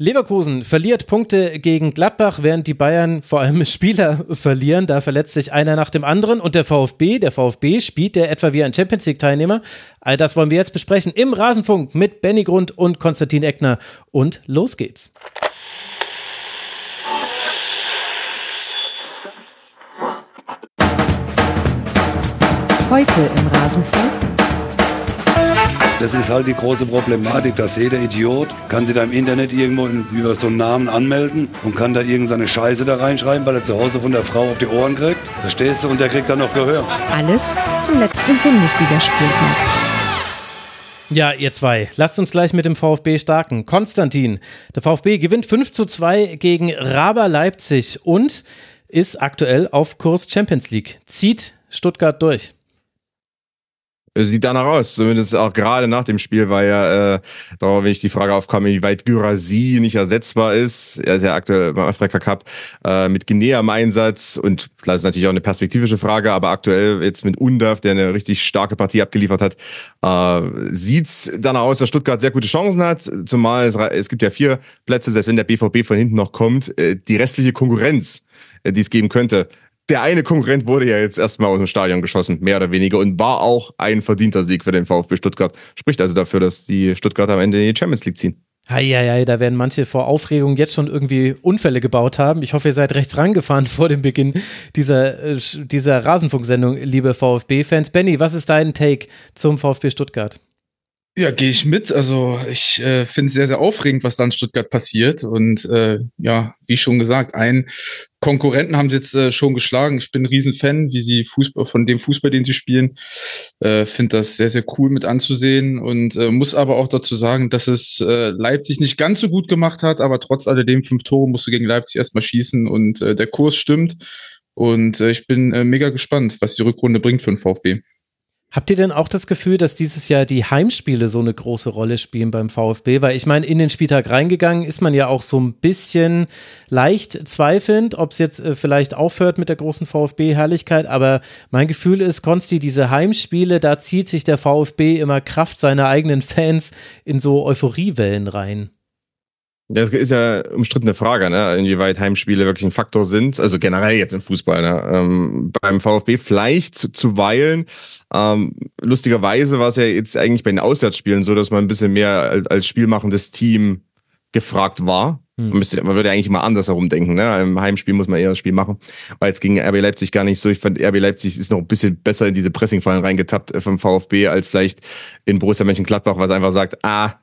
Leverkusen verliert Punkte gegen Gladbach, während die Bayern vor allem Spieler verlieren. Da verletzt sich einer nach dem anderen. Und der VfB, der VfB spielt der etwa wie ein Champions League-Teilnehmer. All das wollen wir jetzt besprechen im Rasenfunk mit Benny Grund und Konstantin Eckner. Und los geht's. Heute im Rasenfunk. Das ist halt die große Problematik, dass jeder Idiot kann sich da im Internet irgendwo über so einen Namen anmelden und kann da irgendeine Scheiße da reinschreiben, weil er zu Hause von der Frau auf die Ohren kriegt. Verstehst du? Und der kriegt dann noch Gehör. Alles zum letzten Bundesligaspieltag. Ja, ihr zwei, lasst uns gleich mit dem VfB starten. Konstantin, der VfB gewinnt 5 zu 2 gegen Raber Leipzig und ist aktuell auf Kurs Champions League. Zieht Stuttgart durch. Sieht danach aus, zumindest auch gerade nach dem Spiel, weil ja, äh, wenn ich die Frage aufkam, wie weit Gyrasi nicht ersetzbar ist. Er ist ja aktuell beim Afrika Cup äh, mit Guinea im Einsatz. Und klar ist natürlich auch eine perspektivische Frage, aber aktuell jetzt mit Undaf, der eine richtig starke Partie abgeliefert hat, äh, sieht's danach aus, dass Stuttgart sehr gute Chancen hat, zumal es, es gibt ja vier Plätze, selbst wenn der BVB von hinten noch kommt, äh, die restliche Konkurrenz, äh, die es geben könnte, der eine Konkurrent wurde ja jetzt erstmal aus dem Stadion geschossen, mehr oder weniger, und war auch ein verdienter Sieg für den VfB Stuttgart. Spricht also dafür, dass die Stuttgarter am Ende in die Champions League ziehen. Heieiei, da werden manche vor Aufregung jetzt schon irgendwie Unfälle gebaut haben. Ich hoffe, ihr seid rechts rangefahren vor dem Beginn dieser, äh, dieser Rasenfunksendung, liebe VfB-Fans. Benny, was ist dein Take zum VfB Stuttgart? Ja, gehe ich mit. Also ich äh, finde es sehr, sehr aufregend, was da in Stuttgart passiert. Und äh, ja, wie schon gesagt, ein Konkurrenten haben sie jetzt äh, schon geschlagen. Ich bin ein Riesenfan, wie sie Fußball, von dem Fußball, den sie spielen. Äh, Finde das sehr, sehr cool mit anzusehen und äh, muss aber auch dazu sagen, dass es äh, Leipzig nicht ganz so gut gemacht hat, aber trotz alledem fünf Tore musst du gegen Leipzig erstmal schießen und äh, der Kurs stimmt. Und äh, ich bin äh, mega gespannt, was die Rückrunde bringt für den VfB. Habt ihr denn auch das Gefühl, dass dieses Jahr die Heimspiele so eine große Rolle spielen beim VfB? Weil ich meine, in den Spieltag reingegangen ist man ja auch so ein bisschen leicht zweifelnd, ob es jetzt äh, vielleicht aufhört mit der großen VfB-Herrlichkeit. Aber mein Gefühl ist, Konsti, diese Heimspiele, da zieht sich der VfB immer Kraft seiner eigenen Fans in so Euphoriewellen rein. Das ist ja umstrittene Frage, ne? inwieweit Heimspiele wirklich ein Faktor sind. Also generell jetzt im Fußball. Ne? Ähm, beim VfB vielleicht zu, zuweilen. Ähm, lustigerweise war es ja jetzt eigentlich bei den Auswärtsspielen so, dass man ein bisschen mehr als, als spielmachendes Team gefragt war. Hm. Man, müsste, man würde ja eigentlich mal anders herum denken. Ne? Im Heimspiel muss man eher das Spiel machen. Weil jetzt gegen RB Leipzig gar nicht so. Ich fand, RB Leipzig ist noch ein bisschen besser in diese Pressingfallen reingetappt äh, vom VfB als vielleicht in Borussia Mönchengladbach, was einfach sagt, ah,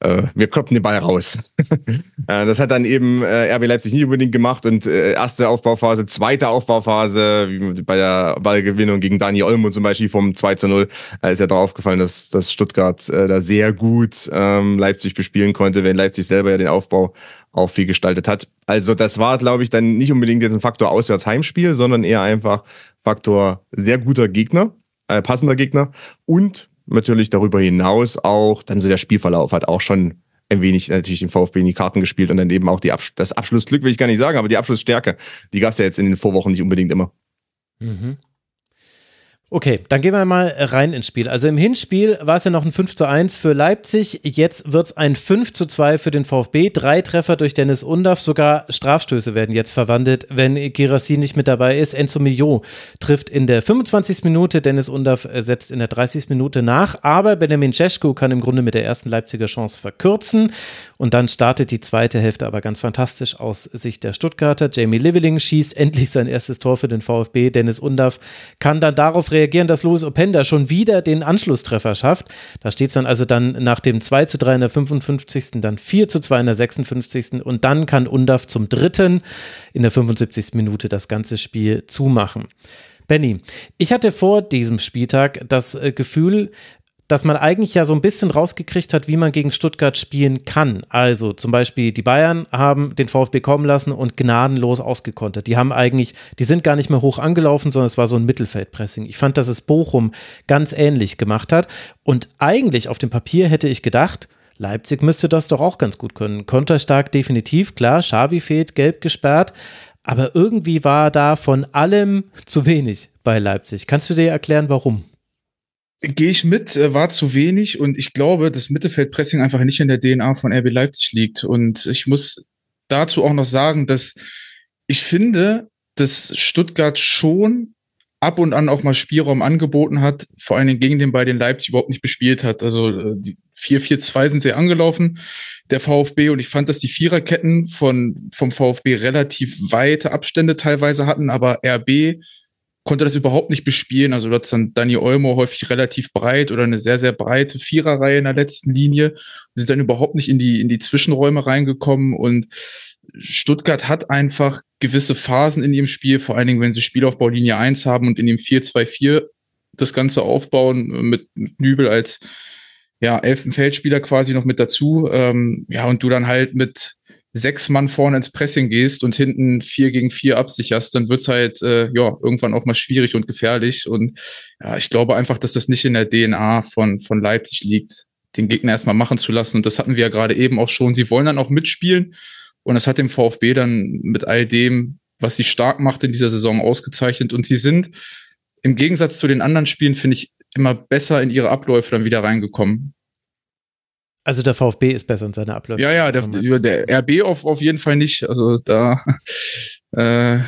äh, wir kloppen den Ball raus. Äh, das hat dann eben äh, RB Leipzig nicht unbedingt gemacht und äh, erste Aufbauphase, zweite Aufbauphase, wie bei der Ballgewinnung gegen Dani Olmo zum Beispiel vom 2 zu 0, äh, ist ja darauf gefallen, dass, dass Stuttgart äh, da sehr gut ähm, Leipzig bespielen konnte, wenn Leipzig selber ja den Aufbau auch viel gestaltet hat. Also das war, glaube ich, dann nicht unbedingt jetzt ein Faktor Auswärts-Heimspiel, sondern eher einfach Faktor sehr guter Gegner, äh, passender Gegner und natürlich darüber hinaus auch, dann so der Spielverlauf hat auch schon ein wenig natürlich den VfB in die Karten gespielt und dann eben auch die Abs das Abschlussglück will ich gar nicht sagen, aber die Abschlussstärke, die gab es ja jetzt in den Vorwochen nicht unbedingt immer. Mhm. Okay, dann gehen wir mal rein ins Spiel. Also im Hinspiel war es ja noch ein 5 zu 1 für Leipzig. Jetzt wird es ein 5 zu 2 für den VfB. Drei Treffer durch Dennis Undaff. Sogar Strafstöße werden jetzt verwandelt, wenn Girassi nicht mit dabei ist. Enzo Mio trifft in der 25. Minute. Dennis Undaff setzt in der 30. Minute nach. Aber Benjamin Cesko kann im Grunde mit der ersten Leipziger Chance verkürzen. Und dann startet die zweite Hälfte aber ganz fantastisch aus Sicht der Stuttgarter. Jamie Liveling schießt endlich sein erstes Tor für den VfB. Dennis Undaff kann dann darauf reagieren, dass Louis Openda schon wieder den Anschlusstreffer schafft. Da steht es dann also dann nach dem 2 zu 3 in der 55. dann 4 zu 2 in der 56. Und dann kann Undaff zum dritten in der 75. Minute das ganze Spiel zumachen. Benny, ich hatte vor diesem Spieltag das äh, Gefühl, dass man eigentlich ja so ein bisschen rausgekriegt hat, wie man gegen Stuttgart spielen kann. Also zum Beispiel die Bayern haben den VfB kommen lassen und gnadenlos ausgekontert. Die haben eigentlich, die sind gar nicht mehr hoch angelaufen, sondern es war so ein Mittelfeldpressing. Ich fand, dass es Bochum ganz ähnlich gemacht hat. Und eigentlich auf dem Papier hätte ich gedacht, Leipzig müsste das doch auch ganz gut können. Konterstark definitiv, klar, Xavi fehlt, gelb gesperrt. Aber irgendwie war da von allem zu wenig bei Leipzig. Kannst du dir erklären, warum? Gehe ich mit, äh, war zu wenig und ich glaube, das Mittelfeldpressing einfach nicht in der DNA von RB Leipzig liegt. Und ich muss dazu auch noch sagen, dass ich finde, dass Stuttgart schon ab und an auch mal Spielraum angeboten hat, vor allen Dingen gegen den bei den Leipzig überhaupt nicht bespielt hat. Also äh, die 4-4-2 sind sie angelaufen, der VfB, und ich fand, dass die Viererketten von, vom VfB relativ weite Abstände teilweise hatten, aber RB konnte das überhaupt nicht bespielen. Also dort dann Dani Olmo häufig relativ breit oder eine sehr, sehr breite Viererreihe in der letzten Linie und sind dann überhaupt nicht in die, in die Zwischenräume reingekommen und Stuttgart hat einfach gewisse Phasen in ihrem Spiel, vor allen Dingen, wenn sie Spielaufbaulinie 1 haben und in dem 4-2-4 das Ganze aufbauen, mit, mit Nübel als ja, elften quasi noch mit dazu. Ähm, ja, und du dann halt mit sechs Mann vorne ins Pressing gehst und hinten vier gegen vier absicherst, dann wird's halt äh, ja irgendwann auch mal schwierig und gefährlich. Und ja, ich glaube einfach, dass das nicht in der DNA von, von Leipzig liegt, den Gegner erstmal machen zu lassen. Und das hatten wir ja gerade eben auch schon. Sie wollen dann auch mitspielen. Und das hat dem VfB dann mit all dem, was sie stark macht in dieser Saison, ausgezeichnet. Und sie sind im Gegensatz zu den anderen Spielen, finde ich, immer besser in ihre Abläufe dann wieder reingekommen. Also der VfB ist besser in seiner Abläufe. Ja, ja, der, der RB auf, auf jeden Fall nicht. Also da äh,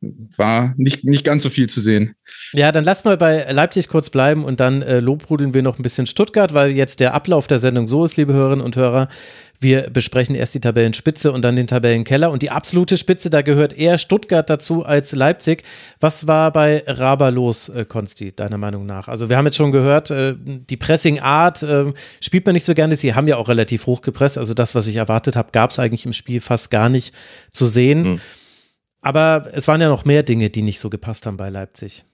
war nicht, nicht ganz so viel zu sehen. Ja, dann lass mal bei Leipzig kurz bleiben und dann äh, lobrudeln wir noch ein bisschen Stuttgart, weil jetzt der Ablauf der Sendung so ist, liebe Hörerinnen und Hörer. Wir besprechen erst die Tabellenspitze und dann den Tabellenkeller. Und die absolute Spitze, da gehört eher Stuttgart dazu als Leipzig. Was war bei Raber los, äh, Konsti, deiner Meinung nach? Also wir haben jetzt schon gehört, äh, die Pressing-Art äh, spielt man nicht so gerne. Sie haben ja auch relativ hoch gepresst. Also das, was ich erwartet habe, gab es eigentlich im Spiel fast gar nicht zu sehen. Hm. Aber es waren ja noch mehr Dinge, die nicht so gepasst haben bei Leipzig.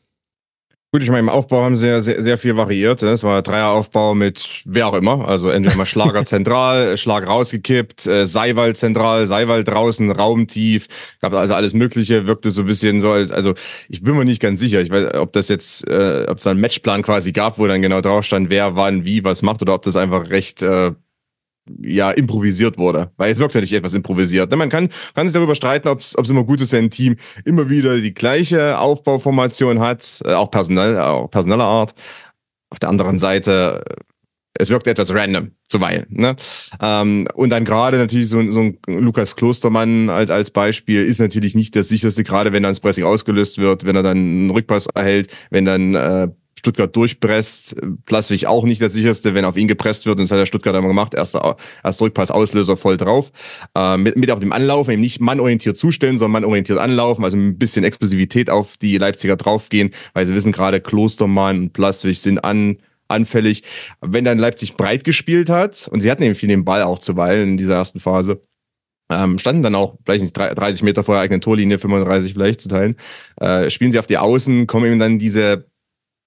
Gut, ich meine, im Aufbau haben sie ja sehr, sehr viel variiert. Es war Dreieraufbau mit wer auch immer. Also entweder mal Schlager zentral, Schlag rausgekippt, äh, Seiwald zentral, Seiwald draußen, Raumtief. Gab also alles Mögliche, wirkte so ein bisschen so, also ich bin mir nicht ganz sicher. Ich weiß, ob das jetzt, äh, ob es einen Matchplan quasi gab, wo dann genau drauf stand, wer wann wie was macht oder ob das einfach recht äh, ja, improvisiert wurde. Weil es wirkt ja nicht etwas improvisiert. Man kann, kann sich darüber streiten, ob es immer gut ist, wenn ein Team immer wieder die gleiche Aufbauformation hat, äh, auch personell, auch personeller Art. Auf der anderen Seite, äh, es wirkt etwas random zuweilen. Ne? Ähm, und dann gerade natürlich so, so ein Lukas Klostermann als, als Beispiel ist natürlich nicht das sicherste, gerade wenn dann das Pressing ausgelöst wird, wenn er dann einen Rückpass erhält, wenn dann äh, Stuttgart durchpresst. Plaswig auch nicht das sicherste, wenn auf ihn gepresst wird. Und das hat der Stuttgart einmal gemacht. Erster, erster Rückpass, Auslöser voll drauf. Äh, mit, mit auf dem Anlaufen, eben nicht mannorientiert zustellen, sondern mannorientiert anlaufen. Also ein bisschen Explosivität auf die Leipziger draufgehen, weil sie wissen gerade, Klostermann und Plaswig sind an, anfällig. Wenn dann Leipzig breit gespielt hat, und sie hatten eben viel den Ball auch zuweilen in dieser ersten Phase, ähm, standen dann auch vielleicht nicht 30 Meter vor der eigenen Torlinie, 35 vielleicht zu teilen, äh, spielen sie auf die Außen, kommen eben dann diese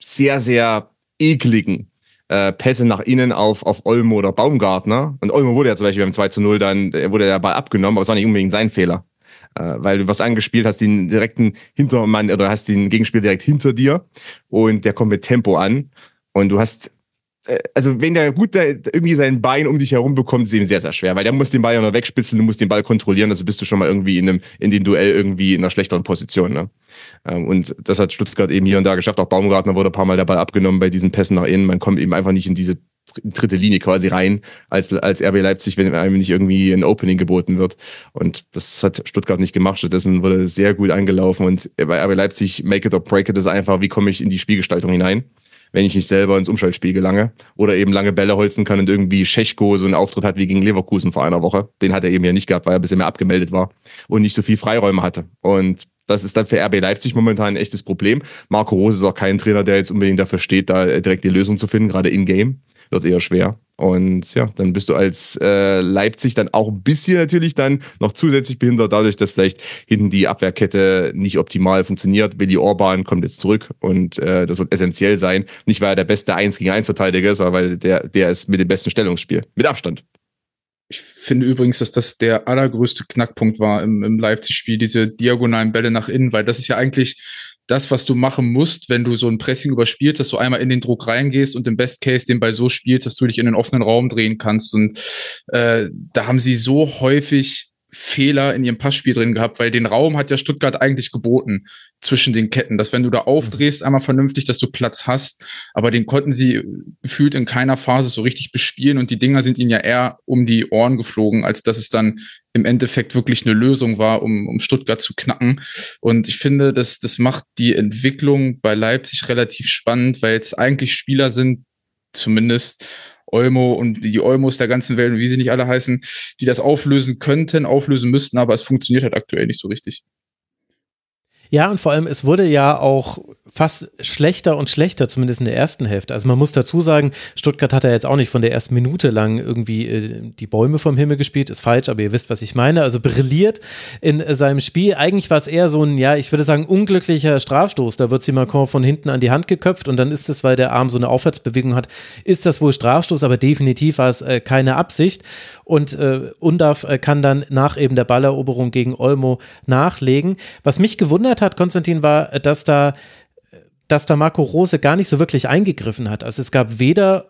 sehr, sehr ekligen äh, Pässe nach innen auf, auf Olmo oder Baumgartner. Und Olmo wurde ja zum Beispiel beim 2 zu 0 dann, wurde der Ball abgenommen, aber es war nicht unbedingt sein Fehler. Äh, weil du was angespielt hast, den direkten Hintermann oder hast den Gegenspiel direkt hinter dir und der kommt mit Tempo an und du hast also wenn der gut irgendwie sein Bein um dich herum bekommt, ist ihm sehr, sehr schwer, weil der muss den Ball ja noch wegspitzeln, du musst den Ball kontrollieren, also bist du schon mal irgendwie in einem, in dem Duell irgendwie in einer schlechteren Position. Ne? Ähm, und das hat Stuttgart eben hier und da geschafft. Auch Baumgartner wurde ein paar Mal der Ball abgenommen bei diesen Pässen nach innen. Man kommt eben einfach nicht in diese dritte Linie quasi rein als, als RB Leipzig, wenn einem nicht irgendwie ein Opening geboten wird. Und das hat Stuttgart nicht gemacht. Stattdessen wurde sehr gut angelaufen. Und bei RB Leipzig, make it or break it, ist einfach, wie komme ich in die Spielgestaltung hinein? Wenn ich nicht selber ins Umschaltspiel gelange. Oder eben lange Bälle holzen kann und irgendwie Schechko so einen Auftritt hat wie gegen Leverkusen vor einer Woche. Den hat er eben ja nicht gehabt, weil er ein bisschen mehr abgemeldet war und nicht so viel Freiräume hatte. Und das ist dann für RB Leipzig momentan ein echtes Problem. Marco Rose ist auch kein Trainer, der jetzt unbedingt dafür steht, da direkt die Lösung zu finden, gerade in-game. Wird eher schwer. Und ja, dann bist du als äh, Leipzig dann auch ein bisschen natürlich dann noch zusätzlich behindert, dadurch, dass vielleicht hinten die Abwehrkette nicht optimal funktioniert. Willi Orban kommt jetzt zurück und äh, das wird essentiell sein. Nicht, weil er der beste 1 gegen 1 Verteidiger ist, sondern weil der, der ist mit dem besten Stellungsspiel. Mit Abstand. Ich finde übrigens, dass das der allergrößte Knackpunkt war im, im Leipzig-Spiel, diese diagonalen Bälle nach innen, weil das ist ja eigentlich das, was du machen musst, wenn du so ein Pressing überspielst, dass du einmal in den Druck reingehst und im Best Case den Ball so spielst, dass du dich in den offenen Raum drehen kannst. Und äh, da haben sie so häufig Fehler in ihrem Passspiel drin gehabt, weil den Raum hat ja Stuttgart eigentlich geboten zwischen den Ketten, dass wenn du da aufdrehst, einmal vernünftig, dass du Platz hast, aber den konnten sie gefühlt in keiner Phase so richtig bespielen und die Dinger sind ihnen ja eher um die Ohren geflogen, als dass es dann im Endeffekt wirklich eine Lösung war, um, um Stuttgart zu knacken. Und ich finde, das, das macht die Entwicklung bei Leipzig relativ spannend, weil es eigentlich Spieler sind, zumindest Olmo und die Olmos der ganzen Welt und wie sie nicht alle heißen, die das auflösen könnten, auflösen müssten, aber es funktioniert halt aktuell nicht so richtig. Ja, und vor allem, es wurde ja auch fast schlechter und schlechter, zumindest in der ersten Hälfte. Also man muss dazu sagen, Stuttgart hat ja jetzt auch nicht von der ersten Minute lang irgendwie äh, die Bäume vom Himmel gespielt, ist falsch, aber ihr wisst, was ich meine. Also brilliert in äh, seinem Spiel. Eigentlich war es eher so ein, ja, ich würde sagen, unglücklicher Strafstoß. Da wird sie Macron von hinten an die Hand geköpft und dann ist es, weil der Arm so eine Aufwärtsbewegung hat, ist das wohl Strafstoß, aber definitiv war es äh, keine Absicht. Und äh, Undaf äh, kann dann nach eben der Balleroberung gegen Olmo nachlegen. Was mich gewundert hat, Konstantin, war, dass da dass da Marco Rose gar nicht so wirklich eingegriffen hat. Also es gab weder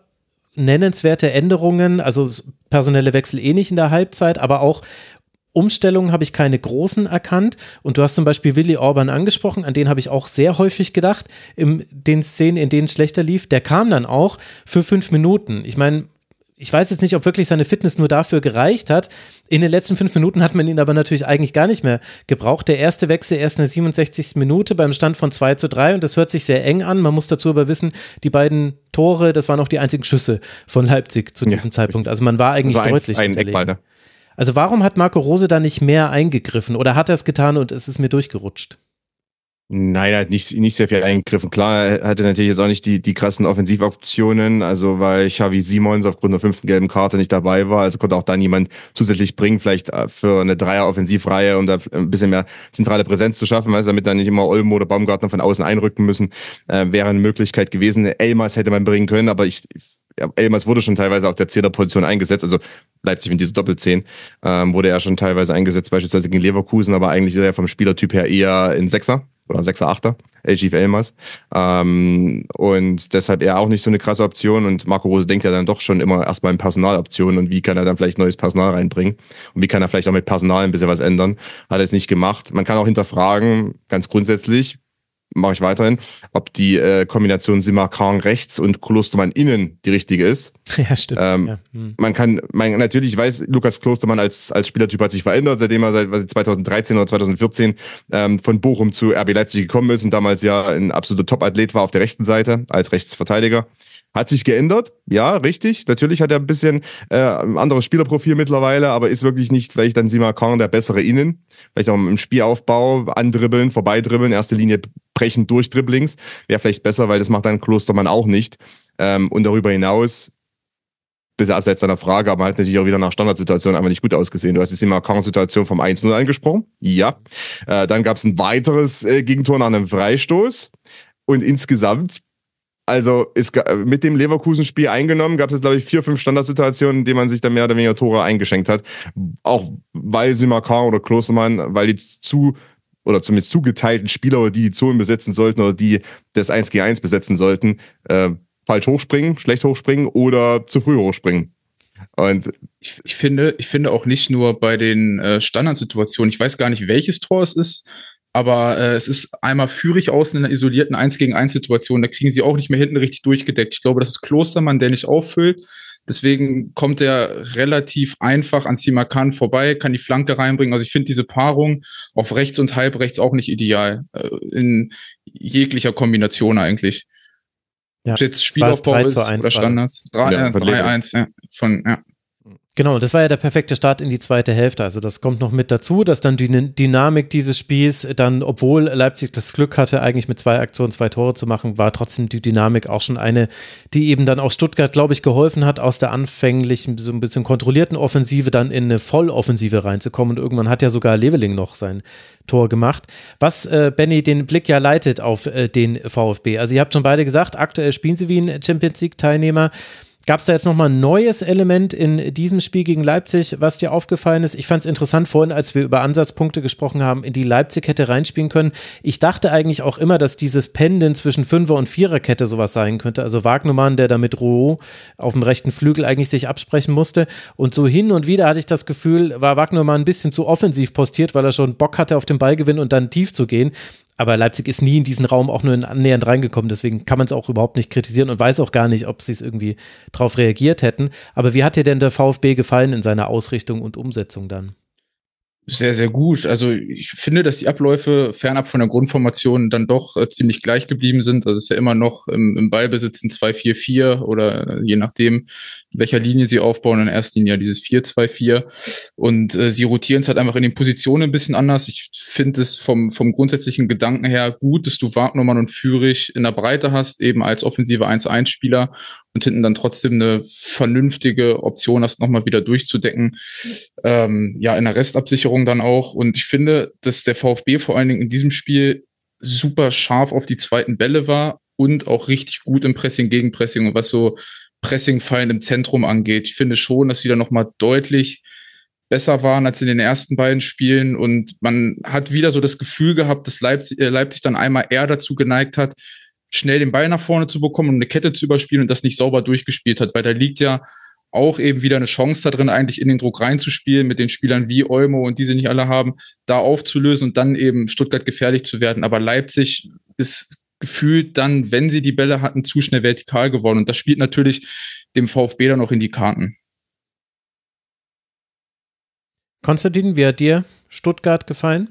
nennenswerte Änderungen, also personelle Wechsel eh nicht in der Halbzeit, aber auch Umstellungen habe ich keine großen erkannt. Und du hast zum Beispiel Willy Orban angesprochen, an den habe ich auch sehr häufig gedacht, in den Szenen, in denen es schlechter lief. Der kam dann auch für fünf Minuten. Ich meine, ich weiß jetzt nicht, ob wirklich seine Fitness nur dafür gereicht hat. In den letzten fünf Minuten hat man ihn aber natürlich eigentlich gar nicht mehr gebraucht. Der erste Wechsel erst in der 67. Minute beim Stand von 2 zu 3 und das hört sich sehr eng an. Man muss dazu aber wissen, die beiden Tore, das waren auch die einzigen Schüsse von Leipzig zu diesem ja, Zeitpunkt. Also man war eigentlich war deutlich ein, ein Eckball, ne? Also warum hat Marco Rose da nicht mehr eingegriffen oder hat er es getan und es ist mir durchgerutscht? Nein, er hat nicht, nicht sehr viel eingegriffen. Klar, er hatte natürlich jetzt auch nicht die, die krassen Offensivoptionen, also weil Xavi Simons aufgrund der fünften gelben Karte nicht dabei war, also konnte auch da niemand zusätzlich bringen, vielleicht für eine Dreier-Offensivreihe und da ein bisschen mehr zentrale Präsenz zu schaffen, weil damit dann nicht immer Olmo oder Baumgartner von außen einrücken müssen, äh, wäre eine Möglichkeit gewesen. Elmas hätte man bringen können, aber ich, Elmas wurde schon teilweise auf der Zehnerposition eingesetzt, also Leipzig mit dieser Doppelzehn, ähm, wurde er schon teilweise eingesetzt, beispielsweise gegen Leverkusen, aber eigentlich ist er vom Spielertyp her eher in Sechser oder 6er, 8er, LG Elmas. Ähm, und deshalb eher auch nicht so eine krasse Option. Und Marco Rose denkt ja dann doch schon immer erstmal in Personaloptionen und wie kann er dann vielleicht neues Personal reinbringen und wie kann er vielleicht auch mit Personal ein bisschen was ändern. Hat er es nicht gemacht. Man kann auch hinterfragen, ganz grundsätzlich, mache ich weiterhin, ob die äh, Kombination Simakan rechts und Klostermann innen die richtige ist. Ja, stimmt. Ähm, ja. Hm. Man kann, man, natürlich weiß, Lukas Klostermann als, als Spielertyp hat sich verändert, seitdem er seit 2013 oder 2014 ähm, von Bochum zu RB Leipzig gekommen ist und damals ja ein absoluter Top-Athlet war auf der rechten Seite als Rechtsverteidiger. Hat sich geändert, ja, richtig. Natürlich hat er ein bisschen äh, ein anderes Spielerprofil mittlerweile, aber ist wirklich nicht vielleicht dann Sima Khan der bessere Innen. Vielleicht auch im Spielaufbau andribbeln, vorbeidribbeln, erste Linie brechen durch Dribblings. Wäre vielleicht besser, weil das macht dann Klostermann auch nicht. Ähm, und darüber hinaus, bisschen abseits deiner Frage, aber halt natürlich auch wieder nach Standardsituation einfach nicht gut ausgesehen. Du hast die Sima Khan-Situation vom 1-0 angesprochen. Ja. Äh, dann gab es ein weiteres äh, Gegentor nach einem Freistoß. Und insgesamt also ist mit dem Leverkusen-Spiel eingenommen, gab es, glaube ich, vier, fünf Standardsituationen, in denen man sich dann mehr oder weniger Tore eingeschenkt hat. Auch weil Simakar oder Klostermann, weil die zu oder zumindest zugeteilten Spieler oder die die Zonen besetzen sollten oder die das 1 gegen 1 besetzen sollten, äh, falsch hochspringen, schlecht hochspringen oder zu früh hochspringen. Und ich, ich, finde, ich finde auch nicht nur bei den äh, Standardsituationen, ich weiß gar nicht, welches Tor es ist, aber äh, es ist einmal führig außen in einer isolierten 1 gegen 1 Situation. Da kriegen sie auch nicht mehr hinten richtig durchgedeckt. Ich glaube, das ist Klostermann, der nicht auffüllt. Deswegen kommt er relativ einfach an Simakan vorbei, kann die Flanke reinbringen. Also ich finde diese Paarung auf rechts und halb rechts auch nicht ideal. Äh, in jeglicher Kombination eigentlich. Ja, jetzt Spielaufbau ist oder Standards. 3-1, ja, ja, von, ja. Genau, das war ja der perfekte Start in die zweite Hälfte. Also das kommt noch mit dazu, dass dann die Dynamik dieses Spiels dann, obwohl Leipzig das Glück hatte, eigentlich mit zwei Aktionen zwei Tore zu machen, war trotzdem die Dynamik auch schon eine, die eben dann auch Stuttgart, glaube ich, geholfen hat, aus der anfänglichen, so ein bisschen kontrollierten Offensive dann in eine Volloffensive reinzukommen. Und irgendwann hat ja sogar Leveling noch sein Tor gemacht. Was, äh, Benny, den Blick ja leitet auf äh, den VfB. Also ihr habt schon beide gesagt, aktuell spielen sie wie ein Champions League-Teilnehmer. Gab es da jetzt nochmal ein neues Element in diesem Spiel gegen Leipzig, was dir aufgefallen ist? Ich fand es interessant vorhin, als wir über Ansatzpunkte gesprochen haben, in die Leipzig hätte reinspielen können. Ich dachte eigentlich auch immer, dass dieses Pendeln zwischen Fünfer- und Viererkette sowas sein könnte. Also Wagnermann, der da mit Rouault auf dem rechten Flügel eigentlich sich absprechen musste. Und so hin und wieder hatte ich das Gefühl, war Wagnermann ein bisschen zu offensiv postiert, weil er schon Bock hatte, auf den Ballgewinn und dann tief zu gehen. Aber Leipzig ist nie in diesen Raum auch nur annähernd reingekommen, deswegen kann man es auch überhaupt nicht kritisieren und weiß auch gar nicht, ob sie es irgendwie drauf reagiert hätten. Aber wie hat dir denn der VfB gefallen in seiner Ausrichtung und Umsetzung dann? Sehr, sehr gut. Also ich finde, dass die Abläufe fernab von der Grundformation dann doch äh, ziemlich gleich geblieben sind. Das ist ja immer noch im, im Ballbesitz ein 2-4-4 oder äh, je nachdem, welcher Linie sie aufbauen, in erster Linie dieses 4-2-4. Und äh, sie rotieren es halt einfach in den Positionen ein bisschen anders. Ich finde es vom, vom grundsätzlichen Gedanken her gut, dass du Wagnermann und Führig in der Breite hast, eben als offensive 1-1-Spieler und hinten dann trotzdem eine vernünftige Option hast, nochmal wieder durchzudecken. Ähm, ja, in der Restabsicherung dann auch. Und ich finde, dass der VfB vor allen Dingen in diesem Spiel super scharf auf die zweiten Bälle war und auch richtig gut im Pressing, Gegenpressing und was so Pressing-Fallen im Zentrum angeht. Ich finde schon, dass sie da nochmal deutlich besser waren als in den ersten beiden Spielen und man hat wieder so das Gefühl gehabt, dass Leipzig, äh, Leipzig dann einmal eher dazu geneigt hat, schnell den Ball nach vorne zu bekommen und eine Kette zu überspielen und das nicht sauber durchgespielt hat, weil da liegt ja auch eben wieder eine Chance da drin, eigentlich in den Druck reinzuspielen, mit den Spielern wie Olmo und die sie nicht alle haben, da aufzulösen und dann eben Stuttgart gefährlich zu werden. Aber Leipzig ist gefühlt dann, wenn sie die Bälle hatten, zu schnell vertikal geworden. Und das spielt natürlich dem VfB dann auch in die Karten. Konstantin, wie hat dir Stuttgart gefallen?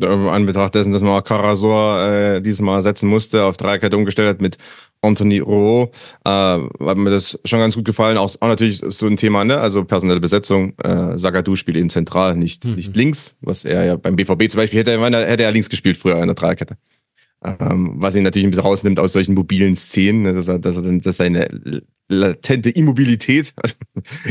An Betracht dessen, dass man Karasor äh, dieses Mal setzen musste, auf Dreierkette umgestellt hat mit Anthony Rouault, äh, hat mir das schon ganz gut gefallen. Auch, auch natürlich so ein Thema, ne? also personelle Besetzung. Äh, Sagadou spielt eben zentral, nicht, mhm. nicht links, was er ja beim BVB zum Beispiel hätte, hätte er links gespielt früher in der Dreierkette. Ähm, was ihn natürlich ein bisschen rausnimmt aus solchen mobilen Szenen, ne, dass er, dass er dass seine latente Immobilität, also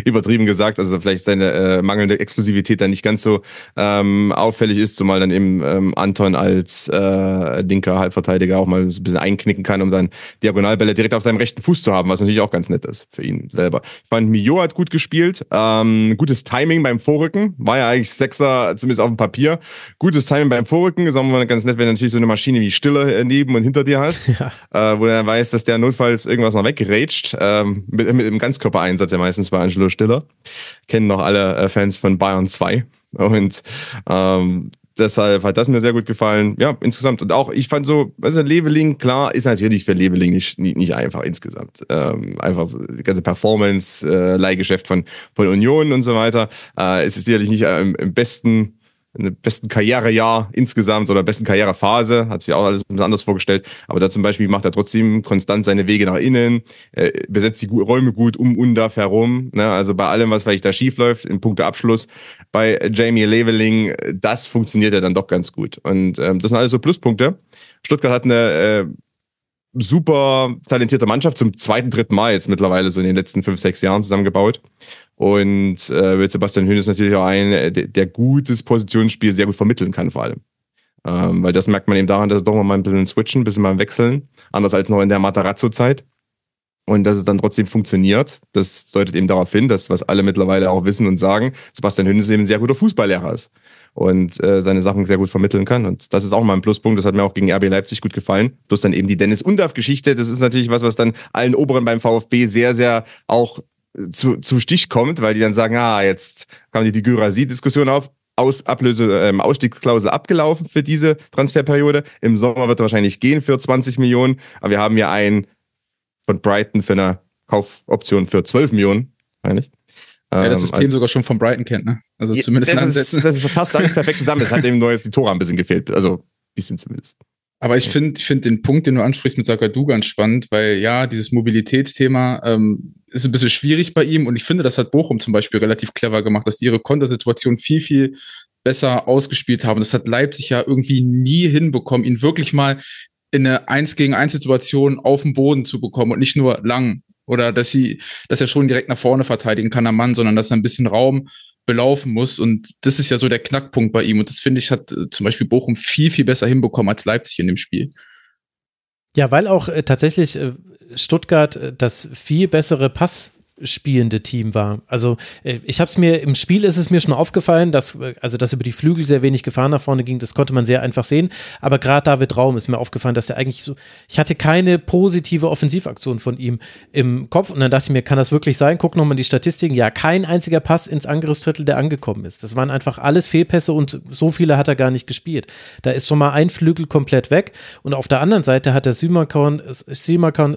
übertrieben gesagt, also vielleicht seine äh, mangelnde Explosivität dann nicht ganz so ähm, auffällig ist, zumal dann eben ähm, Anton als äh, linker Halbverteidiger auch mal so ein bisschen einknicken kann, um dann Diagonalbälle direkt auf seinem rechten Fuß zu haben, was natürlich auch ganz nett ist für ihn selber. Ich fand, Mio hat gut gespielt, ähm, gutes Timing beim Vorrücken, war ja eigentlich Sechser, zumindest auf dem Papier. Gutes Timing beim Vorrücken, ist auch mal ganz nett, wenn du natürlich so eine Maschine wie Stille neben und hinter dir hast, ja. äh, wo du dann weißt, dass der notfalls irgendwas noch weggerätscht. Ähm, mit, mit dem Ganzkörpereinsatz ja meistens bei Angelo Stiller. Kennen noch alle äh, Fans von Bayern 2. Und ähm, deshalb hat das mir sehr gut gefallen. Ja, insgesamt. Und auch, ich fand so, also Leveling, klar, ist natürlich für Leveling nicht, nicht, nicht einfach insgesamt. Ähm, einfach so, die ganze Performance, äh, Leihgeschäft von, von Union und so weiter. Äh, es ist sicherlich nicht äh, im besten in besten Karrierejahr insgesamt oder besten Karrierephase, hat sich auch alles anders vorgestellt. Aber da zum Beispiel macht er trotzdem konstant seine Wege nach innen, äh, besetzt die Räume gut um und da herum. Ne? Also bei allem, was vielleicht da schief läuft, in puncto Abschluss, bei Jamie Leveling, das funktioniert ja dann doch ganz gut. Und ähm, das sind alles so Pluspunkte. Stuttgart hat eine äh, super talentierte Mannschaft zum zweiten, dritten Mal jetzt mittlerweile so in den letzten fünf, sechs Jahren zusammengebaut. Und äh, mit Sebastian Höhn ist natürlich auch ein, der, der gutes Positionsspiel sehr gut vermitteln kann, vor allem. Ähm, weil das merkt man eben daran, dass es doch mal ein bisschen switchen, ein bisschen mal wechseln. Anders als noch in der Matarazzo-Zeit. Und dass es dann trotzdem funktioniert, das deutet eben darauf hin, dass was alle mittlerweile auch wissen und sagen, Sebastian Hönes eben ein sehr guter Fußballlehrer ist und äh, seine Sachen sehr gut vermitteln kann. Und das ist auch mal ein Pluspunkt. Das hat mir auch gegen RB Leipzig gut gefallen. Plus dann eben die Dennis Undaff-Geschichte. Das ist natürlich was, was dann allen Oberen beim VfB sehr, sehr auch zu, zu Stich kommt, weil die dann sagen, ah, jetzt kam die, die Gyrasi-Diskussion auf. Aus, Ablöse, ähm, Ausstiegsklausel abgelaufen für diese Transferperiode. Im Sommer wird er wahrscheinlich gehen für 20 Millionen. Aber wir haben ja einen von Brighton für eine Kaufoption für 12 Millionen, eigentlich. Ja, das ähm, System also, sogar schon von Brighton kennt, ne? Also zumindest das ist, das ist fast alles perfekt zusammen. Es hat eben nur jetzt die Tore ein bisschen gefehlt. Also ein bisschen zumindest. Aber ich finde, ich finde den Punkt, den du ansprichst mit Sakadu ganz spannend, weil ja, dieses Mobilitätsthema ähm, ist ein bisschen schwierig bei ihm und ich finde, das hat Bochum zum Beispiel relativ clever gemacht, dass die ihre Kontersituation viel, viel besser ausgespielt haben. Das hat Leipzig ja irgendwie nie hinbekommen, ihn wirklich mal in eine Eins gegen Eins Situation auf dem Boden zu bekommen und nicht nur lang oder dass sie, dass er schon direkt nach vorne verteidigen kann am Mann, sondern dass er ein bisschen Raum belaufen muss. Und das ist ja so der Knackpunkt bei ihm. Und das finde ich, hat äh, zum Beispiel Bochum viel, viel besser hinbekommen als Leipzig in dem Spiel. Ja, weil auch äh, tatsächlich äh, Stuttgart äh, das viel bessere Pass spielende Team war. Also äh, ich habe es mir im Spiel ist es mir schon aufgefallen, dass äh, also dass über die Flügel sehr wenig Gefahr nach vorne ging. Das konnte man sehr einfach sehen. Aber gerade David Raum ist mir aufgefallen, dass er eigentlich so. Ich hatte keine positive Offensivaktion von ihm im Kopf und dann dachte ich mir, kann das wirklich sein? Guck nochmal die Statistiken. Ja, kein einziger Pass ins Angriffsdrittel, der angekommen ist. Das waren einfach alles Fehlpässe und so viele hat er gar nicht gespielt. Da ist schon mal ein Flügel komplett weg und auf der anderen Seite hat der Sümakon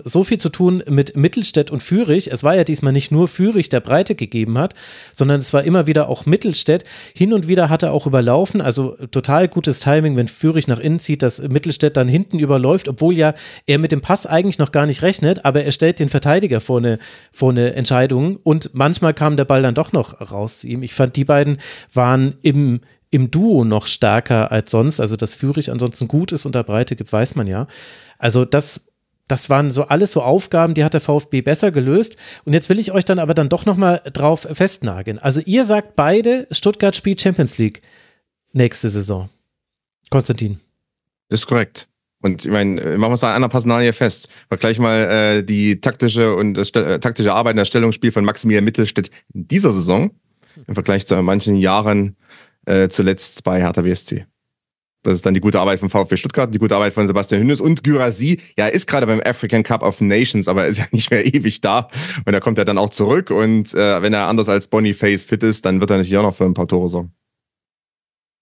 so viel zu tun mit Mittelstädt und Fürich. Es war ja diesmal nicht nur Fürich der Breite gegeben hat, sondern es war immer wieder auch Mittelstädt. Hin und wieder hat er auch überlaufen, also total gutes Timing, wenn Fürich nach innen zieht, dass Mittelstädt dann hinten überläuft, obwohl ja er mit dem Pass eigentlich noch gar nicht rechnet, aber er stellt den Verteidiger vor eine, vor eine Entscheidung und manchmal kam der Ball dann doch noch raus zu ihm. Ich fand, die beiden waren im, im Duo noch stärker als sonst. Also, dass Fürich ansonsten gut ist und da Breite gibt, weiß man ja. Also, das das waren so alles so Aufgaben, die hat der VfB besser gelöst. Und jetzt will ich euch dann aber dann doch nochmal drauf festnageln. Also ihr sagt beide, Stuttgart spielt Champions League nächste Saison. Konstantin. Ist korrekt. Und ich meine, machen wir es an einer Personalie fest. Vergleich mal äh, die taktische und das äh, taktische Arbeit in der Stellungsspiel von Maximilian Mittelstädt in dieser Saison im Vergleich zu manchen Jahren äh, zuletzt bei Hertha BSC. Das ist dann die gute Arbeit von VfB Stuttgart, die gute Arbeit von Sebastian Hünnes und Gyrasi. Ja, ist gerade beim African Cup of Nations, aber ist ja nicht mehr ewig da. Und da kommt er dann auch zurück. Und äh, wenn er anders als Boniface fit ist, dann wird er natürlich auch noch für ein paar Tore sorgen.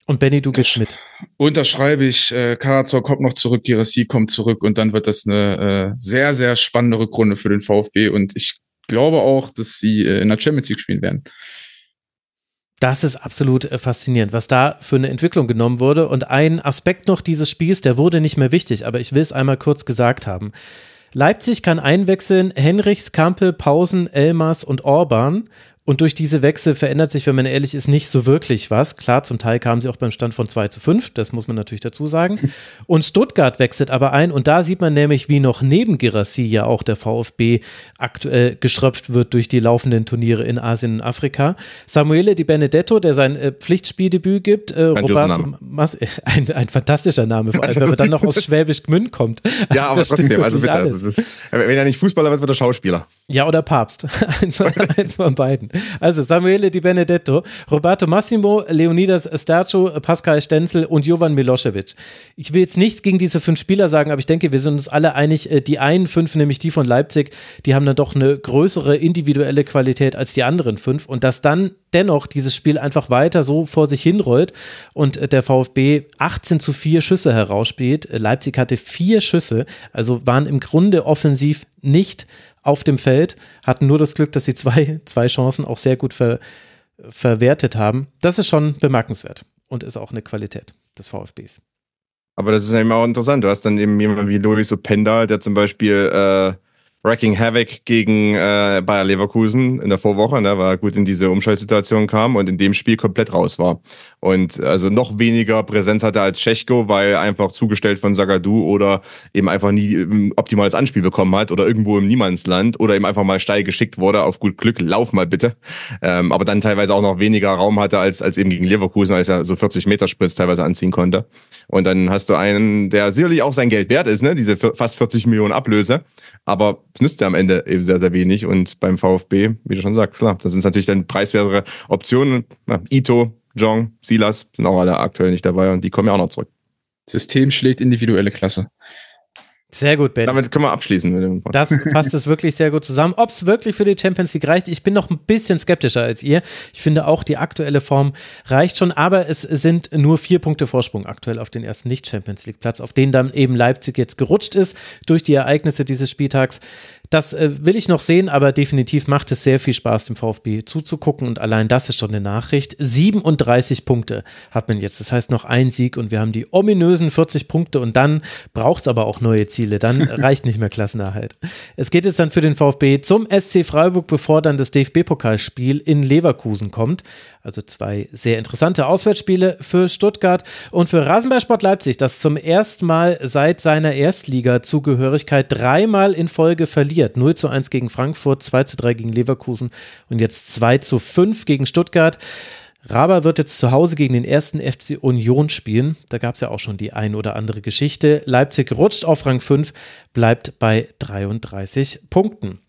Und Benny, du gehst mit. Unterschreibe ich. Äh, Karazor kommt noch zurück, Girassi kommt zurück und dann wird das eine äh, sehr, sehr spannende Rückrunde für den VfB. Und ich glaube auch, dass sie äh, in der Champions League spielen werden. Das ist absolut äh, faszinierend, was da für eine Entwicklung genommen wurde. Und ein Aspekt noch dieses Spiels, der wurde nicht mehr wichtig, aber ich will es einmal kurz gesagt haben. Leipzig kann einwechseln Henrichs, Kampel, Pausen, Elmas und Orban und durch diese Wechsel verändert sich, wenn man ehrlich ist, nicht so wirklich was. Klar, zum Teil kamen sie auch beim Stand von 2 zu 5, das muss man natürlich dazu sagen. Und Stuttgart wechselt aber ein und da sieht man nämlich, wie noch neben Girassi ja auch der VfB aktuell geschröpft wird durch die laufenden Turniere in Asien und Afrika. Samuele Di Benedetto, der sein äh, Pflichtspieldebüt gibt, äh, Roberto Mas ein, ein fantastischer Name, vor allem, wenn man dann noch aus Schwäbisch Gmünd kommt. Also ja, aber trotzdem, also bitte, also ist, wenn er nicht Fußballer wird, wird er Schauspieler. Ja, oder Papst. eins, eins von beiden. Also Samuele Di Benedetto, Roberto Massimo, Leonidas Stercio, Pascal Stenzel und Jovan Milosevic. Ich will jetzt nichts gegen diese fünf Spieler sagen, aber ich denke, wir sind uns alle einig, äh, die einen fünf, nämlich die von Leipzig, die haben dann doch eine größere individuelle Qualität als die anderen fünf und dass dann dennoch dieses Spiel einfach weiter so vor sich hinrollt und äh, der VfB 18 zu 4 Schüsse herausspielt. Leipzig hatte vier Schüsse, also waren im Grunde offensiv nicht auf dem Feld, hatten nur das Glück, dass sie zwei, zwei Chancen auch sehr gut ver, verwertet haben. Das ist schon bemerkenswert und ist auch eine Qualität des VfBs. Aber das ist eben auch interessant. Du hast dann eben jemanden wie Luis Openda, der zum Beispiel äh, Wrecking Havoc gegen äh, Bayer Leverkusen in der Vorwoche, ne, er gut in diese Umschaltsituation kam und in dem Spiel komplett raus war. Und also noch weniger Präsenz hatte als Tschechko, weil einfach zugestellt von Sagadu oder eben einfach nie ein optimales Anspiel bekommen hat oder irgendwo im Niemandsland oder eben einfach mal steil geschickt wurde, auf gut Glück, lauf mal bitte. Ähm, aber dann teilweise auch noch weniger Raum hatte als, als eben gegen Leverkusen, als er so 40 Meter Spritz teilweise anziehen konnte. Und dann hast du einen, der sicherlich auch sein Geld wert ist, ne, diese fast 40 Millionen Ablöse aber es nützt ja am Ende eben sehr, sehr wenig. Und beim VfB, wie du schon sagst, klar, das sind natürlich dann preiswertere Optionen. Na, Ito, Jong, Silas sind auch alle aktuell nicht dabei und die kommen ja auch noch zurück. System schlägt individuelle Klasse. Sehr gut, Ben. Damit können wir abschließen. Das fasst es wirklich sehr gut zusammen. Ob es wirklich für die Champions League reicht, ich bin noch ein bisschen skeptischer als ihr. Ich finde auch, die aktuelle Form reicht schon, aber es sind nur vier Punkte Vorsprung aktuell auf den ersten Nicht-Champions League-Platz, auf den dann eben Leipzig jetzt gerutscht ist durch die Ereignisse dieses Spieltags. Das äh, will ich noch sehen, aber definitiv macht es sehr viel Spaß, dem VfB zuzugucken und allein das ist schon eine Nachricht. 37 Punkte hat man jetzt. Das heißt noch ein Sieg und wir haben die ominösen 40 Punkte und dann braucht es aber auch neue Ziele. Dann reicht nicht mehr Klassenerhalt. Es geht jetzt dann für den VfB zum SC Freiburg, bevor dann das DFB-Pokalspiel in Leverkusen kommt. Also zwei sehr interessante Auswärtsspiele für Stuttgart und für Rasenballsport Leipzig, das zum ersten Mal seit seiner Erstliga-Zugehörigkeit dreimal in Folge verliert. 0 zu 1 gegen Frankfurt, 2 zu 3 gegen Leverkusen und jetzt 2 zu 5 gegen Stuttgart. Raba wird jetzt zu Hause gegen den ersten FC Union spielen. Da gab es ja auch schon die ein oder andere Geschichte. Leipzig rutscht auf Rang 5, bleibt bei 33 Punkten.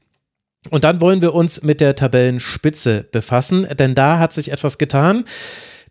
Und dann wollen wir uns mit der Tabellenspitze befassen, denn da hat sich etwas getan.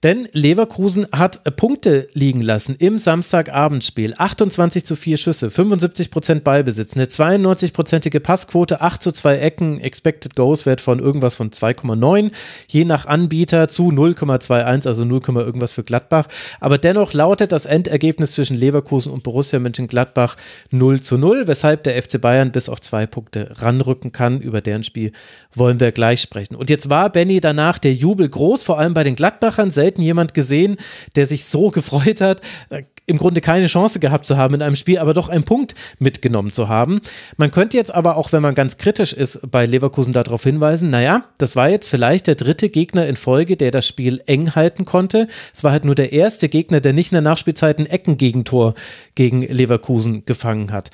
Denn Leverkusen hat Punkte liegen lassen im Samstagabendspiel. 28 zu 4 Schüsse, 75 Prozent Ballbesitz, eine 92-prozentige Passquote, 8 zu 2 Ecken, Expected Goals Wert von irgendwas von 2,9, je nach Anbieter zu 0,21, also 0, irgendwas für Gladbach. Aber dennoch lautet das Endergebnis zwischen Leverkusen und Borussia Mönchengladbach 0 zu 0, weshalb der FC Bayern bis auf zwei Punkte ranrücken kann. Über deren Spiel wollen wir gleich sprechen. Und jetzt war Benny danach der Jubel groß, vor allem bei den Gladbachern. Selten selten jemand gesehen, der sich so gefreut hat, äh, im Grunde keine Chance gehabt zu haben in einem Spiel, aber doch einen Punkt mitgenommen zu haben. Man könnte jetzt aber auch, wenn man ganz kritisch ist, bei Leverkusen darauf hinweisen, naja, das war jetzt vielleicht der dritte Gegner in Folge, der das Spiel eng halten konnte. Es war halt nur der erste Gegner, der nicht in der Nachspielzeit ein Eckengegentor gegen Leverkusen gefangen hat.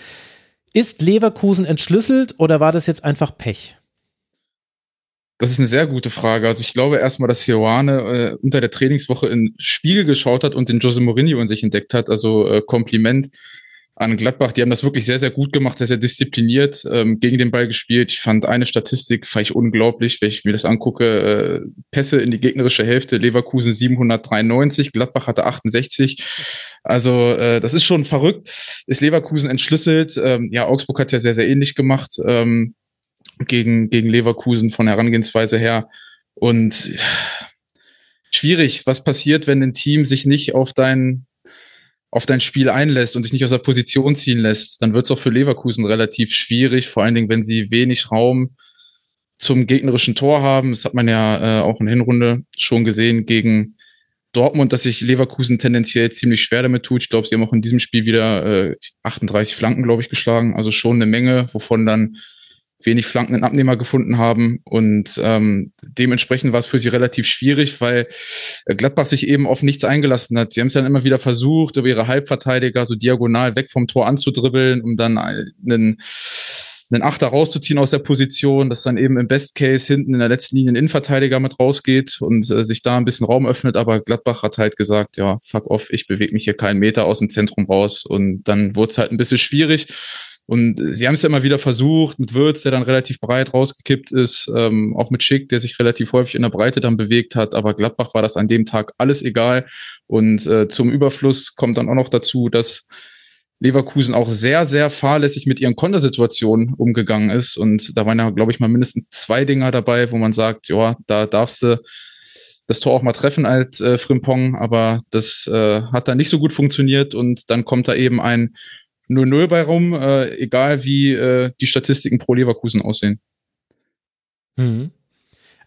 Ist Leverkusen entschlüsselt oder war das jetzt einfach Pech? Das ist eine sehr gute Frage. Also ich glaube erstmal, dass Ioane äh, unter der Trainingswoche in Spiegel geschaut hat und den Jose Mourinho in sich entdeckt hat. Also äh, Kompliment an Gladbach. Die haben das wirklich sehr, sehr gut gemacht, sehr, sehr diszipliniert ähm, gegen den Ball gespielt. Ich fand eine Statistik, fand ich unglaublich, wenn ich mir das angucke. Äh, Pässe in die gegnerische Hälfte, Leverkusen 793, Gladbach hatte 68. Also äh, das ist schon verrückt. Ist Leverkusen entschlüsselt. Ähm, ja, Augsburg hat ja sehr, sehr ähnlich gemacht. Ähm, gegen, gegen Leverkusen von Herangehensweise her. Und schwierig, was passiert, wenn ein Team sich nicht auf dein, auf dein Spiel einlässt und sich nicht aus der Position ziehen lässt, dann wird es auch für Leverkusen relativ schwierig, vor allen Dingen, wenn sie wenig Raum zum gegnerischen Tor haben. Das hat man ja äh, auch in der Hinrunde schon gesehen gegen Dortmund, dass sich Leverkusen tendenziell ziemlich schwer damit tut. Ich glaube, sie haben auch in diesem Spiel wieder äh, 38 Flanken, glaube ich, geschlagen. Also schon eine Menge, wovon dann wenig flankenden Abnehmer gefunden haben. Und ähm, dementsprechend war es für sie relativ schwierig, weil Gladbach sich eben auf nichts eingelassen hat. Sie haben es dann immer wieder versucht, über ihre Halbverteidiger so diagonal weg vom Tor anzudribbeln, um dann einen, einen Achter rauszuziehen aus der Position, dass dann eben im Best Case hinten in der letzten Linie ein Innenverteidiger mit rausgeht und äh, sich da ein bisschen Raum öffnet. Aber Gladbach hat halt gesagt, ja, fuck off, ich bewege mich hier keinen Meter aus dem Zentrum raus. Und dann wurde es halt ein bisschen schwierig. Und sie haben es ja immer wieder versucht, mit Würz, der dann relativ breit rausgekippt ist, ähm, auch mit Schick, der sich relativ häufig in der Breite dann bewegt hat. Aber Gladbach war das an dem Tag alles egal. Und äh, zum Überfluss kommt dann auch noch dazu, dass Leverkusen auch sehr, sehr fahrlässig mit ihren Kontersituationen umgegangen ist. Und da waren ja, glaube ich, mal mindestens zwei Dinger dabei, wo man sagt, ja, da darfst du das Tor auch mal treffen als äh, Frimpong, aber das äh, hat dann nicht so gut funktioniert und dann kommt da eben ein 0-0 bei rum, äh, egal wie äh, die Statistiken pro Leverkusen aussehen. Mhm.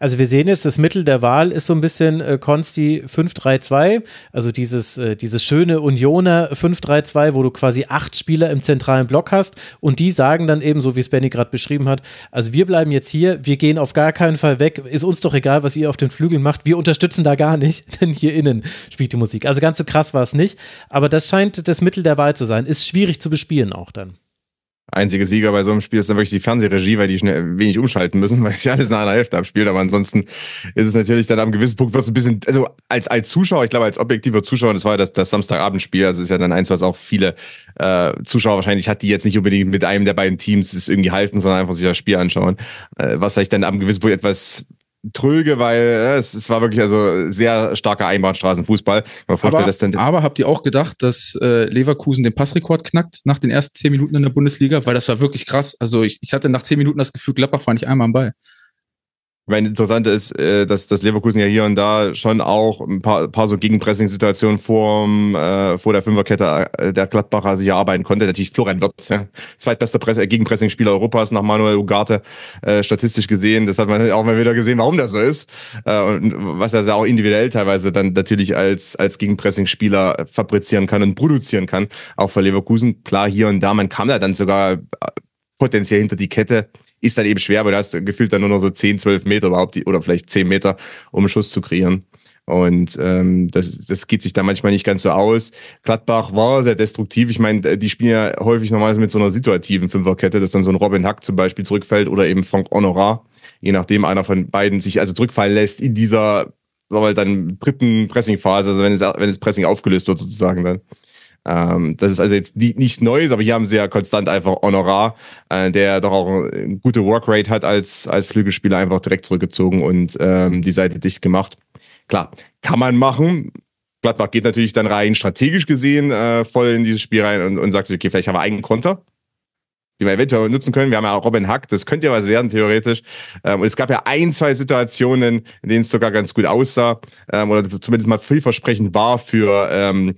Also wir sehen jetzt, das Mittel der Wahl ist so ein bisschen äh, Consti 5-3-2, also dieses, äh, dieses schöne Unioner 5-3-2, wo du quasi acht Spieler im zentralen Block hast. Und die sagen dann eben, so wie es Benny gerade beschrieben hat, also wir bleiben jetzt hier, wir gehen auf gar keinen Fall weg, ist uns doch egal, was ihr auf den Flügeln macht, wir unterstützen da gar nicht, denn hier innen spielt die Musik. Also ganz so krass war es nicht, aber das scheint das Mittel der Wahl zu sein. Ist schwierig zu bespielen auch dann einzige Sieger bei so einem Spiel ist dann wirklich die Fernsehregie, weil die schnell wenig umschalten müssen, weil sich alles nach einer Hälfte abspielt. Aber ansonsten ist es natürlich dann am gewissen Punkt wird es ein bisschen, also als, als Zuschauer, ich glaube als objektiver Zuschauer, das war das, das Samstagabendspiel, also ist ja dann eins, was auch viele äh, Zuschauer wahrscheinlich hat, die jetzt nicht unbedingt mit einem der beiden Teams es irgendwie halten, sondern einfach sich das Spiel anschauen. Äh, was vielleicht dann am gewissen Punkt etwas tröge, weil äh, es, es war wirklich also sehr starker Einbahnstraßenfußball. Aber, aber habt ihr auch gedacht, dass äh, Leverkusen den Passrekord knackt nach den ersten zehn Minuten in der Bundesliga? Weil das war wirklich krass. Also ich, ich hatte nach zehn Minuten das Gefühl, Gladbach war nicht einmal am Ball. Ich interessant ist, äh, dass, dass Leverkusen ja hier und da schon auch ein paar, paar so Gegenpressing-Situationen vor, äh, vor der Fünferkette äh, der Gladbacher sich erarbeiten konnte. Natürlich Florian Wirtz, ja. zweitbester Press äh, Gegenpressing-Spieler Europas nach Manuel Ugarte, äh, statistisch gesehen. Das hat man auch mal wieder gesehen, warum das so ist. Äh, und was er auch individuell teilweise dann natürlich als, als Gegenpressing-Spieler fabrizieren kann und produzieren kann. Auch für Leverkusen. Klar, hier und da, man kam da dann sogar potenziell hinter die Kette ist dann eben schwer, weil du hast gefühlt dann nur noch so 10, 12 Meter überhaupt, oder vielleicht 10 Meter, um einen Schuss zu kreieren. Und ähm, das, das geht sich da manchmal nicht ganz so aus. Gladbach war sehr destruktiv. Ich meine, die spielen ja häufig normalerweise mit so einer situativen Fünferkette, dass dann so ein Robin Hack zum Beispiel zurückfällt oder eben Frank Honorar, je nachdem einer von beiden sich also zurückfallen lässt in dieser aber halt dann dritten Pressing-Phase, also wenn es, wenn das Pressing aufgelöst wird sozusagen dann. Ähm, das ist also jetzt die, nichts Neues, aber hier haben sie ja konstant einfach Honorar, äh, der doch auch eine gute Workrate hat als, als Flügelspieler, einfach direkt zurückgezogen und ähm, die Seite dicht gemacht. Klar, kann man machen. Gladbach geht natürlich dann rein, strategisch gesehen, äh, voll in dieses Spiel rein und, und sagt sich, okay, vielleicht haben wir einen Konter die wir eventuell nutzen können. Wir haben ja auch Robin Hack, das könnte ja was werden, theoretisch. Ähm, und es gab ja ein, zwei Situationen, in denen es sogar ganz gut aussah ähm, oder zumindest mal vielversprechend war für ähm, äh,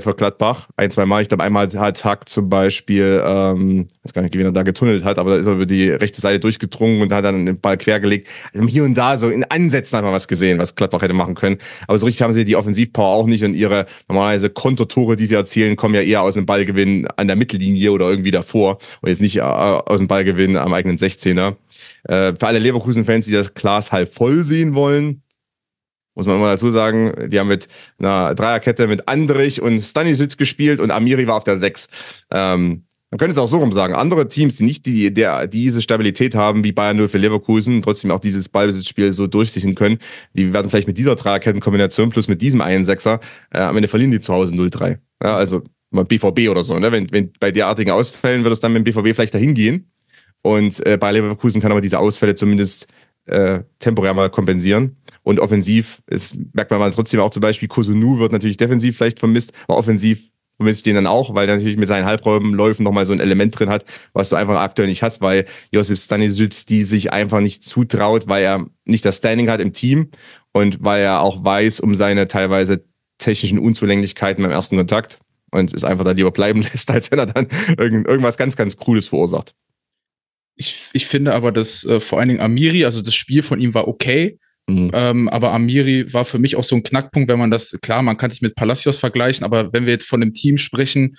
für Gladbach ein, zwei Mal. Ich glaube, einmal hat Hack zum Beispiel, ähm, weiß gar nicht, wie er da getunnelt hat, aber da ist er über die rechte Seite durchgedrungen und hat dann den Ball quergelegt. Also hier und da so in Ansätzen hat man was gesehen, was Gladbach hätte machen können. Aber so richtig haben sie die Offensivpower auch nicht und ihre normalerweise Kontertore, die sie erzielen, kommen ja eher aus dem Ballgewinn an der Mittellinie oder irgendwie davor und jetzt nicht äh, aus dem Ballgewinn am eigenen 16er. Äh, für alle Leverkusen-Fans, die das Glas halb voll sehen wollen, muss man immer dazu sagen, die haben mit einer Dreierkette mit Andrich und Stanisic gespielt und Amiri war auf der 6. Ähm, man könnte es auch so rum sagen. Andere Teams, die nicht die, der, diese Stabilität haben, wie Bayern 0 für Leverkusen, trotzdem auch dieses Ballbesitzspiel so durchsichern können, die werden vielleicht mit dieser Dreierkettenkombination plus mit diesem einen Sechser äh, am Ende verlieren die zu Hause 0-3. Ja, also mal BVB oder so. Ne? Wenn, wenn bei derartigen Ausfällen wird es dann mit dem BVB vielleicht dahin gehen. Und äh, bei Leverkusen kann aber diese Ausfälle zumindest äh, temporär mal kompensieren. Und offensiv ist, merkt man mal trotzdem auch zum Beispiel, Kosunu wird natürlich defensiv vielleicht vermisst, aber offensiv vermisse ich den dann auch, weil er natürlich mit seinen Halbräumenläufen nochmal so ein Element drin hat, was du einfach aktuell nicht hast, weil Josip Stanisic die sich einfach nicht zutraut, weil er nicht das Standing hat im Team und weil er auch weiß um seine teilweise technischen Unzulänglichkeiten beim ersten Kontakt und es einfach da lieber bleiben lässt, als wenn er dann irgendwas ganz, ganz Cooles verursacht. Ich, ich finde aber, dass äh, vor allen Dingen Amiri, also das Spiel von ihm war okay, Mhm. Ähm, aber Amiri war für mich auch so ein Knackpunkt, wenn man das, klar, man kann sich mit Palacios vergleichen, aber wenn wir jetzt von einem Team sprechen,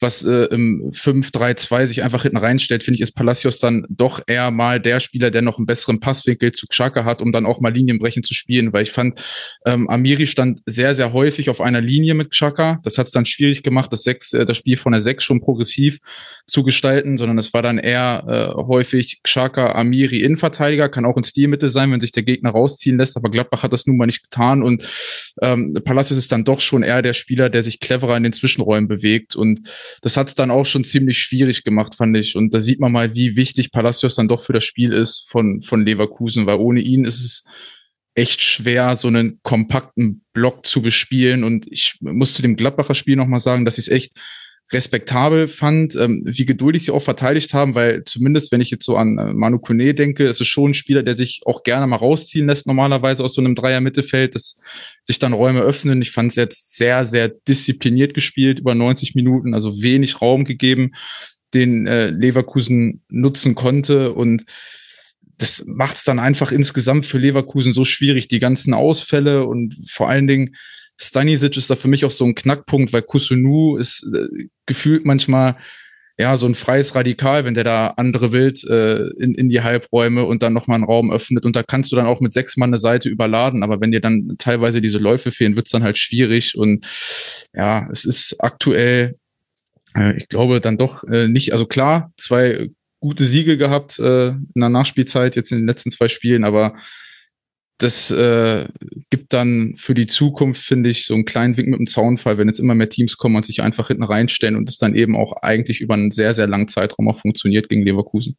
was äh, im 5-3-2 sich einfach hinten reinstellt, finde ich, ist Palacios dann doch eher mal der Spieler, der noch einen besseren Passwinkel zu Xhaka hat, um dann auch mal Linienbrechen zu spielen, weil ich fand, ähm, Amiri stand sehr, sehr häufig auf einer Linie mit Xhaka. Das hat es dann schwierig gemacht, das, sechs, äh, das Spiel von der 6 schon progressiv zu gestalten, sondern es war dann eher äh, häufig Xhaka, Amiri, Innenverteidiger, kann auch ein Stilmittel sein, wenn sich der Gegner rausziehen lässt, aber Gladbach hat das nun mal nicht getan und ähm, Palacios ist dann doch schon eher der Spieler, der sich cleverer in den Zwischenräumen bewegt und das hat es dann auch schon ziemlich schwierig gemacht, fand ich. Und da sieht man mal, wie wichtig Palacios dann doch für das Spiel ist von, von Leverkusen, weil ohne ihn ist es echt schwer, so einen kompakten Block zu bespielen. Und ich muss zu dem Gladbacher Spiel nochmal sagen, dass ich es echt respektabel fand, ähm, wie geduldig sie auch verteidigt haben, weil zumindest, wenn ich jetzt so an äh, Manu Kone denke, ist es schon ein Spieler, der sich auch gerne mal rausziehen lässt, normalerweise aus so einem Dreier-Mittelfeld, dass sich dann Räume öffnen. Ich fand es jetzt sehr, sehr diszipliniert gespielt, über 90 Minuten, also wenig Raum gegeben, den äh, Leverkusen nutzen konnte und das macht es dann einfach insgesamt für Leverkusen so schwierig, die ganzen Ausfälle und vor allen Dingen Stanisic ist da für mich auch so ein Knackpunkt, weil Kusunu ist äh, gefühlt manchmal ja so ein freies Radikal, wenn der da andere wild äh, in, in die Halbräume und dann nochmal einen Raum öffnet. Und da kannst du dann auch mit sechs Mann eine Seite überladen. Aber wenn dir dann teilweise diese Läufe fehlen, wird's dann halt schwierig. Und ja, es ist aktuell, äh, ich glaube, dann doch äh, nicht, also klar, zwei gute Siege gehabt äh, in der Nachspielzeit, jetzt in den letzten zwei Spielen, aber das äh, gibt dann für die Zukunft, finde ich, so einen kleinen Wink mit dem Zaunfall, wenn jetzt immer mehr Teams kommen und sich einfach hinten reinstellen und es dann eben auch eigentlich über einen sehr, sehr langen Zeitraum auch funktioniert gegen Leverkusen.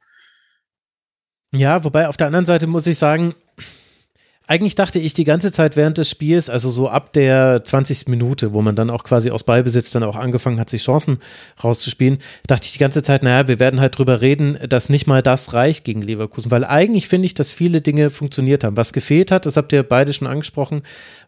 Ja, wobei auf der anderen Seite muss ich sagen, eigentlich dachte ich die ganze Zeit während des Spiels, also so ab der 20. Minute, wo man dann auch quasi aus Ballbesitz dann auch angefangen hat, sich Chancen rauszuspielen, dachte ich die ganze Zeit, naja, wir werden halt drüber reden, dass nicht mal das reicht gegen Leverkusen, weil eigentlich finde ich, dass viele Dinge funktioniert haben. Was gefehlt hat, das habt ihr beide schon angesprochen,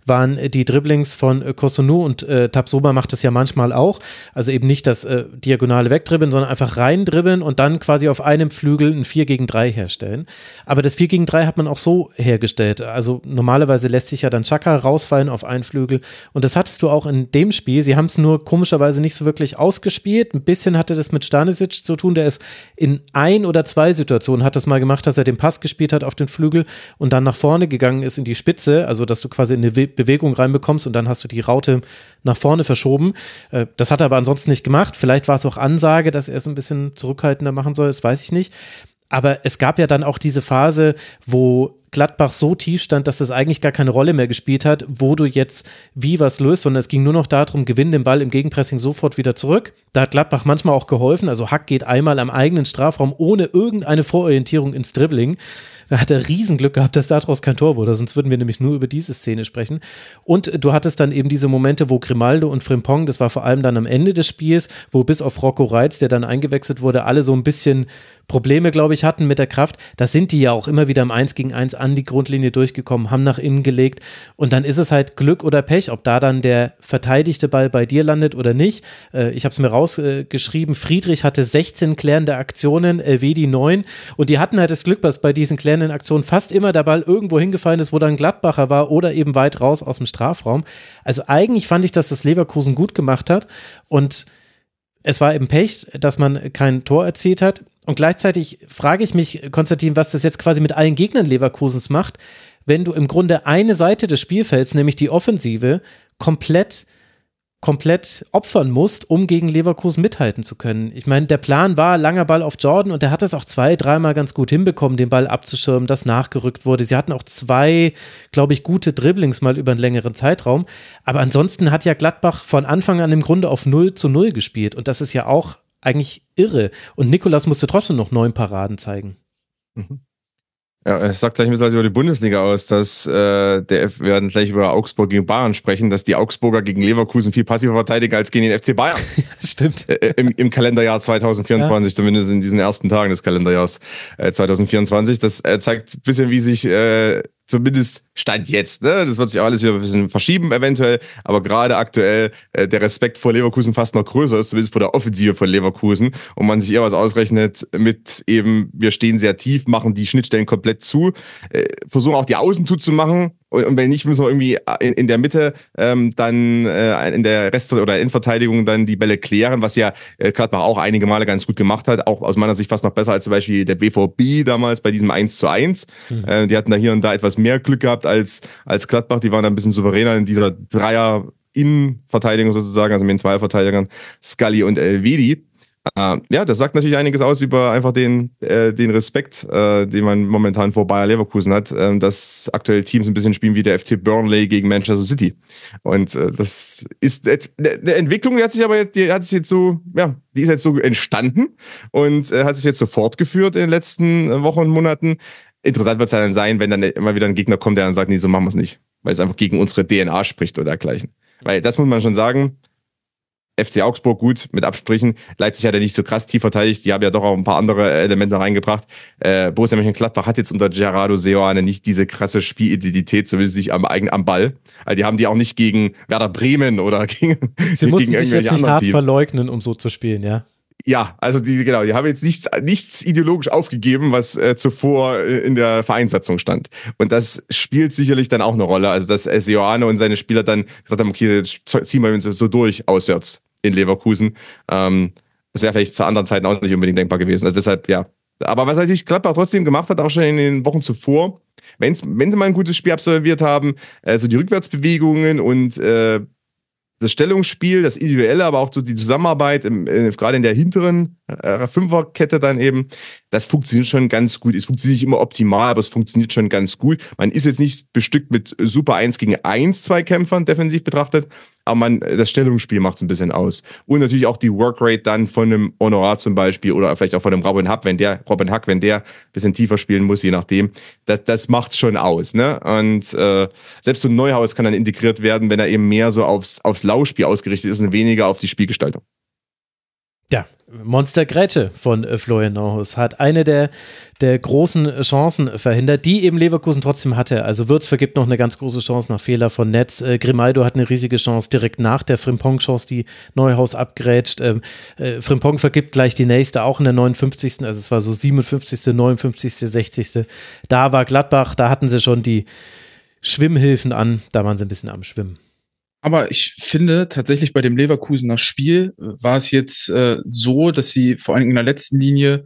waren die Dribblings von äh, Kosunu und äh, Tabsoba macht das ja manchmal auch. Also eben nicht das äh, diagonale Wegdribbeln, sondern einfach reindribbeln und dann quasi auf einem Flügel ein 4 gegen 3 herstellen. Aber das 4 gegen 3 hat man auch so hergestellt. Also normalerweise lässt sich ja dann Chaka rausfallen auf einen Flügel und das hattest du auch in dem Spiel. Sie haben es nur komischerweise nicht so wirklich ausgespielt. Ein bisschen hatte das mit Stanisic zu tun, der ist in ein oder zwei Situationen hat das mal gemacht, dass er den Pass gespielt hat auf den Flügel und dann nach vorne gegangen ist in die Spitze, also dass du quasi in eine Bewegung reinbekommst und dann hast du die Raute nach vorne verschoben. Äh, das hat er aber ansonsten nicht gemacht. Vielleicht war es auch Ansage, dass er es ein bisschen zurückhaltender machen soll, das weiß ich nicht. Aber es gab ja dann auch diese Phase, wo Gladbach so tief stand, dass das eigentlich gar keine Rolle mehr gespielt hat, wo du jetzt wie was löst, sondern es ging nur noch darum, gewinn den Ball im Gegenpressing sofort wieder zurück. Da hat Gladbach manchmal auch geholfen, also Hack geht einmal am eigenen Strafraum ohne irgendeine Vororientierung ins Dribbling. Da hat er Riesenglück gehabt, dass daraus kein Tor wurde, sonst würden wir nämlich nur über diese Szene sprechen. Und du hattest dann eben diese Momente, wo Grimaldo und Frimpong, das war vor allem dann am Ende des Spiels, wo bis auf Rocco Reitz, der dann eingewechselt wurde, alle so ein bisschen Probleme, glaube ich, hatten mit der Kraft. Da sind die ja auch immer wieder im 1 gegen 1 an die Grundlinie durchgekommen, haben nach innen gelegt. Und dann ist es halt Glück oder Pech, ob da dann der verteidigte Ball bei dir landet oder nicht. Äh, ich habe es mir rausgeschrieben. Friedrich hatte 16 klärende Aktionen, Elvedi 9. Und die hatten halt das Glück, dass bei diesen klärenden Aktionen fast immer der Ball irgendwo hingefallen ist, wo dann Gladbacher war oder eben weit raus aus dem Strafraum. Also eigentlich fand ich, dass das Leverkusen gut gemacht hat. Und es war eben Pech, dass man kein Tor erzielt hat. Und gleichzeitig frage ich mich, Konstantin, was das jetzt quasi mit allen Gegnern Leverkusens macht, wenn du im Grunde eine Seite des Spielfelds, nämlich die Offensive, komplett komplett opfern musst, um gegen Leverkusen mithalten zu können. Ich meine, der Plan war langer Ball auf Jordan und er hat es auch zwei, dreimal ganz gut hinbekommen, den Ball abzuschirmen, das nachgerückt wurde. Sie hatten auch zwei, glaube ich, gute Dribblings mal über einen längeren Zeitraum. Aber ansonsten hat ja Gladbach von Anfang an im Grunde auf 0 zu 0 gespielt und das ist ja auch eigentlich irre. Und Nikolas musste trotzdem noch neun Paraden zeigen. Mhm. Ja, es sagt gleich ein bisschen über die Bundesliga aus, dass äh, der, wir werden gleich über Augsburg gegen Bayern sprechen, dass die Augsburger gegen Leverkusen viel passiver verteidigen als gegen den FC Bayern. Stimmt. Äh, im, Im Kalenderjahr 2024, ja. zumindest in diesen ersten Tagen des Kalenderjahrs äh, 2024. Das äh, zeigt ein bisschen, wie sich äh, zumindest Stand jetzt, ne? Das wird sich auch alles wieder ein bisschen verschieben, eventuell. Aber gerade aktuell äh, der Respekt vor Leverkusen fast noch größer ist, zumindest vor der Offensive von Leverkusen. Und man sich eher was ausrechnet mit eben, wir stehen sehr tief, machen die Schnittstellen komplett zu, äh, versuchen auch die Außen zuzumachen. Und, und wenn nicht, müssen wir irgendwie in, in der Mitte ähm, dann äh, in der Rest- oder Innenverteidigung dann die Bälle klären, was ja äh, Gladbach auch einige Male ganz gut gemacht hat. Auch aus meiner Sicht fast noch besser als zum Beispiel der BVB damals bei diesem 1 zu 1. Mhm. Äh, die hatten da hier und da etwas mehr Glück gehabt als, als Gladbach. Die waren da ein bisschen souveräner in dieser Dreier- Innenverteidigung sozusagen, also mit den zwei Verteidigern, Scully und Elvedi. Äh, ja, das sagt natürlich einiges aus über einfach den, äh, den Respekt, äh, den man momentan vor Bayer Leverkusen hat, äh, dass aktuell Teams ein bisschen spielen wie der FC Burnley gegen Manchester City. Und äh, das ist eine Entwicklung, die hat sich aber jetzt, die hat sich jetzt so, ja, die ist jetzt so entstanden und äh, hat sich jetzt so fortgeführt in den letzten Wochen und Monaten. Interessant wird es dann sein, wenn dann immer wieder ein Gegner kommt, der dann sagt, nee, so machen wir es nicht, weil es einfach gegen unsere DNA spricht oder dergleichen. Weil das muss man schon sagen, FC Augsburg gut mit Absprichen. Leipzig hat ja nicht so krass tief verteidigt. Die haben ja doch auch ein paar andere Elemente reingebracht. Äh, Borussia Mönchengladbach hat jetzt unter Gerardo Seoane nicht diese krasse Spielidentität, zumindest nicht am eigenen am Ball. Also die haben die auch nicht gegen Werder Bremen oder gegen Sie mussten gegen sich jetzt nicht hart Teams. verleugnen, um so zu spielen, ja? Ja, also die, genau, die haben jetzt nichts, nichts ideologisch aufgegeben, was äh, zuvor äh, in der Vereinssatzung stand. Und das spielt sicherlich dann auch eine Rolle. Also, dass Seoane und seine Spieler dann gesagt haben, okay, ziehen wir uns so durch auswärts in Leverkusen. Ähm, das wäre vielleicht zu anderen Zeiten auch nicht unbedingt denkbar gewesen. Also deshalb, ja. Aber was natürlich Gladbach trotzdem gemacht hat, auch schon in den Wochen zuvor, wenn's, wenn sie mal ein gutes Spiel absolviert haben, äh, so die Rückwärtsbewegungen und äh, das Stellungsspiel, das Individuelle, aber auch so die Zusammenarbeit, im, äh, gerade in der hinteren äh, Fünferkette dann eben, das funktioniert schon ganz gut. Es funktioniert nicht immer optimal, aber es funktioniert schon ganz gut. Man ist jetzt nicht bestückt mit super 1 gegen 1 Zweikämpfern defensiv betrachtet, aber man, das Stellungsspiel macht es ein bisschen aus. Und natürlich auch die Workrate dann von einem Honorar zum Beispiel oder vielleicht auch von einem Robin Hack, wenn der, Robin Hack, wenn der ein bisschen tiefer spielen muss, je nachdem, das, das macht schon aus. Ne? Und äh, selbst so ein Neuhaus kann dann integriert werden, wenn er eben mehr so aufs, aufs Lauspiel ausgerichtet ist und weniger auf die Spielgestaltung. Ja, Monster Grätsche von äh, Florian Neuhaus hat eine der, der großen Chancen verhindert, die eben Leverkusen trotzdem hatte. Also Würz vergibt noch eine ganz große Chance nach Fehler von Netz. Äh, Grimaldo hat eine riesige Chance direkt nach der Frimpong-Chance, die Neuhaus abgrätscht. Ähm, äh, Frimpong vergibt gleich die nächste, auch in der 59. Also es war so 57., 59., 60. Da war Gladbach, da hatten sie schon die Schwimmhilfen an, da waren sie ein bisschen am Schwimmen. Aber ich finde tatsächlich bei dem Leverkusener Spiel äh, war es jetzt äh, so, dass sie vor allen Dingen in der letzten Linie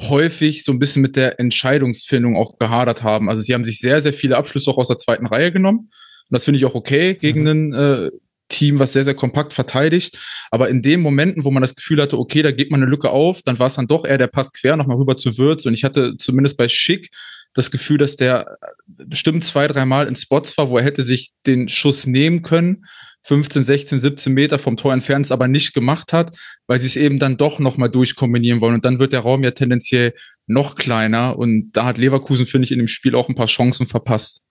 häufig so ein bisschen mit der Entscheidungsfindung auch gehadert haben. Also sie haben sich sehr, sehr viele Abschlüsse auch aus der zweiten Reihe genommen. Und das finde ich auch okay gegen mhm. ein äh, Team, was sehr, sehr kompakt verteidigt. Aber in den Momenten, wo man das Gefühl hatte, okay, da geht man eine Lücke auf, dann war es dann doch eher der Pass quer nochmal rüber zu Würz. Und ich hatte zumindest bei Schick das Gefühl, dass der bestimmt zwei, dreimal in Spots war, wo er hätte sich den Schuss nehmen können. 15, 16, 17 Meter vom Tor entfernt, aber nicht gemacht hat, weil sie es eben dann doch nochmal durchkombinieren wollen. Und dann wird der Raum ja tendenziell noch kleiner. Und da hat Leverkusen, finde ich, in dem Spiel auch ein paar Chancen verpasst.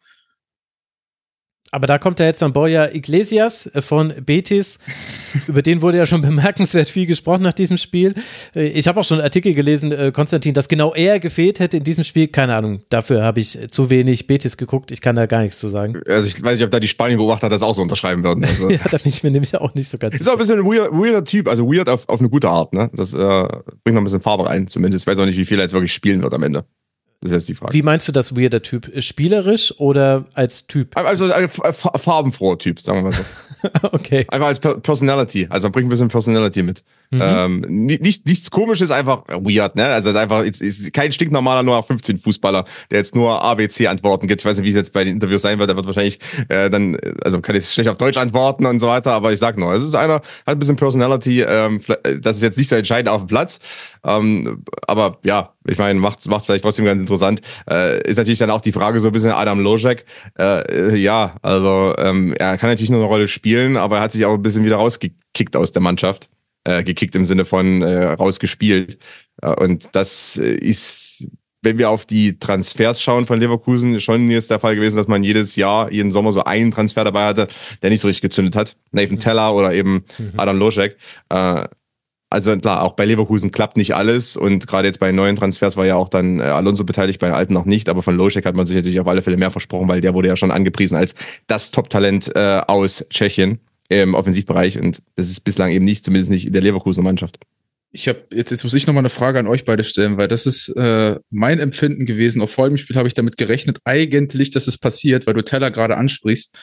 Aber da kommt ja jetzt dann Borja Iglesias äh, von Betis. Über den wurde ja schon bemerkenswert viel gesprochen nach diesem Spiel. Äh, ich habe auch schon Artikel gelesen, äh, Konstantin, dass genau er gefehlt hätte in diesem Spiel. Keine Ahnung, dafür habe ich zu wenig Betis geguckt. Ich kann da gar nichts zu sagen. Also ich weiß nicht, ob da die Spanier-Beobachter das auch so unterschreiben würden. Also. ja, da bin ich mir nämlich auch nicht so ganz sicher. Ist auch ein bisschen ein weird, weirder Typ, also weird auf, auf eine gute Art. Ne? Das äh, bringt noch ein bisschen Farbe rein zumindest. Ich weiß auch nicht, wie viel er jetzt wirklich spielen wird am Ende. Das ist jetzt die Frage. Wie meinst du das weirder Typ? Spielerisch oder als Typ? Also ein farbenfroher Typ, sagen wir mal so. okay. Einfach als Personality. Also bringt ein bisschen Personality mit. Mhm. Ähm, nicht, nichts komisches, einfach weird, ne? Also es ist einfach ist, ist kein stinknormaler nur 15 Fußballer, der jetzt nur ABC Antworten gibt. Ich weiß nicht, wie es jetzt bei den Interviews sein wird. Der wird wahrscheinlich äh, dann, also kann ich schlecht auf Deutsch antworten und so weiter, aber ich sag nur, es ist einer, hat ein bisschen Personality, ähm, das ist jetzt nicht so entscheidend auf dem Platz. Ähm, aber ja, ich meine, macht es vielleicht trotzdem ganz interessant. Äh, ist natürlich dann auch die Frage so ein bisschen Adam Lojek. Äh, ja, also ähm, er kann natürlich nur eine Rolle spielen, aber er hat sich auch ein bisschen wieder rausgekickt aus der Mannschaft äh, gekickt im Sinne von äh, rausgespielt. Äh, und das ist, wenn wir auf die Transfers schauen von Leverkusen, schon jetzt der Fall gewesen, dass man jedes Jahr, jeden Sommer so einen Transfer dabei hatte, der nicht so richtig gezündet hat. Nathan Teller oder eben mhm. Adam Loschek. Also klar, auch bei Leverkusen klappt nicht alles und gerade jetzt bei neuen Transfers war ja auch dann äh, Alonso beteiligt, bei den alten noch nicht, aber von Loschek hat man sich natürlich auf alle Fälle mehr versprochen, weil der wurde ja schon angepriesen als das Top-Talent äh, aus Tschechien im Offensivbereich und das ist bislang eben nicht, zumindest nicht in der Leverkusener Mannschaft. Ich habe jetzt, jetzt muss ich nochmal eine Frage an euch beide stellen, weil das ist äh, mein Empfinden gewesen. Auf folgendem Spiel habe ich damit gerechnet, eigentlich, dass es passiert, weil du Teller gerade ansprichst,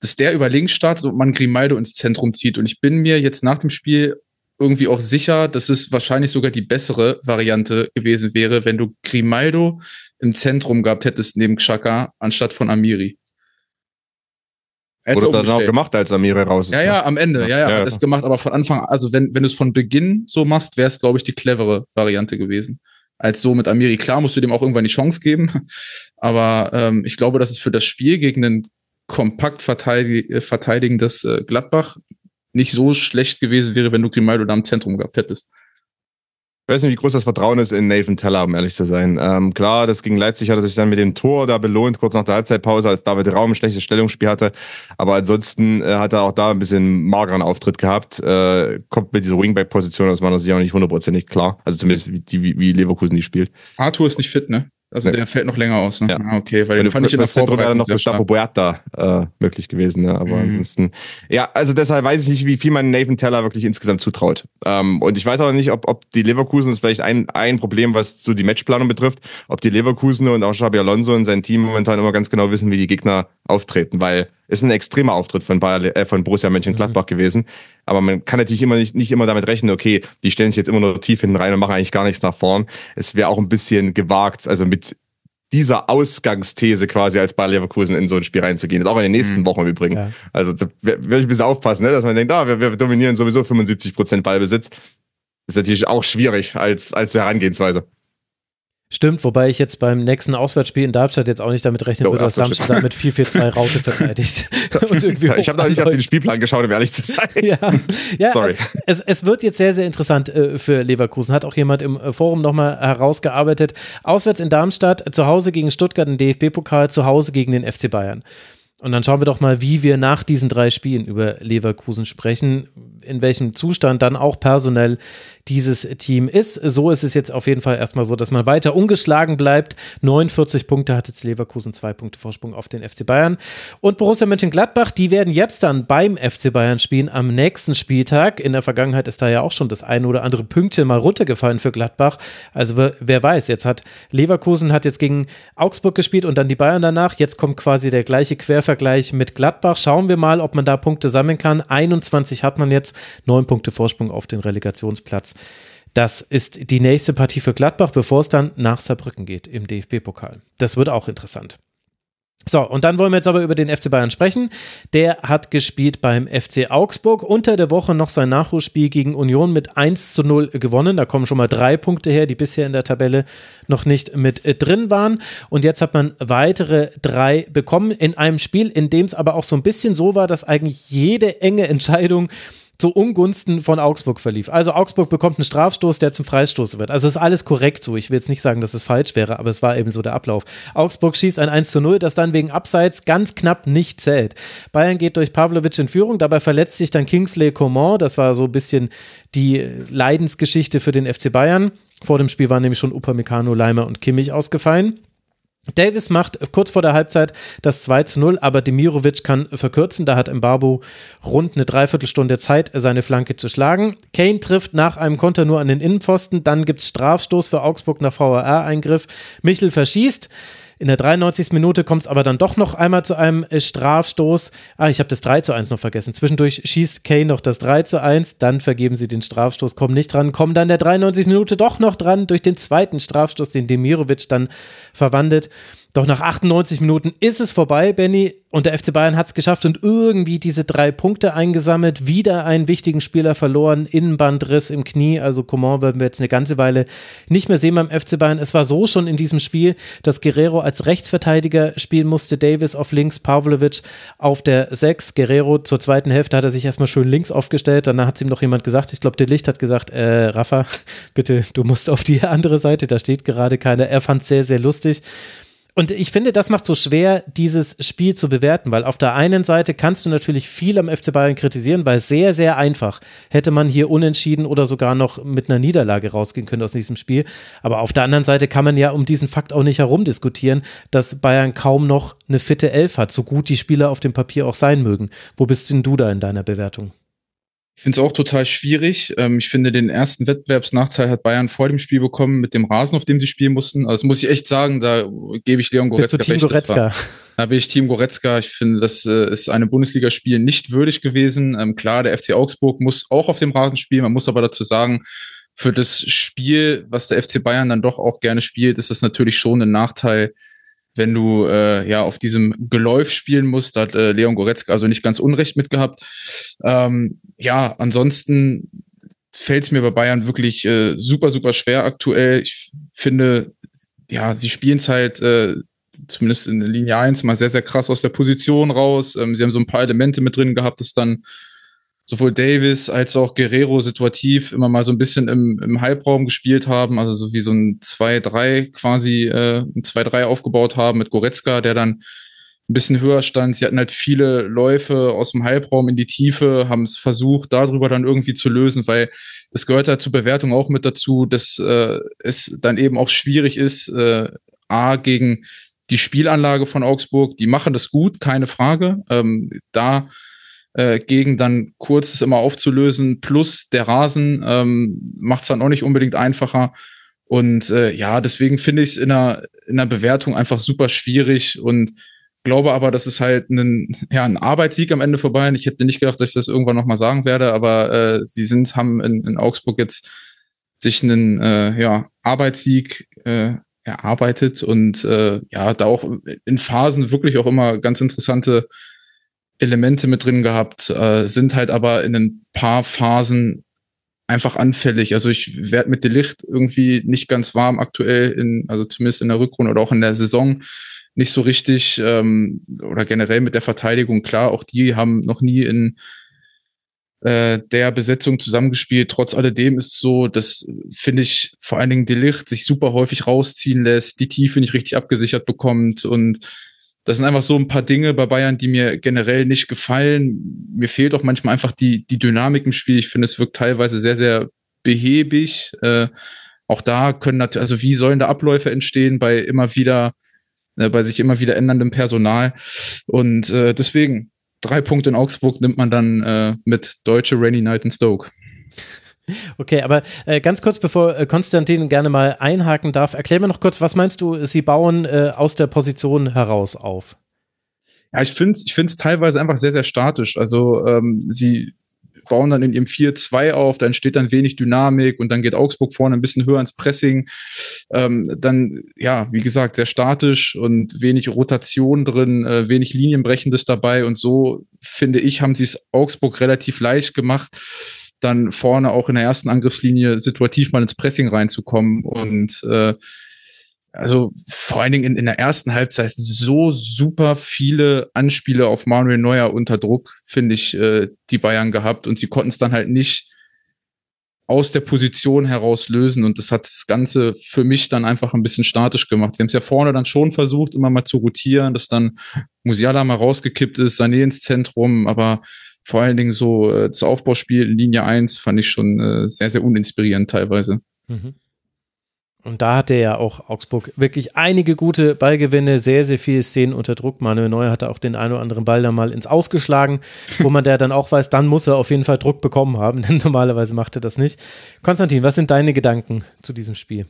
dass der über links startet und man Grimaldo ins Zentrum zieht. Und ich bin mir jetzt nach dem Spiel irgendwie auch sicher, dass es wahrscheinlich sogar die bessere Variante gewesen wäre, wenn du Grimaldo im Zentrum gehabt hättest neben Xhaka anstatt von Amiri. Wurde dann auch gemacht, als Amiri raus ist. Ja, ja, am Ende. Ja, ja, ja hat es gemacht. Aber von Anfang, also wenn, wenn du es von Beginn so machst, wäre es, glaube ich, die clevere Variante gewesen. Als so mit Amiri. Klar musst du dem auch irgendwann die Chance geben. Aber ähm, ich glaube, dass es für das Spiel gegen ein kompakt verteidig äh, verteidigendes äh, Gladbach nicht so schlecht gewesen wäre, wenn du Grimaldo da im Zentrum gehabt hättest. Ich weiß nicht, wie groß das Vertrauen ist in Nathan Teller, um ehrlich zu sein. Ähm, klar, das gegen Leipzig hat er sich dann mit dem Tor da belohnt, kurz nach der Halbzeitpause, als David Raum ein schlechtes Stellungsspiel hatte. Aber ansonsten äh, hat er auch da ein bisschen mageren Auftritt gehabt. Äh, kommt mit dieser Wingback-Position aus meiner Sicht auch nicht hundertprozentig klar. Also zumindest wie, wie, wie Leverkusen die spielt. Arthur ist nicht fit, ne? Also nee. der fällt noch länger aus, ne? Ja. Ah, okay, weil den fand ich in der wäre noch Gustavo Boerta äh, möglich gewesen, ne? Aber mhm. ansonsten, ja, also deshalb weiß ich nicht, wie viel man Nathan Teller wirklich insgesamt zutraut. Ähm, und ich weiß auch nicht, ob, ob die Leverkusen ist vielleicht ein, ein Problem, was so die Matchplanung betrifft, ob die Leverkusen und auch Xabi Alonso und sein Team momentan immer ganz genau wissen, wie die Gegner auftreten, weil es ein extremer Auftritt von, Bayer, äh, von Borussia Mönchengladbach mhm. gewesen. Aber man kann natürlich immer nicht, nicht immer damit rechnen, okay, die stellen sich jetzt immer nur tief hinten rein und machen eigentlich gar nichts nach vorn. Es wäre auch ein bisschen gewagt, also mit dieser Ausgangsthese quasi als Bayer Leverkusen in so ein Spiel reinzugehen. Das auch in den nächsten mhm. Wochen im Übrigen. Ja. Also da würde ich ein bisschen aufpassen, ne? dass man denkt, ah, wir, wir dominieren sowieso 75 Prozent Ballbesitz. Das ist natürlich auch schwierig als, als Herangehensweise. Stimmt, wobei ich jetzt beim nächsten Auswärtsspiel in Darmstadt jetzt auch nicht damit rechnen würde, dass Darmstadt damit 4-4-2 Raute verteidigt. ja, ich habe noch nicht auf den Spielplan geschaut, um ehrlich zu sein. ja, ja Sorry. Es, es, es, wird jetzt sehr, sehr interessant äh, für Leverkusen. Hat auch jemand im äh, Forum nochmal herausgearbeitet. Auswärts in Darmstadt, zu Hause gegen Stuttgart im DFB-Pokal, zu Hause gegen den FC Bayern. Und dann schauen wir doch mal, wie wir nach diesen drei Spielen über Leverkusen sprechen, in welchem Zustand dann auch personell dieses Team ist. So ist es jetzt auf jeden Fall erstmal so, dass man weiter ungeschlagen bleibt. 49 Punkte hat jetzt Leverkusen, zwei Punkte Vorsprung auf den FC Bayern. Und Borussia Mönchengladbach, die werden jetzt dann beim FC Bayern spielen am nächsten Spieltag. In der Vergangenheit ist da ja auch schon das eine oder andere Pünktchen mal runtergefallen für Gladbach. Also wer weiß, jetzt hat Leverkusen hat jetzt gegen Augsburg gespielt und dann die Bayern danach. Jetzt kommt quasi der gleiche Quervergleich mit Gladbach. Schauen wir mal, ob man da Punkte sammeln kann. 21 hat man jetzt, neun Punkte Vorsprung auf den Relegationsplatz. Das ist die nächste Partie für Gladbach, bevor es dann nach Saarbrücken geht im DFB-Pokal. Das wird auch interessant. So, und dann wollen wir jetzt aber über den FC Bayern sprechen. Der hat gespielt beim FC Augsburg. Unter der Woche noch sein Nachholspiel gegen Union mit 1 zu 0 gewonnen. Da kommen schon mal drei Punkte her, die bisher in der Tabelle noch nicht mit äh, drin waren. Und jetzt hat man weitere drei bekommen in einem Spiel, in dem es aber auch so ein bisschen so war, dass eigentlich jede enge Entscheidung zu Ungunsten von Augsburg verlief. Also Augsburg bekommt einen Strafstoß, der zum Freistoß wird. Also ist alles korrekt so. Ich will jetzt nicht sagen, dass es falsch wäre, aber es war eben so der Ablauf. Augsburg schießt ein 1 zu 0, das dann wegen Abseits ganz knapp nicht zählt. Bayern geht durch Pavlovic in Führung, dabei verletzt sich dann Kingsley Coman. Das war so ein bisschen die Leidensgeschichte für den FC Bayern. Vor dem Spiel waren nämlich schon Upamecano, Leimer und Kimmich ausgefallen. Davis macht kurz vor der Halbzeit das 2 zu 0, aber Demirovic kann verkürzen. Da hat Mbabu rund eine Dreiviertelstunde Zeit, seine Flanke zu schlagen. Kane trifft nach einem Konter nur an den Innenpfosten. Dann gibt es Strafstoß für Augsburg nach VAR-Eingriff. Michel verschießt. In der 93. Minute kommt es aber dann doch noch einmal zu einem äh, Strafstoß. Ah, ich habe das 3 zu 1 noch vergessen. Zwischendurch schießt Kane noch das 3 zu 1, dann vergeben sie den Strafstoß, kommen nicht dran, kommen dann der 93. Minute doch noch dran durch den zweiten Strafstoß, den Demirovic dann verwandelt. Doch nach 98 Minuten ist es vorbei, Benny, und der FC Bayern hat es geschafft und irgendwie diese drei Punkte eingesammelt, wieder einen wichtigen Spieler verloren, Innenbandriss im Knie, also Coman werden wir jetzt eine ganze Weile nicht mehr sehen beim FC Bayern. Es war so schon in diesem Spiel, dass Guerrero als Rechtsverteidiger spielen musste, Davis auf links, Pavlovic auf der 6. Guerrero zur zweiten Hälfte hat er sich erstmal schön links aufgestellt, danach hat es ihm noch jemand gesagt, ich glaube, der Licht hat gesagt, äh, Rafa, bitte, du musst auf die andere Seite, da steht gerade keiner. Er fand es sehr, sehr lustig. Und ich finde, das macht so schwer, dieses Spiel zu bewerten, weil auf der einen Seite kannst du natürlich viel am FC Bayern kritisieren, weil sehr, sehr einfach hätte man hier unentschieden oder sogar noch mit einer Niederlage rausgehen können aus diesem Spiel. Aber auf der anderen Seite kann man ja um diesen Fakt auch nicht herumdiskutieren, dass Bayern kaum noch eine fitte Elf hat, so gut die Spieler auf dem Papier auch sein mögen. Wo bist denn du da in deiner Bewertung? Ich finde es auch total schwierig. Ähm, ich finde, den ersten Wettbewerbsnachteil hat Bayern vor dem Spiel bekommen mit dem Rasen, auf dem sie spielen mussten. Also das muss ich echt sagen, da gebe ich Leon Goretzka Bist du Team recht. Goretzka? Da bin ich Team Goretzka. Ich finde, das äh, ist einem Bundesligaspiel nicht würdig gewesen. Ähm, klar, der FC Augsburg muss auch auf dem Rasen spielen. Man muss aber dazu sagen, für das Spiel, was der FC Bayern dann doch auch gerne spielt, ist das natürlich schon ein Nachteil, wenn du äh, ja auf diesem Geläuf spielen musst. Da hat äh, Leon Goretzka also nicht ganz unrecht mitgehabt. Ähm, ja, ansonsten fällt es mir bei Bayern wirklich äh, super, super schwer aktuell. Ich finde, ja, sie spielen es halt äh, zumindest in Linie 1 mal sehr, sehr krass aus der Position raus. Ähm, sie haben so ein paar Elemente mit drin gehabt, das dann sowohl Davis als auch Guerrero situativ immer mal so ein bisschen im, im Halbraum gespielt haben, also so wie so ein 2-3 quasi, äh, ein 2-3 aufgebaut haben mit Goretzka, der dann ein bisschen höher stand. Sie hatten halt viele Läufe aus dem Halbraum in die Tiefe, haben es versucht, darüber dann irgendwie zu lösen, weil es gehört halt zur Bewertung auch mit dazu, dass äh, es dann eben auch schwierig ist, äh, A, gegen die Spielanlage von Augsburg, die machen das gut, keine Frage. Ähm, da äh, gegen dann kurz es immer aufzulösen, plus der Rasen ähm, macht es dann auch nicht unbedingt einfacher. Und äh, ja, deswegen finde ich es in einer, in einer Bewertung einfach super schwierig und glaube aber, dass es halt ein, ja, ein Arbeitssieg am Ende vorbei. Und ich hätte nicht gedacht, dass ich das irgendwann nochmal sagen werde, aber äh, sie sind, haben in, in Augsburg jetzt sich einen äh, ja, Arbeitssieg äh, erarbeitet und äh, ja, da auch in Phasen wirklich auch immer ganz interessante Elemente mit drin gehabt, äh, sind halt aber in ein paar Phasen einfach anfällig. Also ich werde mit Delicht irgendwie nicht ganz warm aktuell, in, also zumindest in der Rückrunde oder auch in der Saison nicht so richtig ähm, oder generell mit der Verteidigung. Klar, auch die haben noch nie in äh, der Besetzung zusammengespielt. Trotz alledem ist so, dass finde ich vor allen Dingen Delicht sich super häufig rausziehen lässt, die Tiefe nicht richtig abgesichert bekommt und das sind einfach so ein paar Dinge bei Bayern, die mir generell nicht gefallen. Mir fehlt auch manchmal einfach die, die Dynamik im Spiel. Ich finde, es wirkt teilweise sehr, sehr behäbig. Äh, auch da können natürlich, also wie sollen da Abläufe entstehen bei immer wieder, äh, bei sich immer wieder änderndem Personal? Und äh, deswegen, drei Punkte in Augsburg nimmt man dann äh, mit Deutsche Rainy Night in Stoke. Okay, aber äh, ganz kurz, bevor äh, Konstantin gerne mal einhaken darf, erklär mir noch kurz, was meinst du, sie bauen äh, aus der Position heraus auf? Ja, ich finde es ich find's teilweise einfach sehr, sehr statisch. Also ähm, sie bauen dann in ihrem 4-2 auf, da entsteht dann wenig Dynamik und dann geht Augsburg vorne ein bisschen höher ins Pressing. Ähm, dann, ja, wie gesagt, sehr statisch und wenig Rotation drin, äh, wenig Linienbrechendes dabei und so, finde ich, haben sie es Augsburg relativ leicht gemacht dann vorne auch in der ersten Angriffslinie situativ mal ins Pressing reinzukommen und äh, also vor allen Dingen in, in der ersten Halbzeit so super viele Anspiele auf Manuel Neuer unter Druck, finde ich, äh, die Bayern gehabt und sie konnten es dann halt nicht aus der Position heraus lösen und das hat das Ganze für mich dann einfach ein bisschen statisch gemacht. Sie haben es ja vorne dann schon versucht, immer mal zu rotieren, dass dann Musiala mal rausgekippt ist, Sané ins Zentrum, aber vor allen Dingen so äh, das Aufbauspiel in Linie 1 fand ich schon äh, sehr, sehr uninspirierend teilweise. Mhm. Und da hatte ja auch Augsburg wirklich einige gute Ballgewinne, sehr, sehr viele Szenen unter Druck. Manuel Neuer hatte auch den einen oder anderen Ball da mal ins Ausgeschlagen, wo man der dann auch weiß, dann muss er auf jeden Fall Druck bekommen haben, denn normalerweise macht er das nicht. Konstantin, was sind deine Gedanken zu diesem Spiel?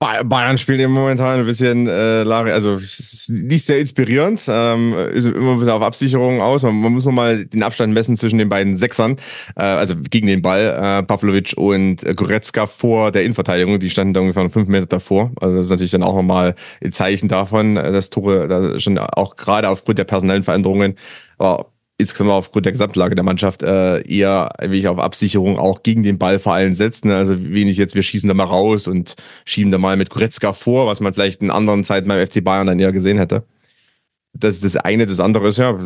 Bayern spielt im momentan ein bisschen, äh, also es ist nicht sehr inspirierend, ähm, ist immer ein bisschen auf Absicherung aus. Man, man muss nochmal den Abstand messen zwischen den beiden Sechsern, äh, also gegen den Ball, äh, Pavlovic und äh, Goretzka vor der Innenverteidigung, die standen da ungefähr fünf Meter davor. Also das ist natürlich dann auch nochmal ein Zeichen davon, äh, dass Tore da schon auch gerade aufgrund der personellen Veränderungen, aber insgesamt aufgrund der Gesamtlage der Mannschaft äh, eher wirklich auf Absicherung auch gegen den Ball vor allem setzen. Also wenig jetzt, wir schießen da mal raus und schieben da mal mit Goretzka vor, was man vielleicht in anderen Zeiten beim FC Bayern dann eher gesehen hätte. Das ist das eine. Das andere ist ja,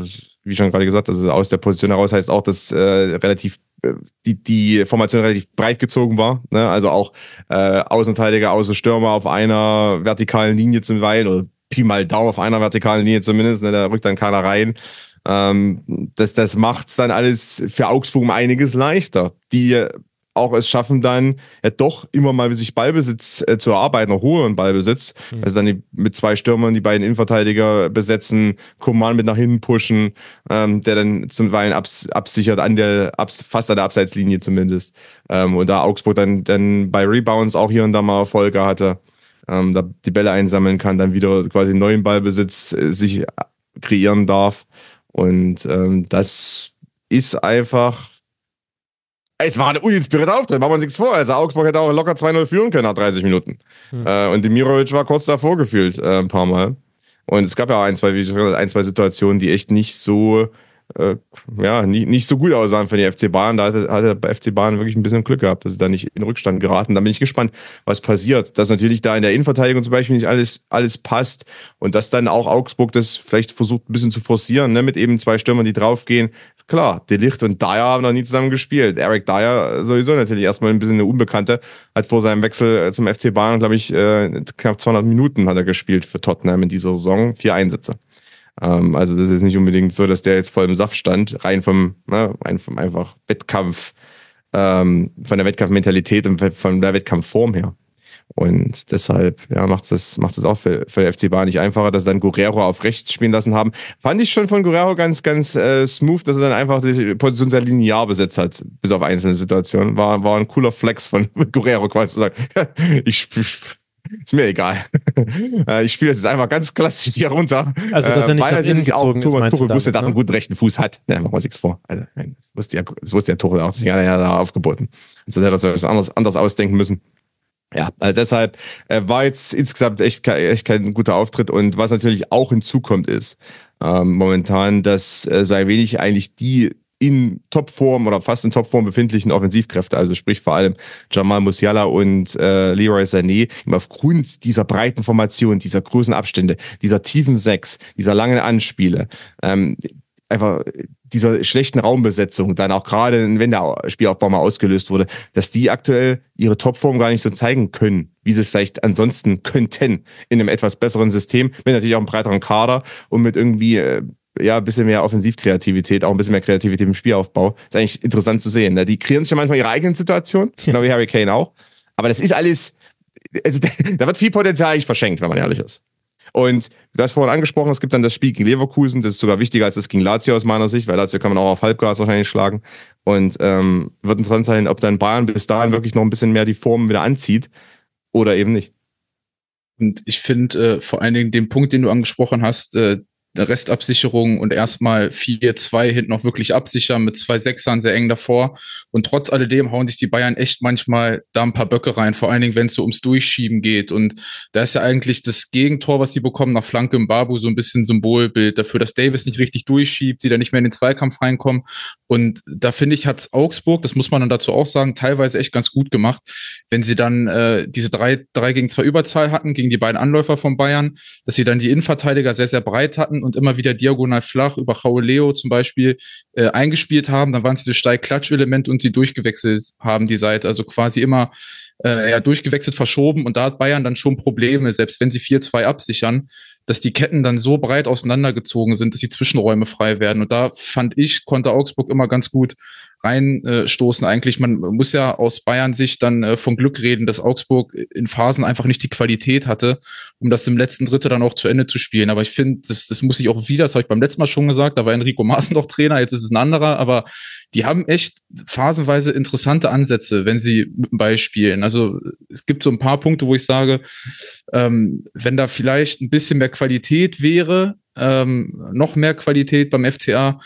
wie schon gerade gesagt, also aus der Position heraus heißt auch, dass äh, relativ äh, die, die Formation relativ breit gezogen war. Ne? Also auch äh, Außenverteidiger, Außenstürmer auf einer vertikalen Linie zum Weilen oder Pi mal Dauer auf einer vertikalen Linie zumindest. Ne? Da rückt dann keiner rein. Ähm, das das macht es dann alles für Augsburg um einiges leichter. Die auch es schaffen dann ja doch immer mal sich Ballbesitz äh, zu erarbeiten, noch hohen Ballbesitz. Mhm. Also dann die, mit zwei Stürmern die beiden Innenverteidiger besetzen, Koman mit nach hinten pushen, ähm, der dann zum Weilen abs, absichert an der, abs, fast an der Abseitslinie zumindest. Ähm, und da Augsburg dann, dann bei Rebounds auch hier und da mal Erfolge hatte, ähm, da die Bälle einsammeln kann, dann wieder quasi neuen Ballbesitz äh, sich kreieren darf. Und ähm, das ist einfach. Es war ein uninspirierter Auftritt, machen wir uns nichts vor. Also Augsburg hätte auch locker 2-0 führen können nach 30 Minuten. Hm. Äh, und Demirovic war kurz davor gefühlt, äh, ein paar Mal. Und es gab ja auch ein, zwei, wie gesagt, ein, zwei Situationen, die echt nicht so äh, ja, nicht, nicht so gut aussahen für die FC Bayern. Da hatte, hatte bei FC Bayern wirklich ein bisschen Glück gehabt, dass sie da nicht in Rückstand geraten. Da bin ich gespannt, was passiert. Dass natürlich da in der Innenverteidigung zum Beispiel nicht alles, alles passt und dass dann auch Augsburg das vielleicht versucht ein bisschen zu forcieren, ne, mit eben zwei Stürmern, die draufgehen. Klar, Delicht und Dyer haben noch nie zusammen gespielt. Eric Dyer sowieso natürlich erstmal ein bisschen eine Unbekannte. Hat vor seinem Wechsel zum FC Bayern, glaube ich, äh, knapp 200 Minuten hat er gespielt für Tottenham in dieser Saison. Vier Einsätze. Ähm, also das ist nicht unbedingt so, dass der jetzt voll im Saft stand, rein vom, ne, rein vom einfach Wettkampf, ähm, von der Wettkampfmentalität und von der Wettkampfform her. Und deshalb ja, macht es macht es auch für, für FC Bayern nicht einfacher, dass dann Guerrero auf rechts spielen lassen haben. Fand ich schon von Guerrero ganz, ganz äh, smooth, dass er dann einfach die Position sehr linear besetzt hat, bis auf einzelne Situationen. War, war ein cooler Flex von Guerrero quasi zu sagen, ich, ich ist mir egal. Äh, ich spiele das jetzt einfach ganz klassisch hier runter. Also, dass er äh, nicht nach innen gezogen auch Thomas ist, Tuchel wusste, dass er einen guten rechten Fuß hat. Ne, machen wir uns nichts vor. Also, das wusste ja, das wusste ja Tuchel auch. Das hat er ja da aufgeboten. Und sonst hätte er sich was anderes, anders ausdenken müssen. Ja, also deshalb äh, war jetzt insgesamt echt, echt kein guter Auftritt. Und was natürlich auch hinzukommt, ist ähm, momentan, dass äh, so ein wenig eigentlich die in Topform oder fast in Topform befindlichen Offensivkräfte, also sprich vor allem Jamal Musiala und äh, Leroy Sané, aufgrund dieser breiten Formation, dieser großen Abstände, dieser tiefen Sechs, dieser langen Anspiele, ähm, einfach dieser schlechten Raumbesetzung, dann auch gerade, wenn der Spielaufbau mal ausgelöst wurde, dass die aktuell ihre Topform gar nicht so zeigen können, wie sie es vielleicht ansonsten könnten in einem etwas besseren System, mit natürlich auch einem breiteren Kader und mit irgendwie äh, ja, ein bisschen mehr Offensivkreativität, auch ein bisschen mehr Kreativität im Spielaufbau. Ist eigentlich interessant zu sehen. Ne? Die kreieren sich ja manchmal ihre eigenen Situationen, genau wie Harry Kane auch. Aber das ist alles, also, da wird viel Potenzial eigentlich verschenkt, wenn man ehrlich ist. Und du hast vorhin angesprochen, es gibt dann das Spiel gegen Leverkusen, das ist sogar wichtiger als das gegen Lazio aus meiner Sicht, weil Lazio kann man auch auf Halbgas wahrscheinlich schlagen. Und ähm, wird interessant sein, ob dann Bayern bis dahin wirklich noch ein bisschen mehr die Form wieder anzieht oder eben nicht. Und ich finde äh, vor allen Dingen den Punkt, den du angesprochen hast, äh, Restabsicherung und erstmal 4-2 hinten auch wirklich absichern mit zwei Sechsern sehr eng davor. Und trotz alledem hauen sich die Bayern echt manchmal da ein paar Böcke rein, vor allen Dingen, wenn es so ums Durchschieben geht. Und da ist ja eigentlich das Gegentor, was sie bekommen, nach Flanke im Babu so ein bisschen Symbolbild dafür, dass Davis nicht richtig durchschiebt, sie da nicht mehr in den Zweikampf reinkommen. Und da finde ich, hat Augsburg, das muss man dann dazu auch sagen, teilweise echt ganz gut gemacht, wenn sie dann äh, diese drei, drei gegen zwei Überzahl hatten gegen die beiden Anläufer von Bayern, dass sie dann die Innenverteidiger sehr, sehr breit hatten und immer wieder diagonal flach über Leo zum Beispiel äh, eingespielt haben. Dann waren es diese Steig-Klatsch-Elemente und sie durchgewechselt haben, die Seite. Also quasi immer äh, ja, durchgewechselt, verschoben. Und da hat Bayern dann schon Probleme, selbst wenn sie 4-2 absichern, dass die Ketten dann so breit auseinandergezogen sind, dass die Zwischenräume frei werden. Und da fand ich, konnte Augsburg immer ganz gut reinstoßen. Eigentlich, man muss ja aus Bayern sich dann äh, von Glück reden, dass Augsburg in Phasen einfach nicht die Qualität hatte, um das im letzten Drittel dann auch zu Ende zu spielen. Aber ich finde, das, das muss ich auch wieder, das habe ich beim letzten Mal schon gesagt, da war Enrico Maaßen noch Trainer, jetzt ist es ein anderer, aber die haben echt phasenweise interessante Ansätze, wenn sie mit dem Ball spielen. Also es gibt so ein paar Punkte, wo ich sage, ähm, wenn da vielleicht ein bisschen mehr Qualität wäre, ähm, noch mehr Qualität beim FCA,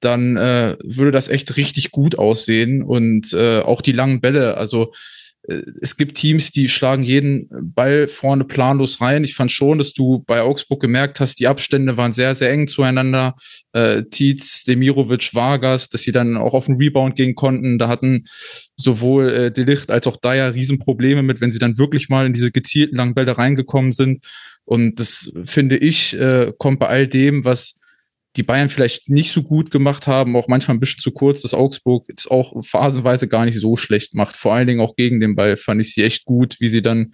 dann äh, würde das echt richtig gut aussehen und äh, auch die langen Bälle, also äh, es gibt Teams, die schlagen jeden Ball vorne planlos rein. Ich fand schon, dass du bei Augsburg gemerkt hast, die Abstände waren sehr, sehr eng zueinander. Äh, Tietz, Demirovic, Vargas, dass sie dann auch auf den Rebound gehen konnten. Da hatten sowohl äh, Delicht als auch Dyer Riesenprobleme mit, wenn sie dann wirklich mal in diese gezielten langen Bälle reingekommen sind. Und das finde ich, äh, kommt bei all dem, was die Bayern vielleicht nicht so gut gemacht haben, auch manchmal ein bisschen zu kurz, dass Augsburg jetzt auch phasenweise gar nicht so schlecht macht. Vor allen Dingen auch gegen den Ball fand ich sie echt gut, wie sie dann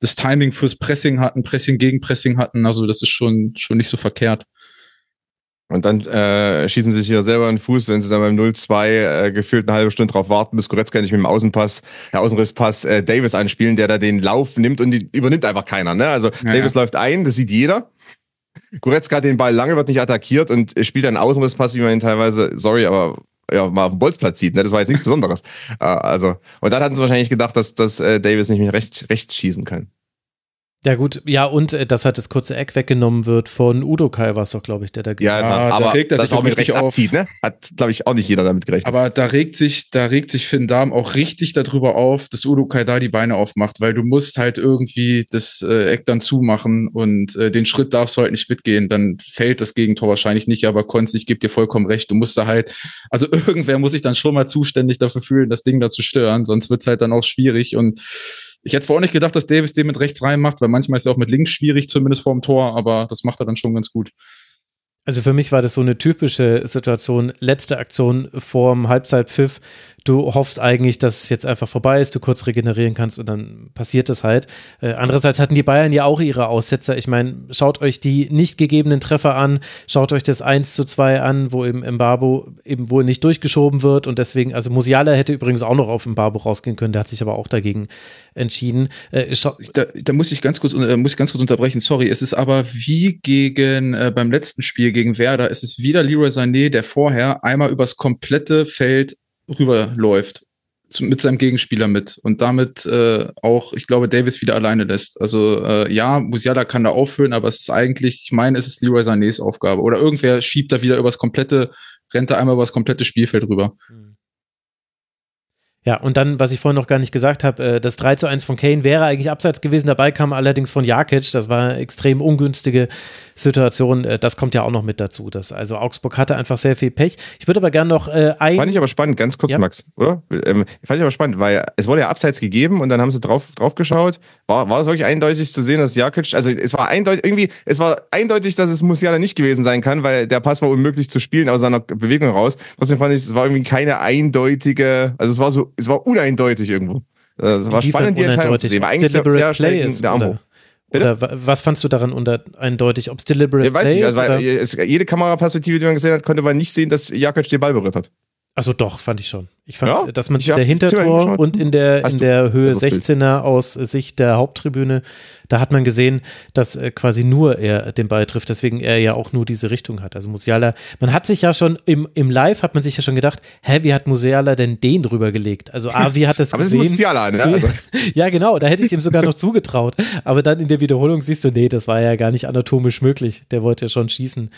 das Timing fürs Pressing hatten, Pressing gegen Pressing hatten. Also das ist schon, schon nicht so verkehrt. Und dann äh, schießen sie sich hier selber in den Fuß, wenn sie dann beim 0-2 äh, gefühlt eine halbe Stunde drauf warten, bis Goretzka nicht mit dem Außenpass, der Außenrisspass äh, Davis anspielen, der da den Lauf nimmt und die übernimmt einfach keiner. Ne? Also ja, Davis ja. läuft ein, das sieht jeder. Goretzka hat den Ball lange, wird nicht attackiert und spielt einen Außenrisspass, wie man ihn teilweise, sorry, aber ja, mal auf dem Bolzplatz sieht. Ne? Das war jetzt nichts Besonderes. Äh, also, und dann hatten sie wahrscheinlich gedacht, dass, dass äh, Davis nicht mehr recht, recht schießen kann. Ja, gut, ja, und äh, dass halt das kurze Eck weggenommen wird von Udo Kai, war es doch, glaube ich, der da Ja, ah, aber da regt das auch mit Recht auf. abzieht, ne? Hat, glaube ich, auch nicht jeder damit gerechnet. Aber da regt sich, da regt sich Finn Darm auch richtig darüber auf, dass Udo Kai da die Beine aufmacht, weil du musst halt irgendwie das äh, Eck dann zumachen und äh, den Schritt darfst du halt nicht mitgehen. Dann fällt das Gegentor wahrscheinlich nicht, aber Konz, ich gebe dir vollkommen recht. Du musst da halt, also irgendwer muss sich dann schon mal zuständig dafür fühlen, das Ding da zu stören, sonst wird's halt dann auch schwierig und ich hätte zwar nicht gedacht, dass Davis den mit rechts rein macht, weil manchmal ist er auch mit links schwierig, zumindest vorm Tor, aber das macht er dann schon ganz gut. Also für mich war das so eine typische Situation, letzte Aktion vorm Halbzeitpfiff du hoffst eigentlich, dass es jetzt einfach vorbei ist, du kurz regenerieren kannst und dann passiert es halt. Äh, andererseits hatten die Bayern ja auch ihre Aussetzer. Ich meine, schaut euch die nicht gegebenen Treffer an, schaut euch das 1 zu 2 an, wo im Mbabo eben wohl nicht durchgeschoben wird und deswegen, also Musiala hätte übrigens auch noch auf Mbabo rausgehen können, der hat sich aber auch dagegen entschieden. Äh, da, da, muss ich ganz kurz, äh, muss ich ganz kurz unterbrechen, sorry, es ist aber wie gegen, beim letzten Spiel gegen Werder, es ist wieder Leroy Sané, der vorher einmal übers komplette Feld rüberläuft mit seinem Gegenspieler mit und damit äh, auch, ich glaube, Davis wieder alleine lässt. Also äh, ja, Musiala kann da auffüllen, aber es ist eigentlich, ich meine, es ist Leroy Sanés Aufgabe. Oder irgendwer schiebt da wieder übers komplette, rennt da einmal übers komplette Spielfeld rüber. Mhm. Ja, und dann, was ich vorhin noch gar nicht gesagt habe, äh, das 3 zu 1 von Kane wäre eigentlich abseits gewesen. Dabei kam allerdings von Jakic. Das war extrem ungünstige Situation. Äh, das kommt ja auch noch mit dazu. Dass, also Augsburg hatte einfach sehr viel Pech. Ich würde aber gerne noch äh, ein. Fand ich aber spannend, ganz kurz, ja. Max, oder? Ähm, fand ich aber spannend, weil es wurde ja abseits gegeben und dann haben sie drauf, drauf geschaut. War, war es wirklich eindeutig zu sehen, dass Jakic, also es war eindeutig, irgendwie, es war eindeutig, dass es Musiala nicht gewesen sein kann, weil der Pass war unmöglich zu spielen aus seiner Bewegung raus. Trotzdem fand ich, es war irgendwie keine eindeutige, also es war so es war uneindeutig irgendwo. Äh, es war spannend, die Entscheidung zu sehen. War eigentlich sehr, sehr schnell ist, der Armbruch. Oder? oder was fandst du daran unter eindeutig? Ob es deliberate ja, weiß Play nicht, also ist? Es, jede Kameraperspektive, die man gesehen hat, konnte man nicht sehen, dass Jakic den Ball berührt hat. Also doch, fand ich schon. Ich fand, Ja? dass man in der Hintertor und in der, in der Höhe besseres Bild. 16er aus Sicht der Haupttribüne, da hat man gesehen, dass äh, quasi nur er den Ball trifft, deswegen er ja auch nur diese Richtung hat. Also Musiala, man hat sich ja schon im, im Live hat man sich ja schon gedacht, hä, wie hat Musiala denn den drüber gelegt? Also A, wie hat das Aber es gesehen? ist Musiala, ne? Also, ja, genau, da hätte ich ihm sogar noch zugetraut. Aber dann in der Wiederholung siehst du, nee, das war ja gar nicht anatomisch möglich. Der wollte ja schon schießen.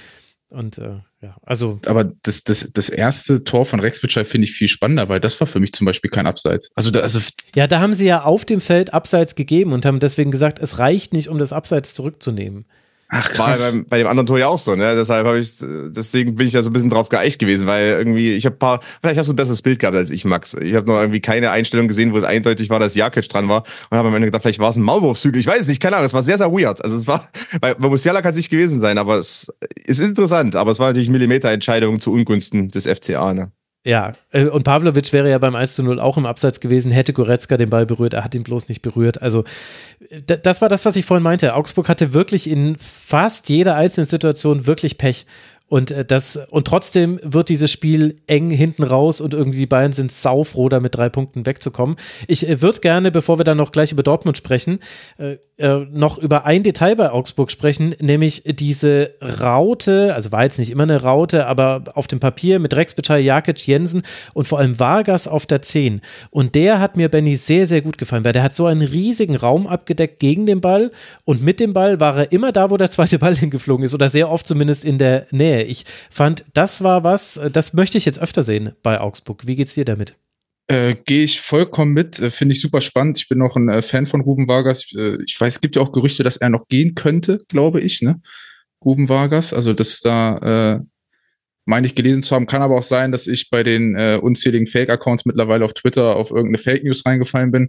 Und äh, ja, also Aber das, das, das erste Tor von Rex Bitschei finde ich viel spannender, weil das war für mich zum Beispiel kein Abseits. Also, da, also Ja, da haben sie ja auf dem Feld Abseits gegeben und haben deswegen gesagt, es reicht nicht, um das Abseits zurückzunehmen. Ach war krass. beim, bei dem anderen Tor ja auch so, ne? Deshalb habe ich, deswegen bin ich da so ein bisschen drauf geeicht gewesen, weil irgendwie, ich habe paar, vielleicht hast du ein besseres Bild gehabt als ich, Max. Ich habe noch irgendwie keine Einstellung gesehen, wo es eindeutig war, dass Jakic dran war und habe am Ende gedacht, vielleicht war es ein Maulwurfshügel. Ich weiß es nicht, keine Ahnung. Es war sehr, sehr weird. Also es war, bei, bei Musiala kann es nicht gewesen sein, aber es ist interessant. Aber es war natürlich Millimeterentscheidung zu Ungunsten des FCA, ne? Ja, äh, und Pavlovic wäre ja beim 1 zu 0 auch im Abseits gewesen, hätte Goretzka den Ball berührt, er hat ihn bloß nicht berührt. Also, das war das, was ich vorhin meinte. Augsburg hatte wirklich in fast jeder einzelnen Situation wirklich Pech. Und äh, das, und trotzdem wird dieses Spiel eng hinten raus und irgendwie die Bayern sind saufroh, da mit drei Punkten wegzukommen. Ich äh, würde gerne, bevor wir dann noch gleich über Dortmund sprechen, äh, noch über ein Detail bei Augsburg sprechen, nämlich diese Raute, also war jetzt nicht immer eine Raute, aber auf dem Papier mit Rex Bitschei, Jakic, Jensen und vor allem Vargas auf der 10. Und der hat mir, Benny, sehr, sehr gut gefallen, weil der hat so einen riesigen Raum abgedeckt gegen den Ball und mit dem Ball war er immer da, wo der zweite Ball hingeflogen ist oder sehr oft zumindest in der Nähe. Ich fand, das war was, äh, das möchte ich jetzt öfter sehen bei Augsburg. Wie geht's dir damit? Äh, Gehe ich vollkommen mit, äh, finde ich super spannend. Ich bin auch ein äh, Fan von Ruben Vargas. Äh, ich weiß, es gibt ja auch Gerüchte, dass er noch gehen könnte, glaube ich, ne? Ruben Vargas. Also, dass da, äh, meine ich gelesen zu haben, kann aber auch sein, dass ich bei den äh, unzähligen Fake-Accounts mittlerweile auf Twitter auf irgendeine Fake News reingefallen bin.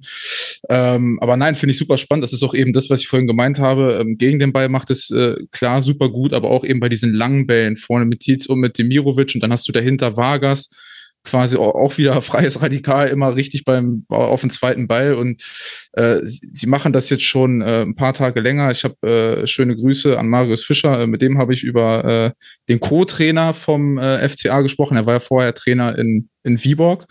Ähm, aber nein, finde ich super spannend. Das ist auch eben das, was ich vorhin gemeint habe. Ähm, gegen den Ball macht es äh, klar super gut, aber auch eben bei diesen langen Bällen vorne mit Tietz und mit Demirovic und dann hast du dahinter Vargas quasi au- auch wieder freies Radikal immer richtig beim auf den zweiten Ball und äh, sie sie machen das jetzt schon äh, ein paar Tage länger. Ich habe äh, schöne Grüße an Marius Fischer, äh, mit dem habe ich über äh, den Co-Trainer vom äh, FCA gesprochen. Er war ja vorher Trainer in in Viborg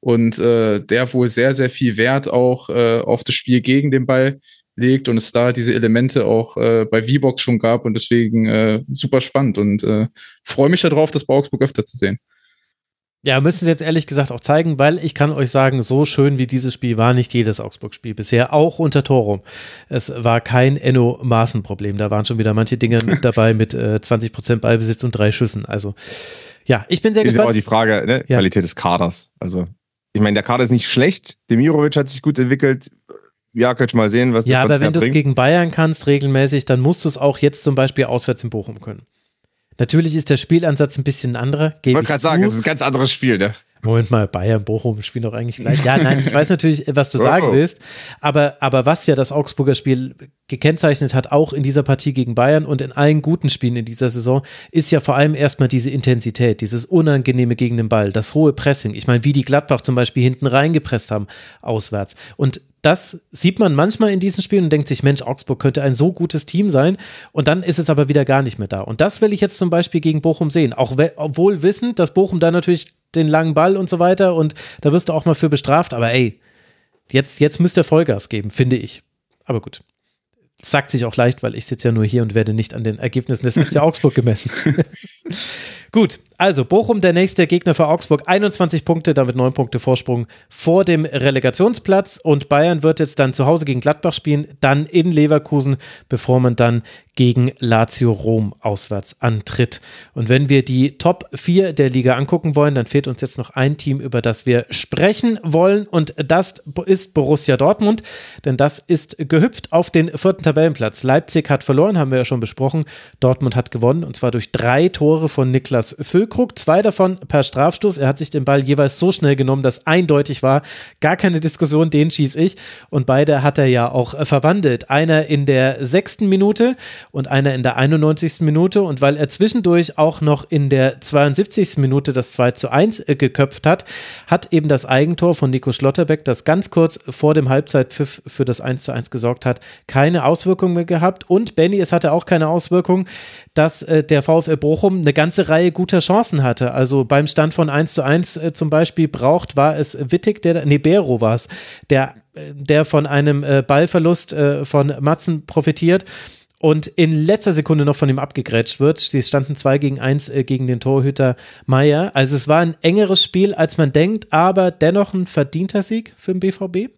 und äh, der wohl sehr sehr viel Wert auch äh, auf das Spiel gegen den Ball legt und es da diese Elemente auch äh, bei Viborg schon gab und deswegen äh, super spannend und äh, freue mich darauf, das bei Augsburg öfter zu sehen. Ja, müssen sie jetzt ehrlich gesagt auch zeigen, weil ich kann euch sagen, so schön wie dieses Spiel war nicht jedes Augsburg-Spiel bisher, auch unter Torum. Es war kein Enno-Maßen-Problem. Da waren schon wieder manche Dinge mit dabei mit äh, 20% Ballbesitz und drei Schüssen. Also, ja, ich bin sehr Ist ja auch gespannt. die Frage, ne? Ja. Qualität des Kaders. Also, ich meine, der Kader ist nicht schlecht. Demirovic hat sich gut entwickelt. Jakic mal sehen, was Ja, aber wenn du es gegen Bayern kannst, regelmäßig, dann musst du es auch jetzt zum Beispiel auswärts in Bochum können. Natürlich ist der Spielansatz ein bisschen anderer. Ich wollte gerade sagen, es ist ein ganz anderes Spiel, ne? Moment mal, Bayern, Bochum spielen doch eigentlich gleich. Ja, nein, ich weiß natürlich, was du Oh. sagen willst, aber, aber was ja das Augsburger Spiel gekennzeichnet hat, auch in dieser Partie gegen Bayern und in allen guten Spielen in dieser Saison, ist ja vor allem erstmal diese Intensität, dieses Unangenehme gegen den Ball, das hohe Pressing. Ich meine, wie die Gladbach zum Beispiel hinten reingepresst haben, auswärts. Und das sieht man manchmal in diesen Spielen und denkt sich, Mensch, Augsburg könnte ein so gutes Team sein und dann ist es aber wieder gar nicht mehr da. Und das will ich jetzt zum Beispiel gegen Bochum sehen, auch obwohl wissend, dass Bochum da natürlich den langen Ball und so weiter und da wirst du auch mal für bestraft, aber ey, jetzt, jetzt müsst ihr Vollgas geben, finde ich. Aber gut. Sagt sich auch leicht, weil ich sitze ja nur hier und werde nicht an den Ergebnissen des FC Augsburg gemessen. Gut, also Bochum, der nächste Gegner für Augsburg, 21 Punkte, damit 9 Punkte Vorsprung vor dem Relegationsplatz und Bayern wird jetzt dann zu Hause gegen Gladbach spielen, dann in Leverkusen, bevor man dann gegen Lazio Rom auswärts antritt. Und wenn wir die Top 4 der Liga angucken wollen, dann fehlt uns jetzt noch ein Team, über das wir sprechen wollen und das ist Borussia Dortmund, denn das ist gehüpft auf den vierten Tabellenplatz. Leipzig hat verloren, haben wir ja schon besprochen. Dortmund hat gewonnen und zwar durch drei Tore von Niklas Füllkrug, zwei davon per Strafstoß. Er hat sich den Ball jeweils so schnell genommen, dass eindeutig war, gar keine Diskussion, den schieß ich. Und beide hat er ja auch äh, verwandelt. Einer in der sechsten Minute und einer in der 91. Minute. Und weil er zwischendurch auch noch in der 72. Minute das 2 zu 1 äh, geköpft hat, hat eben das Eigentor von Nico Schlotterbeck, das ganz kurz vor dem Halbzeitpfiff für das 1 zu 1 gesorgt hat, keine Auswirkung mehr gehabt. Und Benny, es hatte auch keine Auswirkung, dass äh, der VfL Bochum eine ganze Reihe guter Chancen Chancen hatte. Also beim Stand von 1 zu 1 äh, zum Beispiel braucht, war es Wittig, der, nee, Bero war es, der, äh, der von einem äh, Ballverlust von Matzen profitiert und in letzter Sekunde noch von ihm abgegrätscht wird. Sie standen 2 gegen 1 äh, gegen den Torhüter Meier. Also es war ein engeres Spiel, als man denkt, aber dennoch ein verdienter Sieg für den BVB.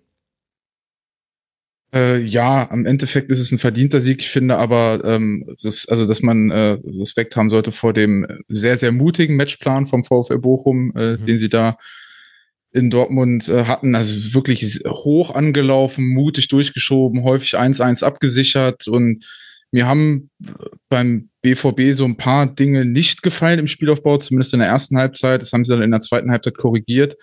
Äh, ja, am Endeffekt ist es ein verdienter Sieg. Ich finde aber, ähm, das, also, dass man äh, Respekt haben sollte vor dem sehr, sehr mutigen Matchplan vom VfL Bochum, äh, mhm. den sie da in Dortmund äh, hatten. Also wirklich hoch angelaufen, mutig durchgeschoben, häufig 1-1 abgesichert und mir haben beim BVB so ein paar Dinge nicht gefallen im Spielaufbau, zumindest in der ersten Halbzeit. Das haben sie dann in der zweiten Halbzeit korrigiert.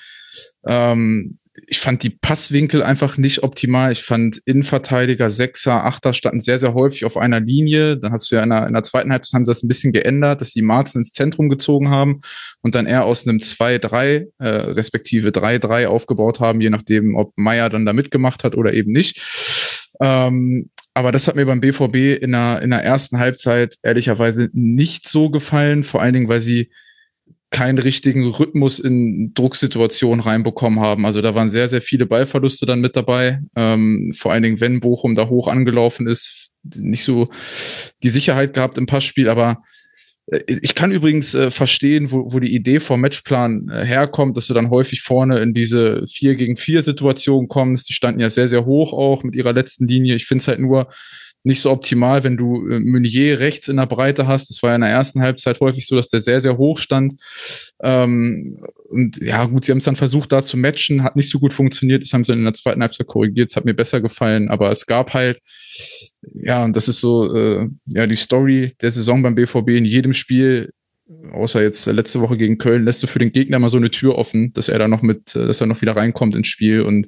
Ähm, ich fand die Passwinkel einfach nicht optimal. Ich fand Innenverteidiger, Sechser, Achter standen sehr, sehr häufig auf einer Linie. Dann hast du ja in der, in der zweiten Halbzeit haben sie das ein bisschen geändert, dass die Marzen ins Zentrum gezogen haben und dann eher aus einem 2-3, äh, respektive 3-3 aufgebaut haben, je nachdem, ob Meier dann da mitgemacht hat oder eben nicht. Ähm, aber das hat mir beim BVB in der, in der ersten Halbzeit ehrlicherweise nicht so gefallen, vor allen Dingen, weil sie keinen richtigen Rhythmus in Drucksituationen reinbekommen haben. Also da waren sehr, sehr viele Ballverluste dann mit dabei. Ähm, vor allen Dingen, wenn Bochum da hoch angelaufen ist, nicht so die Sicherheit gehabt im Passspiel, aber äh, ich kann übrigens äh, verstehen, wo, wo die Idee vom Matchplan äh, herkommt, dass du dann häufig vorne in diese 4 gegen 4 Situation kommst. Die standen ja sehr, sehr hoch auch mit ihrer letzten Linie. Ich finde es halt nur nicht so optimal, wenn du äh, Meunier rechts in der Breite hast. Das war ja in der ersten Halbzeit häufig so, dass der sehr, sehr hoch stand. Ähm, und ja, gut, sie haben es dann versucht, da zu matchen, hat nicht so gut funktioniert. Das haben sie in der zweiten Halbzeit korrigiert. Es hat mir besser gefallen, aber es gab halt ja, und das ist so, äh, ja, die Story der Saison beim BVB in jedem Spiel, außer jetzt letzte Woche gegen Köln, lässt du für den Gegner mal so eine Tür offen, dass er da noch mit, äh, dass er noch wieder reinkommt ins Spiel. Und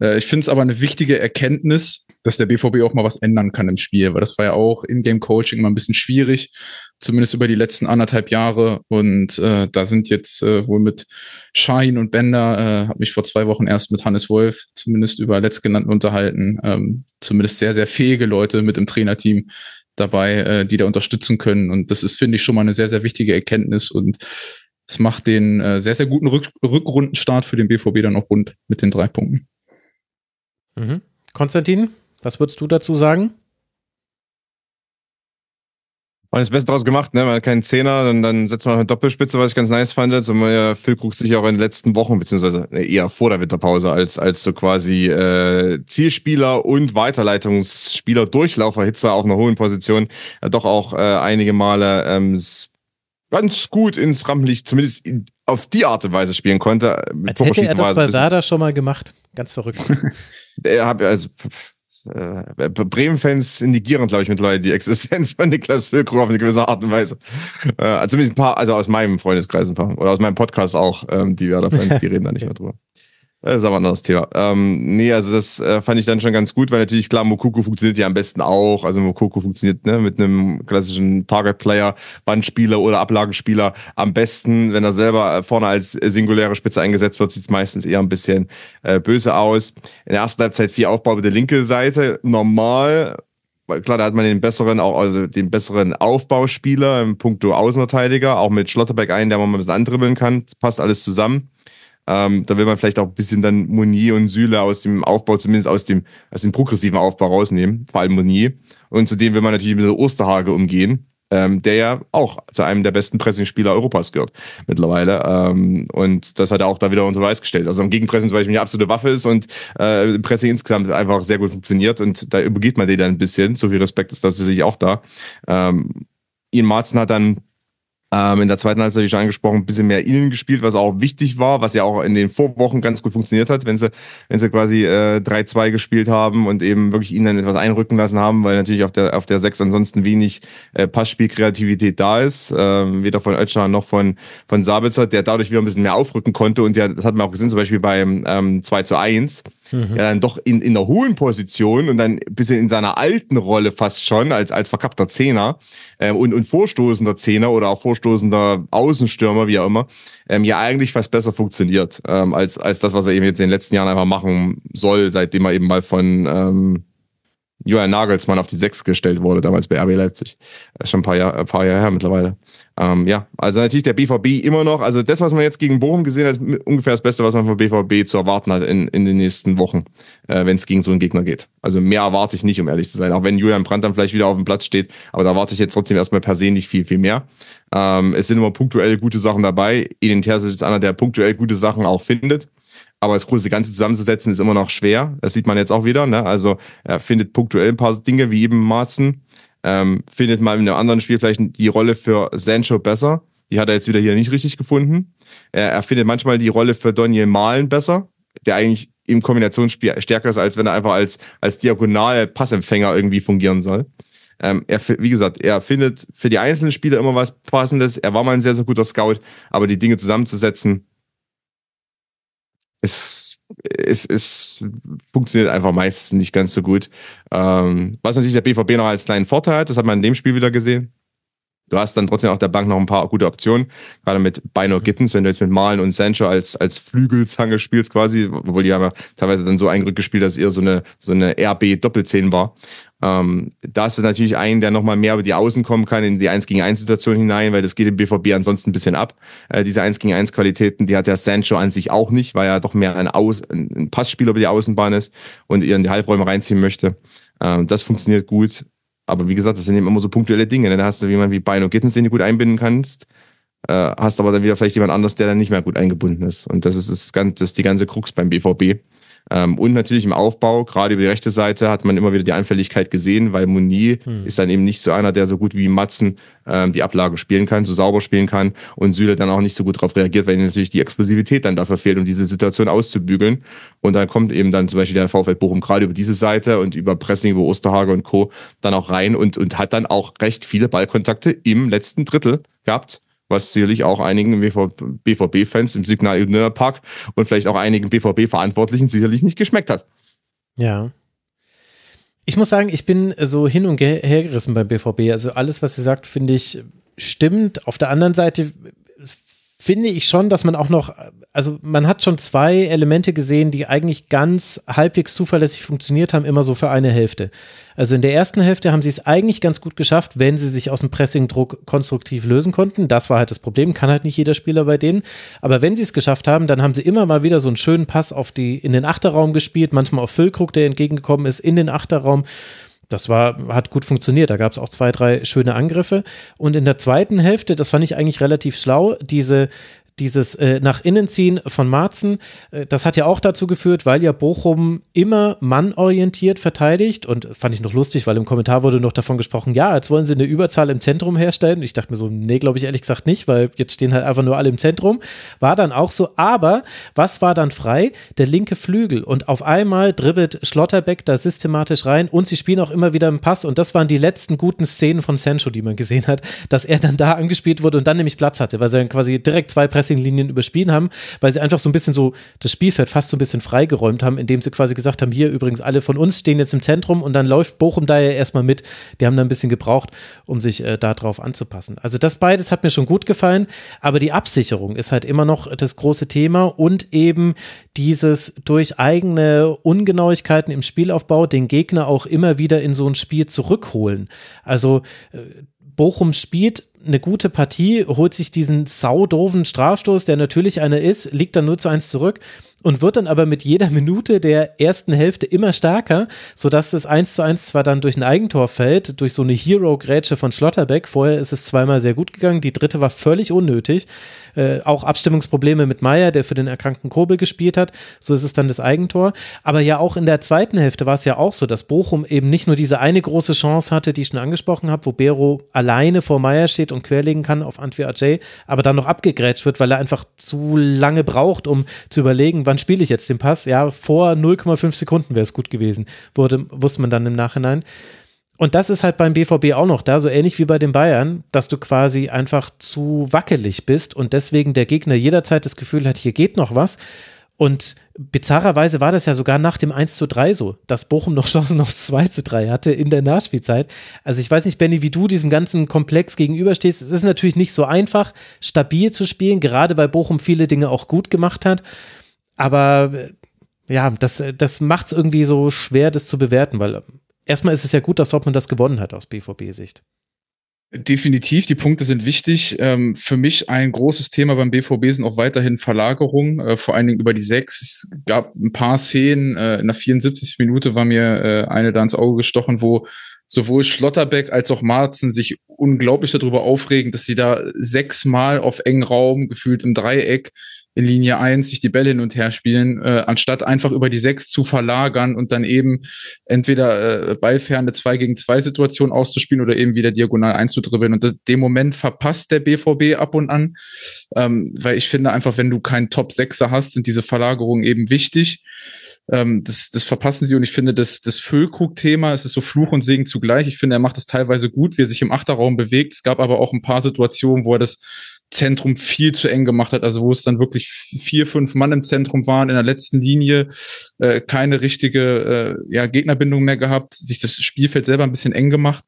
äh, ich finde es aber eine wichtige Erkenntnis, dass der BVB auch mal was ändern kann im Spiel, weil das war ja auch In-Game-Coaching immer ein bisschen schwierig zumindest über die letzten anderthalb Jahre. Und äh, da sind jetzt äh, wohl mit Shahin und Bender, äh, habe mich vor zwei Wochen erst mit Hannes Wolf zumindest über letztgenannten unterhalten, ähm, zumindest sehr, sehr fähige Leute mit im Trainerteam dabei, äh, die da unterstützen können. Und das ist, finde ich, schon mal eine sehr, sehr wichtige Erkenntnis und es macht den äh, sehr, sehr guten Rück Rückrundenstart für den BVB dann auch rund mit den drei Punkten. Mhm. Konstantin, was würdest du dazu sagen? Man ist das Beste draus gemacht, ne? Man hat keinen Zehner, dann, dann setzt man eine Doppelspitze, was ich ganz nice fand. So man ja Phil sich auch in den letzten Wochen, beziehungsweise eher vor der Winterpause, als, als so quasi äh, Zielspieler und Weiterleitungsspieler, Durchlaufer, Hitzer auf einer hohen Position, ja, doch auch äh, einige Male ähm, ganz gut ins Rampenlicht, zumindest in, auf die Art und Weise spielen konnte. Als hätte er das bei Werder schon mal gemacht. Ganz verrückt. er hat also äh, Bremen-Fans indigieren, glaube ich, mittlerweile die Existenz von Niklas Füllkrug auf eine gewisse Art und Weise. Äh, zumindest ein paar, also aus meinem Freundeskreis ein paar, oder aus meinem Podcast auch, ähm, die Werder-Fans, die reden da nicht mehr drüber. Das ist aber ein anderes Thema. Ähm, nee, also das äh, fand ich dann schon ganz gut, weil natürlich klar, Mokoko funktioniert ja am besten auch. Also Mokoko funktioniert ne, mit einem klassischen Target-Player, Bandspieler oder Ablagenspieler am besten. Wenn er selber vorne als singuläre Spitze eingesetzt wird, sieht es meistens eher ein bisschen äh, böse aus. In der ersten Halbzeit viel Aufbau über der linke Seite. Normal, weil klar, da hat man den besseren, auch also den besseren Aufbauspieler im Punkto Außenverteidiger, auch mit Schlotterbeck einen, der man mal ein bisschen andribbeln kann. Das passt alles zusammen. Ähm, da will man vielleicht auch ein bisschen dann Monier und Süle aus dem Aufbau, zumindest aus dem, aus dem progressiven Aufbau rausnehmen, vor allem Monier. Und zudem will man natürlich mit Osterhage umgehen, ähm, der ja auch zu einem der besten Pressingspieler Europas gehört mittlerweile. Ähm, und das hat er auch da wieder unter Beweis gestellt. Also am Gegenpressen zum Beispiel eine absolute Waffe ist und äh, Pressing insgesamt einfach sehr gut funktioniert und da übergeht man den dann ein bisschen. So viel Respekt ist natürlich auch da. Ähm, Ian Marzen hat dann ähm, in der zweiten Halbzeit, wie schon angesprochen, ein bisschen mehr innen gespielt, was auch wichtig war, was ja auch in den Vorwochen ganz gut funktioniert hat, wenn sie, wenn sie quasi äh, 3-2 gespielt haben und eben wirklich ihnen dann etwas einrücken lassen haben, weil natürlich auf der, auf der 6 ansonsten wenig äh, Passspielkreativität da ist, ähm, weder von Oetschner noch von, von Sabitzer, der dadurch wieder ein bisschen mehr aufrücken konnte und der, das hat man auch gesehen, zum Beispiel beim ähm, 2 zu 1, mhm. ja dann doch in, in einer hohen Position und dann ein bisschen in seiner alten Rolle fast schon, als, als verkappter Zehner äh, und, und vorstoßender Zehner oder auch vorstoßender Außenstürmer, wie auch immer, ähm, ja eigentlich fast besser funktioniert, ähm, als, als das, was er eben jetzt in den letzten Jahren einfach machen soll, seitdem er eben mal von, Johann Nagelsmann auf die Sechs gestellt wurde, damals bei RB Leipzig. Ist schon ein paar Jahre, ein paar Jahre her mittlerweile. Ähm, ja, also natürlich der BVB immer noch, also das, was man jetzt gegen Bochum gesehen hat, ist ungefähr das Beste, was man vom BVB zu erwarten hat in, in den nächsten Wochen, äh, wenn es gegen so einen Gegner geht. Also mehr erwarte ich nicht, um ehrlich zu sein, auch wenn Julian Brandt dann vielleicht wieder auf dem Platz steht, aber da erwarte ich jetzt trotzdem erstmal per se nicht viel, viel mehr. Ähm, es sind immer punktuell gute Sachen dabei. Edin Terzic ist einer, der punktuell gute Sachen auch findet. Aber das große Ganze zusammenzusetzen ist immer noch schwer. Das sieht man jetzt auch wieder. Ne? Also er findet punktuell ein paar Dinge, wie eben Marzen. Ähm, findet mal in einem anderen Spiel vielleicht die Rolle für Sancho besser. Die hat er jetzt wieder hier nicht richtig gefunden. Er, er findet manchmal die Rolle für Daniel Malen besser, der eigentlich im Kombinationsspiel stärker ist, als wenn er einfach als, als Diagonal-Passempfänger irgendwie fungieren soll. Ähm, er, wie gesagt, er findet für die einzelnen Spieler immer was Passendes. Er war mal ein sehr, sehr guter Scout, aber die Dinge zusammenzusetzen, es, es, es funktioniert einfach meistens nicht ganz so gut. Ähm, was natürlich der BVB noch als kleinen Vorteil hat, das hat man in dem Spiel wieder gesehen. Du hast dann trotzdem auf der Bank noch ein paar gute Optionen, gerade mit Bino Gittens, wenn du jetzt mit Malen und Sancho als, als Flügelzange spielst quasi, obwohl die haben ja teilweise dann so eingerückt gespielt, dass es eher so eine, so eine RB-Doppelzehn war. Ähm, da ist es natürlich ein, der nochmal mehr über die Außen kommen kann, in die 1 gegen 1 Situation hinein, weil das geht im BVB ansonsten ein bisschen ab. Äh, diese 1 gegen 1 Qualitäten, die hat der Sancho an sich auch nicht, weil er doch mehr ein, Aus ein Passspieler über die Außenbahn ist und ihr in die Halbräume reinziehen möchte. Ähm, das funktioniert gut. Aber wie gesagt, das sind eben immer so punktuelle Dinge. Ne? Da hast du jemanden wie Bino Gittens, den du gut einbinden kannst. Äh, hast aber dann wieder vielleicht jemand anders, der dann nicht mehr gut eingebunden ist. Und das ist, das, das ist die ganze Krux beim BVB. Ähm, und natürlich im Aufbau, gerade über die rechte Seite, hat man immer wieder die Anfälligkeit gesehen, weil Muni hm. ist dann eben nicht so einer, der so gut wie Matzen ähm, die Ablage spielen kann, so sauber spielen kann und Süle dann auch nicht so gut darauf reagiert, weil natürlich die Explosivität dann dafür fehlt, um diese Situation auszubügeln. Und dann kommt eben dann zum Beispiel der VfL Bochum gerade über diese Seite und über Pressing, über Osterhage und Co. dann auch rein und, und hat dann auch recht viele Ballkontakte im letzten Drittel gehabt was sicherlich auch einigen BVB-Fans im Signal Iduna Park und vielleicht auch einigen BVB-Verantwortlichen sicherlich nicht geschmeckt hat. Ja. Ich muss sagen, ich bin so hin und her gerissen beim BVB. Also alles, was sie sagt, finde ich stimmt. Auf der anderen Seite finde ich schon, dass man auch noch, also man hat schon zwei Elemente gesehen, die eigentlich ganz halbwegs zuverlässig funktioniert haben, immer so für eine Hälfte. Also in der ersten Hälfte haben sie es eigentlich ganz gut geschafft, wenn sie sich aus dem Pressingdruck konstruktiv lösen konnten. Das war halt das Problem, kann halt nicht jeder Spieler bei denen. Aber wenn sie es geschafft haben, dann haben sie immer mal wieder so einen schönen Pass auf die, in den Achterraum gespielt, manchmal auf Füllkrug, der entgegengekommen ist, in den Achterraum. Das war, hat gut funktioniert. Da gab es auch zwei, drei schöne Angriffe. Und in der zweiten Hälfte, das fand ich eigentlich relativ schlau, diese dieses äh, nach innen ziehen von Marzen, äh, das hat ja auch dazu geführt, weil ja Bochum immer mannorientiert verteidigt und fand ich noch lustig, weil im Kommentar wurde noch davon gesprochen, ja, jetzt wollen sie eine Überzahl im Zentrum herstellen. Ich dachte mir so, nee, glaube ich ehrlich gesagt nicht, weil jetzt stehen halt einfach nur alle im Zentrum. War dann auch so, aber was war dann frei? Der linke Flügel und auf einmal dribbelt Schlotterbeck da systematisch rein und sie spielen auch immer wieder im Pass und das waren die letzten guten Szenen von Sancho, die man gesehen hat, dass er dann da angespielt wurde und dann nämlich Platz hatte, weil sie dann quasi direkt zwei Presse Pressinglinien überspielen haben, weil sie einfach so ein bisschen so das Spielfeld fast so ein bisschen freigeräumt haben, indem sie quasi gesagt haben, hier übrigens alle von uns stehen jetzt im Zentrum und dann läuft Bochum da ja erstmal mit. Die haben da ein bisschen gebraucht, um sich äh, darauf anzupassen. Also das beides hat mir schon gut gefallen, aber die Absicherung ist halt immer noch das große Thema und eben dieses durch eigene Ungenauigkeiten im Spielaufbau den Gegner auch immer wieder in so ein Spiel zurückholen. Also äh, Bochum spielt eine gute Partie, holt sich diesen saudoven Strafstoß, der natürlich einer ist, liegt dann nur zu eins zurück und wird dann aber mit jeder Minute der ersten Hälfte immer stärker, sodass das 1 zu 1 zwar dann durch ein Eigentor fällt, durch so eine Hero-Grätsche von Schlotterbeck. Vorher ist es zweimal sehr gut gegangen, die dritte war völlig unnötig. Äh, auch Abstimmungsprobleme mit Meier, der für den erkrankten Kobel gespielt hat. So ist es dann das Eigentor. Aber ja, auch in der zweiten Hälfte war es ja auch so, dass Bochum eben nicht nur diese eine große Chance hatte, die ich schon angesprochen habe, wo Bero alleine vor Meier steht und querlegen kann auf Antwi Ajay, aber dann noch abgegrätscht wird, weil er einfach zu lange braucht, um zu überlegen, wann spiele ich jetzt den Pass? Ja, vor 0,5 Sekunden wäre es gut gewesen, wurde, wusste man dann im Nachhinein. Und das ist halt beim BVB auch noch da, so ähnlich wie bei den Bayern, dass du quasi einfach zu wackelig bist und deswegen der Gegner jederzeit das Gefühl hat, hier geht noch was. Und bizarrerweise war das ja sogar nach dem 1 zu 3 so, dass Bochum noch Chancen aufs 2 zu 3 hatte in der Nachspielzeit. Also ich weiß nicht, Benny, wie du diesem ganzen Komplex gegenüberstehst. Es ist natürlich nicht so einfach, stabil zu spielen, gerade weil Bochum viele Dinge auch gut gemacht hat. Aber ja, das, das macht es irgendwie so schwer, das zu bewerten, weil erstmal ist es ja gut, dass Dortmund das gewonnen hat aus BVB-Sicht. Definitiv, die Punkte sind wichtig. Ähm, für mich ein großes Thema beim BVB sind auch weiterhin Verlagerungen, äh, vor allen Dingen über die sechs. Es gab ein paar Szenen, äh, in der 74. Minute war mir äh, eine da ins Auge gestochen, wo sowohl Schlotterbeck als auch Marzen sich unglaublich darüber aufregen, dass sie da sechsmal auf engen Raum, gefühlt im Dreieck, in Linie 1 sich die Bälle hin und her spielen, äh, anstatt einfach über die 6 zu verlagern und dann eben entweder äh, ballferne 2 gegen 2 Situation auszuspielen oder eben wieder diagonal einzudribbeln. Und das, den Moment verpasst der BVB ab und an, ähm, weil ich finde einfach, wenn du keinen Top-6er hast, sind diese Verlagerungen eben wichtig. Ähm, das, das verpassen sie und ich finde, das, das Füllkrug-Thema, es ist so Fluch und Segen zugleich. Ich finde, er macht das teilweise gut, wie er sich im Achterraum bewegt. Es gab aber auch ein paar Situationen, wo er das Zentrum viel zu eng gemacht hat, also wo es dann wirklich vier, fünf Mann im Zentrum waren, in der letzten Linie äh, keine richtige äh, ja, Gegnerbindung mehr gehabt, sich das Spielfeld selber ein bisschen eng gemacht.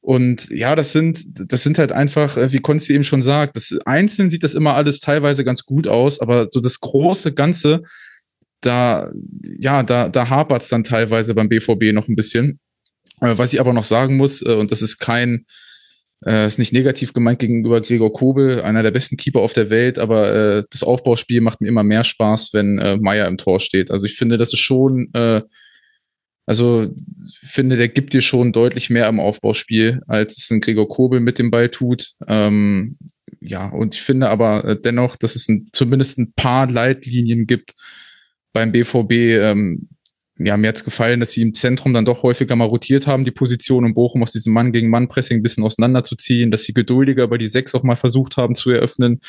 Und ja, das sind, das sind halt einfach, äh, wie Konsti eben schon sagt, das einzeln sieht das immer alles teilweise ganz gut aus, aber so das große Ganze, da, ja, da, da hapert es dann teilweise beim BVB noch ein bisschen. Äh, was ich aber noch sagen muss, äh, und das ist kein, äh, ist nicht negativ gemeint gegenüber Gregor Kobel, einer der besten Keeper auf der Welt, aber äh, das Aufbauspiel macht mir immer mehr Spaß, wenn äh, Meier im Tor steht. Also ich finde, das ist schon, äh, also finde, der gibt dir schon deutlich mehr im Aufbauspiel, als es ein Gregor Kobel mit dem Ball tut. Ähm, ja, und ich finde aber äh, dennoch, dass es ein, zumindest ein paar Leitlinien gibt beim BVB, ähm, ja, mir hat's gefallen, dass sie im Zentrum dann doch häufiger mal rotiert haben, die Position um Bochum aus diesem Mann gegen Mann Pressing ein bisschen auseinanderzuziehen, dass sie geduldiger über die Sechs auch mal versucht haben zu eröffnen.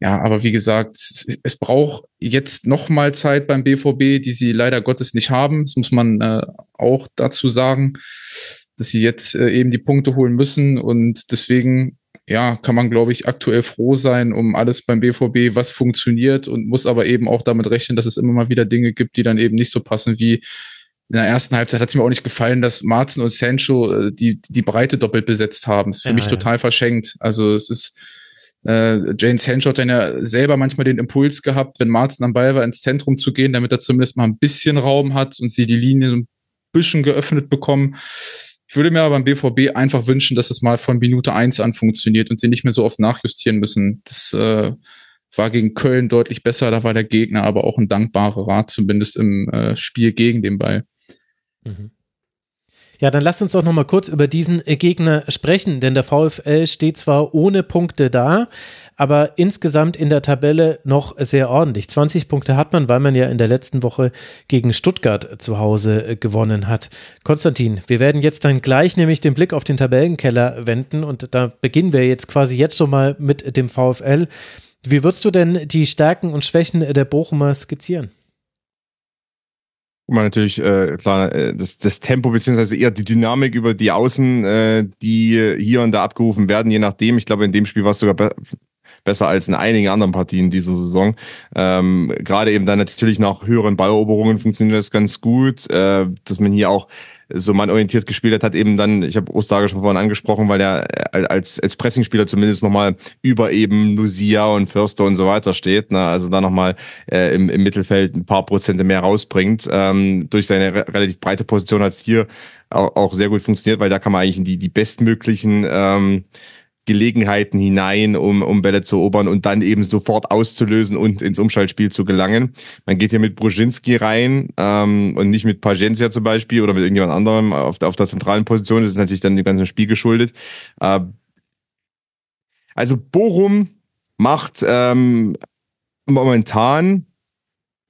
Ja, aber wie gesagt, es, es braucht jetzt noch mal Zeit beim BVB, die sie leider Gottes nicht haben. Das muss man äh, auch dazu sagen, dass sie jetzt äh, eben die Punkte holen müssen und deswegen ja, kann man, glaube ich, aktuell froh sein um alles beim BVB, was funktioniert und muss aber eben auch damit rechnen, dass es immer mal wieder Dinge gibt, die dann eben nicht so passen wie in der ersten Halbzeit hat es mir auch nicht gefallen, dass Marzen und Sancho äh, die, die Breite doppelt besetzt haben. Das ist für ja, mich ja. total verschenkt. Also es ist, äh, Jane Sancho hat dann ja selber manchmal den Impuls gehabt, wenn Marzen am Ball war, ins Zentrum zu gehen, damit er zumindest mal ein bisschen Raum hat und sie die Linie so ein bisschen geöffnet bekommen. Ich würde mir aber beim BVB einfach wünschen, dass es mal von Minute eins an funktioniert und sie nicht mehr so oft nachjustieren müssen. Das äh, war gegen Köln deutlich besser, da war der Gegner aber auch ein dankbarer Rat, zumindest im äh, Spiel gegen den Ball. Mhm. Ja, dann lasst uns doch noch mal kurz über diesen äh, Gegner sprechen, denn der VfL steht zwar ohne Punkte da, aber insgesamt in der Tabelle noch sehr ordentlich. 20 Punkte hat man, weil man ja in der letzten Woche gegen Stuttgart zu Hause äh, gewonnen hat. Konstantin, wir werden jetzt dann gleich nämlich den Blick auf den Tabellenkeller wenden und da beginnen wir jetzt quasi jetzt schon mal mit dem VfL. Wie würdest du denn die Stärken und Schwächen der Bochumer skizzieren? Man natürlich äh, klar äh, das, das Tempo beziehungsweise eher die Dynamik über die Außen, äh, die hier und da abgerufen werden, je nachdem. Ich glaube, in dem Spiel war es sogar be besser als in einigen anderen Partien dieser Saison. Ähm, Gerade eben dann natürlich nach höheren Balleroberungen funktioniert das ganz gut, äh, dass man hier auch so mannorientiert gespielt hat, hat eben dann, ich habe Osterhager schon vorhin angesprochen, weil er äh, als, als Pressingspieler zumindest nochmal über eben Lucia und Förster und so weiter steht, ne? also da nochmal äh, im, im Mittelfeld ein paar Prozente mehr rausbringt. Ähm, durch seine re relativ breite Position hat es hier auch, auch sehr gut funktioniert, weil da kann man eigentlich in die, die bestmöglichen ähm, Gelegenheiten hinein, um, um Bälle zu erobern und dann eben sofort auszulösen und ins Umschaltspiel zu gelangen. Man geht hier mit Brzezinski rein ähm, und nicht mit Pagencia zum Beispiel oder mit irgendjemand anderem auf der, auf der zentralen Position. Das ist natürlich dann dem ganzen Spiel geschuldet. Äh, also Bochum macht ähm, momentan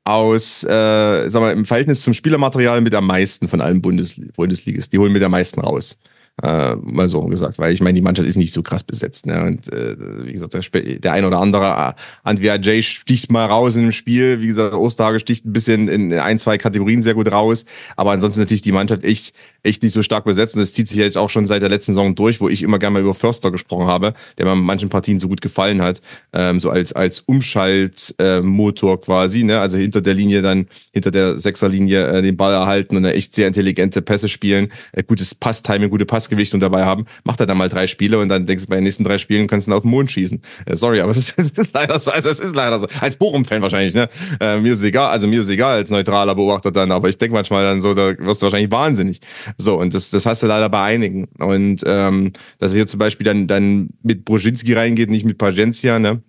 aus, äh, sag mal, im Verhältnis zum Spielermaterial mit am meisten von allen Bundes Bundesligas. Die holen mit am meisten raus. Äh, mal so gesagt, weil ich meine, die Mannschaft ist nicht so krass besetzt. Ne? Und äh, wie gesagt, der, der ein oder andere, äh, Antwia Jay sticht mal raus in dem Spiel. Wie gesagt, Osterhage sticht ein bisschen in ein, zwei Kategorien sehr gut raus. Aber ansonsten natürlich die Mannschaft echt, echt nicht so stark besetzt. Und das zieht sich jetzt auch schon seit der letzten Saison durch, wo ich immer gerne mal über Förster gesprochen habe, der mir in manchen Partien so gut gefallen hat. Ähm, so als, als Umschaltmotor äh, quasi. Ne? Also hinter der Linie dann, hinter der Sechserlinie äh, den Ball erhalten und echt sehr intelligente Pässe spielen. Äh, gutes Passtiming, gute Pass Maßgewicht und dabei haben, macht er dann mal drei Spiele und dann denkst du, bei den nächsten drei Spielen kannst du ihn auf den Mond schießen. Äh, sorry, aber es ist, ist, leider so. Also es ist leider so. Als Bochum-Fan wahrscheinlich, ne? Äh, mir ist egal, also mir ist egal als neutraler Beobachter dann, aber ich denke manchmal dann so, da wirst du wahrscheinlich wahnsinnig. So, und das, das hast du leider bei einigen. Und ähm, dass er hier zum Beispiel dann, dann mit Broschinski reingeht, nicht mit Pagencia, ne?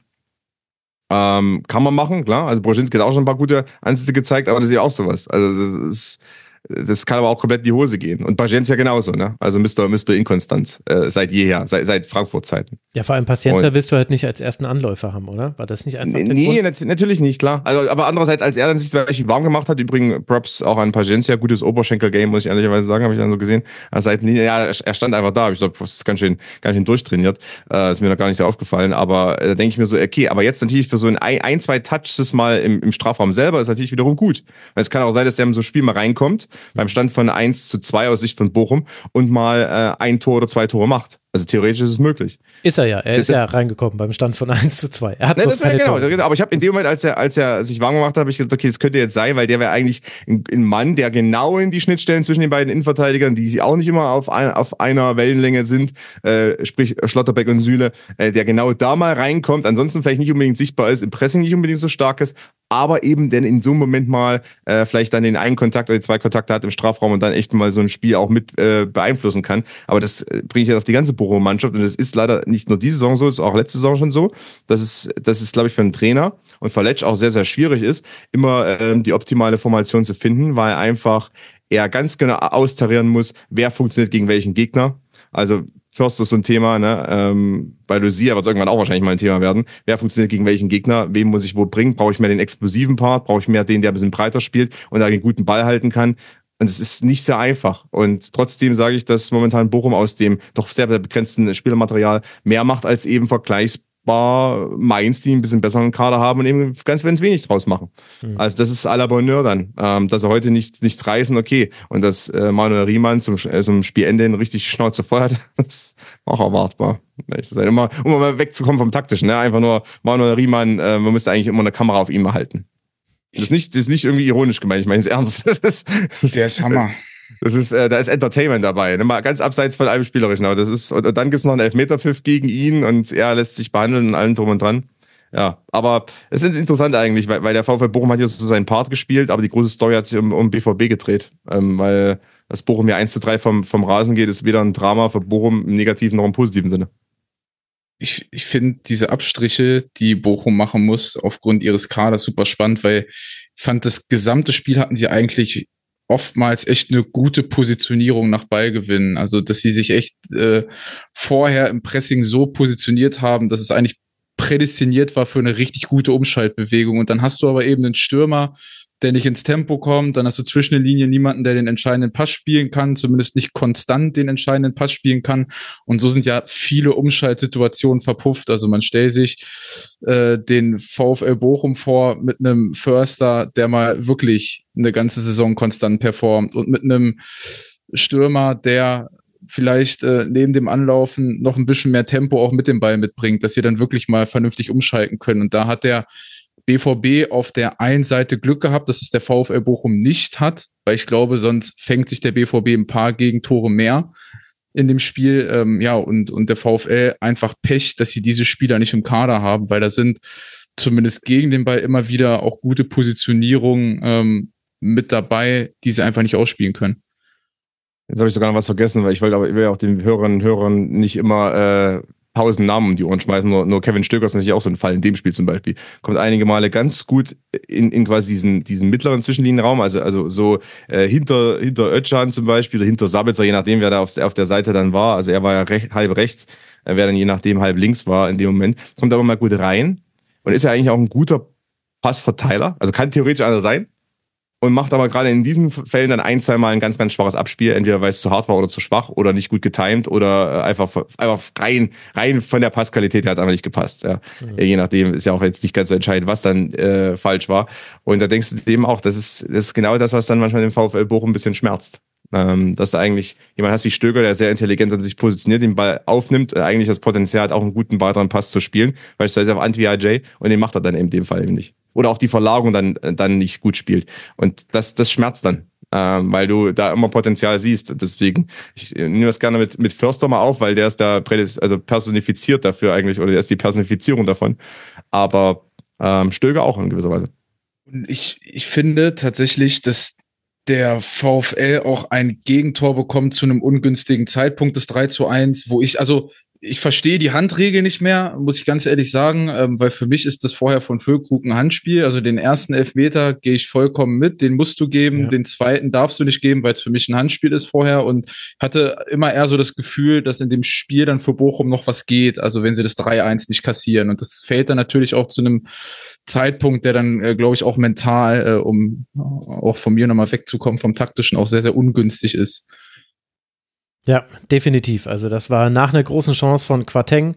Ähm, kann man machen, klar. Also Broschinski hat auch schon ein paar gute Ansätze gezeigt, aber das ist ja auch sowas. Also das ist das kann aber auch komplett in die Hose gehen. Und Paciencia genauso, ne? Also Mr. Mr. Inkonstant äh, seit jeher, seit, seit Frankfurt-Zeiten. Ja, vor allem Paciencia willst du halt nicht als ersten Anläufer haben, oder? War das nicht einfach? Nee, nat natürlich nicht, klar. Also, aber andererseits, als er dann sich wirklich warm gemacht hat, übrigens Props auch an Paciencia, gutes Oberschenkel-Game, muss ich ehrlicherweise sagen, habe ich dann so gesehen. Seitenlinie, ja, er stand einfach da. Ich glaube, das ist ganz schön, ganz schön durchtrainiert. Äh, ist mir noch gar nicht so aufgefallen. Aber äh, da denke ich mir so, okay, aber jetzt natürlich für so ein, ein zwei Touches mal im, im Strafraum selber ist natürlich wiederum gut. Weil es kann auch sein, dass der in so ein Spiel mal reinkommt, beim Stand von 1 zu 2 aus Sicht von Bochum und mal äh, ein Tor oder zwei Tore macht. Also theoretisch ist es möglich. Ist er ja. Er ist das, ja reingekommen beim Stand von 1 zu 2. Er hat ne, das keine genau. Tore. Aber ich habe in dem Moment, als er, als er sich warm gemacht hat, habe ich gedacht, okay, das könnte jetzt sein, weil der wäre eigentlich ein, ein, Mann, der genau in die Schnittstellen zwischen den beiden Innenverteidigern, die sie auch nicht immer auf, ein, auf einer Wellenlänge sind, äh, sprich Schlotterbeck und Süle, äh, der genau da mal reinkommt, ansonsten vielleicht nicht unbedingt sichtbar ist, im Pressing nicht unbedingt so stark ist, aber eben denn in so einem Moment mal äh, vielleicht dann den einen Kontakt oder die zwei Kontakte hat im Strafraum und dann echt mal so ein Spiel auch mit äh, beeinflussen kann. Aber das äh, bringe ich jetzt auf die ganze Bochum-Mannschaft und das ist leider nicht nur diese Saison so, ist auch letzte Saison schon so. Das ist, das ist glaube ich, für einen Trainer und für Letsch auch sehr, sehr schwierig ist, immer äh, die optimale Formation zu finden, weil einfach er ganz genau austarieren muss, wer funktioniert gegen welchen Gegner. Also Förster ist so ein Thema, ne? Ähm, bei Lucia wird es irgendwann auch wahrscheinlich mal ein Thema werden. Wer funktioniert gegen welchen Gegner? Wem muss ich wo bringen? Brauche ich mehr den explosiven Part? Brauche ich mehr den, der ein bisschen breiter spielt und da den guten Ball halten kann? Und es ist nicht sehr einfach. Und trotzdem sage ich, dass momentan Bochum aus dem doch sehr begrenzten Spielermaterial mehr macht als eben vergleichsbar war Mainz, die ein bisschen besseren Kader haben und eben ganz, ganz wenig draus machen. Mhm. Also das ist à la Bonheur dann. Ähm, dass er heute nicht, nichts reißen, okay. Und dass äh, Manuel Riemann zum, äh, zum Spielende eine richtig Schnauze voll hat, das ist auch erwartbar. Immer, um mal wegzukommen vom Taktischen. Ne? Einfach nur Manuel Riemann, äh, man müsste eigentlich immer eine Kamera auf ihm halten. Das ist nicht, das ist nicht irgendwie ironisch gemeint, ich meine es ernst. Das ist, das, Der ist Hammer. Das, ist, äh, da ist Entertainment dabei, ne? mal ganz abseits von allem Spielerischen. Aber das ist, und, und dann gibt es noch einen Elfmeterpfiff gegen ihn und er lässt sich behandeln und allen drum und dran. Ja, aber es ist interessant eigentlich, weil, weil der VfL Bochum hat jetzt so seinen Part gespielt, aber die große Story hat sich um, um BVB gedreht. Ähm, weil das Bochum ja 1 zu 3 vom, vom Rasen geht, ist weder ein Drama für Bochum im negativen noch im positiven Sinne. Ich, ich finde diese Abstriche, die Bochum machen muss, aufgrund ihres Kaders super spannend, weil ich fand, das gesamte Spiel hatten sie eigentlich oftmals echt eine gute Positionierung nach Ballgewinn. Also, dass sie sich echt äh, vorher im Pressing so positioniert haben, dass es eigentlich prädestiniert war für eine richtig gute Umschaltbewegung. Und dann hast du aber eben einen Stürmer, der nicht ins Tempo kommt. Dann hast du zwischen den Linien niemanden, der den entscheidenden Pass spielen kann, zumindest nicht konstant den entscheidenden Pass spielen kann. Und so sind ja viele Umschaltsituationen verpufft. Also man stellt sich äh, den VfL Bochum vor mit einem Förster, der mal wirklich eine ganze Saison konstant performt und mit einem Stürmer, der vielleicht äh, neben dem Anlaufen noch ein bisschen mehr Tempo auch mit dem Ball mitbringt, dass sie dann wirklich mal vernünftig umschalten können. Und da hat der BVB auf der einen Seite Glück gehabt, dass es der VfL Bochum nicht hat, weil ich glaube, sonst fängt sich der BVB ein paar Gegentore mehr in dem Spiel. Ähm, ja, und, und der VfL einfach Pech, dass sie diese Spieler nicht im Kader haben, weil da sind zumindest gegen den Ball immer wieder auch gute Positionierungen ähm, mit dabei, die sie einfach nicht ausspielen können. Jetzt habe ich sogar noch was vergessen, weil ich wollte aber ich will auch den Hörern und Hörern nicht immer äh, tausend Namen um die Ohren schmeißen. Nur, nur Kevin Stöger ist natürlich auch so ein Fall in dem Spiel zum Beispiel. Kommt einige Male ganz gut in, in quasi diesen, diesen mittleren Zwischenlinienraum, also, also so äh, hinter, hinter Özcan zum Beispiel oder hinter Sabitzer, je nachdem, wer da auf, auf der Seite dann war. Also er war ja recht, halb rechts, äh, wer dann je nachdem halb links war in dem Moment. Kommt aber mal gut rein und ist ja eigentlich auch ein guter Passverteiler. Also kann theoretisch einer sein und macht aber gerade in diesen Fällen dann ein, zwei Mal ein ganz, ganz schwaches Abspiel, entweder weil es zu hart war oder zu schwach oder nicht gut getimed oder äh, einfach, einfach rein, rein von der Passqualität hat es einfach nicht gepasst. Ja. Mhm. Je nachdem ist ja auch jetzt nicht ganz so entscheidend, was dann äh, falsch war. Und da denkst du dem auch, das ist, das ist genau das, was dann manchmal den VfL Bochum ein bisschen schmerzt. Ähm, dass du eigentlich jemand hast wie Stöger, der sehr intelligent an sich positioniert, den Ball aufnimmt, eigentlich das Potenzial hat, auch einen guten weiteren Pass zu spielen, beispielsweise auf Anti-IJ und den macht er dann in dem Fall eben nicht oder auch die Verlagerung dann, dann nicht gut spielt. Und das, das schmerzt dann, ähm, weil du da immer Potenzial siehst. Deswegen, ich nehme das gerne mit, mit Förster mal auf, weil der ist da also personifiziert dafür eigentlich, oder der ist die Personifizierung davon. Aber ähm, Stöger auch in gewisser Weise. Ich, ich finde tatsächlich, dass der VfL auch ein Gegentor bekommt zu einem ungünstigen Zeitpunkt des 3 zu 1, wo ich, also ich verstehe die Handregel nicht mehr, muss ich ganz ehrlich sagen, ähm, weil für mich ist das vorher von Füllkrug ein Handspiel. Also den ersten Elfmeter gehe ich vollkommen mit, den musst du geben, ja. den zweiten darfst du nicht geben, weil es für mich ein Handspiel ist vorher und hatte immer eher so das Gefühl, dass in dem Spiel dann für Bochum noch was geht, also wenn sie das 3-1 nicht kassieren. Und das fällt dann natürlich auch zu einem Zeitpunkt, der dann, äh, glaube ich, auch mental, äh, um auch von mir nochmal wegzukommen vom taktischen, auch sehr, sehr ungünstig ist. Ja, definitiv. Also das war nach einer großen Chance von Quateng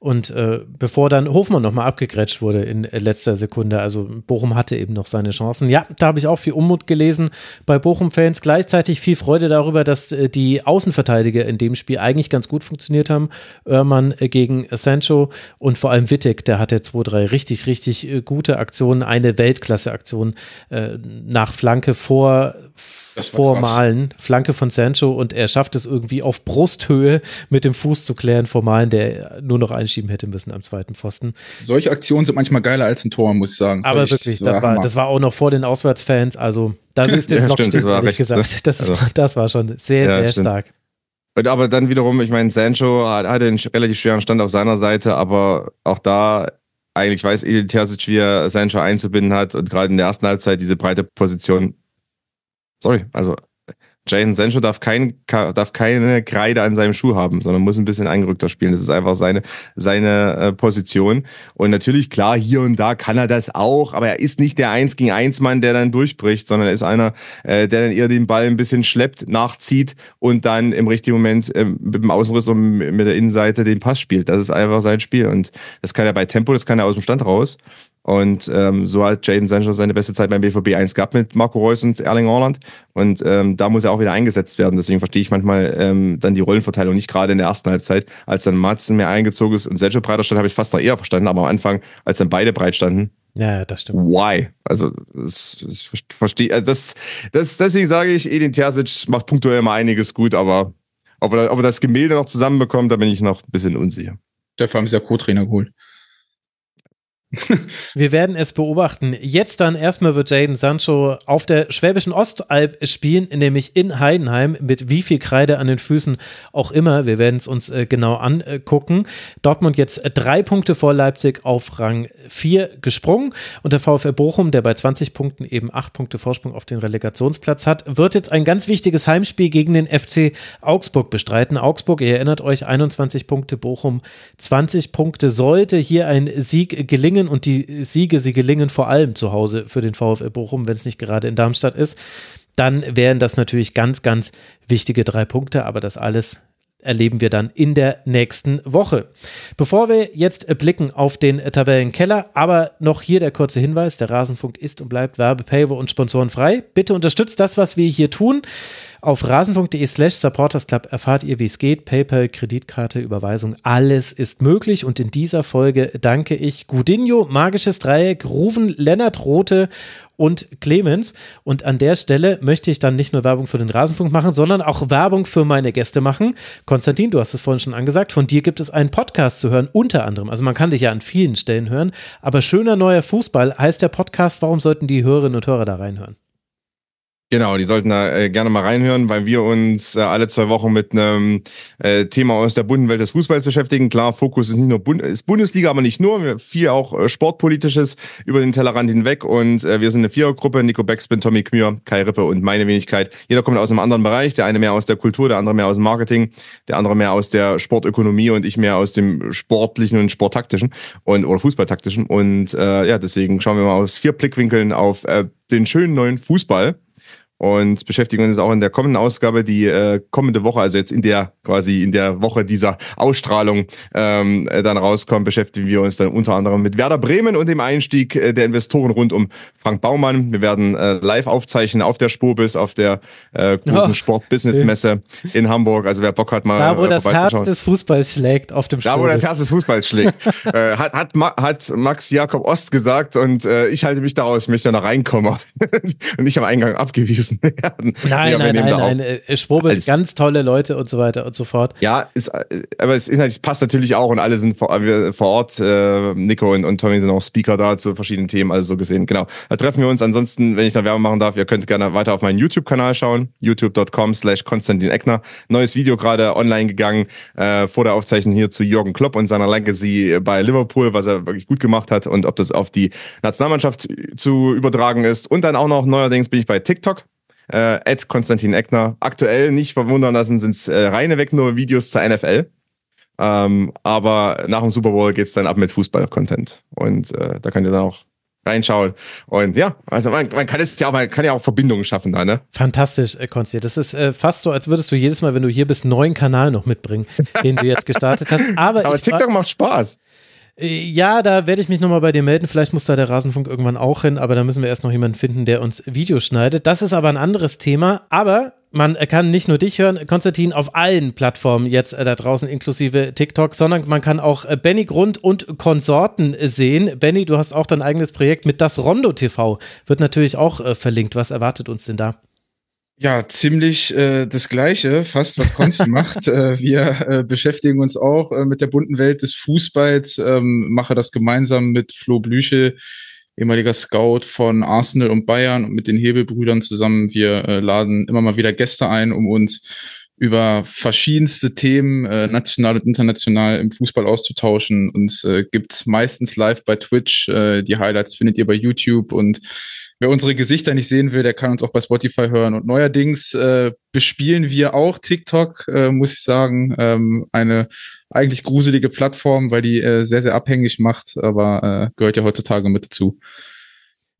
und äh, bevor dann Hofmann nochmal abgegrätscht wurde in letzter Sekunde, also Bochum hatte eben noch seine Chancen. Ja, da habe ich auch viel Unmut gelesen bei Bochum-Fans. Gleichzeitig viel Freude darüber, dass äh, die Außenverteidiger in dem Spiel eigentlich ganz gut funktioniert haben. Oermann äh, gegen Sancho und vor allem Wittek, der hatte zwei, drei richtig, richtig äh, gute Aktionen. Eine Weltklasse-Aktion äh, nach Flanke vor vormalen, Flanke von Sancho und er schafft es irgendwie auf Brusthöhe mit dem Fuß zu klären vor Malen, der nur noch einschieben hätte müssen am zweiten Pfosten. Solche Aktionen sind manchmal geiler als ein Tor, muss ich sagen. Das Aber wirklich, das war, das war auch noch vor den Auswärtsfans, also da ist der ja, Block stimmt, ehrlich gesagt. Das, also, das war schon sehr, ja, sehr stimmt. stark. Aber dann wiederum, ich meine, Sancho hatte einen relativ schweren Stand auf seiner Seite, aber auch da eigentlich weiß Edil Terzic, wie er Sancho einzubinden hat und gerade in der ersten Halbzeit diese breite Position sorry, also Jaden Sancho darf, kein, darf keine Kreide an seinem Schuh haben, sondern muss ein bisschen eingerückter spielen. Das ist einfach seine, seine äh, Position. Und natürlich, klar, hier und da kann er das auch, aber er ist nicht der 1 gegen 1 Mann, der dann durchbricht, sondern er ist einer, äh, der dann eher den Ball ein bisschen schleppt, nachzieht und dann im richtigen Moment äh, mit dem Außenriss und mit der Innenseite den Pass spielt. Das ist einfach sein Spiel. Und das kann er bei Tempo, das kann er aus dem Stand raus. Und ähm, so hat Jaden Sancho seine beste Zeit beim BVB 1 gehabt mit Marco Reus und Erling Haaland. Und ähm, da muss er auch wieder eingesetzt werden. Deswegen verstehe ich manchmal ähm, dann die Rollenverteilung nicht gerade in der ersten Halbzeit. Als dann Matzen mehr eingezogen ist und Sancho breiter stand, habe ich fast noch eher verstanden. Aber am Anfang, als dann beide breit standen, ja, das stimmt. Why? Also, das, das verstehe äh, das, das, deswegen sage ich, Edin Terzic macht punktuell immer einiges gut, aber ob er, ob er das Gemälde noch zusammenbekommt, da bin ich noch ein bisschen unsicher. Dafür haben sie ja Co-Trainer geholt. Wir werden es beobachten. Jetzt dann erstmal wird Jaden Sancho auf der Schwäbischen Ostalb spielen, nämlich in Heidenheim, mit wie viel Kreide an den Füßen auch immer. Wir werden es uns äh, genau angucken. Dortmund jetzt drei Punkte vor Leipzig auf Rang 4 gesprungen und der VfL Bochum, der bei 20 Punkten eben acht Punkte Vorsprung auf den Relegationsplatz hat, wird jetzt ein ganz wichtiges Heimspiel gegen den FC Augsburg bestreiten. Augsburg, ihr erinnert euch, 21 Punkte, Bochum 20 Punkte. Sollte hier ein Sieg gelingen, gelingen und die Siege, sie gelingen vor allem zu Hause für den VfL Bochum, wenn es nicht gerade in Darmstadt ist, dann wären das natürlich ganz, ganz wichtige drei Punkte, aber das alles erleben wir dann in der nächsten Woche. Bevor wir jetzt blicken auf den Tabellenkeller, aber noch hier der kurze Hinweis, der Rasenfunk ist und bleibt Werbe, und sponsorenfrei. Bitte unterstützt das, was wir hier tun. Auf rasen.de slash supportersclub erfahrt ihr, wie es geht. PayPal, Kreditkarte, Überweisung, alles ist möglich. Und in dieser Folge danke ich Gudinho, Magisches Dreieck, Ruven, Lennart Rote und Clemens. Und an der Stelle möchte ich dann nicht nur Werbung für den Rasenfunk machen, sondern auch Werbung für meine Gäste machen. Konstantin, du hast es vorhin schon angesagt, von dir gibt es einen Podcast zu hören, unter anderem. Also man kann dich ja an vielen Stellen hören, aber schöner neuer Fußball heißt der Podcast. Warum sollten die Hörerinnen und Hörer da reinhören? Genau, die sollten da äh, gerne mal reinhören, weil wir uns äh, alle zwei Wochen mit einem äh, Thema aus der bunten Welt des Fußballs beschäftigen. Klar, Fokus ist nicht nur Bund ist Bundesliga, aber nicht nur. Viel auch äh, Sportpolitisches über den Tellerrand hinweg. Und äh, wir sind eine Vierergruppe. Nico Beckspin, Tommy Kmür, Kai Rippe und meine Wenigkeit. Jeder kommt aus einem anderen Bereich. Der eine mehr aus der Kultur, der andere mehr aus dem Marketing, der andere mehr aus der Sportökonomie und ich mehr aus dem sportlichen und sporttaktischen und oder Fußballtaktischen. Und äh, ja, deswegen schauen wir mal aus vier Blickwinkeln auf äh, den schönen neuen Fußball und beschäftigen uns auch in der kommenden Ausgabe, die äh, kommende Woche, also jetzt in der quasi in der Woche dieser Ausstrahlung ähm, äh, dann rauskommt, beschäftigen wir uns dann unter anderem mit Werder Bremen und dem Einstieg äh, der Investoren rund um Frank Baumann. Wir werden äh, live aufzeichnen auf der Spurbis, auf der äh, großen oh, Sport-Business-Messe in Hamburg. Also wer Bock hat, mal Da, wo äh, das Herz des Fußballs schlägt, auf dem Spobis. Da, wo das Herz des Fußballs schlägt. äh, hat, hat, hat Max Jakob Ost gesagt und äh, ich halte mich daraus, ich möchte da noch reinkommen. und nicht am Eingang abgewiesen werden. Nein, Ja, nein, nein, nein. äh, Schwurbel, Alles- ganz tolle Leute und so weiter und so fort. Ja, ist, äh, aber es, ist, halt- es passt natürlich auch und alle sind vor, wir- vor Ort. Äh, Nico und, und Tommy sind auch Speaker da zu verschiedenen Themen, also so gesehen. Genau. Da treffen wir uns. Ansonsten, wenn ich da Werbung machen darf, ihr könnt gerne weiter auf meinen YouTube-Kanal schauen. youtube.com slash Konstantin Eckner. Neues Video gerade online gegangen, äh, vor der Aufzeichnung hier zu Jürgen Klopp und seiner Legacy bei Liverpool, was er wirklich gut gemacht hat und ob das auf die Nationalmannschaft zu übertragen ist. Und dann auch noch neuerdings bin ich bei TikTok äh, Konstantin Eckner. Aktuell nicht verwundern lassen, sind es äh, reine weg nur Videos zur NFL. Ähm, aber nach dem Super Bowl geht's dann ab mit Fußball-Content. Und äh, da könnt ihr dann auch reinschauen. Und ja, also man, man kann es ja auch, man kann ja auch Verbindungen schaffen da, ne? Fantastisch, äh, Konsti. Das ist äh, fast so, als würdest du jedes Mal, wenn du hier bist, einen neuen Kanal noch mitbringen, den du jetzt gestartet hast. Aber, Aber TikTok macht Spaß. Äh, Ja, da werde ich mich nochmal bei dir melden. Vielleicht muss da der Rasenfunk irgendwann auch hin, aber da müssen wir erst noch jemanden finden, der uns Videos schneidet. Das ist aber ein anderes Thema. Aber man kann nicht nur dich hören, Konstantin, auf allen Plattformen jetzt äh, da draußen, inklusive TikTok, sondern man kann auch äh, Benny Grund und Konsorten sehen. Benny, du hast auch dein eigenes Projekt mit Das Rondo TV. Wird natürlich auch verlinkt. Was erwartet uns denn da? Ja, ziemlich äh, das Gleiche, fast was Konsti macht. Äh, wir äh, beschäftigen uns auch äh, mit der bunten Welt des Fußballs, ähm, mache das gemeinsam mit Flo Blüche, ehemaliger Scout von Arsenal und Bayern und mit den Hebelbrüdern zusammen. Wir äh, laden immer mal wieder Gäste ein, um uns über verschiedenste Themen, äh, national und international im Fußball auszutauschen. Und äh, gibt's meistens live bei Twitch. Äh, die Highlights findet ihr bei YouTube und Wer unsere Gesichter nicht sehen will, der kann uns auch bei Spotify hören. Und neuerdings äh, bespielen wir auch TikTok, äh, muss ich sagen. Ähm, eine eigentlich gruselige Plattform, weil die äh, sehr, sehr abhängig macht, aber äh, gehört ja heutzutage mit dazu.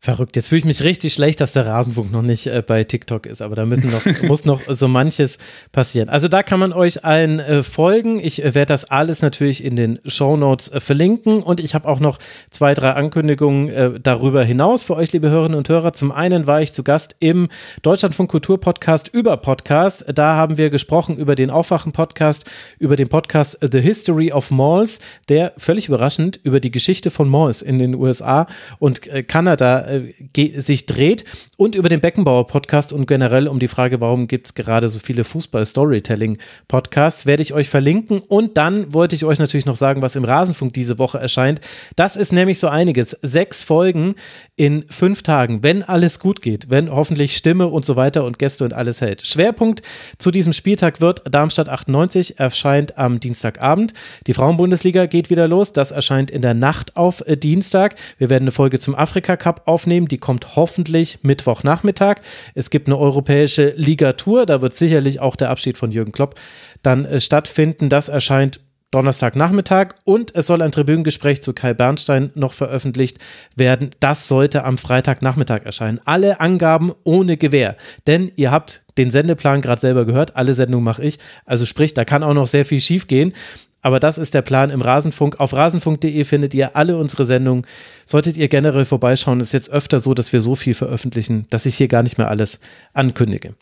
Verrückt. Jetzt fühle ich mich richtig schlecht, dass der Rasenfunk noch nicht äh, bei TikTok ist, aber da müssen noch, muss noch so manches passieren. Also da kann man euch allen äh, folgen. Ich äh, werde das alles natürlich in den Show Notes äh, verlinken und ich habe auch noch zwei, drei Ankündigungen äh, darüber hinaus für euch, liebe Hörerinnen und Hörer. Zum einen war ich zu Gast im Deutschlandfunk Kultur Podcast über Podcast. Da haben wir gesprochen über den Aufwachen Podcast, über den Podcast The History of Malls, der völlig überraschend über die Geschichte von Malls in den USA und äh, Kanada äh, sich dreht und über den Beckenbauer Podcast und generell um die Frage, warum gibt es gerade so viele Fußball-Storytelling-Podcasts, werde ich euch verlinken. Und dann wollte ich euch natürlich noch sagen, was im Rasenfunk diese Woche erscheint. Das ist nämlich so einiges. Sechs Folgen in fünf Tagen, wenn alles gut geht, wenn hoffentlich Stimme und so weiter und Gäste und alles hält. Schwerpunkt zu diesem Spieltag wird Darmstadt 98, erscheint am Dienstagabend. Die Frauenbundesliga geht wieder los. Das erscheint in der Nacht auf äh, Dienstag. Wir werden eine Folge zum Afrika Cup aufnehmen. Die kommt hoffentlich Mittwochnachmittag. Es gibt eine europäische Ligatur. Da wird sicherlich auch der Abschied von Jürgen Klopp dann äh, stattfinden. Das erscheint Donnerstagnachmittag und es soll ein Tribünengespräch zu Kai Bernstein noch veröffentlicht werden. Das sollte am Freitagnachmittag erscheinen. Alle Angaben ohne Gewähr, denn ihr habt den Sendeplan gerade selber gehört. Alle Sendungen mache ich. Also sprich, da kann auch noch sehr viel schief gehen. Aber das ist der Plan im Rasenfunk. Auf rasenfunk.de findet ihr alle unsere Sendungen. Solltet ihr generell vorbeischauen, ist jetzt öfter so, dass wir so viel veröffentlichen, dass ich hier gar nicht mehr alles ankündige.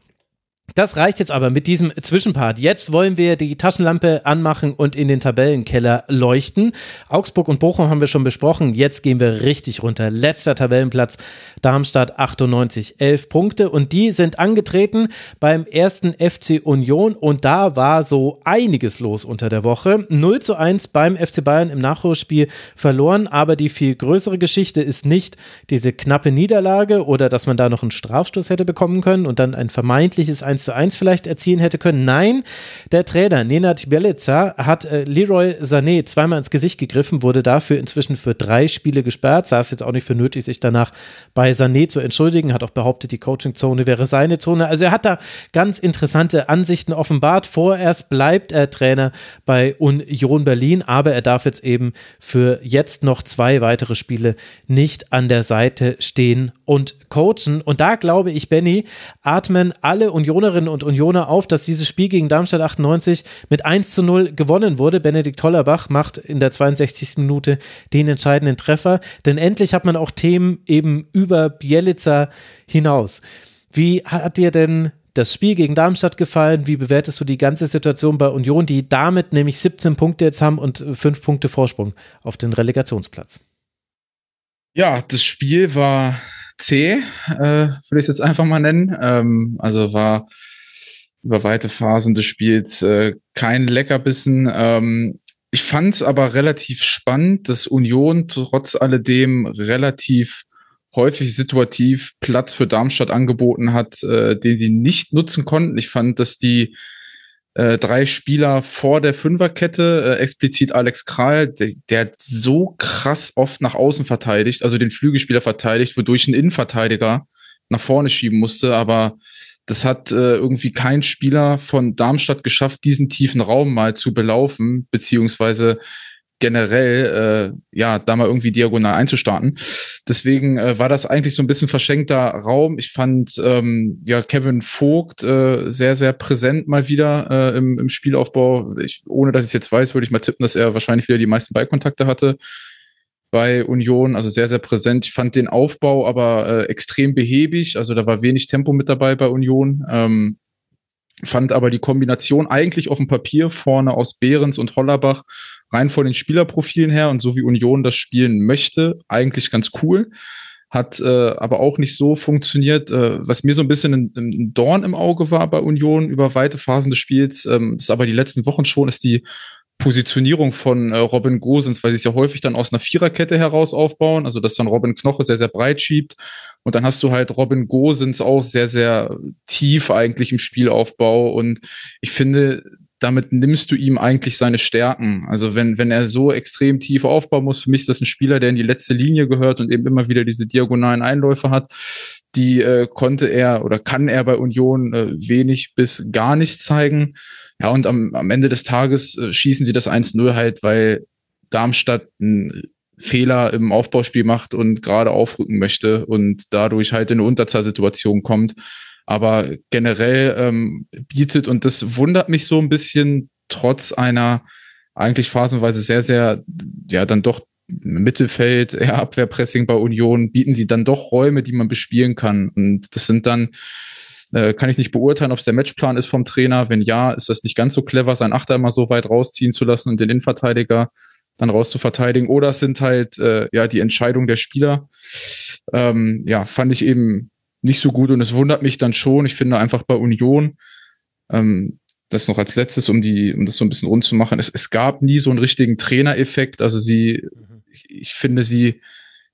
Das reicht jetzt aber mit diesem Zwischenpart. Jetzt wollen wir die Taschenlampe anmachen und in den Tabellenkeller leuchten. Augsburg und Bochum haben wir schon besprochen. Jetzt gehen wir richtig runter. Letzter Tabellenplatz. Darmstadt 98, 11 Punkte. Und die sind angetreten beim ersten FC Union. Und da war so einiges los unter der Woche. 0 zu 1 beim FC Bayern im Nachholspiel verloren. Aber die viel größere Geschichte ist nicht diese knappe Niederlage oder dass man da noch einen Strafstoß hätte bekommen können und dann ein vermeintliches 1 zu 1 vielleicht erzielen hätte können. Nein, der Trainer Nenad Bielica hat äh, Leroy Sané zweimal ins Gesicht gegriffen, wurde dafür inzwischen für drei Spiele gesperrt, sah es jetzt auch nicht für nötig, sich danach bei Sané zu entschuldigen, hat auch behauptet, die Coachingzone wäre seine Zone. Also er hat da ganz interessante Ansichten offenbart. Vorerst bleibt er Trainer bei Union Berlin, aber er darf jetzt eben für jetzt noch zwei weitere Spiele nicht an der Seite stehen und coachen. Und da glaube ich, Benny, atmen alle Unionerinnen und Unioner auf, dass dieses Spiel gegen Darmstadt 98 mit 1 zu 0 gewonnen wurde. Benedikt Tollerbach macht in der 62. Minute den entscheidenden Treffer. Denn endlich hat man auch Themen eben über Bielica hinaus. Wie hat dir denn das Spiel gegen Darmstadt gefallen? Wie bewertest du die ganze Situation bei Union, die damit nämlich 17 Punkte jetzt haben und 5 Punkte Vorsprung auf den Relegationsplatz? Ja, das Spiel war zäh, äh, würde ich es jetzt einfach mal nennen. Ähm, also war über weite Phasen des Spiels äh, kein Leckerbissen. Ähm, ich fand es aber relativ spannend, dass Union trotz alledem relativ häufig situativ Platz für Darmstadt angeboten hat, äh, den sie nicht nutzen konnten. Ich fand, dass die äh, drei Spieler vor der Fünferkette, äh, explizit Alex Kral, der, der hat so krass oft nach außen verteidigt, also den Flügelspieler verteidigt, wodurch ein Innenverteidiger nach vorne schieben musste, aber das hat äh, irgendwie kein Spieler von Darmstadt geschafft, diesen tiefen Raum mal zu belaufen, beziehungsweise generell äh, ja da mal irgendwie diagonal einzustarten. Deswegen äh, war das eigentlich so ein bisschen verschenkter Raum. Ich fand ähm, ja Kevin Vogt äh, sehr sehr präsent mal wieder äh, im, im Spielaufbau. Ich, ohne dass ich jetzt weiß, würde ich mal tippen, dass er wahrscheinlich wieder die meisten Ballkontakte hatte bei Union, also sehr sehr präsent. Ich fand den Aufbau aber äh, extrem behäbig. Also da war wenig Tempo mit dabei bei Union. Ähm, fand aber die Kombination eigentlich auf dem Papier vorne aus Behrens und Hollerbach rein von den Spielerprofilen her und so wie Union das spielen möchte, eigentlich ganz cool. Hat äh, aber auch nicht so funktioniert. Äh, was mir so ein bisschen ein, ein, Dorn im Auge war bei Union über weite Phasen des Spiels, ähm, ist aber die letzten Wochen schon, ist die Positionierung von äh, Robin Gosens, weil sie es ja häufig dann aus einer Viererkette heraus aufbauen, also dass dann Robin Knoche sehr, sehr breit schiebt und dann hast du halt Robin Gosens auch sehr, sehr tief eigentlich im Spielaufbau und ich finde, damit nimmst du ihm eigentlich seine Stärken. Also wenn, wenn er so extrem tief aufbauen muss, für mich ist das ein Spieler, der in die letzte Linie gehört und eben immer wieder diese diagonalen Einläufe hat. Die äh, konnte er oder kann er bei Union äh, wenig bis gar nicht zeigen. Ja, und am, am Ende des Tages äh, schießen sie das 1-0 halt, weil Darmstadt einen Fehler im Aufbauspiel macht und gerade aufrücken möchte und dadurch halt in eine Unterzahlsituation kommt. Aber generell ähm, bietet, und das wundert mich so ein bisschen, trotz einer eigentlich phasenweise sehr, sehr, ja, dann doch Mittelfeld, eher Abwehrpressing bei Union, bieten sie dann doch Räume, die man bespielen kann. Und das sind dann, äh, kann ich nicht beurteilen, ob es der Matchplan ist vom Trainer. Wenn ja, ist das nicht ganz so clever, seinen Achter immer so weit rausziehen zu lassen und den Innenverteidiger dann raus zu verteidigen. Oder es sind halt äh, ja die Entscheidungen der Spieler. Ähm, ja, fand ich eben nicht so gut und es wundert mich dann schon. Ich finde einfach bei Union, ähm, das noch als letztes, um die, um das so ein bisschen rund zu machen, es, es gab nie so einen richtigen Trainereffekt. Also sie, mhm. Ich, ich, finde, sie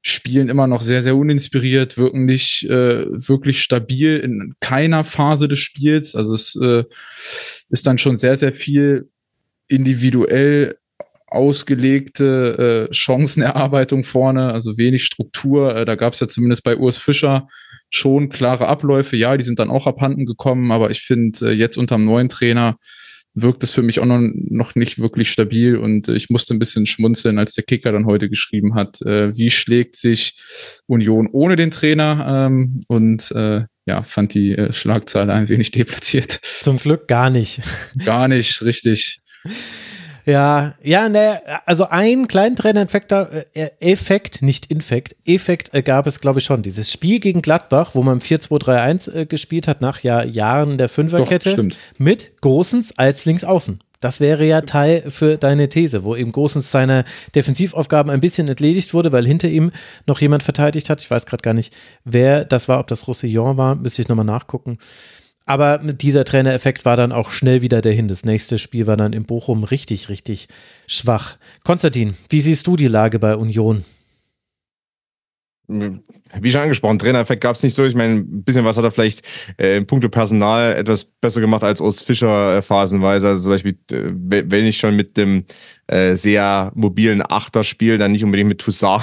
spielen immer noch sehr, sehr uninspiriert, wirken nicht äh, wirklich stabil in keiner Phase des Spiels. Also es äh, ist dann schon sehr, sehr viel individuell ausgelegte äh, Chancenerarbeitung vorne, also wenig Struktur. Äh, da gab es ja zumindest bei Urs Fischer schon klare Abläufe. Ja, die sind dann auch abhanden gekommen, aber ich finde, äh, jetzt unter dem neuen Trainer wirkt es für mich auch noch, noch nicht wirklich stabil und äh, ich musste ein bisschen schmunzeln, als der Kicker dann heute geschrieben hat, äh, wie schlägt sich Union ohne den Trainer ähm, und äh, ja, fand die äh, Schlagzeile ein wenig deplatziert. Zum Glück gar nicht. Gar nicht, richtig. Ja, ja, ne, also einen kleinen Trainereffekt, äh, Effekt, nicht Infekt, Effekt äh, gab es, glaube ich, schon. Dieses Spiel gegen Gladbach, wo man 4-2-3-1 äh, gespielt hat, nach ja, Jahren der Fünferkette, Doch, mit Großens als Linksaußen. Das wäre ja Teil für deine These, wo eben Großens seine Defensivaufgaben ein bisschen entledigt wurde, weil hinter ihm noch jemand verteidigt hat. Ich weiß gerade gar nicht, wer das war, ob das Roussillon war, müsste ich nochmal nachgucken. Aber dieser Trainereffekt war dann auch schnell wieder dahin. Das nächste Spiel war dann in Bochum richtig, richtig schwach. Konstantin, wie siehst du die Lage bei Union? Wie schon angesprochen, Trainereffekt gab es nicht so. Ich meine, ein bisschen was hat er vielleicht äh, in puncto Personal etwas besser gemacht als Urs Fischer äh, phasenweise. Also zum Beispiel, äh, wenn ich schon mit dem äh, sehr mobilen Achter spiele, dann nicht unbedingt mit Toussaint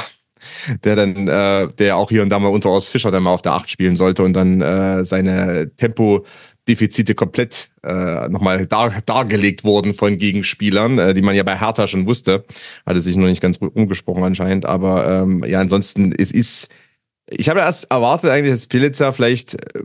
der dann, äh, der auch hier und da mal unter Urs Fischer dann mal auf der Acht spielen sollte und dann äh, seine Tempo-Defizite komplett äh, nochmal dar, dargelegt wurden von Gegenspielern, äh, die man ja bei Hertha schon wusste. Hatte sich noch nicht ganz umgesprochen anscheinend, aber ähm, ja, ansonsten, es ist, ich habe erst erwartet eigentlich, dass Pilitzer vielleicht äh,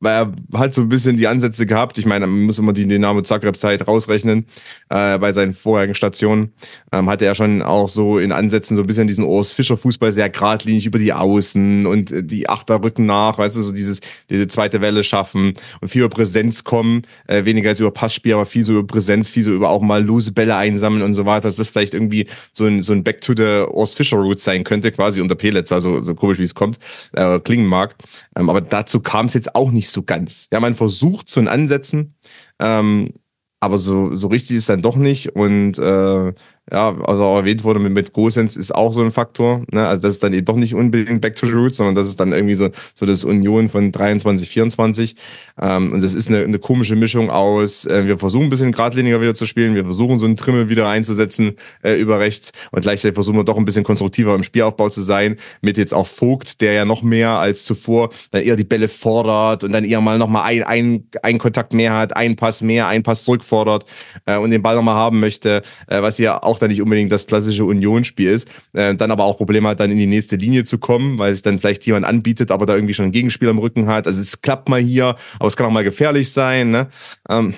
er halt so ein bisschen die Ansätze gehabt. Ich meine, man muss immer die Dynamo Zagreb-Zeit rausrechnen. Äh, bei seinen vorherigen Stationen ähm, hatte er schon auch so in Ansätzen so ein bisschen diesen Urs Fischer-Fußball sehr geradlinig über die Außen und äh, die Achterrücken nach, weißt du, so dieses, diese zweite Welle schaffen und viel über Präsenz kommen, äh, weniger als über Passspiel, aber viel so über Präsenz, viel so über auch mal lose Bälle einsammeln und so weiter, dass das vielleicht irgendwie so ein, so ein Back to the Urs Fischer-Route sein könnte, quasi unter Pelitz, also so komisch wie es kommt, äh, klingen mag. Ähm, aber dazu kam es jetzt auch nicht so ganz. Ja, man versucht zu Ansätzen, ähm, aber so, so richtig ist dann doch nicht. Und äh, ja, also auch erwähnt wurde mit, mit Gosens ist auch so ein Faktor. Ne? Also das ist dann eben doch nicht unbedingt Back to the Roots, sondern das ist dann irgendwie so, so das Union von 23, 24. Ähm, und das ist eine, eine komische Mischung aus, äh, wir versuchen ein bisschen geradliniger wieder zu spielen, wir versuchen so einen Trimmel wieder einzusetzen äh, über rechts und gleichzeitig versuchen wir doch ein bisschen konstruktiver im Spielaufbau zu sein, mit jetzt auch Vogt, der ja noch mehr als zuvor dann eher die Bälle fordert und dann eher mal nochmal ein, ein, ein Kontakt mehr hat, ein Pass mehr, ein Pass zurückfordert äh, und den Ball nochmal haben möchte, äh, was ja auch dann nicht unbedingt das klassische Unionsspiel ist, äh, dann aber auch Probleme hat, dann in die nächste Linie zu kommen, weil es dann vielleicht jemand anbietet, aber da irgendwie schon einen Gegenspieler im Rücken hat. Also es klappt mal hier, aber es kann auch mal gefährlich sein. Ne? Ähm,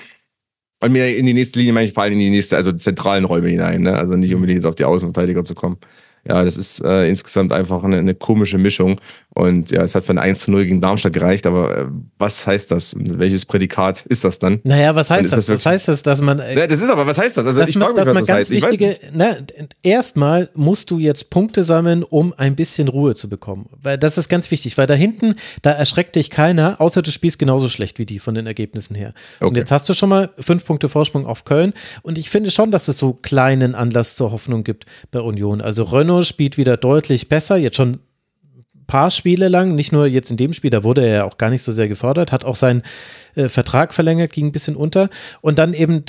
und mir in die nächste Linie meine ich vor allem in die nächste, also zentralen Räume hinein, ne? Also nicht unbedingt jetzt auf die Außenverteidiger zu kommen ja, das ist äh, insgesamt einfach eine, eine, komische Mischung. Und ja, es hat für ein 1 zu 0 gegen Darmstadt gereicht, aber äh, was heißt das? Welches Prädikat ist das dann? Naja, was heißt das? das was heißt das, dass man. Äh, ja, das ist aber, was heißt das? Also ich frage mich, was das heißt. Wichtige, na, erstmal musst du jetzt Punkte sammeln, um ein bisschen Ruhe zu bekommen. Weil das ist ganz wichtig, weil da hinten, da erschreckt dich keiner, außer du spielst genauso schlecht wie die von den Ergebnissen her. Okay. Und jetzt hast du schon mal fünf Punkte Vorsprung auf Köln. Und ich finde schon, dass es so kleinen Anlass zur Hoffnung gibt bei Union. Also Renault spielt wieder deutlich besser, jetzt schon ein paar Spiele lang, nicht nur jetzt in dem Spiel, da wurde er ja auch gar nicht so sehr gefordert, hat auch seinen äh, Vertrag verlängert, ging ein bisschen unter und dann eben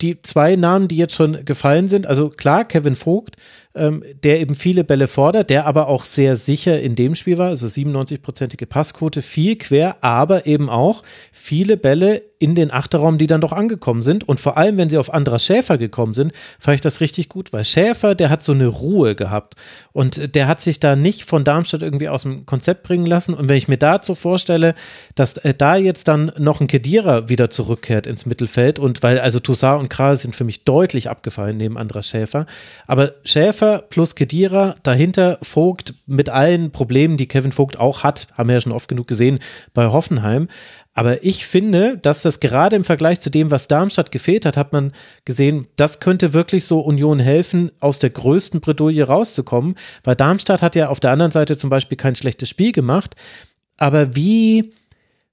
die zwei Namen, die jetzt schon gefallen sind, also klar, Kevin Vogt, ähm, der eben viele Bälle fordert, der aber auch sehr sicher in dem Spiel war, also 97-prozentige Passquote, viel quer, aber eben auch viele Bälle in den Achterraum, die dann doch angekommen sind. Und vor allem, wenn sie auf Andras Schäfer gekommen sind, fand ich das richtig gut, weil Schäfer, der hat so eine Ruhe gehabt und der hat sich da nicht von Darmstadt irgendwie aus dem Konzept bringen lassen. Und wenn ich mir dazu vorstelle, dass äh, da jetzt dann noch ein Kedira wieder zurückkehrt ins Mittelfeld und weil also Toussaint und Kral sind für mich deutlich abgefallen neben Andras Schäfer, aber Schäfer plus Kedira, dahinter Vogt mit allen Problemen, die Kevin Vogt auch hat, haben wir ja schon oft genug gesehen bei Hoffenheim. Aber ich finde, dass das gerade im Vergleich zu dem, was Darmstadt gefehlt hat, hat man gesehen, das könnte wirklich so Union helfen, aus der größten Bredouille rauszukommen. Weil Darmstadt hat ja auf der anderen Seite zum Beispiel kein schlechtes Spiel gemacht. Aber wie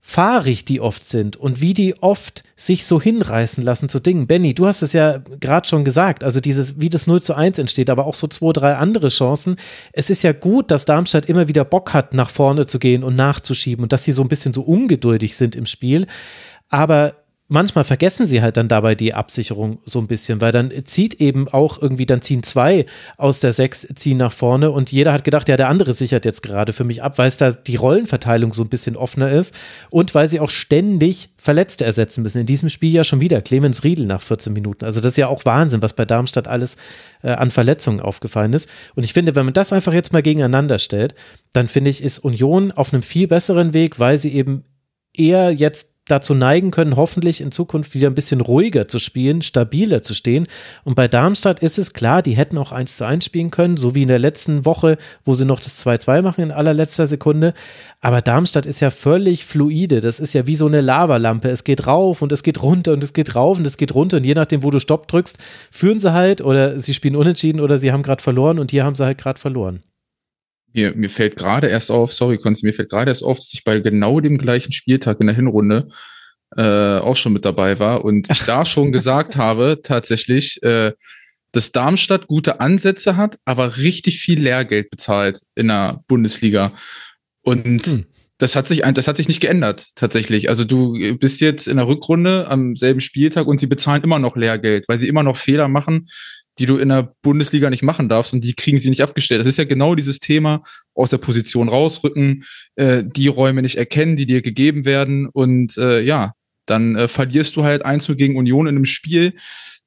fahrig die oft sind und wie die oft sich so hinreißen lassen zu Dingen. Benny, du hast es ja gerade schon gesagt, also dieses, wie das 0 zu 1 entsteht, aber auch so zwei, drei andere Chancen. Es ist ja gut, dass Darmstadt immer wieder Bock hat, nach vorne zu gehen und nachzuschieben und dass sie so ein bisschen so ungeduldig sind im Spiel. Aber manchmal vergessen sie halt dann dabei die Absicherung so ein bisschen, weil dann zieht eben auch irgendwie, dann ziehen zwei aus der sechs, ziehen nach vorne und jeder hat gedacht, ja, der andere sichert jetzt gerade für mich ab, weil es da die Rollenverteilung so ein bisschen offener ist und weil sie auch ständig Verletzte ersetzen müssen. In diesem Spiel ja schon wieder Clemens Riedel nach 14 Minuten. Also das ist ja auch Wahnsinn, was bei Darmstadt alles äh, an Verletzungen aufgefallen ist. Und ich finde, wenn man das einfach jetzt mal gegeneinander stellt, dann finde ich, ist Union auf einem viel besseren Weg, weil sie eben eher jetzt dazu neigen können, hoffentlich in Zukunft wieder ein bisschen ruhiger zu spielen, stabiler zu stehen. Und bei Darmstadt ist es klar, die hätten auch 1 zu 1 spielen können, so wie in der letzten Woche, wo sie noch das 2-2 machen in allerletzter Sekunde. Aber Darmstadt ist ja völlig fluide. Das ist ja wie so eine Lavalampe. Es geht rauf und es geht runter und es geht rauf und es geht runter. Und je nachdem, wo du Stopp drückst, führen sie halt oder sie spielen unentschieden oder sie haben gerade verloren und hier haben sie halt gerade verloren. Mir, mir fällt gerade erst auf, sorry, Konzi, mir fällt gerade erst auf, dass ich bei genau dem gleichen Spieltag in der Hinrunde äh, auch schon mit dabei war und ich da schon gesagt habe, tatsächlich, äh, dass Darmstadt gute Ansätze hat, aber richtig viel Lehrgeld bezahlt in der Bundesliga. Und hm. das hat sich, das hat sich nicht geändert, tatsächlich. Also du bist jetzt in der Rückrunde am selben Spieltag und sie bezahlen immer noch Lehrgeld, weil sie immer noch Fehler machen, die du in der Bundesliga nicht machen darfst und die kriegen sie nicht abgestellt. Das ist ja genau dieses Thema, aus der Position rausrücken, äh, die Räume nicht erkennen, die dir gegeben werden und äh, ja, dann äh, verlierst du halt Einzel gegen Union in einem Spiel,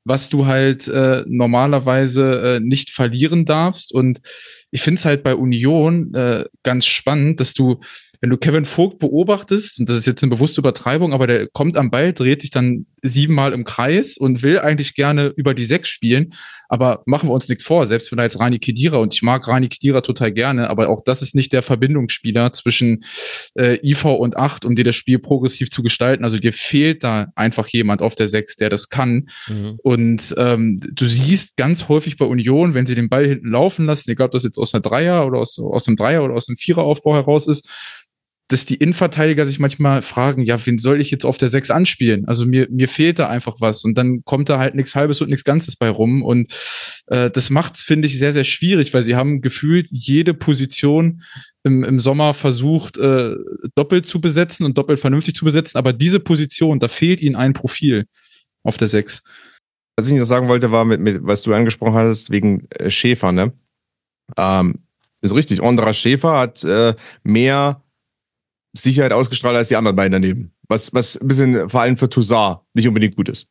was du halt äh, normalerweise äh, nicht verlieren darfst und ich finde es halt bei Union äh, ganz spannend, dass du wenn du Kevin Vogt beobachtest, und das ist jetzt eine bewusste Übertreibung, aber der kommt am Ball, dreht sich dann siebenmal im Kreis und will eigentlich gerne über die sechs spielen. Aber machen wir uns nichts vor, selbst wenn da jetzt Rani Kedira, und ich mag Rani Kedira total gerne, aber auch das ist nicht der Verbindungsspieler zwischen äh, IV und acht, um dir das Spiel progressiv zu gestalten. Also dir fehlt da einfach jemand auf der sechs, der das kann. Mhm. Und ähm, du siehst ganz häufig bei Union, wenn sie den Ball hinten laufen lassen, egal ob das jetzt aus einer Dreier oder aus, aus einem Dreier oder aus einem Viereraufbau heraus ist, dass die Innenverteidiger sich manchmal fragen, ja, wen soll ich jetzt auf der Sechs anspielen? Also mir, mir fehlt da einfach was und dann kommt da halt nichts Halbes und nichts Ganzes bei rum und äh, das macht's, finde ich, sehr, sehr schwierig, weil sie haben gefühlt jede Position im, im Sommer versucht, äh, doppelt zu besetzen und doppelt vernünftig zu besetzen, aber diese Position, da fehlt ihnen ein Profil auf der Sechs. Was ich noch sagen wollte, war mit, mit was du angesprochen hattest, wegen äh, Schäfer, ne? Ähm, ist richtig, Andra Schäfer hat äh, mehr Sicherheit ausgestrahlt als die anderen beiden daneben. Was, was ein bisschen vor allem für Toussaint nicht unbedingt gut ist.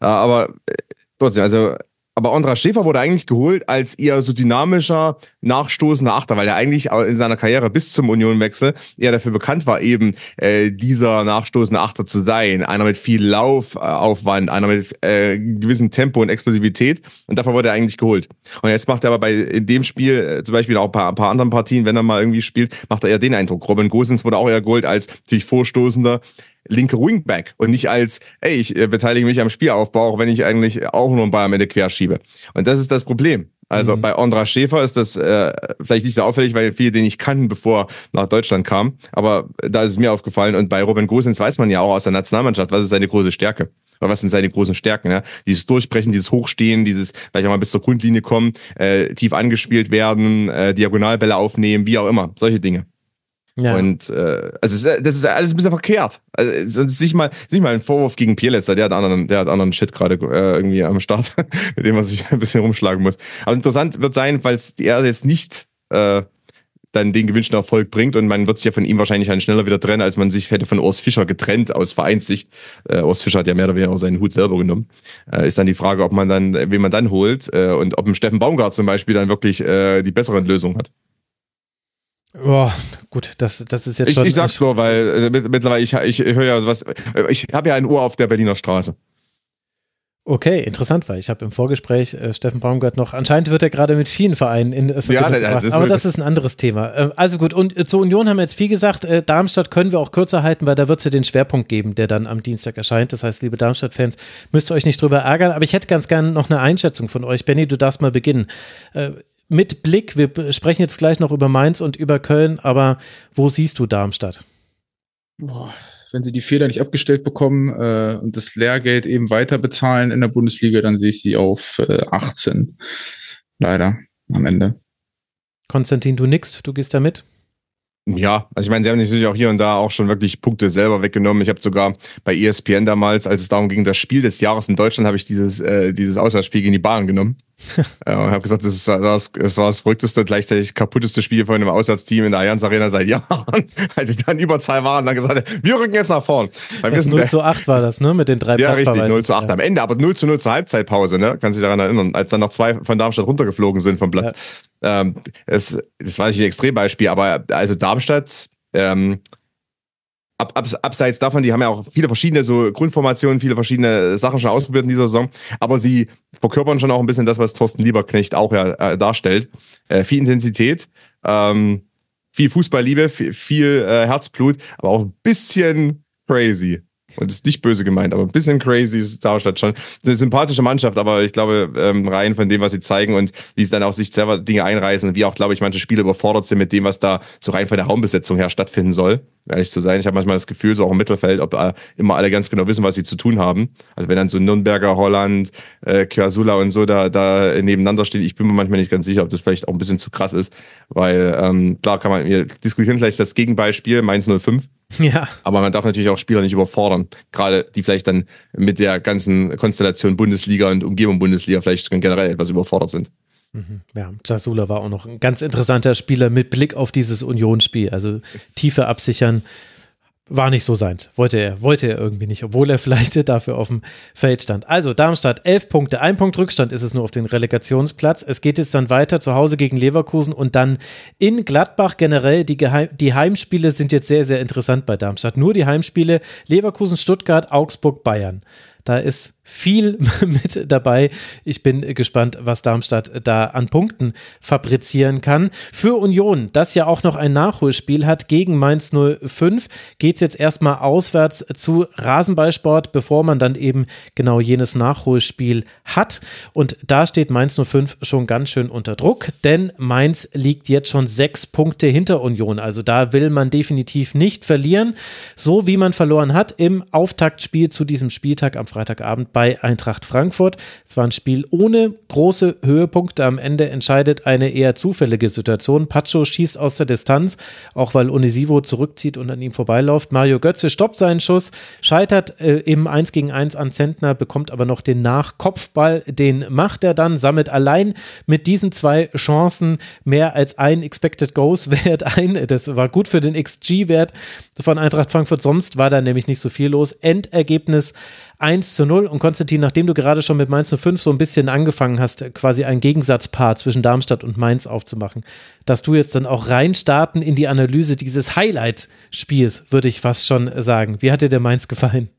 Äh, aber äh, trotzdem, also aber Andra Schäfer wurde eigentlich geholt als eher so dynamischer, nachstoßender Achter, weil er eigentlich in seiner Karriere bis zum Unionwechsel eher dafür bekannt war, eben äh, dieser nachstoßende Achter zu sein. Einer mit viel Laufaufwand, einer mit äh, gewissem Tempo und Explosivität. Und dafür wurde er eigentlich geholt. Und jetzt macht er aber bei in dem Spiel, äh, zum Beispiel auch ein paar, ein paar anderen Partien, wenn er mal irgendwie spielt, macht er eher den Eindruck. Robin Gosens wurde auch eher geholt als natürlich vorstoßender, linke Wingback und nicht als, ey, ich äh, beteilige mich am Spielaufbau, auch wenn ich eigentlich auch nur einen Ball am Ende querschiebe. Und das ist das Problem. Also mhm. bei Andra Schäfer ist das äh, vielleicht nicht so auffällig, weil viele den ich kannten, bevor nach Deutschland kam. Aber da ist es mir aufgefallen. Und bei Robin Gosens weiß man ja auch aus der Nationalmannschaft, was ist seine große Stärke. Oder was sind seine großen Stärken? Ja? Dieses Durchbrechen, dieses Hochstehen, dieses vielleicht auch mal bis zur Grundlinie kommen, äh, tief angespielt werden, äh, Diagonalbälle aufnehmen, wie auch immer. Solche Dinge. Ja. Und äh, also das ist alles ein bisschen verkehrt. Also, es ist nicht mal, nicht mal ein Vorwurf gegen Pierletzer, der hat anderen, der hat anderen Shit gerade äh, irgendwie am Start, mit dem man sich ein bisschen rumschlagen muss. Aber interessant wird sein, weil er jetzt nicht äh, dann den gewünschten Erfolg bringt und man wird sich ja von ihm wahrscheinlich dann schneller wieder trennen, als man sich hätte von Urs Fischer getrennt aus Vereinssicht. Äh, Urs Fischer hat ja mehr oder weniger seinen Hut selber genommen. Äh, ist dann die Frage, ob man dann, wen man dann holt äh, und ob ein Steffen Baumgart zum Beispiel dann wirklich äh, die besseren Lösungen hat. Oh, gut, das, das ist jetzt ich, schon. Ich sag's nur, weil äh, mittlerweile, ich, ich höre ja sowas, ich habe ja ein Ohr auf der Berliner Straße. Okay, interessant, weil ich habe im Vorgespräch äh, Steffen Baumgart noch, anscheinend wird er gerade mit vielen Vereinen in äh, Verbindung ja, gebracht, das aber das ist ein anderes Thema. Äh, also gut, und äh, zur Union haben wir jetzt viel gesagt, äh, Darmstadt können wir auch kürzer halten, weil da wird es ja den Schwerpunkt geben, der dann am Dienstag erscheint. Das heißt, liebe Darmstadt-Fans, müsst ihr euch nicht drüber ärgern, aber ich hätte ganz gerne noch eine Einschätzung von euch. Benny, du darfst mal beginnen. Mit Blick, wir sprechen jetzt gleich noch über Mainz und über Köln, aber wo siehst du Darmstadt? Boah, wenn sie die Fehler nicht abgestellt bekommen äh, und das Lehrgeld eben weiter bezahlen in der Bundesliga, dann sehe ich sie auf äh, 18. Leider am Ende. Konstantin, du nix, du gehst da mit? Ja, also ich meine, sie haben natürlich auch hier und da auch schon wirklich Punkte selber weggenommen. Ich habe sogar bei ESPN damals, als es darum ging, das Spiel des Jahres in Deutschland, habe ich dieses, äh, dieses Auswärtsspiel gegen die Bahn genommen. äh, und habe gesagt, das, ist, das, das war das verrückteste, gleichzeitig kaputteste Spiel von einem Auswärtsteam in der Allianz Arena seit Jahren. als sie dann Überzahl waren und dann gesagt wir rücken jetzt nach vorn. Weil das 0 zu 8 war das, ne? Mit den drei Ja, richtig, 0 zu 8 ja. am Ende, aber 0 zu 0 zur Halbzeitpause, ne? Kann sich daran erinnern, als dann noch zwei von Darmstadt runtergeflogen sind vom Platz. Ja. Ähm, es, das war nicht ein Extrembeispiel, aber also Darmstadt, ähm, ab, ab, abseits davon, die haben ja auch viele verschiedene so Grundformationen, viele verschiedene Sachen schon ausprobiert in dieser Saison, aber sie verkörpern schon auch ein bisschen das, was Thorsten Lieberknecht auch ja äh, darstellt. Äh, viel Intensität, ähm, viel Fußballliebe, viel, viel äh, Herzblut, aber auch ein bisschen crazy. Und ist nicht böse gemeint, aber ein bisschen crazy ist Darmstadt schon. Eine sympathische Mannschaft, aber ich glaube, ähm, rein von dem, was sie zeigen und wie sie dann auch sich selber Dinge einreißen und wie auch, glaube ich, manche Spiele überfordert sind mit dem, was da so rein von der Raumbesetzung her stattfinden soll ehrlich zu sein. Ich habe manchmal das Gefühl, so auch im Mittelfeld, ob äh, immer alle ganz genau wissen, was sie zu tun haben. Also wenn dann so Nürnberger, Holland, äh, Kyasula und so da, da nebeneinander stehen, ich bin mir manchmal nicht ganz sicher, ob das vielleicht auch ein bisschen zu krass ist, weil ähm, klar kann man, wir diskutieren vielleicht das Gegenbeispiel, Mainz 05. Ja. Aber man darf natürlich auch Spieler nicht überfordern. Gerade die vielleicht dann mit der ganzen Konstellation Bundesliga und Umgebung Bundesliga vielleicht generell etwas überfordert sind. Mhm. Ja, Jasula war auch noch ein ganz interessanter Spieler mit Blick auf dieses Unionsspiel. Also Tiefe absichern war nicht so seins. Wollte er, wollte er irgendwie nicht, obwohl er vielleicht dafür auf dem Feld stand. Also Darmstadt, elf Punkte, ein Punkt Rückstand ist es nur auf den Relegationsplatz. Es geht jetzt dann weiter zu Hause gegen Leverkusen und dann in Gladbach generell. Die, Geheim die Heimspiele sind jetzt sehr, sehr interessant bei Darmstadt. Nur die Heimspiele Leverkusen, Stuttgart, Augsburg, Bayern. Da ist viel mit dabei. Ich bin gespannt, was Darmstadt da an Punkten fabrizieren kann. Für Union, das ja auch noch ein Nachholspiel hat gegen Mainz 05, geht es jetzt erstmal auswärts zu Rasenballsport, bevor man dann eben genau jenes Nachholspiel hat. Und da steht Mainz 05 schon ganz schön unter Druck, denn Mainz liegt jetzt schon sechs Punkte hinter Union. Also da will man definitiv nicht verlieren, so wie man verloren hat im Auftaktspiel zu diesem Spieltag am Freitagabend bei Eintracht Frankfurt. Es war ein Spiel ohne große Höhepunkte. Am Ende entscheidet eine eher zufällige Situation. Pacho schießt aus der Distanz, auch weil Onisivo zurückzieht und an ihm vorbeiläuft. Mario Götze stoppt seinen Schuss, scheitert äh, im 1 gegen 1 an Zentner, bekommt aber noch den Nachkopfball. Den macht er dann, sammelt allein mit diesen zwei Chancen mehr als ein Expected Goals Wert ein. Das war gut für den XG-Wert von Eintracht Frankfurt. Sonst war da nämlich nicht so viel los. Endergebnis 1 zu 0. Und Konstantin, nachdem du gerade schon mit Mainz 05 so ein bisschen angefangen hast, quasi ein Gegensatzpaar zwischen Darmstadt und Mainz aufzumachen, dass du jetzt dann auch reinstarten in die Analyse dieses Highlight-Spiels, würde ich fast schon sagen. Wie hat dir der Mainz gefallen?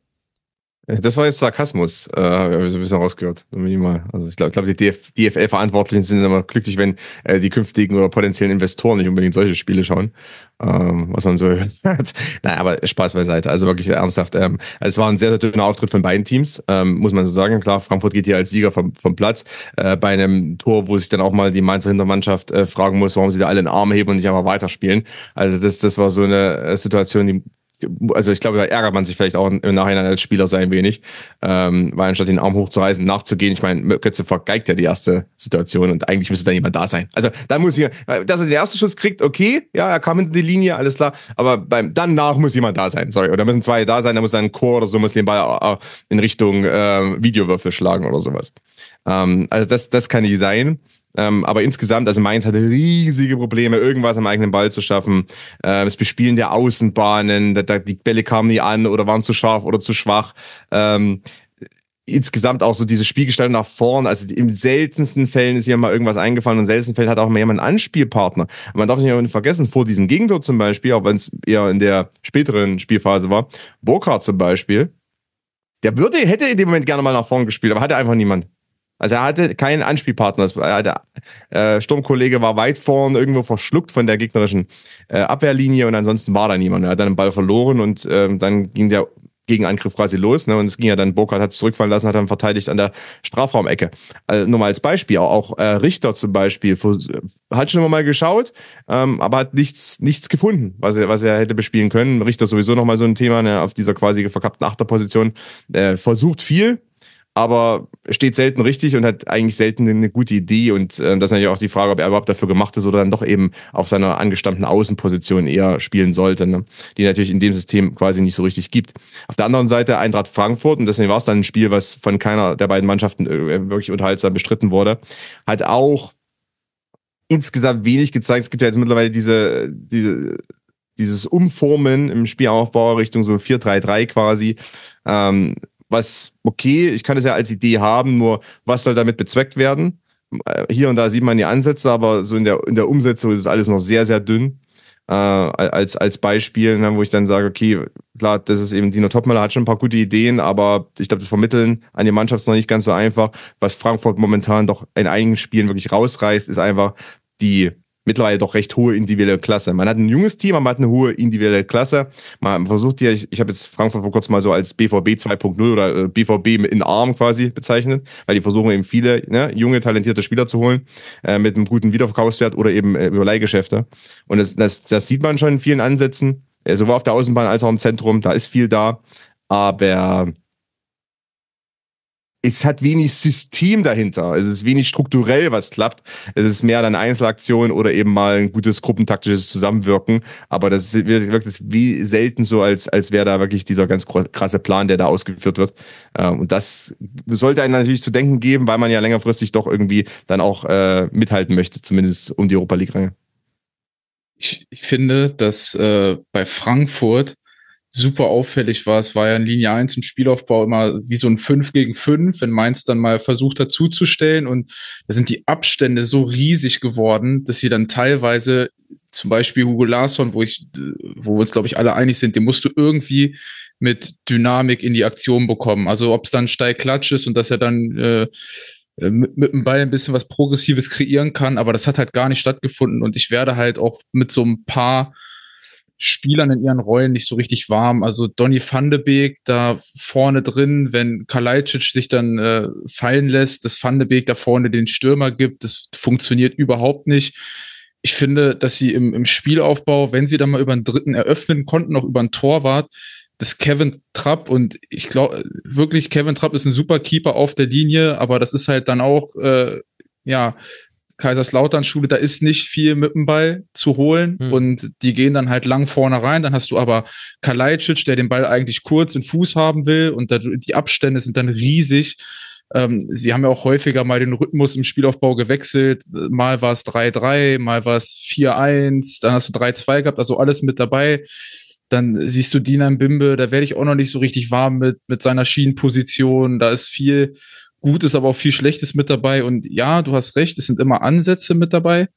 Das war jetzt Sarkasmus, äh, habe ich so ein bisschen rausgehört. Minimal. Also ich glaube, glaub, die DF DFL-Verantwortlichen sind immer glücklich, wenn äh, die künftigen oder potenziellen Investoren nicht unbedingt solche Spiele schauen, ähm, was man so hört. naja, aber Spaß beiseite. Also wirklich ernsthaft. Ähm, es war ein sehr, sehr dünner Auftritt von beiden Teams, ähm, muss man so sagen. Klar, Frankfurt geht hier als Sieger vom, vom Platz. Äh, bei einem Tor, wo sich dann auch mal die Mainzer Hintermannschaft äh, fragen muss, warum sie da alle in den Arm heben und nicht einfach weiterspielen. Also das, das war so eine äh, Situation, die also ich glaube, da ärgert man sich vielleicht auch im Nachhinein als Spieler so ein wenig, ähm, weil anstatt den Arm hochzureißen, nachzugehen, ich meine, Götze vergeigt ja die erste Situation und eigentlich müsste da jemand da sein. Also da muss ich, dass er den ersten Schuss kriegt, okay, ja, er kam hinter die Linie, alles klar, aber beim danach muss jemand da sein, sorry, oder müssen zwei da sein, da muss ein Chor oder so, muss den Ball in Richtung äh, Videowürfel schlagen oder sowas. Ähm, also das, das kann nicht sein. Ähm, aber insgesamt, also Mainz hatte riesige Probleme, irgendwas am eigenen Ball zu schaffen. Ähm, das Bespielen der Außenbahnen, da, da, die Bälle kamen nie an oder waren zu scharf oder zu schwach. Ähm, insgesamt auch so diese Spielgestaltung nach vorn. Also im seltensten Fällen ist hier mal irgendwas eingefallen und in seltensten Fällen hat auch mal jemand einen Anspielpartner. man darf nicht vergessen, vor diesem Gegentor zum Beispiel, auch wenn es eher in der späteren Spielphase war, Burkhardt zum Beispiel, der würde, hätte in dem Moment gerne mal nach vorn gespielt, aber hatte einfach niemand. Also er hatte keinen Anspielpartner. Der äh, Sturmkollege war weit vorn, irgendwo verschluckt von der gegnerischen äh, Abwehrlinie und ansonsten war da niemand. Er hat dann den Ball verloren und ähm, dann ging der Gegenangriff quasi los. Ne? Und es ging ja dann, Burkhardt hat es zurückfallen lassen, hat dann verteidigt an der Strafraumecke. Also nur mal als Beispiel, auch, äh, Richter zum Beispiel, hat schon immer mal geschaut, ähm, aber hat nichts, nichts gefunden, was er, was er hätte bespielen können. Richter sowieso nochmal so ein Thema, ne? auf dieser quasi verkappten Achterposition. Versucht viel, aber steht selten richtig und hat eigentlich selten eine gute Idee. Und äh, das ist natürlich auch die Frage, ob er überhaupt dafür gemacht ist oder dann doch eben auf seiner angestammten Außenposition eher spielen sollte, ne? die natürlich in dem System quasi nicht so richtig gibt. Auf der anderen Seite Eintracht Frankfurt, und deswegen war es dann ein Spiel, was von keiner der beiden Mannschaften äh, wirklich unterhaltsam bestritten wurde, hat auch insgesamt wenig gezeigt. Es gibt ja jetzt mittlerweile diese, diese dieses Umformen im Spielaufbau Richtung so 4-3-3 quasi. Ähm, was okay, ich kann es ja als Idee haben, nur was soll damit bezweckt werden? Äh, hier und da sieht man die Ansätze, aber so in der, in der Umsetzung ist alles noch sehr, sehr dünn. Äh, als, als Beispiel, ne, wo ich dann sage, okay, klar, das ist eben, Dino Topmüller hat schon ein paar gute Ideen, aber ich glaube, das Vermitteln an die Mannschaft ist noch nicht ganz so einfach. Was Frankfurt momentan doch in einigen Spielen wirklich rausreißt, ist einfach die mittlerweile doch recht hohe individuelle Klasse. Man hat ein junges Team, aber man hat eine hohe individuelle Klasse. Man versucht ja, ich, ich habe jetzt Frankfurt vor kurzem mal so als BVB 2.0 oder äh, BVB in Arm quasi bezeichnet, weil die versuchen eben viele ne, junge, talentierte Spieler zu holen äh, mit einem guten Wiederverkaufswert oder eben äh, über Leihgeschäfte. Und das, das, das sieht man schon in vielen Ansätzen, äh, sowohl auf der Außenbahn als auch im Zentrum, da ist viel da. Aber es hat wenig System dahinter. Es ist wenig strukturell, was klappt. Es ist mehr dann Einzelaktion oder eben mal ein gutes gruppentaktisches Zusammenwirken. Aber das wirkt es wie selten so, als, als wäre da wirklich dieser ganz krasse Plan, der da ausgeführt wird. Ähm, und das sollte einen natürlich zu denken geben, weil man ja längerfristig doch irgendwie dann auch äh, mithalten möchte, zumindest um die Europa League-Ränge. Ich, ich finde, dass äh, bei Frankfurt super auffällig war. Es war ja in Linie 1 im Spielaufbau immer wie so ein 5 gegen 5, wenn Mainz dann mal versucht hat zuzustellen. Und da sind die Abstände so riesig geworden, dass sie dann teilweise, zum Beispiel Hugo Larsson, wo ich, wo wir uns, glaube ich, alle einig sind, den musst du irgendwie mit Dynamik in die Aktion bekommen. Also ob es dann steil Klatsch ist und dass er dann äh, mit, mit dem Ball ein bisschen was Progressives kreieren kann, aber das hat halt gar nicht stattgefunden und ich werde halt auch mit so ein paar Spielern in ihren Rollen nicht so richtig warm. Also Donny van de Beek da vorne drin, wenn Kalajdzic sich dann äh, fallen lässt, dass van de Beek da vorne den Stürmer gibt, das funktioniert überhaupt nicht. Ich finde, dass sie im, im Spielaufbau, wenn sie dann mal über einen Dritten eröffnen konnten, auch über einen Torwart, dass Kevin Trapp und ich glaube wirklich, Kevin Trapp ist ein super Keeper auf der Linie, aber das ist halt dann auch, äh, ja, Kaiserslautern-Schule, da ist nicht viel mit dem Ball zu holen mhm. und die gehen dann halt lang vorne rein. Dann hast du aber Kalajdzic, der den Ball eigentlich kurz im Fuß haben will und die Abstände sind dann riesig. Ähm, sie haben ja auch häufiger mal den Rhythmus im Spielaufbau gewechselt. Mal war es 3-3, mal war es 4-1, dann hast du 3-2 gehabt, also alles mit dabei. Dann siehst du Dinan Bimbe, da werde ich auch noch nicht so richtig warm mit, mit seiner Schienenposition. Da ist viel Gutes, aber auch viel Schlechtes mit dabei. Und ja, du hast recht, es sind immer Ansätze mit dabei.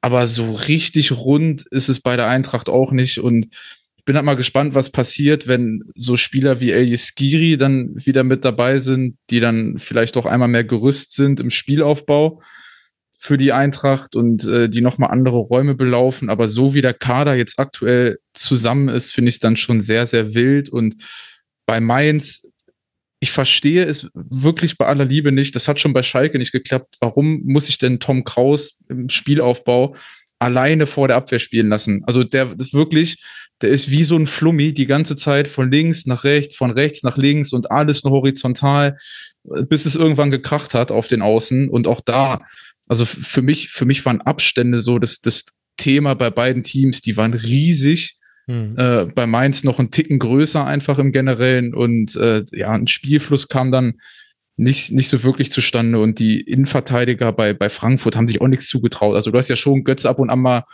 Aber so richtig rund ist es bei der Eintracht auch nicht. Und ich bin halt mal gespannt, was passiert, wenn so Spieler wie Elias Skiri dann wieder mit dabei sind, die dann vielleicht auch einmal mehr gerüst sind im Spielaufbau für die Eintracht und äh, die nochmal andere Räume belaufen. Aber so wie der Kader jetzt aktuell zusammen ist, finde ich es dann schon sehr, sehr wild. Und bei Mainz ich verstehe es wirklich bei aller Liebe nicht. Das hat schon bei Schalke nicht geklappt. Warum muss ich denn Tom Kraus im Spielaufbau alleine vor der Abwehr spielen lassen? Also der ist wirklich, der ist wie so ein Flummi die ganze Zeit von links nach rechts, von rechts nach links und alles nur horizontal, bis es irgendwann gekracht hat auf den Außen. Und auch da, also für mich, für mich waren Abstände so das, das Thema bei beiden Teams, die waren riesig. Mhm. Äh, bei Mainz noch ein Ticken größer einfach im Generellen und äh, ja, ein Spielfluss kam dann nicht, nicht so wirklich zustande und die Innenverteidiger bei, bei Frankfurt haben sich auch nichts zugetraut. Also du hast ja schon Götze ab und an mal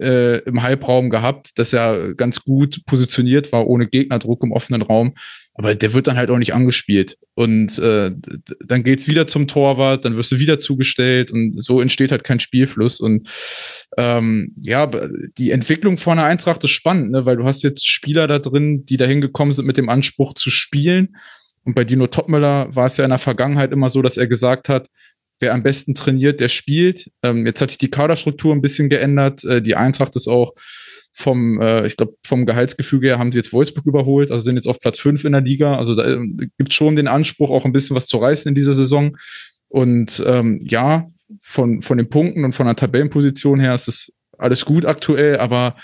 äh, im Halbraum gehabt, dass er ganz gut positioniert war, ohne Gegnerdruck im offenen Raum. Aber der wird dann halt auch nicht angespielt. Und äh, dann geht's wieder zum Torwart, dann wirst du wieder zugestellt und so entsteht halt kein Spielfluss. Und ähm, ja, die Entwicklung von der Eintracht ist spannend, ne? weil du hast jetzt Spieler da drin, die dahin gekommen sind mit dem Anspruch zu spielen. Und bei Dino Topmüller war es ja in der Vergangenheit immer so, dass er gesagt hat, wer am besten trainiert, der spielt. Ähm, jetzt hat sich die Kaderstruktur ein bisschen geändert. Äh, die Eintracht ist auch vom, äh, ich glaube, vom Gehaltsgefüge her haben sie jetzt Wolfsburg überholt, also sind jetzt auf Platz fünf in der Liga. Also da äh, gibt schon den Anspruch, auch ein bisschen was zu reißen in dieser Saison. Und ähm, ja, von, von den Punkten und von der Tabellenposition her ist es alles gut aktuell, aber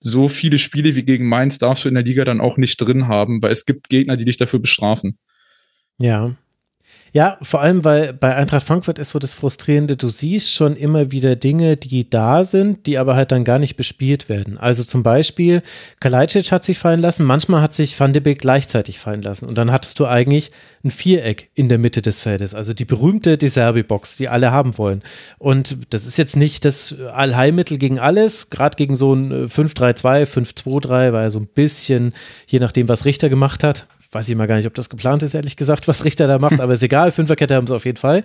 so viele Spiele wie gegen Mainz darfst du in der Liga dann auch nicht drin haben, weil es gibt Gegner, die dich dafür bestrafen. Ja, ja, vor allem, weil bei Eintracht Frankfurt ist so das Frustrierende, du siehst schon immer wieder Dinge, die da sind, die aber halt dann gar nicht bespielt werden. Also zum Beispiel, Kalajdzic hat sich fallen lassen, manchmal hat sich Van de Beek gleichzeitig fallen lassen und dann hattest du eigentlich ein Viereck in der Mitte des Feldes, also die berühmte Deserbi-Box, die alle haben wollen. Und das ist jetzt nicht das Allheilmittel gegen alles, gerade gegen so ein 5-3-2, 5-2-3 war ja so ein bisschen, je nachdem, was Richter gemacht hat, weiß ich mal gar nicht, ob das geplant ist, ehrlich gesagt, was Richter da macht, aber ist egal, Fünferkette haben sie auf jeden Fall.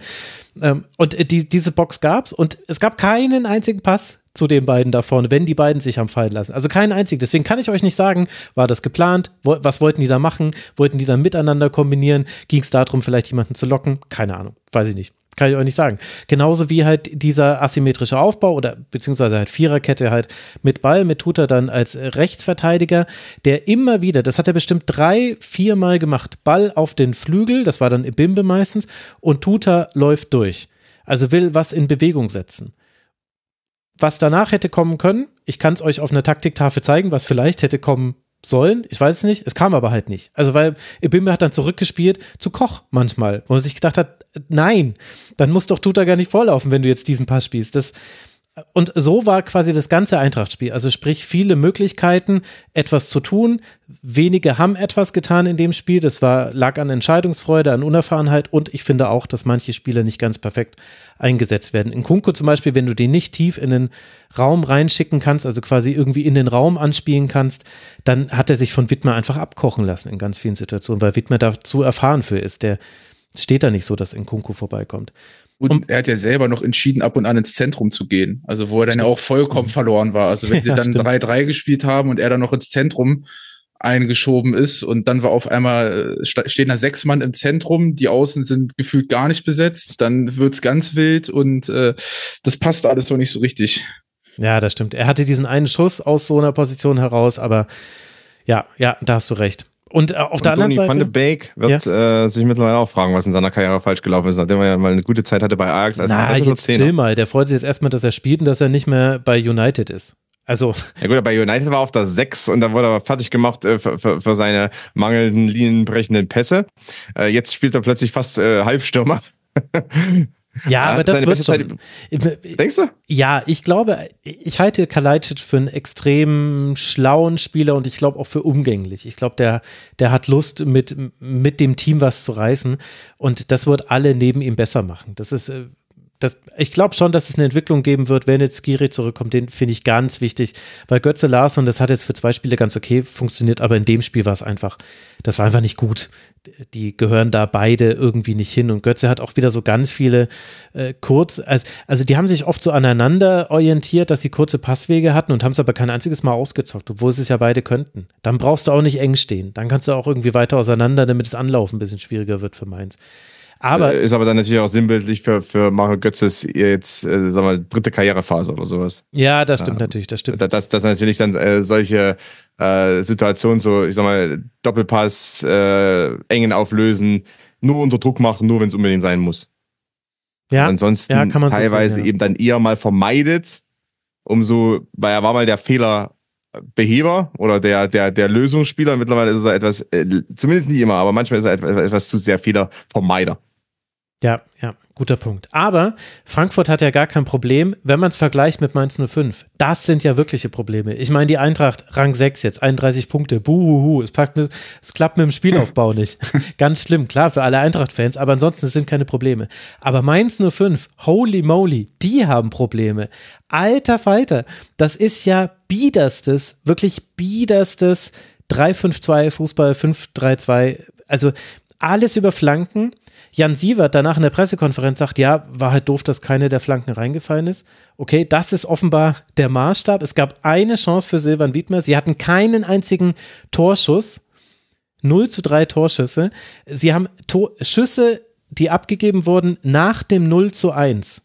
Ähm, und äh, die, diese Box gab's und es gab keinen einzigen Pass zu den beiden da vorne, wenn die beiden sich haben fallen lassen. Also keinen einzigen. Deswegen kann ich euch nicht sagen, war das geplant? Was wollten die da machen? Wollten die dann miteinander kombinieren? Ging es darum, vielleicht jemanden zu locken? Keine Ahnung. Weiß ich nicht. Kann ich euch nicht sagen. Genauso wie halt dieser asymmetrische Aufbau oder beziehungsweise halt Viererkette halt mit Ball, mit Tuta dann als Rechtsverteidiger, der immer wieder, das hat er bestimmt drei, viermal gemacht, Ball auf den Flügel, das war dann Ibimbe meistens, und Tuta läuft durch. Also will was in Bewegung setzen. Was danach hätte kommen können, ich kann es euch auf einer Taktiktafel zeigen, was vielleicht hätte kommen sollen. Ich weiß es nicht. Es kam aber halt nicht. Also, weil Ibimbe hat dann zurückgespielt zu Koch manchmal, wo man sich gedacht hat, nein, dann muss doch Tuta gar nicht vorlaufen, wenn du jetzt diesen Pass spielst. Das, und so war quasi das ganze Eintracht-Spiel. Also sprich, viele Möglichkeiten, etwas zu tun. Wenige haben etwas getan in dem Spiel. Das war, lag an Entscheidungsfreude, an Unerfahrenheit und ich finde auch, dass manche Spieler nicht ganz perfekt eingesetzt werden. In Kunko zum Beispiel, wenn du den nicht tief in den Raum reinschicken kannst, also quasi irgendwie in den Raum anspielen kannst, dann hat er sich von Wittmer einfach abkochen lassen in ganz vielen Situationen, weil Wittmer da zu erfahren für ist. Der steht da nicht so, dass in Kunku vorbeikommt. Und um, er hat ja selber noch entschieden, ab und an ins Zentrum zu gehen. Also wo er dann ja auch vollkommen verloren war. Also wenn sie dann 3-3 gespielt haben und er dann noch ins Zentrum eingeschoben ist und dann war auf einmal, äh, stehen da sechs Mann im Zentrum, die Außen sind gefühlt gar nicht besetzt, dann wird's ganz wild und äh, das passt alles noch nicht so richtig. Ja, das stimmt. Er hatte diesen einen Schuss aus so einer Position heraus, aber ja, ja, da hast du recht. Und äh, auf und der anderen Seite. Van de Beek wird ja? äh, sich mittlerweile auch fragen, was in seiner Karriere falsch gelaufen ist, nachdem er ja mal eine gute Zeit hatte bei Ajax. Als Na, jetzt chill mal. Der freut sich jetzt erstmal, dass er spielt und dass er nicht mehr bei United ist. Also. Ja gut, bei United war auf der 6 und da wurde er fertig gemacht äh, für, für, für, seine mangelnden linienbrechenden Pässe. Äh, jetzt spielt er plötzlich fast äh, Halbstürmer. Ja, aber das wird schon. Denkst du? Ja, ich glaube, ich halte Kalajdzic für einen extrem schlauen Spieler und ich glaube auch für umgänglich. Ich glaube, der, der hat Lust, mit, mit dem Team was zu reißen und das wird alle neben ihm besser machen. Das ist äh, das, ich glaube schon, dass es eine Entwicklung geben wird, wenn jetzt Skiri zurückkommt. Den finde ich ganz wichtig, weil Götze Larsson, das hat jetzt für zwei Spiele ganz okay funktioniert, aber in dem Spiel war es einfach, das war einfach nicht gut. Die gehören da beide irgendwie nicht hin. Und Götze hat auch wieder so ganz viele äh, kurz, also die haben sich oft so aneinander orientiert, dass sie kurze Passwege hatten und haben es aber kein einziges Mal ausgezockt, obwohl sie es ja beide könnten. Dann brauchst du auch nicht eng stehen. Dann kannst du auch irgendwie weiter auseinander, damit das Anlaufen ein bisschen schwieriger wird für Mainz. Aber, äh, ist aber dann natürlich auch sinnbildlich für, für Mario Götzes jetzt, äh, sag mal, dritte Karrierephase oder sowas. Ja, das stimmt ja, natürlich, das stimmt. Dass, dass natürlich dann äh, solche äh, Situationen, so, ich sag mal, Doppelpass, äh, engen auflösen, nur unter Druck machen, nur wenn es unbedingt sein muss. Ja. Und ansonsten ja, teilweise so sagen, ja. eben dann eher mal vermeidet, um so, weil er war mal der Fehlerbeheber oder der, der, der Lösungsspieler. Mittlerweile ist er etwas, äh, zumindest nicht immer, aber manchmal ist er etwas, etwas zu sehr Fehlervermeider. Ja, ja, guter Punkt. Aber Frankfurt hat ja gar kein Problem, wenn man es vergleicht mit Mainz 05. Das sind ja wirkliche Probleme. Ich meine, die Eintracht Rang 6 jetzt, 31 Punkte, buhuhu, es, packt mit, es klappt mit dem Spielaufbau nicht. Ganz schlimm, klar, für alle Eintracht-Fans, aber ansonsten es sind keine Probleme. Aber Mainz 05, holy moly, die haben Probleme. Alter Falter, das ist ja biederstes, wirklich biederstes 3-5-2 Fußball, 5-3-2, also alles über Flanken Jan Sievert danach in der Pressekonferenz sagt, ja, war halt doof, dass keine der Flanken reingefallen ist. Okay, das ist offenbar der Maßstab. Es gab eine Chance für Silvan Wiedmer. Sie hatten keinen einzigen Torschuss. 0 zu 3 Torschüsse. Sie haben Tor Schüsse, die abgegeben wurden nach dem 0 zu 1.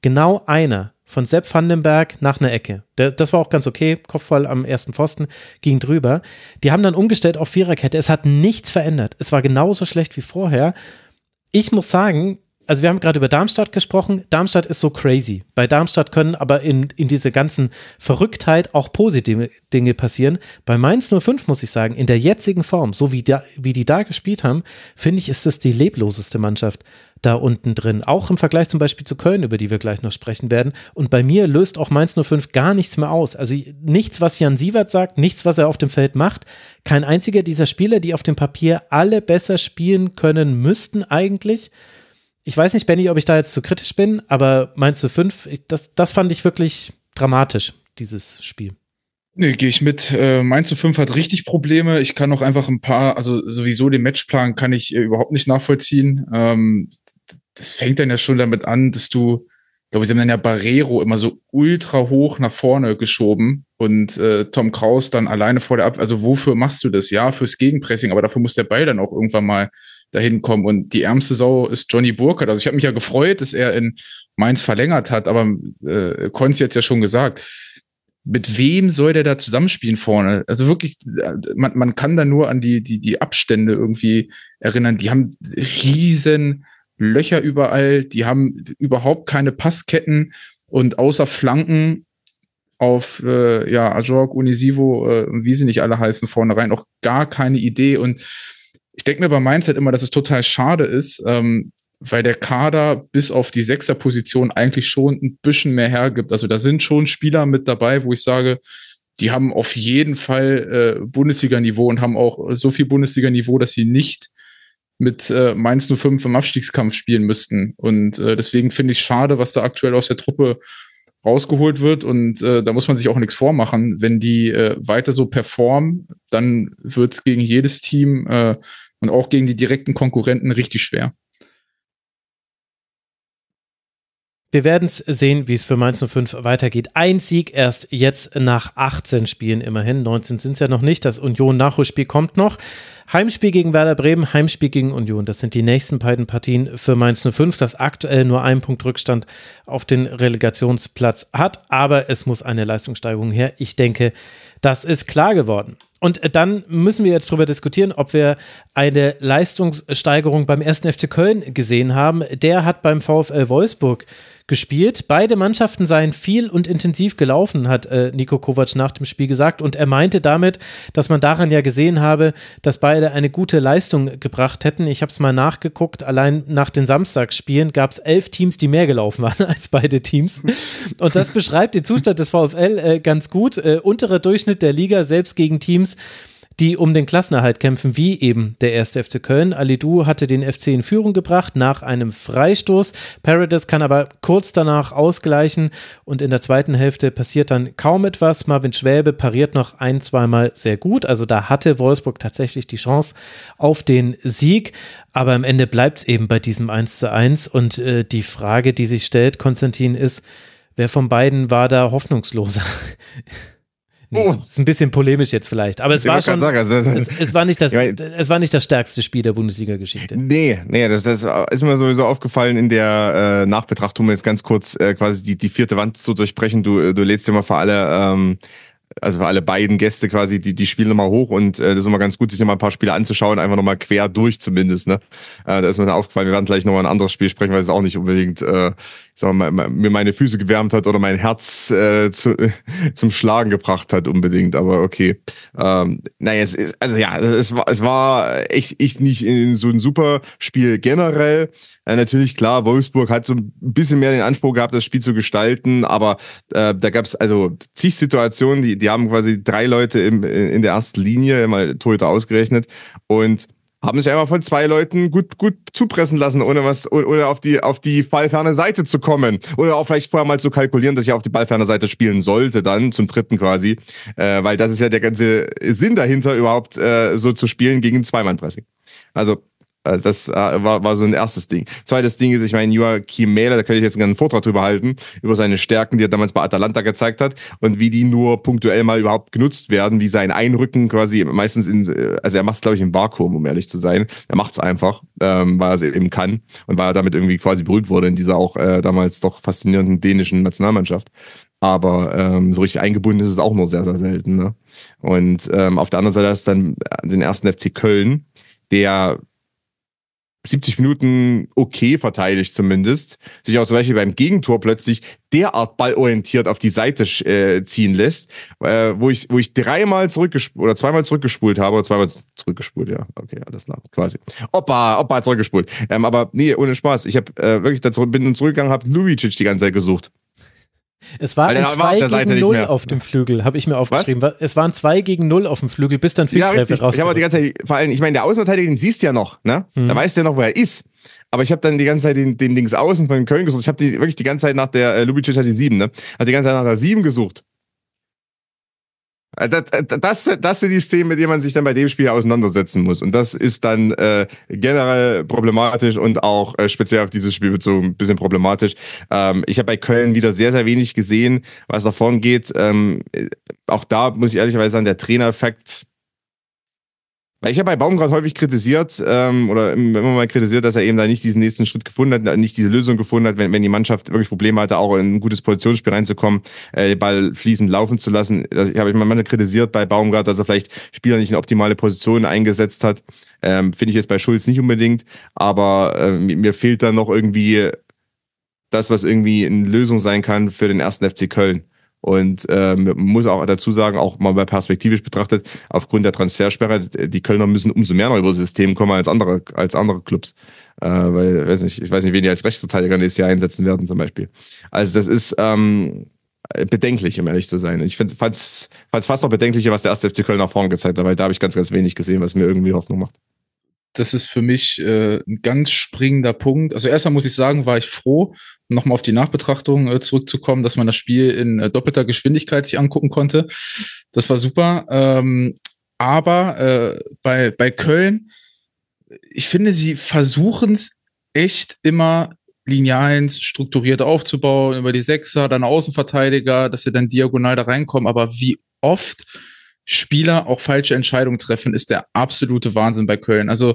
Genau einer von Sepp Vandenberg nach einer Ecke. das war auch ganz okay. Kopfball am ersten Pfosten ging drüber. Die haben dann umgestellt auf Viererkette. Es hat nichts verändert. Es war genauso schlecht wie vorher ich muss sagen, also wir haben gerade über Darmstadt gesprochen. Darmstadt ist so crazy. Bei Darmstadt können aber in, in diese ganzen Verrücktheit auch positive Dinge passieren. Bei Mainz 05 muss ich sagen, in der jetzigen Form, so wie, da, wie die da gespielt haben, finde ich, ist das die lebloseste Mannschaft da unten drin. Auch im Vergleich zum Beispiel zu Köln, über die wir gleich noch sprechen werden. Und bei mir löst auch Mainz 05 gar nichts mehr aus. Also nichts, was Jan Sievert sagt, nichts, was er auf dem Feld macht. Kein einziger dieser Spieler, die auf dem Papier alle besser spielen können müssten eigentlich. Ich weiß nicht, Benny, ob ich da jetzt zu kritisch bin, aber Mainz 05, das, das fand ich wirklich dramatisch, dieses Spiel. Nee, gehe ich mit. Äh, Mainz zu 5 hat richtig Probleme. Ich kann auch einfach ein paar, also sowieso den Matchplan kann ich äh, überhaupt nicht nachvollziehen. Ähm, das fängt dann ja schon damit an, dass du, ich glaube, sie haben dann ja Barrero immer so ultra hoch nach vorne geschoben und äh, Tom Kraus dann alleine vor der Ab. Also wofür machst du das? Ja, fürs Gegenpressing, aber dafür muss der Ball dann auch irgendwann mal dahin kommen. Und die ärmste Sau ist Johnny Burkhardt. Also ich habe mich ja gefreut, dass er in Mainz verlängert hat, aber äh, Konz jetzt ja schon gesagt. Mit wem soll der da zusammenspielen vorne? Also wirklich, man, man kann da nur an die, die, die Abstände irgendwie erinnern. Die haben riesen Löcher überall, die haben überhaupt keine Passketten und außer Flanken auf äh, ja, Ajorg, Unisivo, äh, wie sie nicht alle heißen, vornherein auch gar keine Idee. Und ich denke mir bei Mindset immer, dass es total schade ist, ähm, weil der Kader bis auf die Sechserposition eigentlich schon ein bisschen mehr hergibt. Also da sind schon Spieler mit dabei, wo ich sage, die haben auf jeden Fall äh, Bundesliga-Niveau und haben auch so viel Bundesliga-Niveau, dass sie nicht mit äh, Mainz 05 im Abstiegskampf spielen müssten. Und äh, deswegen finde ich schade, was da aktuell aus der Truppe rausgeholt wird. Und äh, da muss man sich auch nichts vormachen. Wenn die äh, weiter so performen, dann wird es gegen jedes Team äh, und auch gegen die direkten Konkurrenten richtig schwer. Wir werden es sehen, wie es für Mainz 05 weitergeht. Ein Sieg erst jetzt nach 18 Spielen immerhin. 19 sind es ja noch nicht. Das Union-Nachholspiel kommt noch. Heimspiel gegen Werder Bremen, Heimspiel gegen Union. Das sind die nächsten beiden Partien für Mainz 05, das aktuell nur einen Punkt Rückstand auf den Relegationsplatz hat. Aber es muss eine Leistungssteigerung her. Ich denke, das ist klar geworden. Und dann müssen wir jetzt darüber diskutieren, ob wir eine Leistungssteigerung beim 1. FC Köln gesehen haben. Der hat beim VfL Wolfsburg gespielt. Beide Mannschaften seien viel und intensiv gelaufen, hat äh, Nico Kovac nach dem Spiel gesagt. Und er meinte damit, dass man daran ja gesehen habe, dass beide eine gute Leistung gebracht hätten. Ich habe es mal nachgeguckt. Allein nach den Samstagsspielen gab es elf Teams, die mehr gelaufen waren als beide Teams. Und das beschreibt den Zustand des VfL äh, ganz gut. Äh, unterer Durchschnitt der Liga, selbst gegen Teams, die um den Klassenerhalt kämpfen, wie eben der erste FC Köln. Alidu hatte den FC in Führung gebracht nach einem Freistoß. Paradis kann aber kurz danach ausgleichen und in der zweiten Hälfte passiert dann kaum etwas. Marvin Schwäbe pariert noch ein, zweimal sehr gut. Also da hatte Wolfsburg tatsächlich die Chance auf den Sieg. Aber am Ende bleibt es eben bei diesem 1 zu 1. Und äh, die Frage, die sich stellt, Konstantin, ist, wer von beiden war da hoffnungsloser? Oh. Ist ein bisschen polemisch jetzt vielleicht, aber es war schon, sagen, also es, es, war nicht das, es war nicht das stärkste Spiel der Bundesliga-Geschichte. Nee, nee, das, das, ist mir sowieso aufgefallen in der äh, Nachbetrachtung, jetzt ganz kurz äh, quasi die, die vierte Wand zu durchbrechen. Du, du lädst dir mal für alle ähm, also für alle beiden Gäste quasi, die, die spielen nochmal hoch und äh, das ist immer ganz gut, sich nochmal ein paar Spiele anzuschauen, einfach nochmal quer durch zumindest. Ne? Äh, da ist mir dann aufgefallen, wir werden gleich nochmal ein anderes Spiel sprechen, weil es auch nicht unbedingt äh, sag mal, mir meine Füße gewärmt hat oder mein Herz äh, zu, zum Schlagen gebracht hat unbedingt, aber okay. Ähm, naja, es ist, also ja, es war, es war echt, echt nicht in so ein super Spiel generell. Äh, natürlich, klar, Wolfsburg hat so ein bisschen mehr den Anspruch gehabt, das Spiel zu gestalten, aber äh, da gab es also zig Situationen, die, die haben quasi drei Leute im, in der ersten Linie, mal Torhüter ausgerechnet und haben sich einfach von zwei Leuten gut, gut zupressen lassen, ohne was, oder auf die, auf die ballferne Seite zu kommen. Oder auch vielleicht vorher mal zu kalkulieren, dass ich auf die ballferne Seite spielen sollte, dann zum dritten quasi. Äh, weil das ist ja der ganze Sinn dahinter, überhaupt äh, so zu spielen gegen Zweimann-Pressing. Also das äh, war, war so ein erstes Ding. Zweites Ding ist, ich meine, Joachim Mähler, da könnte ich jetzt einen Vortrag drüber halten, über seine Stärken, die er damals bei Atalanta gezeigt hat und wie die nur punktuell mal überhaupt genutzt werden, wie sein Einrücken quasi meistens in, äh, also er macht es, glaube ich, im Vakuum, um ehrlich zu sein. Er macht es einfach, ähm, weil er es eben kann und weil er damit irgendwie quasi berühmt wurde in dieser auch äh, damals doch faszinierenden dänischen Nationalmannschaft. Aber ähm, so richtig eingebunden ist es auch nur sehr, sehr selten. Ne? Und ähm, auf der anderen Seite ist dann den ersten FC Köln, der 70 Minuten okay verteidigt zumindest, sich auch zum Beispiel beim Gegentor plötzlich derart ballorientiert auf die Seite äh, ziehen lässt, äh, wo ich wo ich dreimal zurückgespult oder zweimal zurückgespult habe oder zweimal zurückgespult, ja, okay, alles klar, quasi. Opa, Opa zurückgespult. Ähm, aber nee, ohne Spaß, ich habe äh, wirklich da zurück, bin zurückgegangen, habe Lubicic die ganze Zeit gesucht. Es war ein 2 gegen 0 auf dem Flügel, habe ich mir aufgeschrieben. Was? Es waren 2 gegen 0 auf dem Flügel, bis dann Fickgräfe ja, raus. Ich habe die ganze Zeit, vor allem, ich meine, der Außenverteidiger, den siehst du ja noch, ne? Hm. Da weißt du ja noch, wo er ist. Aber ich habe dann die ganze Zeit den, den Dings außen von Köln gesucht. Ich habe wirklich die ganze Zeit nach der, äh, Lubicic hat die 7, ne? Hat die ganze Zeit nach der 7 gesucht. Äh, das, äh, das, das sind die Szenen, mit denen man sich dann bei dem Spiel auseinandersetzen muss. Und das ist dann äh, generell problematisch und auch äh, speziell auf dieses Spiel bezogen ein bisschen problematisch. Ähm, ich habe bei Köln wieder sehr, sehr wenig gesehen, was davon geht. Ähm, äh, auch da muss ich ehrlicherweise sagen, der Trainereffekt ich habe bei Baumgart häufig kritisiert ähm, oder immer mal kritisiert, dass er eben da nicht diesen nächsten Schritt gefunden hat, nicht diese Lösung gefunden hat, wenn, wenn die Mannschaft wirklich Probleme hatte, auch in ein gutes Positionsspiel reinzukommen, äh, den Ball fließend laufen zu lassen. Das, ich habe immer mal kritisiert bei Baumgart, dass er vielleicht Spieler nicht in optimale Positionen eingesetzt hat. Ähm, Finde ich jetzt bei Schulz nicht unbedingt, aber äh, mir fehlt da noch irgendwie das, was irgendwie eine Lösung sein kann für den ersten FC Köln. Und ähm, muss auch dazu sagen, auch mal perspektivisch betrachtet, aufgrund der Transfersperre, die Kölner müssen umso mehr noch über das System kommen als andere, als andere Clubs. Äh, weil, weiß nicht, ich weiß nicht, wen die als Rechtsverteidiger nächstes Jahr einsetzen werden, zum Beispiel. Also das ist ähm, bedenklich, um ehrlich zu sein. Ich finde, fand es fast noch bedenklicher, was der erste FC Köln nach vorne gezeigt hat, weil da habe ich ganz, ganz wenig gesehen, was mir irgendwie Hoffnung macht das ist für mich äh, ein ganz springender Punkt. Also erstmal muss ich sagen, war ich froh, nochmal auf die Nachbetrachtung äh, zurückzukommen, dass man das Spiel in äh, doppelter Geschwindigkeit sich angucken konnte. Das war super. Ähm, aber äh, bei, bei Köln, ich finde, sie versuchen es echt immer lineal strukturiert aufzubauen, über die Sechser, dann Außenverteidiger, dass sie dann diagonal da reinkommen. Aber wie oft Spieler auch falsche Entscheidungen treffen, ist der absolute Wahnsinn bei Köln. Also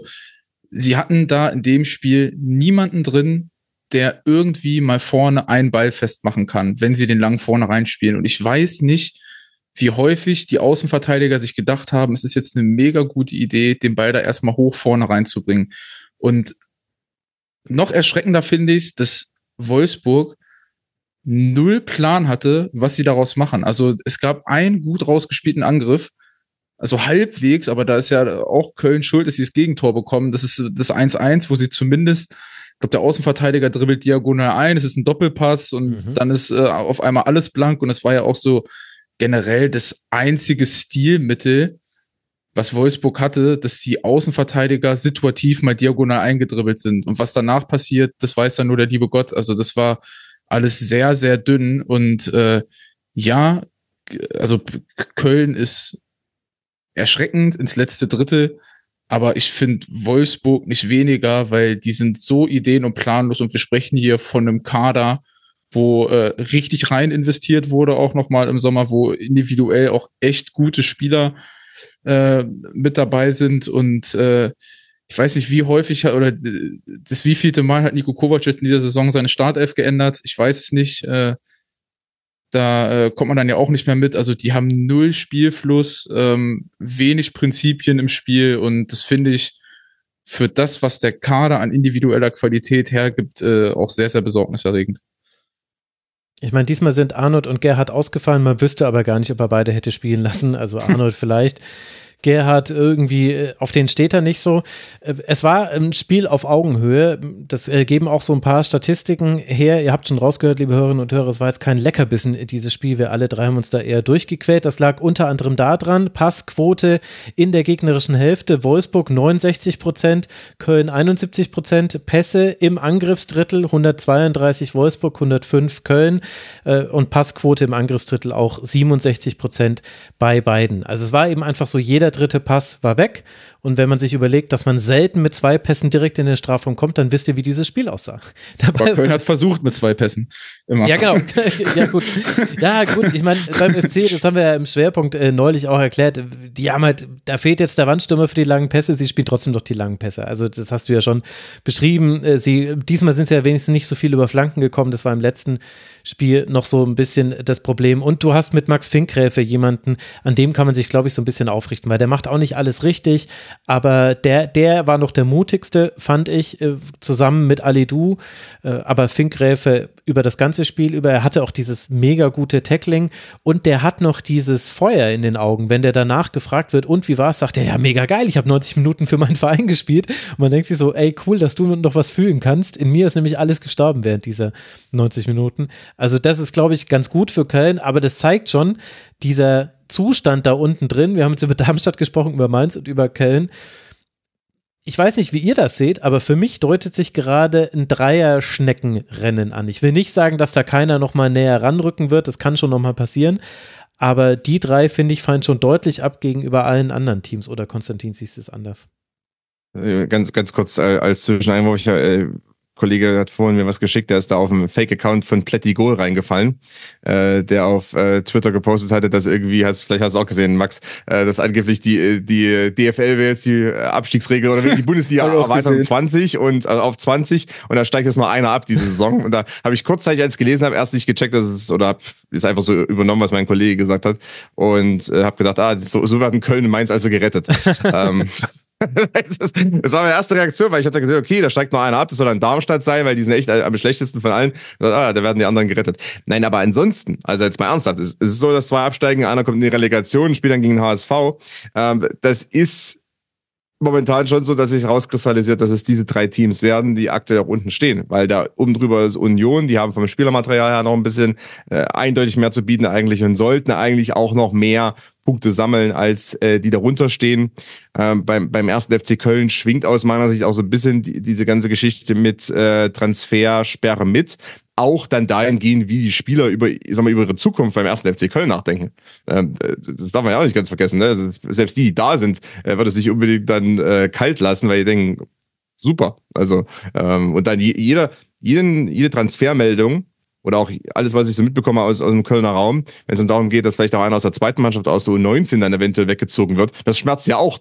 sie hatten da in dem Spiel niemanden drin, der irgendwie mal vorne einen Ball festmachen kann, wenn sie den lang vorne reinspielen. Und ich weiß nicht, wie häufig die Außenverteidiger sich gedacht haben, es ist jetzt eine mega gute Idee, den Ball da erstmal hoch vorne reinzubringen. Und noch erschreckender finde ich dass Wolfsburg null Plan hatte, was sie daraus machen. Also es gab einen gut rausgespielten Angriff, also halbwegs, aber da ist ja auch Köln schuld, dass sie das Gegentor bekommen. Das ist das 1-1, wo sie zumindest, ich glaube, der Außenverteidiger dribbelt diagonal ein, es ist ein Doppelpass und mhm. dann ist äh, auf einmal alles blank und es war ja auch so generell das einzige Stilmittel, was Wolfsburg hatte, dass die Außenverteidiger situativ mal diagonal eingedribbelt sind. Und was danach passiert, das weiß dann nur der liebe Gott. Also das war alles sehr, sehr dünn. Und äh, ja, also Köln ist erschreckend ins letzte Drittel, aber ich finde Wolfsburg nicht weniger, weil die sind so ideen- und planlos und wir sprechen hier von einem Kader, wo äh, richtig rein investiert wurde, auch nochmal im Sommer, wo individuell auch echt gute Spieler äh, mit dabei sind und äh, ich weiß nicht, wie häufig oder das wievielte Mal hat Nico Kovac in dieser Saison seine Startelf geändert. Ich weiß es nicht. Äh, da äh, kommt man dann ja auch nicht mehr mit. Also die haben null Spielfluss, ähm, wenig Prinzipien im Spiel und das finde ich für das, was der Kader an individueller Qualität hergibt, äh, auch sehr, sehr besorgniserregend. Ich meine, diesmal sind Arnold und Gerhard ausgefallen. Man wüsste aber gar nicht, ob er beide hätte spielen lassen. Also Arnold vielleicht. Gerhard irgendwie, äh, auf den steht er nicht so. Äh, es war ein Spiel auf Augenhöhe. Das äh, geben auch so ein paar Statistiken her. Ihr habt schon rausgehört, liebe Hörerinnen und Hörer, es war jetzt kein Leckerbissen, dieses Spiel. Wir alle drei haben uns da eher durchgequält. Das lag unter anderem daran, Passquote in der gegnerischen Hälfte. Wolfsburg 69 Prozent, Köln 71 Prozent, Pässe im Angriffsdrittel 132 Wolfsburg, 105 Köln und Passquote im Angriffsdrittel auch 67 Prozent bei beiden. Also es war eben einfach so, jeder jeder dritte Pass war weg. Und wenn man sich überlegt, dass man selten mit zwei Pässen direkt in den Strafraum kommt, dann wisst ihr, wie dieses Spiel aussah. Dabei, Köln hat es versucht mit zwei Pässen. Immer. Ja, genau. ja, gut. Ja, gut. Ich meine, beim FC, das haben wir ja im Schwerpunkt äh, neulich auch erklärt, die haben halt, da fehlt jetzt der Wandstürmer für die langen Pässe, sie spielen trotzdem doch die langen Pässe. Also, das hast du ja schon beschrieben. Äh, sie, diesmal sind sie ja wenigstens nicht so viel über Flanken gekommen. Das war im letzten Spiel noch so ein bisschen das Problem. Und du hast mit Max Finkgräfe jemanden, an dem kann man sich, glaube ich, so ein bisschen aufrichten, weil der macht auch nicht alles richtig, aber der, der war noch der mutigste, fand ich, äh, zusammen mit Alidou. Äh, aber Finkgräfe über das ganze Spiel über, er hatte auch dieses mega gute Tackling und der hat noch dieses Feuer in den Augen. Wenn der danach gefragt wird, und wie war es, sagt er, ja, mega geil, ich habe 90 Minuten für meinen Verein gespielt. Und man denkt sich so, ey, cool, dass du noch was fühlen kannst. In mir ist nämlich alles gestorben während dieser 90 Minuten. Also das ist, glaube ich, ganz gut für Köln, aber das zeigt schon, dieser Zustand da unten drin, wir haben jetzt über Darmstadt gesprochen, über Mainz und über Köln, ich weiß nicht, wie ihr das seht, aber für mich deutet sich gerade ein Dreier-Schneckenrennen an. Ich will nicht sagen, dass da keiner nochmal näher ranrücken wird, das kann schon nochmal passieren, aber die drei, finde ich, fallen schon deutlich ab gegenüber allen anderen Teams. Oder Konstantin, siehst du es anders? Äh, ganz, ganz kurz äh, als Zwischeneinwurf, ich äh, Kollege hat vorhin mir was geschickt, der ist da auf dem Fake-Account von Pletti Goal reingefallen, äh, der auf äh, Twitter gepostet hatte, dass irgendwie, hast, vielleicht hast du auch gesehen, Max, äh, dass angeblich die, die DFL will jetzt die Abstiegsregel oder die Bundesliga erweitern 20 und also auf 20 und da steigt jetzt noch einer ab diese Saison. Und da habe ich kurzzeitig, als ich gelesen habe, erst nicht gecheckt, dass es oder hab, ist einfach so übernommen, was mein Kollege gesagt hat und äh, habe gedacht, ah, so, so werden Köln und Mainz also gerettet. ähm, das, das, war meine erste Reaktion, weil ich habe gedacht, okay, da steigt noch einer ab, das wird dann Darmstadt sein, weil die sind echt am schlechtesten von allen. Ah, da werden die anderen gerettet. Nein, aber ansonsten, also jetzt mal ernsthaft, es ist so, dass zwei absteigen, einer kommt in die Relegation, spielt dann gegen den HSV. Ähm, das ist momentan schon so, dass sich rauskristallisiert, dass es diese drei Teams werden, die aktuell auch unten stehen. Weil da oben drüber ist Union, die haben vom Spielermaterial her noch ein bisschen äh, eindeutig mehr zu bieten eigentlich und sollten eigentlich auch noch mehr Punkte sammeln, als äh, die darunter stehen. Ähm, beim, beim ersten FC Köln schwingt aus meiner Sicht auch so ein bisschen die, diese ganze Geschichte mit äh, Transfersperre mit auch dann dahin gehen, wie die Spieler über, ich sag mal, über ihre Zukunft beim ersten FC Köln nachdenken. Ähm, das darf man ja auch nicht ganz vergessen. Ne? Also selbst die, die da sind, äh, wird es nicht unbedingt dann äh, kalt lassen, weil die denken, super. Also, ähm, und dann jeder, jeden, jede Transfermeldung oder auch alles, was ich so mitbekomme aus, aus dem Kölner Raum, wenn es dann darum geht, dass vielleicht auch einer aus der zweiten Mannschaft aus der U19 dann eventuell weggezogen wird, das schmerzt ja auch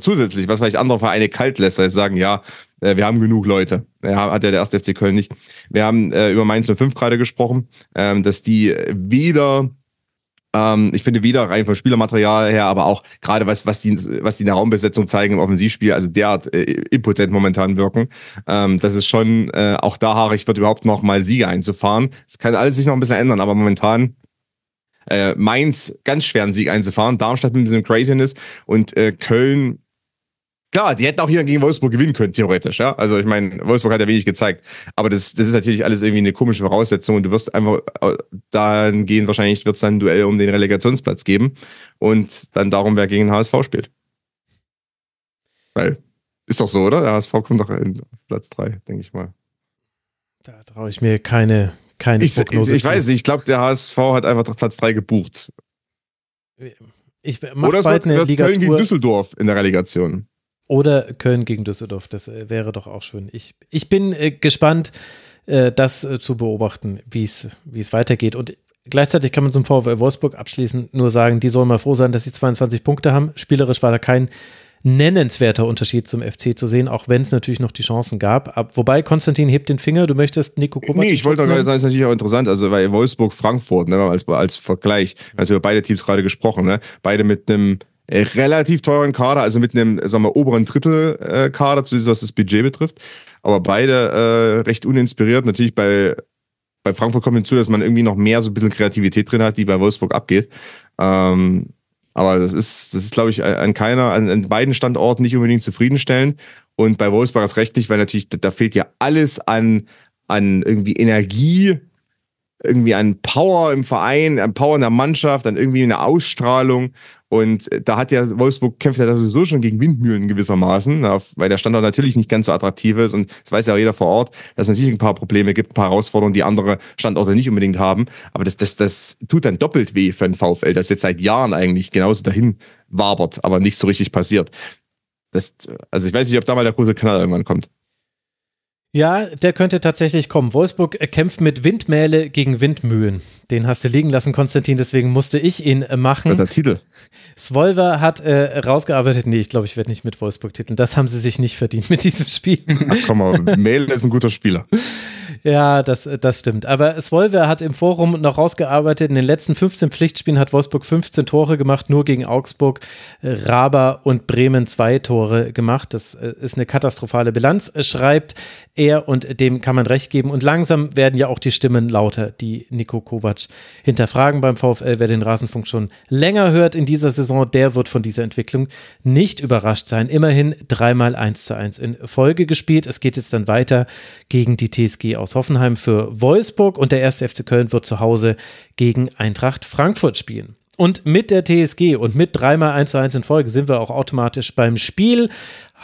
zusätzlich, was vielleicht andere Vereine kalt lässt, weil sie sagen, ja, äh, wir haben genug Leute. Ja, hat ja der erste FC Köln nicht. Wir haben äh, über Mainz 05 gerade gesprochen, ähm, dass die weder ähm, ich finde weder rein vom Spielermaterial her, aber auch gerade was, was die, was die in der Raumbesetzung zeigen im Offensivspiel, also derart äh, impotent momentan wirken. Ähm, das ist schon äh, auch da haarig wird überhaupt noch mal Siege einzufahren. Es kann alles sich noch ein bisschen ändern, aber momentan äh, Mainz ganz schweren Sieg einzufahren, Darmstadt mit diesem Craziness und äh, Köln Klar, die hätten auch hier gegen Wolfsburg gewinnen können, theoretisch, ja. Also ich meine, Wolfsburg hat ja wenig gezeigt. Aber das, das ist natürlich alles irgendwie eine komische Voraussetzung und du wirst einfach äh, dahin gehen, wahrscheinlich wird es dann ein Duell um den Relegationsplatz geben und dann darum, wer gegen den HSV spielt. Weil, ist doch so, oder? Der HSV kommt doch in Platz 3, denke ich mal. Da traue ich mir keine, keine ich, Prognose. Ich, ich weiß nicht, ich glaube, der HSV hat einfach doch Platz 3 gebucht. Ich mach Oder es wird, wird Köln gegen Düsseldorf in der Relegation. Oder Köln gegen Düsseldorf, das äh, wäre doch auch schön. Ich, ich bin äh, gespannt, äh, das äh, zu beobachten, wie es weitergeht. Und gleichzeitig kann man zum VfL Wolfsburg abschließend nur sagen, die sollen mal froh sein, dass sie 22 Punkte haben. Spielerisch war da kein nennenswerter Unterschied zum FC zu sehen, auch wenn es natürlich noch die Chancen gab. Ab, wobei, Konstantin hebt den Finger, du möchtest Nico Kovac. Nee, ich wollte gerade sagen, das ist natürlich auch interessant, also weil Wolfsburg-Frankfurt, ne, als, als Vergleich, also über beide Teams gerade gesprochen, ne, beide mit einem relativ teuren Kader, also mit einem, sagen wir, oberen Drittel äh, Kader, zumindest was das Budget betrifft. Aber beide äh, recht uninspiriert. Natürlich bei, bei Frankfurt kommt hinzu, dass man irgendwie noch mehr so ein bisschen Kreativität drin hat, die bei Wolfsburg abgeht. Ähm, aber das ist, das ist, glaube ich, an keiner, an, an, beiden Standorten nicht unbedingt zufriedenstellend. Und bei Wolfsburg ist recht nicht, weil natürlich, da, da fehlt ja alles an, an irgendwie Energie, irgendwie an Power im Verein, an Power in der Mannschaft, an irgendwie eine Ausstrahlung. Und da hat ja Wolfsburg kämpft ja sowieso schon gegen Windmühlen gewissermaßen, weil der Standort natürlich nicht ganz so attraktiv ist. Und das weiß ja auch jeder vor Ort, dass es natürlich ein paar Probleme gibt, ein paar Herausforderungen, die andere Standorte nicht unbedingt haben. Aber das, das, das tut dann doppelt weh für ein VfL, das jetzt seit Jahren eigentlich genauso dahin wabert, aber nicht so richtig passiert. Das, also ich weiß nicht, ob da mal der große Knall irgendwann kommt. Ja, der könnte tatsächlich kommen. Wolfsburg kämpft mit Windmähle gegen Windmühlen. Den hast du liegen lassen, Konstantin, deswegen musste ich ihn äh, machen. Der Titel. Svolver hat äh, rausgearbeitet, nee, ich glaube, ich werde nicht mit Wolfsburg titeln. Das haben sie sich nicht verdient mit diesem Spiel. Ach komm mal, Mähle ist ein guter Spieler. Ja, das, das stimmt. Aber Svolver hat im Forum noch rausgearbeitet, in den letzten 15 Pflichtspielen hat Wolfsburg 15 Tore gemacht, nur gegen Augsburg, äh, Raber und Bremen zwei Tore gemacht. Das äh, ist eine katastrophale Bilanz, schreibt er und dem kann man recht geben. Und langsam werden ja auch die Stimmen lauter, die Nico Kovac hinterfragen beim VfL. Wer den Rasenfunk schon länger hört in dieser Saison, der wird von dieser Entwicklung nicht überrascht sein. Immerhin dreimal 1 zu 1 in Folge gespielt. Es geht jetzt dann weiter gegen die TSG aus Hoffenheim für Wolfsburg und der erste FC Köln wird zu Hause gegen Eintracht Frankfurt spielen. Und mit der TSG und mit dreimal 1 zu 1 in Folge sind wir auch automatisch beim Spiel.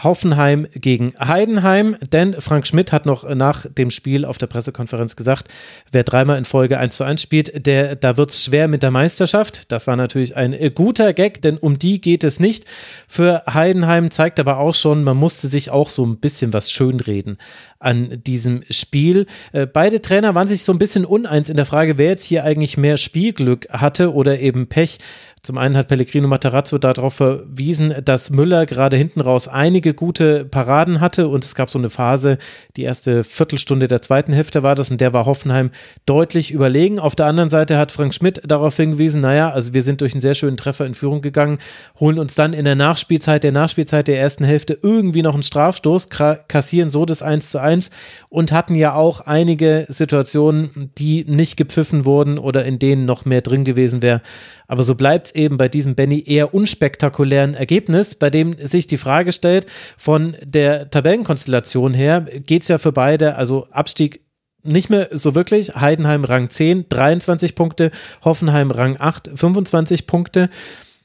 Hoffenheim gegen Heidenheim, denn Frank Schmidt hat noch nach dem Spiel auf der Pressekonferenz gesagt, wer dreimal in Folge 1 zu 1 spielt, der, da wird es schwer mit der Meisterschaft. Das war natürlich ein guter Gag, denn um die geht es nicht. Für Heidenheim zeigt aber auch schon, man musste sich auch so ein bisschen was schönreden an diesem Spiel. Äh, beide Trainer waren sich so ein bisschen uneins in der Frage, wer jetzt hier eigentlich mehr Spielglück hatte oder eben Pech. Zum einen hat Pellegrino Matarazzo darauf verwiesen, dass Müller gerade hinten raus einige gute Paraden hatte und es gab so eine Phase, die erste Viertelstunde der zweiten Hälfte war das und der war Hoffenheim deutlich überlegen. Auf der anderen Seite hat Frank Schmidt darauf hingewiesen, naja, also wir sind durch einen sehr schönen Treffer in Führung gegangen, holen uns dann in der Nachspielzeit, der Nachspielzeit der ersten Hälfte irgendwie noch einen Strafstoß, kassieren so das 1 zu 1 und hatten ja auch einige Situationen, die nicht gepfiffen wurden oder in denen noch mehr drin gewesen wäre. Aber so bleibt es eben bei diesem Benny eher unspektakulären Ergebnis, bei dem sich die Frage stellt, von der Tabellenkonstellation her geht es ja für beide, also Abstieg nicht mehr so wirklich. Heidenheim Rang 10, 23 Punkte, Hoffenheim Rang 8, 25 Punkte.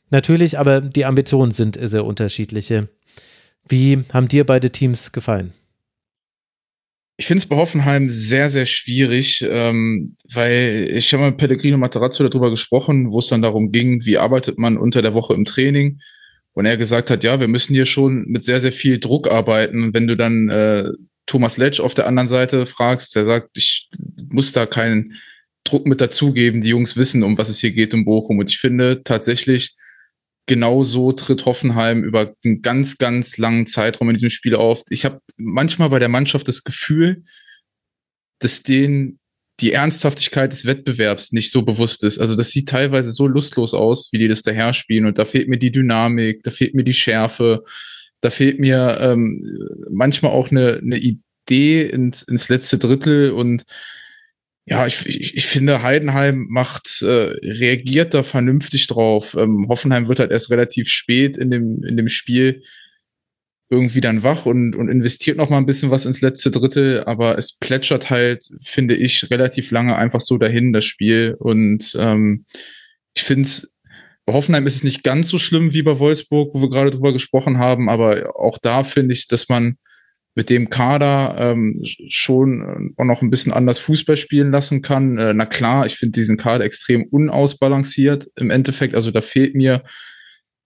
Natürlich, aber die Ambitionen sind sehr unterschiedliche. Wie haben dir beide Teams gefallen? Ich finde es bei Hoffenheim sehr, sehr schwierig, ähm, weil ich habe mit Pellegrino Materazzo darüber gesprochen, wo es dann darum ging, wie arbeitet man unter der Woche im Training. Und er gesagt hat, ja, wir müssen hier schon mit sehr, sehr viel Druck arbeiten. Und wenn du dann äh, Thomas Letsch auf der anderen Seite fragst, der sagt, ich muss da keinen Druck mit dazugeben. Die Jungs wissen, um was es hier geht in Bochum. Und ich finde tatsächlich, genau so tritt Hoffenheim über einen ganz, ganz langen Zeitraum in diesem Spiel auf. Ich habe manchmal bei der Mannschaft das Gefühl, dass denen die Ernsthaftigkeit des Wettbewerbs nicht so bewusst ist. Also das sieht teilweise so lustlos aus, wie die das daher spielen. Und da fehlt mir die Dynamik, da fehlt mir die Schärfe, da fehlt mir ähm, manchmal auch eine, eine Idee ins, ins letzte Drittel und ja, ich, ich, ich finde, Heidenheim macht, äh, reagiert da vernünftig drauf. Ähm, Hoffenheim wird halt erst relativ spät in dem, in dem Spiel irgendwie dann wach und, und investiert noch mal ein bisschen was ins letzte Drittel, aber es plätschert halt, finde ich, relativ lange einfach so dahin, das Spiel. Und ähm, ich finde bei Hoffenheim ist es nicht ganz so schlimm wie bei Wolfsburg, wo wir gerade drüber gesprochen haben, aber auch da finde ich, dass man mit dem Kader ähm, schon äh, auch noch ein bisschen anders Fußball spielen lassen kann. Äh, na klar, ich finde diesen Kader extrem unausbalanciert im Endeffekt. Also da fehlt mir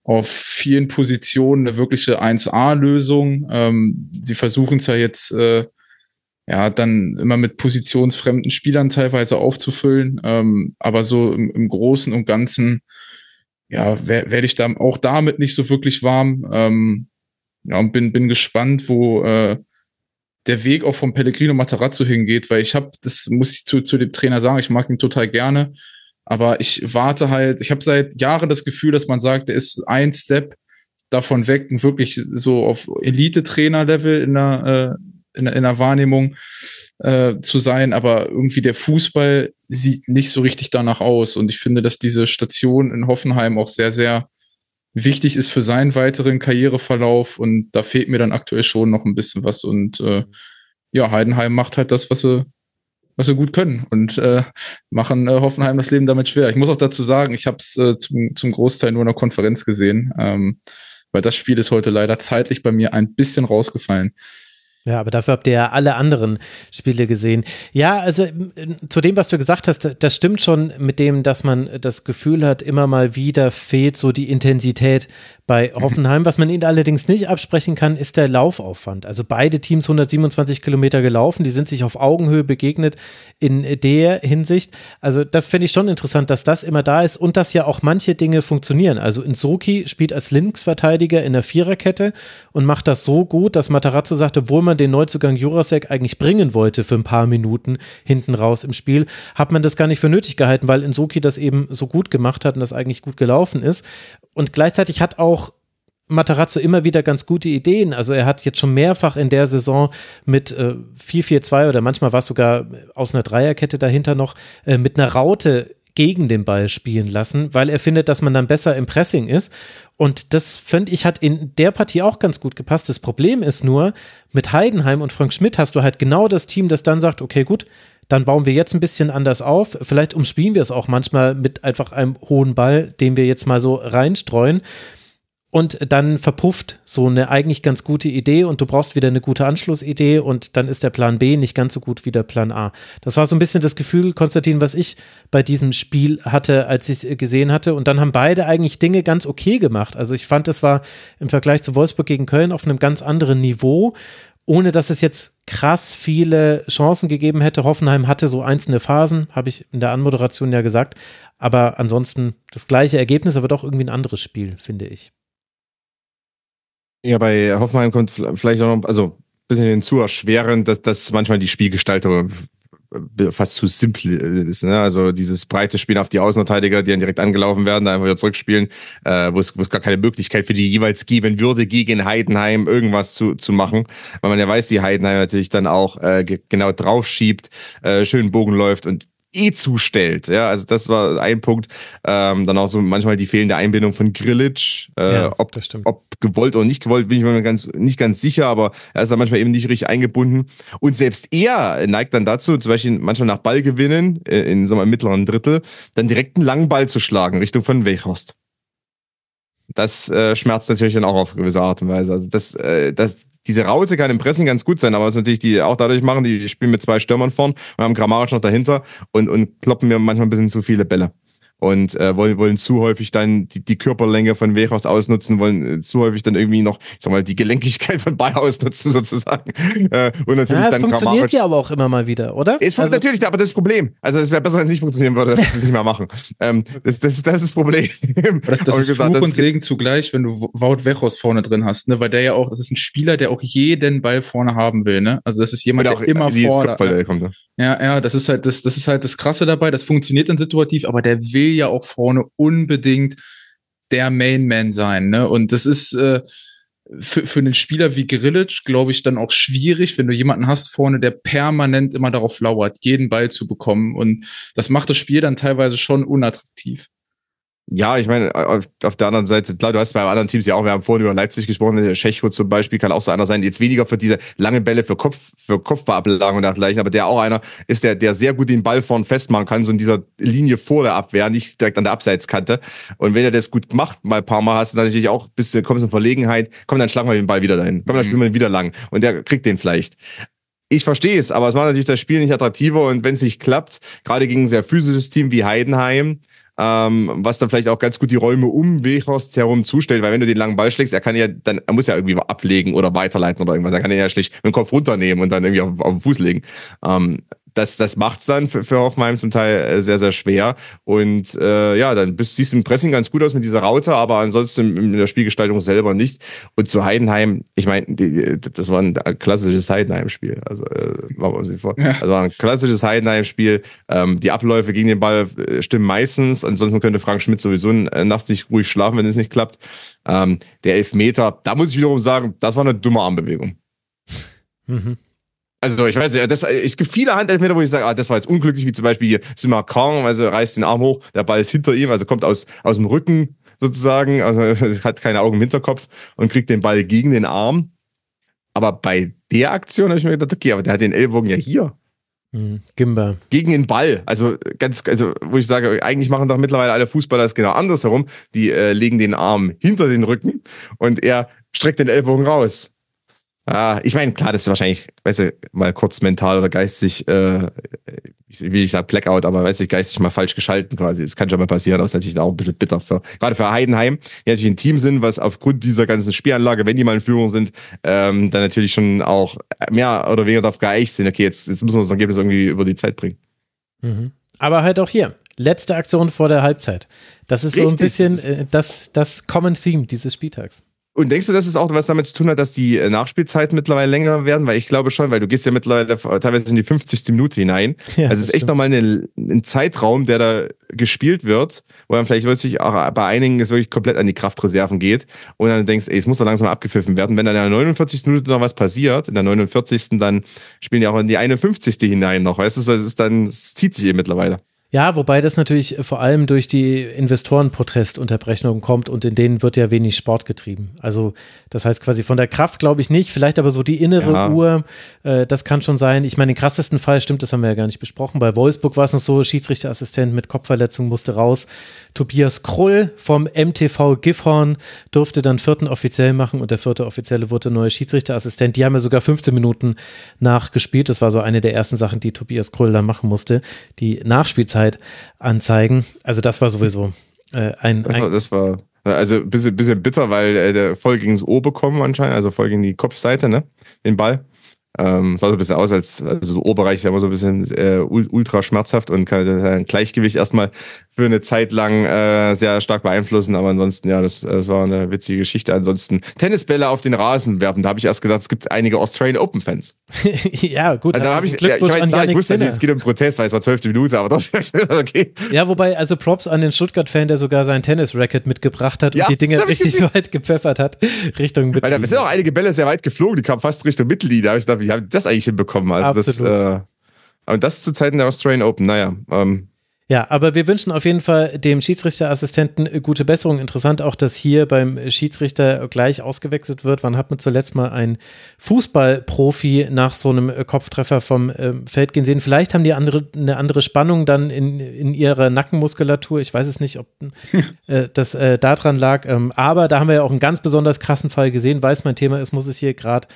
auf vielen Positionen eine wirkliche 1A-Lösung. Ähm, sie versuchen es ja jetzt äh, ja dann immer mit positionsfremden Spielern teilweise aufzufüllen. Ähm, aber so im, im Großen und Ganzen ja, werde werd ich da auch damit nicht so wirklich warm. Ähm, ja, und bin, bin gespannt, wo äh, der Weg auch vom Pellegrino Matarazzo hingeht, weil ich habe, das muss ich zu, zu dem Trainer sagen, ich mag ihn total gerne, aber ich warte halt, ich habe seit Jahren das Gefühl, dass man sagt, er ist ein Step davon weg, wirklich so auf Elite-Trainer-Level in der, äh, in, der, in der Wahrnehmung äh, zu sein, aber irgendwie der Fußball sieht nicht so richtig danach aus. Und ich finde, dass diese Station in Hoffenheim auch sehr, sehr wichtig ist für seinen weiteren Karriereverlauf. Und da fehlt mir dann aktuell schon noch ein bisschen was. Und äh, ja, Heidenheim macht halt das, was sie, was sie gut können und äh, machen äh, Hoffenheim das Leben damit schwer. Ich muss auch dazu sagen, ich habe es äh, zum, zum Großteil nur in der Konferenz gesehen, ähm, weil das Spiel ist heute leider zeitlich bei mir ein bisschen rausgefallen. Ja, aber dafür habt ihr ja alle anderen Spiele gesehen. Ja, also zu dem, was du gesagt hast, das stimmt schon mit dem, dass man das Gefühl hat, immer mal wieder fehlt so die Intensität bei Hoffenheim. Was man ihnen allerdings nicht absprechen kann, ist der Laufaufwand. Also beide Teams 127 Kilometer gelaufen, die sind sich auf Augenhöhe begegnet in der Hinsicht. Also das finde ich schon interessant, dass das immer da ist und dass ja auch manche Dinge funktionieren. Also Insoki spielt als Linksverteidiger in der Viererkette und macht das so gut, dass Matarazzo sagte, obwohl man den Neuzugang Jurasek eigentlich bringen wollte für ein paar Minuten hinten raus im Spiel, hat man das gar nicht für nötig gehalten, weil Insoki das eben so gut gemacht hat und das eigentlich gut gelaufen ist. Und gleichzeitig hat auch Matarazzo immer wieder ganz gute Ideen. Also er hat jetzt schon mehrfach in der Saison mit äh, 4-4-2 oder manchmal war es sogar aus einer Dreierkette dahinter noch äh, mit einer Raute gegen den Ball spielen lassen, weil er findet, dass man dann besser im Pressing ist. Und das finde ich hat in der Partie auch ganz gut gepasst. Das Problem ist nur, mit Heidenheim und Frank Schmidt hast du halt genau das Team, das dann sagt, okay, gut, dann bauen wir jetzt ein bisschen anders auf. Vielleicht umspielen wir es auch manchmal mit einfach einem hohen Ball, den wir jetzt mal so reinstreuen. Und dann verpufft so eine eigentlich ganz gute Idee und du brauchst wieder eine gute Anschlussidee und dann ist der Plan B nicht ganz so gut wie der Plan A. Das war so ein bisschen das Gefühl, Konstantin, was ich bei diesem Spiel hatte, als ich es gesehen hatte. Und dann haben beide eigentlich Dinge ganz okay gemacht. Also ich fand, das war im Vergleich zu Wolfsburg gegen Köln auf einem ganz anderen Niveau. ohne dass es jetzt krass viele Chancen gegeben hätte. Hoffenheim hatte so einzelne Phasen, habe ich in der Anmoderation ja gesagt. Aber ansonsten das gleiche Ergebnis, aber doch irgendwie ein anderes Spiel, finde ich. Ja, bei Hoffenheim kommt vielleicht auch noch, also ein bisschen hinzu erschwerend, dass, dass manchmal die Spielgestaltung äh, fast zu simpel ist. Ne? Also dieses breite Spiel auf die Außenverteidiger, die dann direkt angelaufen werden, da einfach wieder zurückspielen, äh, wo, es, wo es gar keine Möglichkeit für die jeweils geben würde, gegen Heidenheim irgendwas zu, zu machen. Weil man ja weiß, die Heidenheim natürlich dann auch äh, genau drauf schiebt, äh, schön Bogen läuft und eh zustellt. Ja, also das war ein Punkt. Ähm, dann auch so manchmal die fehlende Einbindung von Grillitsch. Äh, ja, ob, ob gewollt oder nicht gewollt, bin ich mir ganz, nicht ganz sicher, aber er ist dann manchmal eben nicht richtig eingebunden. Und selbst er neigt dann dazu, zum Beispiel manchmal nach Ballgewinnen äh, in so einem mittleren Drittel, dann direkt einen langen Ball zu schlagen, Richtung von Weichhorst. Das äh, schmerzt natürlich dann auch auf gewisse Art und Weise. Also das, äh, das, diese Raute kann im Pressing ganz gut sein, aber was natürlich die auch dadurch machen, die spielen mit zwei Stürmern vorn und haben Grammarisch noch dahinter und, und kloppen mir manchmal ein bisschen zu viele Bälle und äh, wollen, wollen zu häufig dann die, die Körperlänge von Wechhaus ausnutzen, wollen äh, zu häufig dann irgendwie noch, ich sag mal, die Gelenkigkeit von Bayer ausnutzen sozusagen. Äh, und natürlich ja, das dann funktioniert ja aber auch immer mal wieder, oder? Es also, natürlich, aber das ist das Problem. Also es wäre besser, wenn es nicht funktionieren würde, dass sie es nicht mehr machen. Ähm, das, das, das ist das Problem. Das, das ist gesagt, Fluch und Segen zugleich, wenn du Wout Wechhaus vorne drin hast, ne? weil der ja auch, das ist ein Spieler, der auch jeden Ball vorne haben will. Ne? Also das ist jemand, der, auch der immer vorne. Ne? Ja, ja, das ist halt das, das ist halt das Krasse dabei. Das funktioniert dann situativ, aber der will ja auch vorne unbedingt der Mainman sein. Ne? Und das ist äh, für, für einen Spieler wie Grillitsch, glaube ich, dann auch schwierig, wenn du jemanden hast vorne, der permanent immer darauf lauert, jeden Ball zu bekommen. Und das macht das Spiel dann teilweise schon unattraktiv. Ja, ich meine, auf, auf, der anderen Seite, klar, du hast bei anderen Teams ja auch, wir haben vorhin über Leipzig gesprochen, der Schecho zum Beispiel kann auch so einer sein, jetzt weniger für diese lange Bälle für Kopf, für Kopfballablagen und dergleichen, aber der auch einer ist, der, der sehr gut den Ball vorn festmachen kann, so in dieser Linie vor der Abwehr, nicht direkt an der Abseitskante. Und wenn er das gut macht, mal ein paar Mal hast du natürlich auch, bis du kommst in Verlegenheit, komm, dann schlagen wir den Ball wieder dahin. Komm, dann spielen wir ihn wieder lang. Und der kriegt den vielleicht ich verstehe es, aber es macht natürlich das Spiel nicht attraktiver und wenn es nicht klappt, gerade gegen ein sehr physisches Team wie Heidenheim, ähm, was dann vielleicht auch ganz gut die Räume um Weghorst herum zustellt, weil wenn du den langen Ball schlägst, er kann ja dann, er muss ja irgendwie ablegen oder weiterleiten oder irgendwas. Er kann ihn ja schlicht mit dem Kopf runternehmen und dann irgendwie auf, auf den Fuß legen. Ähm, das, das macht es dann für, für Hoffenheim zum Teil äh, sehr, sehr schwer. Und äh, ja, dann bist, siehst du im Pressing ganz gut aus mit dieser Raute, aber ansonsten in der Spielgestaltung selber nicht. Und zu Heidenheim, ich meine, das war ein klassisches Heidenheim-Spiel. Also, äh, machen wir uns nicht vor. Ja. Also war ein klassisches Heidenheim-Spiel. Ähm, die Abläufe gegen den Ball äh, stimmen meistens. Ansonsten könnte Frank Schmidt sowieso äh, nachts nicht ruhig schlafen, wenn es nicht klappt. Ähm, der Elfmeter, da muss ich wiederum sagen, das war eine dumme Armbewegung. Mhm. Also ich weiß das, es gibt viele Handelfmeter, wo ich sage, ah, das war jetzt unglücklich, wie zum Beispiel hier Simakang, also reißt den Arm hoch, der Ball ist hinter ihm, also kommt aus, aus dem Rücken sozusagen, also hat keine Augen im Hinterkopf und kriegt den Ball gegen den Arm. Aber bei der Aktion habe ich mir gedacht, okay, aber der hat den Ellbogen ja hier. Mhm, Gimba. Gegen den Ball. Also ganz, also wo ich sage, eigentlich machen doch mittlerweile alle Fußballer das genau andersherum. Die äh, legen den Arm hinter den Rücken und er streckt den Ellbogen raus. Ah, ich meine, klar, das ist wahrscheinlich, weißt du, mal kurz mental oder geistig, äh, ich will nicht sagen Blackout, aber weißt du, geistig mal falsch geschalten quasi. Das kann schon mal passieren, das ist natürlich auch ein bisschen bitter für, gerade für Heidenheim, die natürlich ein Team sind, was aufgrund dieser ganzen Spielanlage, wenn die mal in Führung sind, ähm, dann natürlich schon auch mehr oder weniger darauf geeicht sind, okay, jetzt, jetzt müssen wir das Ergebnis irgendwie über die Zeit bringen. Mhm. Aber halt auch hier, letzte Aktion vor der Halbzeit. Das ist Richtig, so ein bisschen äh, das, das Common Theme dieses Spieltags. Und denkst du, dass es auch was damit zu tun hat, dass die äh, Nachspielzeiten mittlerweile länger werden? Weil ich glaube schon, weil du gehst ja mittlerweile teilweise in die 50. Minute hinein. Ja, also es ist echt nochmal eine, ein Zeitraum, der da gespielt wird, wo dann vielleicht wirklich auch bei einigen es wirklich komplett an die Kraftreserven geht und dann denkst, ey, es muss doch langsam abgepfiffen werden. Wenn dann in der 49. Minute noch was passiert, in der 49. dann spielen die auch in die 51. hinein noch, weißt du, es ist dann, es zieht sich eben mittlerweile. Ja, wobei das natürlich vor allem durch die Investorenprotestunterbrechungen kommt und in denen wird ja wenig Sport getrieben. Also das heißt quasi von der Kraft glaube ich nicht, vielleicht aber so die innere ja. Uhr, äh, das kann schon sein. Ich meine, den krassesten Fall, stimmt, das haben wir ja gar nicht besprochen. Bei Wolfsburg war es noch so, Schiedsrichterassistent mit Kopfverletzung musste raus. Tobias Krull vom MTV Gifhorn durfte dann vierten offiziell machen und der vierte Offizielle wurde neuer Schiedsrichterassistent. Die haben ja sogar 15 Minuten nachgespielt. Das war so eine der ersten Sachen, die Tobias Krull da machen musste. Die Nachspielzeit Uhrzeit anzeigen. Also das war sowieso äh, ein, das war, das war also ein bisschen, bisschen bitter, weil äh, der voll gegen das O bekommen anscheinend, also voll gegen die Kopfseite, ne? Den Ball. Ähm, sah so ein bisschen aus, als also so Oberreich ist ja immer so ein bisschen äh, ultra schmerzhaft und kann ein Gleichgewicht erstmal für eine Zeit lang äh, sehr stark beeinflussen. Aber ansonsten, ja, das, das war eine witzige Geschichte. Ansonsten Tennisbälle auf den Rasen werfen. Da habe ich erst gedacht, es gibt einige Australian Open Fans. ja, gut. Also da habe ich, ja, ich, mein, ja, ich wusste, Sinne. es geht um Protest, weil es war zwölfte Minute, aber das ist okay. Ja, wobei, also Props an den Stuttgart-Fan, der sogar sein Tennis-Racket mitgebracht hat und ja, die Dinge richtig weit gepfeffert hat, Richtung Mittellinie. Weil da sind auch einige Bälle sehr weit geflogen, die kamen fast Richtung Mittellinie. Da habe ich gedacht, wie haben das eigentlich hinbekommen? Also Absolut. Das, äh, und das zu Zeiten der Australian Open, naja. Ähm, ja, aber wir wünschen auf jeden Fall dem Schiedsrichterassistenten gute Besserung. Interessant auch, dass hier beim Schiedsrichter gleich ausgewechselt wird. Wann hat man zuletzt mal einen Fußballprofi nach so einem Kopftreffer vom äh, Feld gehen sehen? Vielleicht haben die andere, eine andere Spannung dann in, in ihrer Nackenmuskulatur. Ich weiß es nicht, ob äh, das äh, daran lag. Ähm, aber da haben wir ja auch einen ganz besonders krassen Fall gesehen. Weil es mein Thema ist, muss es hier gerade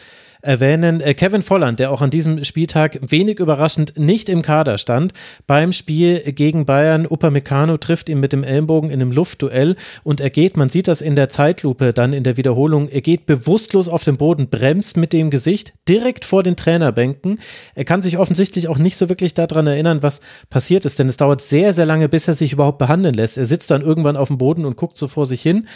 erwähnen. Äh, Kevin Volland, der auch an diesem Spieltag wenig überraschend nicht im Kader stand, beim Spiel gegen Bayern. Upamecano trifft ihn mit dem Ellenbogen in einem Luftduell und er geht, man sieht das in der Zeitlupe, dann in der Wiederholung, er geht bewusstlos auf den Boden, bremst mit dem Gesicht direkt vor den Trainerbänken. Er kann sich offensichtlich auch nicht so wirklich daran erinnern, was passiert ist, denn es dauert sehr, sehr lange, bis er sich überhaupt behandeln lässt. Er sitzt dann irgendwann auf dem Boden und guckt so vor sich hin.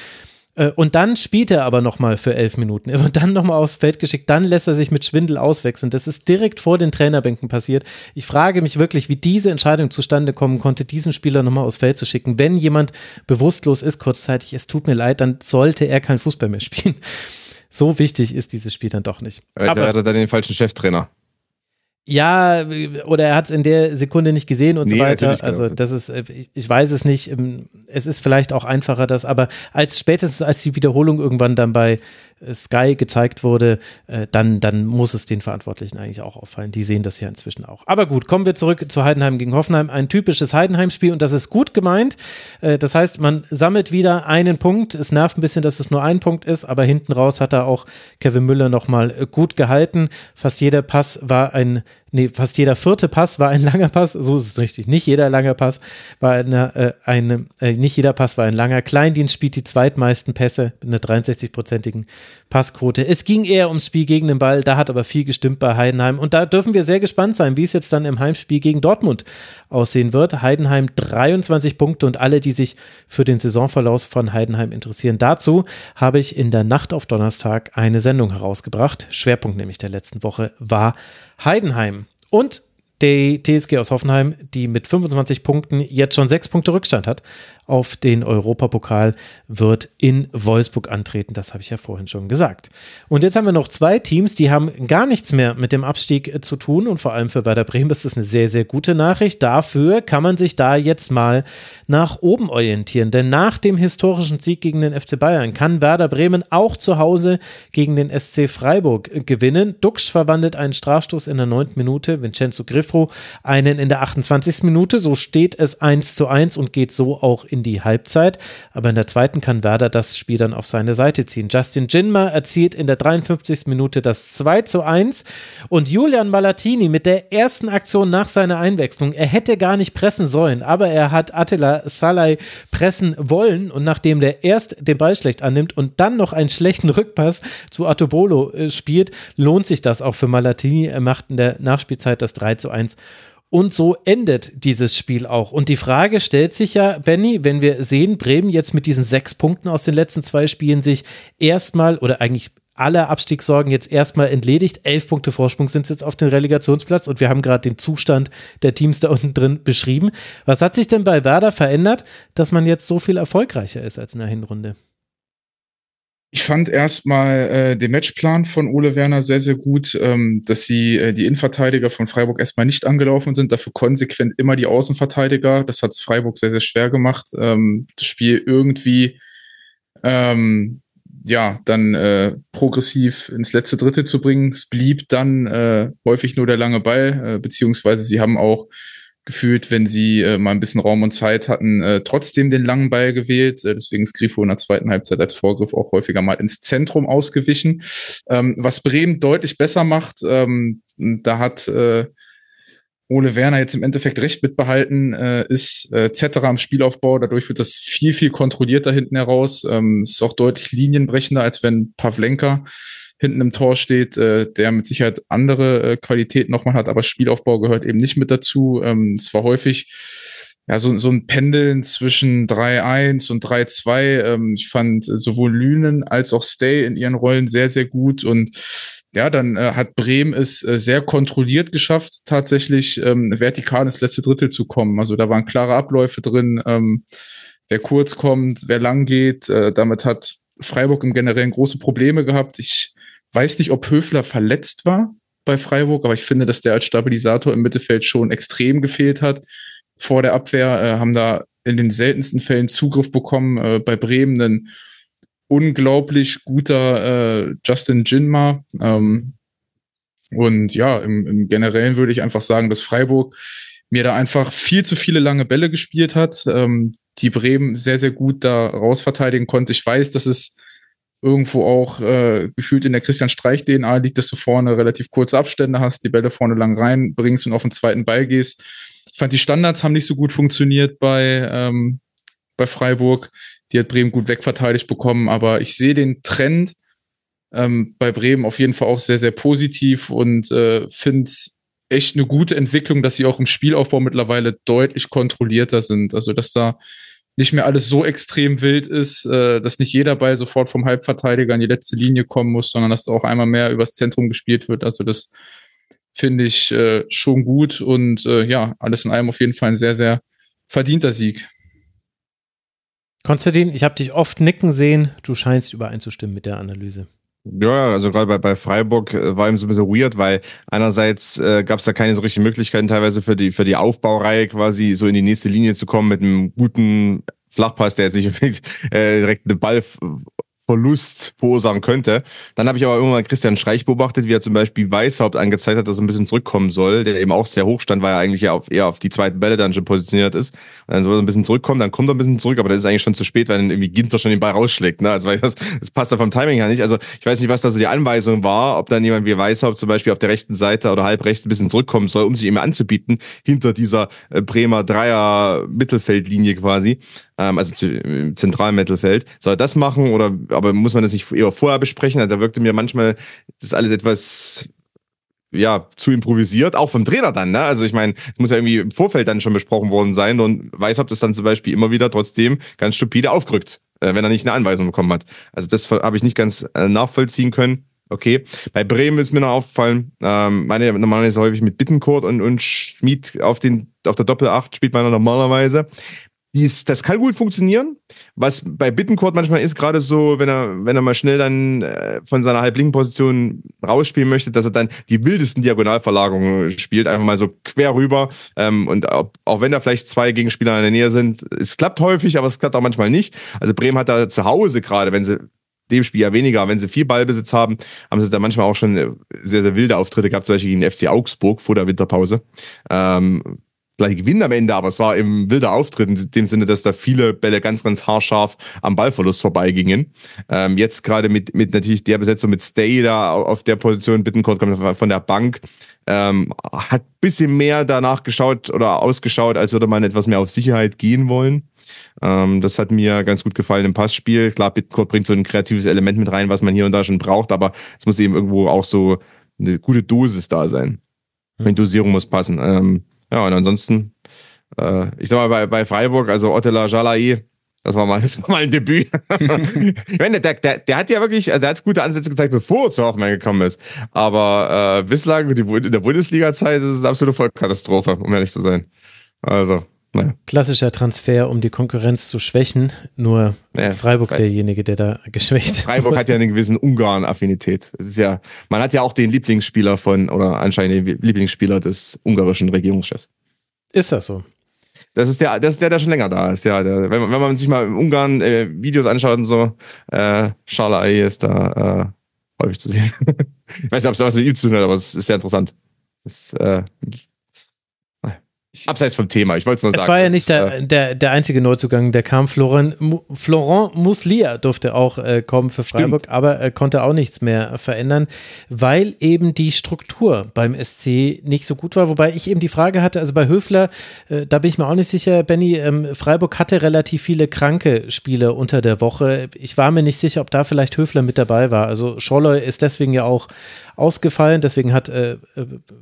Äh, und dann spielt er aber nochmal für elf Minuten. Er wird dann nochmal aufs Feld geschickt, dann lässt er sich mit Schwindel auswechseln. Das ist direkt vor den Trainerbänken passiert. Ich frage mich wirklich, wie diese Entscheidung zustande kommen konnte, diesen Spieler nochmal aufs Feld zu schicken. Wenn jemand bewusstlos ist kurzzeitig, es tut mir leid, dann sollte er kein Fußball mehr spielen. So wichtig ist dieses Spiel dann doch nicht. Aber er hatte dann den falschen Cheftrainer ja, oder er hat es in der Sekunde nicht gesehen und nee, so weiter. Also das ist, äh, ich weiß es nicht. Ähm, es ist vielleicht auch einfacher, das, aber als spätestens als die Wiederholung irgendwann dann bei Sky gezeigt wurde, äh, dann, dann muss es den Verantwortlichen eigentlich auch auffallen. Die sehen das ja inzwischen auch. Aber gut, kommen wir zurück zu Heidenheim gegen Hoffenheim. Ein typisches Heidenheim-Spiel und das ist gut gemeint. Äh, das heißt, man sammelt wieder einen Punkt. Es nervt ein bisschen, dass es nur ein Punkt ist, aber hinten raus hat er auch Kevin Müller nochmal äh, gut gehalten. Fast jeder Pass war ein nee, fast jeder vierte Pass war ein langer Pass, so ist es richtig. Nicht jeder langer Pass war eine, äh, eine äh, nicht jeder Pass war ein langer. Kleindienst spielt die zweitmeisten Pässe mit einer 63-prozentigen Passquote. Es ging eher ums Spiel gegen den Ball, da hat aber viel gestimmt bei Heidenheim und da dürfen wir sehr gespannt sein, wie es jetzt dann im Heimspiel gegen Dortmund aussehen wird. Heidenheim 23 Punkte und alle, die sich für den Saisonverlauf von Heidenheim interessieren. Dazu habe ich in der Nacht auf Donnerstag eine Sendung herausgebracht. Schwerpunkt nämlich der letzten Woche war Heidenheim. Und die TSG aus Hoffenheim, die mit 25 Punkten jetzt schon sechs Punkte Rückstand hat auf den Europapokal, wird in Wolfsburg antreten. Das habe ich ja vorhin schon gesagt. Und jetzt haben wir noch zwei Teams, die haben gar nichts mehr mit dem Abstieg äh, zu tun. Und vor allem für Werder Bremen ist das eine sehr, sehr gute Nachricht. Dafür kann man sich da jetzt mal nach oben orientieren. Denn nach dem historischen Sieg gegen den FC Bayern kann Werder Bremen auch zu Hause gegen den SC Freiburg gewinnen. Duxch verwandelt einen Strafstoß in der neunten Minute. Vincenzo Griffro einen in der 28. Minute. So steht es 1 zu 1 und geht so auch in in die Halbzeit. Aber in der zweiten kann Werder das Spiel dann auf seine Seite ziehen. Justin Jinma erzielt in der 53. Minute das 2 zu 1 und Julian Malatini mit der ersten Aktion nach seiner Einwechslung. Er hätte gar nicht pressen sollen, aber er hat Attila Salai pressen wollen und nachdem der erst den Ball schlecht annimmt und dann noch einen schlechten Rückpass zu Atobolo äh, spielt, lohnt sich das auch für Malatini. Er macht in der Nachspielzeit das 3 zu 1 und so endet dieses Spiel auch. Und die Frage stellt sich ja, Benny, wenn wir sehen, Bremen jetzt mit diesen sechs Punkten aus den letzten zwei Spielen sich erstmal oder eigentlich alle Abstiegssorgen jetzt erstmal entledigt. Elf Punkte Vorsprung sind jetzt auf den Relegationsplatz und wir haben gerade den Zustand der Teams da unten drin beschrieben. Was hat sich denn bei Werder verändert, dass man jetzt so viel erfolgreicher ist als in der Hinrunde? Ich fand erstmal äh, den Matchplan von Ole Werner sehr, sehr gut, ähm, dass sie äh, die Innenverteidiger von Freiburg erstmal nicht angelaufen sind, dafür konsequent immer die Außenverteidiger. Das hat Freiburg sehr, sehr schwer gemacht, ähm, das Spiel irgendwie ähm, ja, dann äh, progressiv ins letzte Drittel zu bringen. Es blieb dann äh, häufig nur der lange Ball, äh, beziehungsweise sie haben auch gefühlt, wenn sie äh, mal ein bisschen Raum und Zeit hatten, äh, trotzdem den langen Ball gewählt. Äh, deswegen ist Grifo in der zweiten Halbzeit als Vorgriff auch häufiger mal ins Zentrum ausgewichen. Ähm, was Bremen deutlich besser macht, ähm, da hat äh, Ole Werner jetzt im Endeffekt recht mitbehalten äh, ist, äh, etc. am Spielaufbau. Dadurch wird das viel, viel kontrollierter hinten heraus. Ähm, ist auch deutlich linienbrechender, als wenn Pavlenka hinten im Tor steht, äh, der mit Sicherheit andere äh, Qualitäten nochmal hat, aber Spielaufbau gehört eben nicht mit dazu. Ähm, es war häufig ja, so, so ein Pendeln zwischen 3-1 und 3-2. Ähm, ich fand sowohl Lünen als auch Stay in ihren Rollen sehr, sehr gut und ja, dann äh, hat Bremen es äh, sehr kontrolliert geschafft, tatsächlich ähm, vertikal ins letzte Drittel zu kommen. Also da waren klare Abläufe drin, ähm, wer kurz kommt, wer lang geht. Äh, damit hat Freiburg im Generellen große Probleme gehabt. Ich weiß nicht, ob Höfler verletzt war bei Freiburg, aber ich finde, dass der als Stabilisator im Mittelfeld schon extrem gefehlt hat. Vor der Abwehr äh, haben da in den seltensten Fällen Zugriff bekommen. Äh, bei Bremen einen unglaublich guter äh, Justin Jinma. Ähm, und ja, im, im Generellen würde ich einfach sagen, dass Freiburg mir da einfach viel zu viele lange Bälle gespielt hat, ähm, die Bremen sehr, sehr gut da rausverteidigen konnte. Ich weiß, dass es irgendwo auch äh, gefühlt in der Christian Streich-DNA liegt, dass du vorne relativ kurze Abstände hast, die Bälle vorne lang reinbringst und auf den zweiten Ball gehst. Ich fand, die Standards haben nicht so gut funktioniert bei, ähm, bei Freiburg. Die hat Bremen gut wegverteidigt bekommen, aber ich sehe den Trend ähm, bei Bremen auf jeden Fall auch sehr, sehr positiv und äh, finde echt eine gute Entwicklung, dass sie auch im Spielaufbau mittlerweile deutlich kontrollierter sind. Also, dass da nicht mehr alles so extrem wild ist, äh, dass nicht jeder Ball sofort vom Halbverteidiger an die letzte Linie kommen muss, sondern dass da auch einmal mehr übers Zentrum gespielt wird. Also das finde ich äh, schon gut und äh, ja, alles in allem auf jeden Fall ein sehr, sehr verdienter Sieg. Konstantin, ich habe dich oft nicken sehen. Du scheinst übereinzustimmen mit der Analyse. Ja, also gerade bei, bei Freiburg äh, war ihm so ein bisschen weird, weil einerseits äh, gab es da keine so richtigen Möglichkeiten teilweise für die, für die Aufbaureihe quasi so in die nächste Linie zu kommen mit einem guten Flachpass, der jetzt nicht äh, direkt eine Ball Verlust verursachen könnte. Dann habe ich aber irgendwann Christian Streich beobachtet, wie er zum Beispiel Weißhaupt angezeigt hat, dass er ein bisschen zurückkommen soll, der eben auch sehr hoch stand, weil er eigentlich ja auf, eher auf die zweiten Bälle dann schon positioniert ist. Und dann soll er ein bisschen zurückkommen, dann kommt er ein bisschen zurück, aber das ist eigentlich schon zu spät, weil dann irgendwie Ginter schon den Ball rausschlägt. Ne? Also das, das passt da vom Timing her nicht. Also ich weiß nicht, was da so die Anweisung war, ob dann jemand wie Weißhaupt zum Beispiel auf der rechten Seite oder halb rechts ein bisschen zurückkommen soll, um sich eben anzubieten, hinter dieser äh, Bremer Dreier Mittelfeldlinie quasi ähm, also zu, im zentralen Mittelfeld. Soll er das machen oder aber muss man das nicht eher vorher besprechen? Da wirkte mir manchmal das alles etwas ja, zu improvisiert, auch vom Trainer dann, ne? Also ich meine, es muss ja irgendwie im Vorfeld dann schon besprochen worden sein und weiß, ob das dann zum Beispiel immer wieder trotzdem ganz stupide aufgerückt, äh, wenn er nicht eine Anweisung bekommen hat. Also das habe ich nicht ganz äh, nachvollziehen können. Okay. Bei Bremen ist mir noch aufgefallen, ähm, meine normalerweise häufig mit Bittencourt und, und Schmid auf, den, auf der Doppel 8 spielt man normalerweise. Dies, das kann gut funktionieren. Was bei Bittencourt manchmal ist, gerade so, wenn er, wenn er mal schnell dann äh, von seiner halblinken Position rausspielen möchte, dass er dann die wildesten Diagonalverlagerungen spielt, einfach mal so quer rüber. Ähm, und auch, auch wenn da vielleicht zwei Gegenspieler in der Nähe sind, es klappt häufig, aber es klappt auch manchmal nicht. Also Bremen hat da zu Hause gerade, wenn sie dem Spiel ja weniger, wenn sie viel Ballbesitz haben, haben sie da manchmal auch schon sehr, sehr wilde Auftritte gehabt, zum Beispiel gegen den FC Augsburg vor der Winterpause. Ähm, gleich gewinnen am Ende, aber es war eben wilder Auftritt in dem Sinne, dass da viele Bälle ganz, ganz haarscharf am Ballverlust vorbeigingen. Ähm, jetzt gerade mit, mit natürlich der Besetzung mit Stay da auf der Position, Bittencourt kommt von der Bank, ähm, hat ein bisschen mehr danach geschaut oder ausgeschaut, als würde man etwas mehr auf Sicherheit gehen wollen. Ähm, das hat mir ganz gut gefallen im Passspiel. Klar, Bittencourt bringt so ein kreatives Element mit rein, was man hier und da schon braucht, aber es muss eben irgendwo auch so eine gute Dosis da sein. Die Dosierung muss passen. Ähm, ja, und ansonsten, äh, ich sag mal, bei, bei Freiburg, also Ottela Jalai, das war mal, das war mal ein Debüt. ich meine, der, der, der hat ja wirklich, also der hat gute Ansätze gezeigt, bevor er zu Hoffmann gekommen ist. Aber äh, bislang, die, in der Bundesliga-Zeit, ist es eine absolute Vollkatastrophe, um ehrlich zu sein. Also, naja. Klassischer Transfer, um die Konkurrenz zu schwechnen. Nur naja, ist Freiburg Freiburg derjenige, der da geschwächt Freiburg hat ja eine gewisse Ungarn-Affinität. Es ist ja, man hat ja auch den Lieblingsspieler von, oder anscheinend den Lieblingsspieler des ungarischen Regierungschefs. Ist das so? Das ist der, das ist der, der schon länger da ist, ja. Der, wenn, wenn, man sich mal in Ungarn äh, Videos anschaut und so, äh, Schalai ist da äh, häufig zu sehen. ich weiß nicht, ob es was mit ihm zu tun hat, aber es ist sehr interessant. Das, äh, Abseits vom Thema, ich wollte es nur sagen. Es war ja nicht der, äh, der, der einzige Neuzugang, der kam. Florent, Florent Muslia durfte auch äh, kommen für Freiburg, aber er konnte auch nichts mehr verändern, weil eben die Struktur beim SC nicht so gut war. Wobei ich eben die Frage hatte, also bei Höfler, äh, da bin ich mir auch nicht sicher, Benny, ähm, Freiburg hatte relativ viele kranke Spieler unter der Woche. Ich war mir nicht sicher, ob da vielleicht Höfler mit dabei war. Also Scholloy ist deswegen ja auch ausgefallen, deswegen hat äh, äh,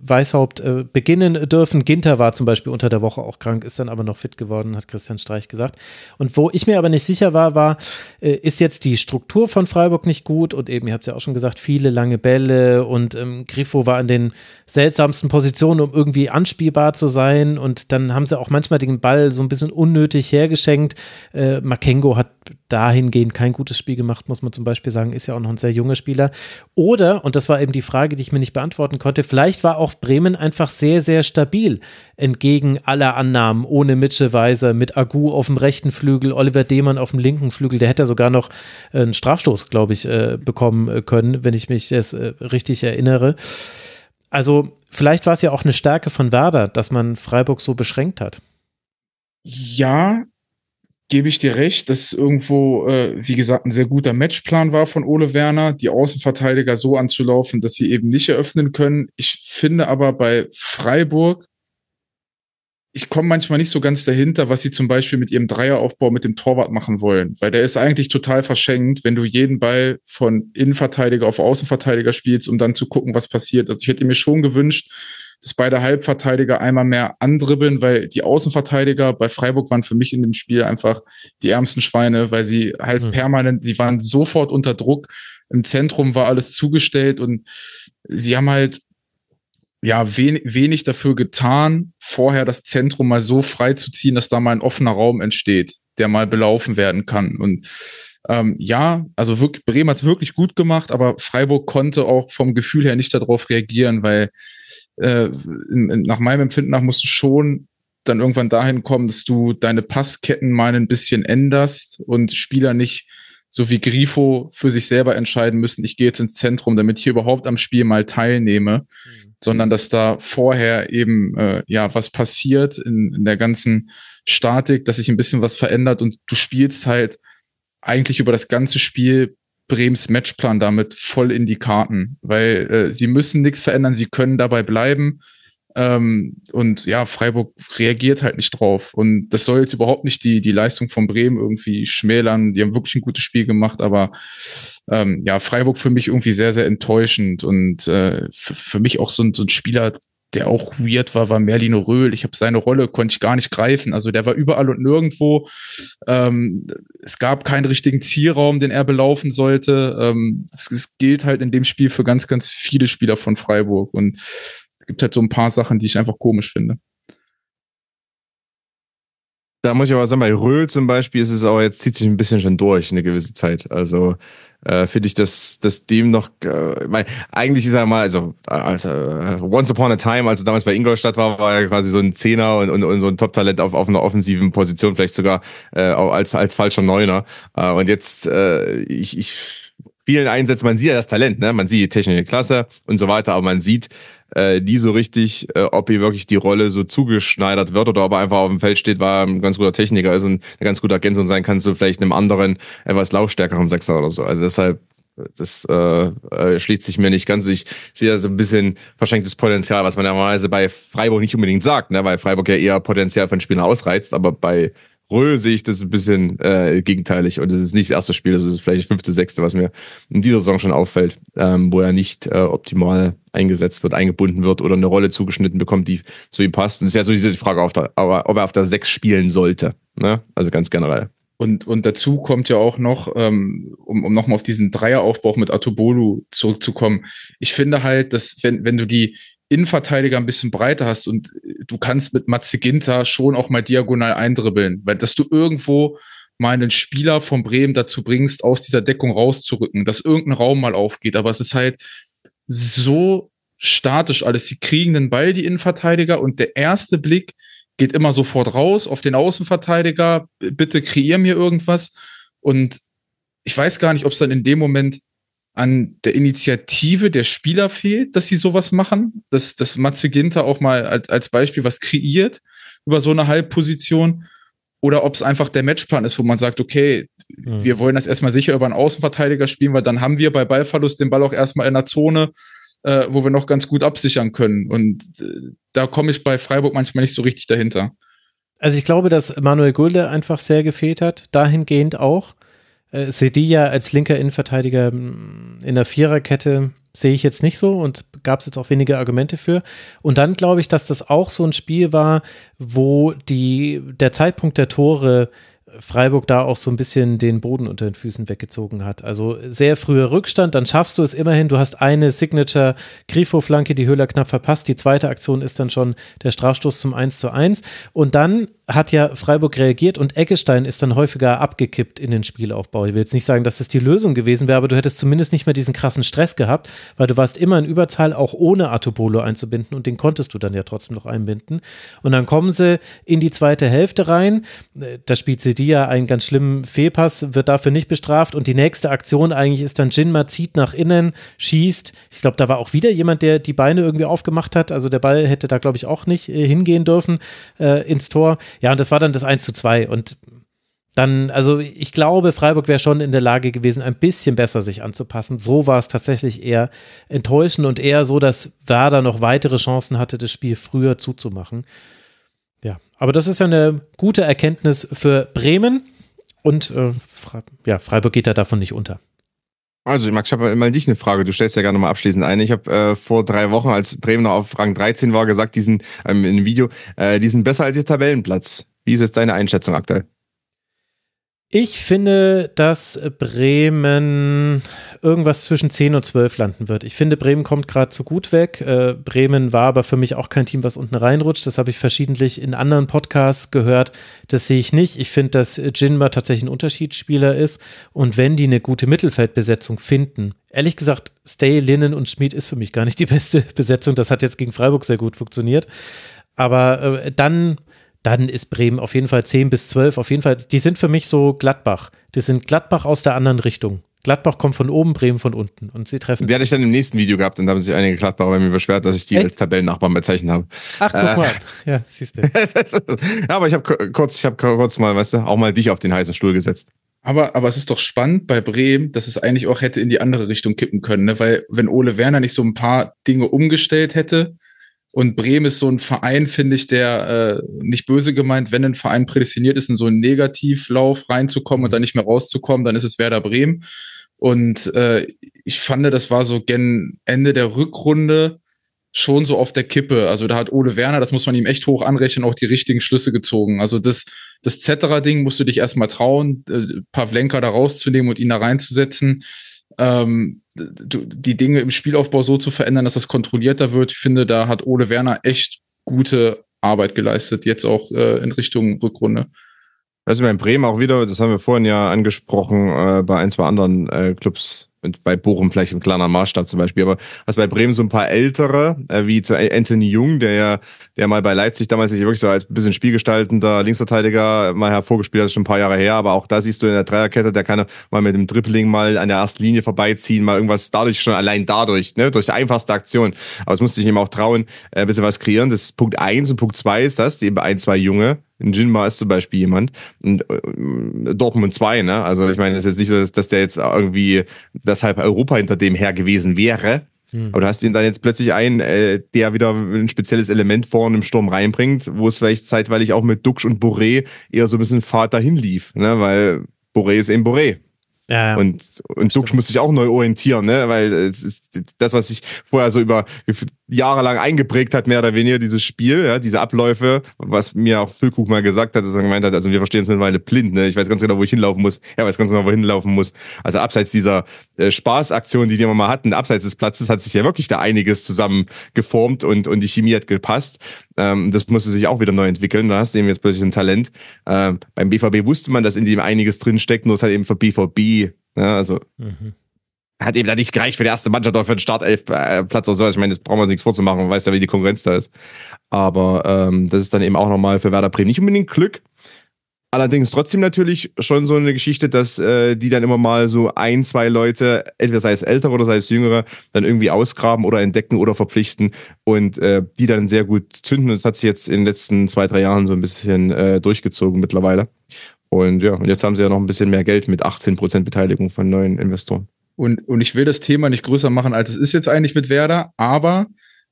Weishaupt äh, beginnen dürfen. Ginter war zum Beispiel unter der Woche auch krank, ist dann aber noch fit geworden, hat Christian Streich gesagt. Und wo ich mir aber nicht sicher war, war, äh, ist jetzt die Struktur von Freiburg nicht gut und eben, ihr habt es ja auch schon gesagt, viele lange Bälle und ähm, Grifo war in den seltsamsten Positionen, um irgendwie anspielbar zu sein und dann haben sie auch manchmal den Ball so ein bisschen unnötig hergeschenkt. Äh, Makengo hat dahingehend kein gutes Spiel gemacht, muss man zum Beispiel sagen, ist ja auch noch ein sehr junger Spieler. Oder, und das war eben die Frage, die ich mir nicht beantworten konnte, vielleicht war auch Bremen einfach sehr, sehr stabil entgegen aller Annahmen, ohne Mitchell Weiser, mit Agu auf dem rechten Flügel, Oliver Demann auf dem linken Flügel, der hätte sogar noch einen Strafstoß, glaube ich, äh, bekommen äh, können, wenn ich mich das äh, richtig erinnere. Also vielleicht war es ja auch eine Stärke von Werder, dass man Freiburg so beschränkt hat. Ja, gebe ich dir recht, dass irgendwo, äh, wie gesagt, ein sehr guter Matchplan war von Ole Werner, die Außenverteidiger so anzulaufen, dass sie eben nicht eröffnen können. Ich finde aber bei Freiburg, ich komme manchmal nicht so ganz dahinter, was sie zum Beispiel mit ihrem Dreieraufbau mit dem Torwart machen wollen, weil der ist eigentlich total verschenkt, wenn du jeden Ball von Innenverteidiger auf Außenverteidiger spielst, um dann zu gucken, was passiert. Also ich hätte mir schon gewünscht, dass beide Halbverteidiger einmal mehr andribbeln, weil die Außenverteidiger bei Freiburg waren für mich in dem Spiel einfach die ärmsten Schweine, weil sie halt Mhm. permanent, sie waren sofort unter Druck. Im Zentrum war alles zugestellt und sie haben halt ja wenig, wenig dafür getan, vorher das Zentrum mal so frei zu ziehen, dass da mal ein offener Raum entsteht, der mal belaufen werden kann. Und ähm, ja, also wirklich, Bremen hat es wirklich gut gemacht, aber Freiburg konnte auch vom Gefühl her nicht darauf reagieren, weil äh, in, in, nach meinem Empfinden nach musst du schon dann irgendwann dahin kommen, dass du deine Passketten mal ein bisschen änderst und Spieler nicht so wie Grifo für sich selber entscheiden müssen, ich gehe jetzt ins Zentrum, damit ich hier überhaupt am Spiel mal teilnehme, mhm. sondern dass da vorher eben äh, ja was passiert in, in der ganzen Statik, dass sich ein bisschen was verändert und du spielst halt eigentlich über das ganze Spiel Brems Matchplan damit voll in die Karten, weil äh, sie müssen nichts verändern, sie können dabei bleiben. Ähm, und ja, Freiburg reagiert halt nicht drauf. Und das soll jetzt überhaupt nicht die, die Leistung von Bremen irgendwie schmälern. Die haben wirklich ein gutes Spiel gemacht, aber ähm, ja, Freiburg für mich irgendwie sehr, sehr enttäuschend. Und äh, für mich auch so ein, so ein Spieler, der auch weird war, war Merlino Röhl. Ich habe seine Rolle, konnte ich gar nicht greifen. Also der war überall und nirgendwo. Ähm, es gab keinen richtigen Zielraum, den er belaufen sollte. Ähm, es, es gilt halt in dem Spiel für ganz, ganz viele Spieler von Freiburg. Und es gibt halt so ein paar Sachen, die ich einfach komisch finde. Da muss ich aber sagen, bei Röhl zum Beispiel ist es auch, jetzt zieht sich ein bisschen schon durch, eine gewisse Zeit. Also äh, finde ich, dass, dass dem noch, äh, weil eigentlich ist er mal, also, also Once Upon a Time, als er damals bei Ingolstadt war, war er quasi so ein Zehner und, und, und so ein Top-Talent auf, auf einer offensiven Position, vielleicht sogar äh, als, als falscher Neuner. Äh, und jetzt, äh, ich, ich vielen Einsätzen, man sieht ja das Talent, ne? man sieht die technische Klasse und so weiter, aber man sieht äh, nie so richtig, äh, ob ihm wirklich die Rolle so zugeschneidert wird oder ob er einfach auf dem Feld steht, weil er ein ganz guter Techniker ist und eine ganz gute Ergänzung sein kann zu vielleicht einem anderen, etwas laufstärkeren Sechser oder so. Also deshalb, das äh, äh, schließt sich mir nicht ganz. Ich sehe da so ein bisschen verschenktes Potenzial, was man normalerweise bei Freiburg nicht unbedingt sagt, ne? weil Freiburg ja eher Potenzial von Spielern ausreizt, aber bei Röhl sehe ich das ein bisschen äh, gegenteilig. Und das ist nicht das erste Spiel, das ist vielleicht das fünfte, sechste, was mir in dieser Saison schon auffällt, ähm, wo er nicht äh, optimal eingesetzt wird, eingebunden wird oder eine Rolle zugeschnitten bekommt, die zu ihm passt. Und es ist ja so diese Frage, auf der, ob er auf der Sechs spielen sollte. Ne? Also ganz generell. Und, und dazu kommt ja auch noch, ähm, um, um nochmal auf diesen Dreieraufbau mit Atobolu zurückzukommen. Ich finde halt, dass wenn, wenn du die Innenverteidiger ein bisschen breiter hast und du kannst mit Matze Ginter schon auch mal diagonal eindribbeln, weil dass du irgendwo mal einen Spieler von Bremen dazu bringst, aus dieser Deckung rauszurücken, dass irgendein Raum mal aufgeht. Aber es ist halt so statisch alles. Sie kriegen den Ball, die Innenverteidiger, und der erste Blick geht immer sofort raus auf den Außenverteidiger. Bitte kreier mir irgendwas. Und ich weiß gar nicht, ob es dann in dem Moment an der Initiative der Spieler fehlt, dass sie sowas machen, dass, dass Matze Ginter auch mal als, als Beispiel was kreiert, über so eine Halbposition oder ob es einfach der Matchplan ist, wo man sagt, okay, mhm. wir wollen das erstmal sicher über einen Außenverteidiger spielen, weil dann haben wir bei Ballverlust den Ball auch erstmal in der Zone, äh, wo wir noch ganz gut absichern können. Und äh, da komme ich bei Freiburg manchmal nicht so richtig dahinter. Also ich glaube, dass Manuel Gulde einfach sehr gefehlt hat, dahingehend auch. Äh, Sedilla als linker Innenverteidiger mm, in der Viererkette sehe ich jetzt nicht so und gab es jetzt auch wenige Argumente für. Und dann glaube ich, dass das auch so ein Spiel war, wo die, der Zeitpunkt der Tore Freiburg da auch so ein bisschen den Boden unter den Füßen weggezogen hat. Also sehr früher Rückstand, dann schaffst du es immerhin. Du hast eine Signature Grifo-Flanke, die Höhler knapp verpasst. Die zweite Aktion ist dann schon der Strafstoß zum 1 zu 1. Und dann hat ja Freiburg reagiert und Eggestein ist dann häufiger abgekippt in den Spielaufbau. Ich will jetzt nicht sagen, dass das die Lösung gewesen wäre, aber du hättest zumindest nicht mehr diesen krassen Stress gehabt, weil du warst immer in Überzahl, auch ohne Atobolo einzubinden und den konntest du dann ja trotzdem noch einbinden. Und dann kommen sie in die zweite Hälfte rein. Da spielt Sedia einen ganz schlimmen Fehlpass, wird dafür nicht bestraft und die nächste Aktion eigentlich ist dann Jinma zieht nach innen, schießt. Ich glaube, da war auch wieder jemand, der die Beine irgendwie aufgemacht hat. Also der Ball hätte da, glaube ich, auch nicht äh, hingehen dürfen äh, ins Tor. Ja, und das war dann das 1 zu 2 und dann, also ich glaube, Freiburg wäre schon in der Lage gewesen, ein bisschen besser sich anzupassen. So war es tatsächlich eher enttäuschend und eher so, dass Werder noch weitere Chancen hatte, das Spiel früher zuzumachen. Ja, aber das ist ja eine gute Erkenntnis für Bremen und äh, ja, Freiburg geht da davon nicht unter. Also, Max, ich habe mal dich eine Frage. Du stellst ja gerne mal abschließend ein. Ich habe äh, vor drei Wochen, als Bremen noch auf Rang 13 war, gesagt, diesen ähm, in einem Video, äh, die sind besser als ihr Tabellenplatz. Wie ist jetzt deine Einschätzung aktuell? Ich finde, dass Bremen irgendwas zwischen 10 und 12 landen wird. Ich finde, Bremen kommt gerade zu gut weg. Äh, Bremen war aber für mich auch kein Team, was unten reinrutscht. Das habe ich verschiedentlich in anderen Podcasts gehört. Das sehe ich nicht. Ich finde, dass Jinma tatsächlich ein Unterschiedsspieler ist. Und wenn die eine gute Mittelfeldbesetzung finden, ehrlich gesagt, Stay, Linnen und Schmid ist für mich gar nicht die beste Besetzung. Das hat jetzt gegen Freiburg sehr gut funktioniert. Aber äh, dann dann ist Bremen auf jeden Fall 10 bis 12. Auf jeden Fall, die sind für mich so Gladbach. Die sind Gladbach aus der anderen Richtung. Gladbach kommt von oben, Bremen von unten und sie treffen. Die hatte ich dann im nächsten Video gehabt und da haben sich einige Gladbacher bei mir beschwert, dass ich die Echt? als Tabellennachbarn bezeichnet habe. Ach, guck äh, mal. Ja, siehst du. ja, aber ich habe kurz, ich habe kurz mal, weißt du, auch mal dich auf den heißen Stuhl gesetzt. Aber, aber es ist doch spannend bei Bremen, dass es eigentlich auch hätte in die andere Richtung kippen können, ne? weil wenn Ole Werner nicht so ein paar Dinge umgestellt hätte, und Bremen ist so ein Verein, finde ich, der äh, nicht böse gemeint, wenn ein Verein prädestiniert ist, in so einen Negativlauf reinzukommen und dann nicht mehr rauszukommen, dann ist es Werder Bremen. Und äh, ich fand, das war so gen Ende der Rückrunde schon so auf der Kippe. Also da hat Ole Werner, das muss man ihm echt hoch anrechnen, auch die richtigen Schlüsse gezogen. Also das, das Zetterer-Ding musst du dich erstmal trauen, äh, Pavlenka da rauszunehmen und ihn da reinzusetzen ähm, die Dinge im Spielaufbau so zu verändern, dass das kontrollierter wird. Ich finde, da hat Ole Werner echt gute Arbeit geleistet, jetzt auch äh, in Richtung Rückrunde. Also bei Bremen auch wieder, das haben wir vorhin ja angesprochen, äh, bei ein, zwei anderen äh, Clubs und bei Bochum vielleicht im kleinen Maßstab zum Beispiel, aber was bei Bremen so ein paar ältere, äh, wie zu Anthony Jung, der ja, der mal bei Leipzig damals sich wirklich so als bisschen spielgestaltender Linksverteidiger mal hervorgespielt hat, schon ein paar Jahre her, aber auch da siehst du in der Dreierkette, der kann mal mit dem Dribbling mal an der ersten Linie vorbeiziehen, mal irgendwas dadurch schon allein dadurch, ne, durch die einfachste Aktion. Aber es musste sich eben auch trauen, äh, ein bisschen was kreieren. Das ist Punkt eins und Punkt zwei ist das, eben ein, zwei Junge, ein Jinma ist zum Beispiel jemand. Und, äh, Dortmund 2, ne? Also ich meine, es ist jetzt nicht so, dass, dass der jetzt irgendwie das halb Europa hinter dem her gewesen wäre. Hm. Aber du hast ihn dann jetzt plötzlich einen, äh, der wieder ein spezielles Element vorne im Sturm reinbringt, wo es vielleicht zeitweilig auch mit Duxch und Boré eher so ein bisschen Fahrt dahin lief, ne? Weil Boré ist eben Boré. Ja, und und Duxch muss sich auch neu orientieren, ne? Weil es ist das, was sich vorher so über jahrelang eingeprägt hat, mehr oder weniger, dieses Spiel, ja, diese Abläufe, was mir auch Füllkuch mal gesagt hat, dass er gemeint hat, also wir verstehen es mittlerweile blind, ne? Ich weiß ganz genau, wo ich hinlaufen muss. Er weiß ganz genau, wo ich hinlaufen muss. Also abseits dieser äh, Spaßaktion, die die immer mal hatten, abseits des Platzes, hat sich ja wirklich da einiges zusammen geformt und, und die Chemie hat gepasst. Ähm, das musste sich auch wieder neu entwickeln. Da hast du eben jetzt plötzlich ein Talent. Ähm, beim BVB wusste man, dass in dem einiges drinsteckt, nur es halt eben für BVB, ja, also mhm hat eben da nicht gereicht für die erste Mannschaft oder für den Startelfplatz oder so. Ich meine, das brauchen wir uns nichts vorzumachen, man weiß ja, wie die Konkurrenz da ist. Aber ähm, das ist dann eben auch nochmal für Werder Bremen nicht unbedingt Glück. Allerdings trotzdem natürlich schon so eine Geschichte, dass äh, die dann immer mal so ein, zwei Leute, entweder sei es ältere oder sei es jüngere, dann irgendwie ausgraben oder entdecken oder verpflichten und äh, die dann sehr gut zünden. Das hat sich jetzt in den letzten zwei, drei Jahren so ein bisschen äh, durchgezogen mittlerweile. Und ja, und jetzt haben sie ja noch ein bisschen mehr Geld mit 18% Beteiligung von neuen Investoren. Und, und ich will das Thema nicht größer machen, als es ist jetzt eigentlich mit Werder, aber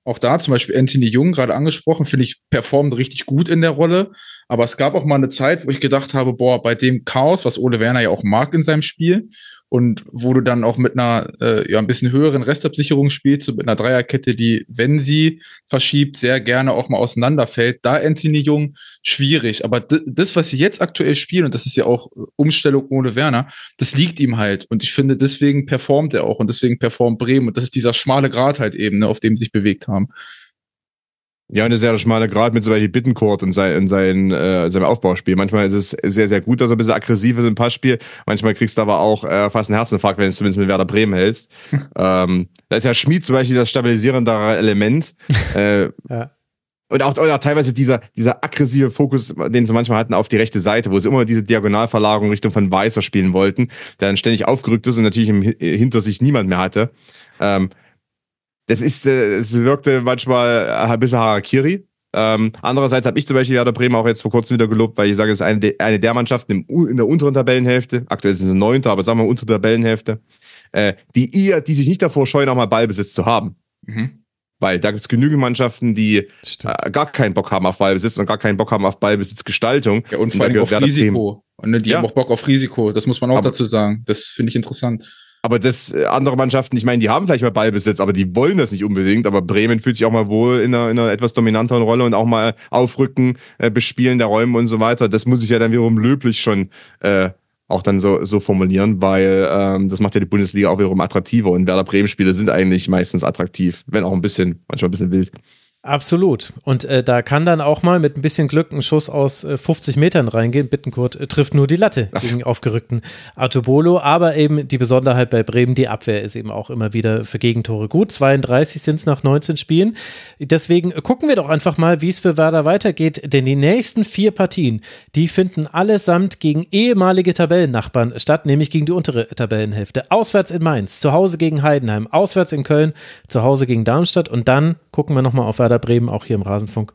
auch da zum Beispiel Anthony Jung, gerade angesprochen, finde ich, performt richtig gut in der Rolle. Aber es gab auch mal eine Zeit, wo ich gedacht habe, boah, bei dem Chaos, was Ole Werner ja auch mag in seinem Spiel, und wo du dann auch mit einer äh, ja ein bisschen höheren Restabsicherung spielst, so mit einer Dreierkette, die, wenn sie verschiebt, sehr gerne auch mal auseinanderfällt. Da Anthony Jung schwierig, aber das, was sie jetzt aktuell spielen, und das ist ja auch Umstellung ohne Werner, das liegt ihm halt. Und ich finde, deswegen performt er auch und deswegen performt Bremen. Und das ist dieser schmale Grat halt eben, ne, auf dem sie sich bewegt haben. Ja, eine sehr schmale Grad mit so Beispiel Bittencourt und sein, sein, äh, seinem Aufbauspiel. Manchmal ist es sehr, sehr gut, dass er ein bisschen aggressiv ist im Passspiel. Manchmal kriegst du aber auch äh, fast einen Herzinfarkt, wenn du es zumindest mit Werder Bremen hältst. ähm, da ist ja Schmied zum Beispiel das stabilisierende Element. äh, ja. Und auch oder teilweise dieser, dieser aggressive Fokus, den sie manchmal hatten auf die rechte Seite, wo sie immer diese Diagonalverlagerung Richtung von Weißer spielen wollten, der dann ständig aufgerückt ist und natürlich im, hinter sich niemand mehr hatte. Ähm, das ist, äh, es wirkte manchmal ein bisschen Harakiri. Ähm, andererseits habe ich zum Beispiel Werder Bremen auch jetzt vor kurzem wieder gelobt, weil ich sage, es ist eine, de, eine der Mannschaften im, in der unteren Tabellenhälfte. Aktuell sind sie neunter, aber sagen wir unter Tabellenhälfte, äh, die ihr, die sich nicht davor scheuen, auch mal Ballbesitz zu haben. Mhm. Weil da gibt es genügend Mannschaften, die äh, gar keinen Bock haben auf Ballbesitz und gar keinen Bock haben auf Ballbesitzgestaltung. Ja, und vor allem auf Risiko. Und ne, die ja. haben auch Bock auf Risiko. Das muss man auch aber, dazu sagen. Das finde ich interessant. Aber das äh, andere Mannschaften, ich meine, die haben vielleicht mal Ballbesitz, aber die wollen das nicht unbedingt. Aber Bremen fühlt sich auch mal wohl in einer, in einer etwas dominanteren Rolle und auch mal aufrücken, äh, bespielen der Räume und so weiter. Das muss ich ja dann wiederum löblich schon äh, auch dann so, so formulieren, weil ähm, das macht ja die Bundesliga auch wiederum attraktiver und Werder Bremen-Spiele sind eigentlich meistens attraktiv, wenn auch ein bisschen, manchmal ein bisschen wild. Absolut. Und äh, da kann dann auch mal mit ein bisschen Glück ein Schuss aus äh, 50 Metern reingehen. Bittenkurt äh, trifft nur die Latte Ach. gegen aufgerückten Artobolo. Aber eben die Besonderheit bei Bremen, die Abwehr ist eben auch immer wieder für Gegentore gut. 32 sind es nach 19 Spielen. Deswegen gucken wir doch einfach mal, wie es für Werder weitergeht. Denn die nächsten vier Partien, die finden allesamt gegen ehemalige Tabellennachbarn statt, nämlich gegen die untere Tabellenhälfte. Auswärts in Mainz, zu Hause gegen Heidenheim, auswärts in Köln, zu Hause gegen Darmstadt. Und dann gucken wir nochmal auf Werder Bremen, auch hier im Rasenfunk.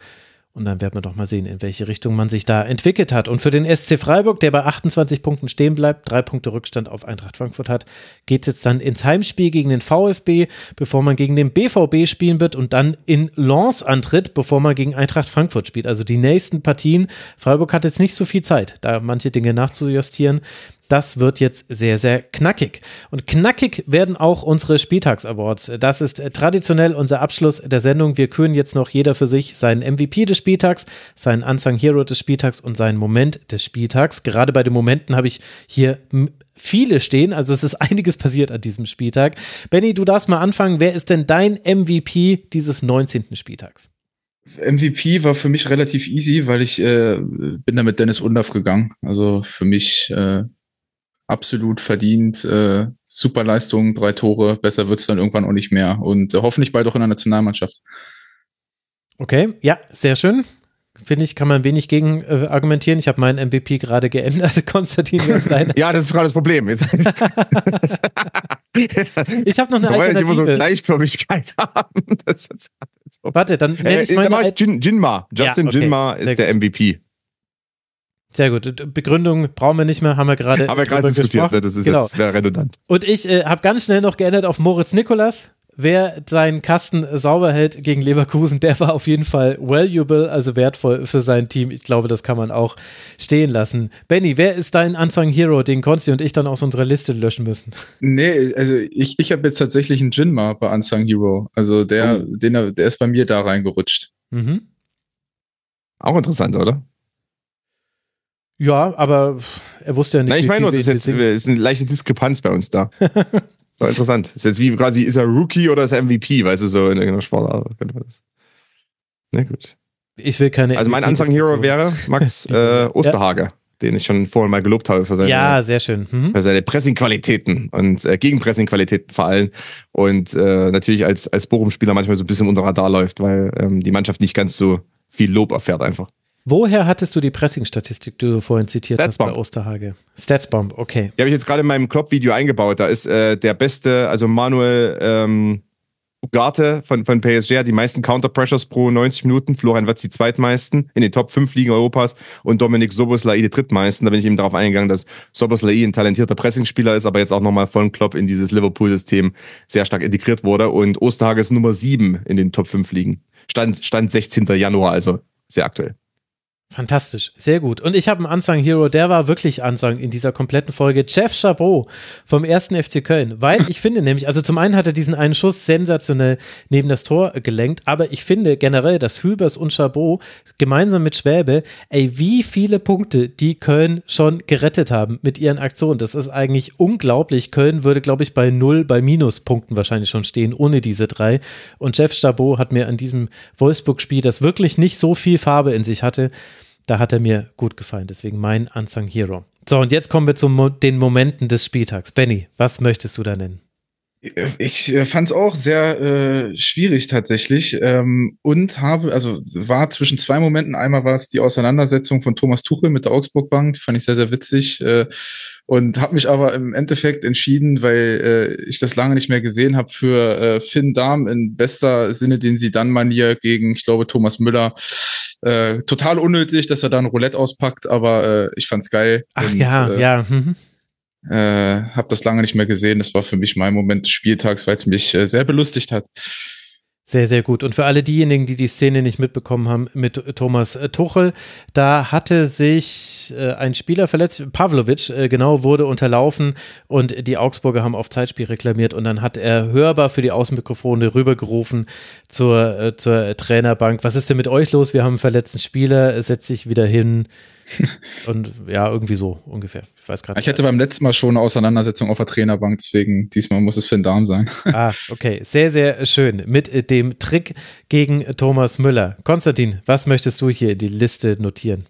Und dann werden wir doch mal sehen, in welche Richtung man sich da entwickelt hat. Und für den SC Freiburg, der bei 28 Punkten stehen bleibt, drei Punkte Rückstand auf Eintracht Frankfurt hat, geht es jetzt dann ins Heimspiel gegen den VfB, bevor man gegen den BVB spielen wird und dann in Lens antritt, bevor man gegen Eintracht Frankfurt spielt. Also die nächsten Partien. Freiburg hat jetzt nicht so viel Zeit, da manche Dinge nachzujustieren. Das wird jetzt sehr, sehr knackig. Und knackig werden auch unsere Spieltags-Awards. Das ist traditionell unser Abschluss der Sendung. Wir küren jetzt noch jeder für sich seinen MVP des Spieltags, seinen Unsung Hero des Spieltags und seinen Moment des Spieltags. Gerade bei den Momenten habe ich hier viele stehen. Also es ist einiges passiert an diesem Spieltag. Benny, du darfst mal anfangen. Wer ist denn dein MVP dieses 19. Spieltags? MVP war für mich relativ easy, weil ich äh, bin da mit Dennis Undorf gegangen. Also für mich äh, absolut verdient. Äh, super Leistung, drei Tore. Besser wird's dann irgendwann auch nicht mehr. Und äh, hoffentlich bald auch in der Nationalmannschaft. Okay, ja, sehr schön. Finde ich, kann man wenig gegen äh, argumentieren. Ich habe meinen MVP gerade geändert. Konstantin, wer ist deiner? ja, das ist gerade das Problem. ich habe noch eine Alternative. Ich immer so Gleichförmigkeit haben. Warte, dann nenne ich äh, meine... Dann ich Jin, Jinma. Justin ja, okay. Jinma ist der MVP. Sehr gut. Begründung brauchen wir nicht mehr, haben wir gerade haben wir gerade diskutiert, ne? das ist genau. jetzt, wäre redundant. Und ich äh, habe ganz schnell noch geändert auf Moritz Nikolas. Wer seinen Kasten sauber hält gegen Leverkusen, der war auf jeden Fall valuable, also wertvoll für sein Team. Ich glaube, das kann man auch stehen lassen. Benny, wer ist dein Unsung Hero, den Konsti und ich dann aus unserer Liste löschen müssen? Nee, also ich, ich habe jetzt tatsächlich einen Jinma bei Unsung Hero. Also der, oh. den, der ist bei mir da reingerutscht. Mhm. Auch interessant, oder? Ja, aber er wusste ja nicht. Nein, ich meine nur, das ist, jetzt, ist eine leichte Diskrepanz bei uns da. War interessant. Ist jetzt wie quasi, ist er Rookie oder ist er MVP, weißt du, so in irgendeiner Sportart. Na gut. Ich will keine. Also mein Unsung Hero wäre Max äh, Osterhage, ja. den ich schon vorher mal gelobt habe für seine, ja, sehr schön. Mhm. Für seine Pressing-Qualitäten und äh, Gegenpressing-Qualitäten vor allem. Und äh, natürlich als, als Bochum-Spieler manchmal so ein bisschen unter Radar läuft, weil ähm, die Mannschaft nicht ganz so viel Lob erfährt einfach. Woher hattest du die Pressing-Statistik, die du vorhin zitiert Statsbomb. hast bei Osterhage? Statsbomb, okay. Die habe ich jetzt gerade in meinem Klopp-Video eingebaut. Da ist äh, der beste, also Manuel ähm, Ugarte von, von PSG hat die meisten Counter-Pressures pro 90 Minuten. Florian Wirtz die zweitmeisten in den Top 5 Ligen Europas und Dominik Soboslai die drittmeisten. Da bin ich eben darauf eingegangen, dass Soboslai ein talentierter Pressingspieler ist, aber jetzt auch nochmal von Klopp in dieses Liverpool-System sehr stark integriert wurde. Und Osterhage ist Nummer 7 in den Top 5 Ligen. Stand, Stand 16. Januar, also sehr aktuell. Fantastisch, sehr gut. Und ich habe einen Unsung Hero, der war wirklich Unsung in dieser kompletten Folge. Jeff Chabot vom ersten FC Köln. Weil ich finde nämlich, also zum einen hat er diesen einen Schuss sensationell neben das Tor gelenkt, aber ich finde generell, dass Hübers und Chabot gemeinsam mit Schwäbe, ey, wie viele Punkte die Köln schon gerettet haben mit ihren Aktionen. Das ist eigentlich unglaublich. Köln würde, glaube ich, bei null, bei Minuspunkten wahrscheinlich schon stehen, ohne diese drei. Und Jeff Chabot hat mir an diesem Wolfsburg-Spiel, das wirklich nicht so viel Farbe in sich hatte, da hat er mir gut gefallen. Deswegen mein Unsung Hero. So, und jetzt kommen wir zu den Momenten des Spieltags. Benny, was möchtest du da nennen? Ich äh, fand es auch sehr äh, schwierig tatsächlich ähm, und habe, also war zwischen zwei Momenten. Einmal war es die Auseinandersetzung von Thomas Tuchel mit der Augsburg Bank, fand ich sehr, sehr witzig äh, und habe mich aber im Endeffekt entschieden, weil äh, ich das lange nicht mehr gesehen habe, für äh, Finn Darm in bester Sinne, den sie dann Manier gegen, ich glaube, Thomas Müller äh, total unnötig, dass er da ein Roulette auspackt, aber äh, ich fand's geil. Ach und, ja, äh, ja. Mhm. Äh, habe das lange nicht mehr gesehen. Das war für mich mein Moment des Spieltags, weil es mich äh, sehr belustigt hat. Sehr, sehr gut. Und für alle diejenigen, die die Szene nicht mitbekommen haben mit Thomas äh, Tuchel, da hatte sich äh, ein Spieler verletzt, Pavlovic, äh, genau, wurde unterlaufen und die Augsburger haben auf Zeitspiel reklamiert und dann hat er hörbar für die Außenmikrofone rübergerufen zur, zur Trainerbank. Was ist denn mit euch los? Wir haben einen verletzten Spieler, setzt sich wieder hin. und ja, irgendwie so ungefähr. Ich weiß gerade Ich hatte beim letzten Mal schon eine Auseinandersetzung auf der Trainerbank, deswegen diesmal muss es Finn Darm sein. Ah, okay. Sehr, sehr schön. Mit äh, dem Trick gegen Thomas Müller. Konstantin, was möchtest du hier in die Liste notieren?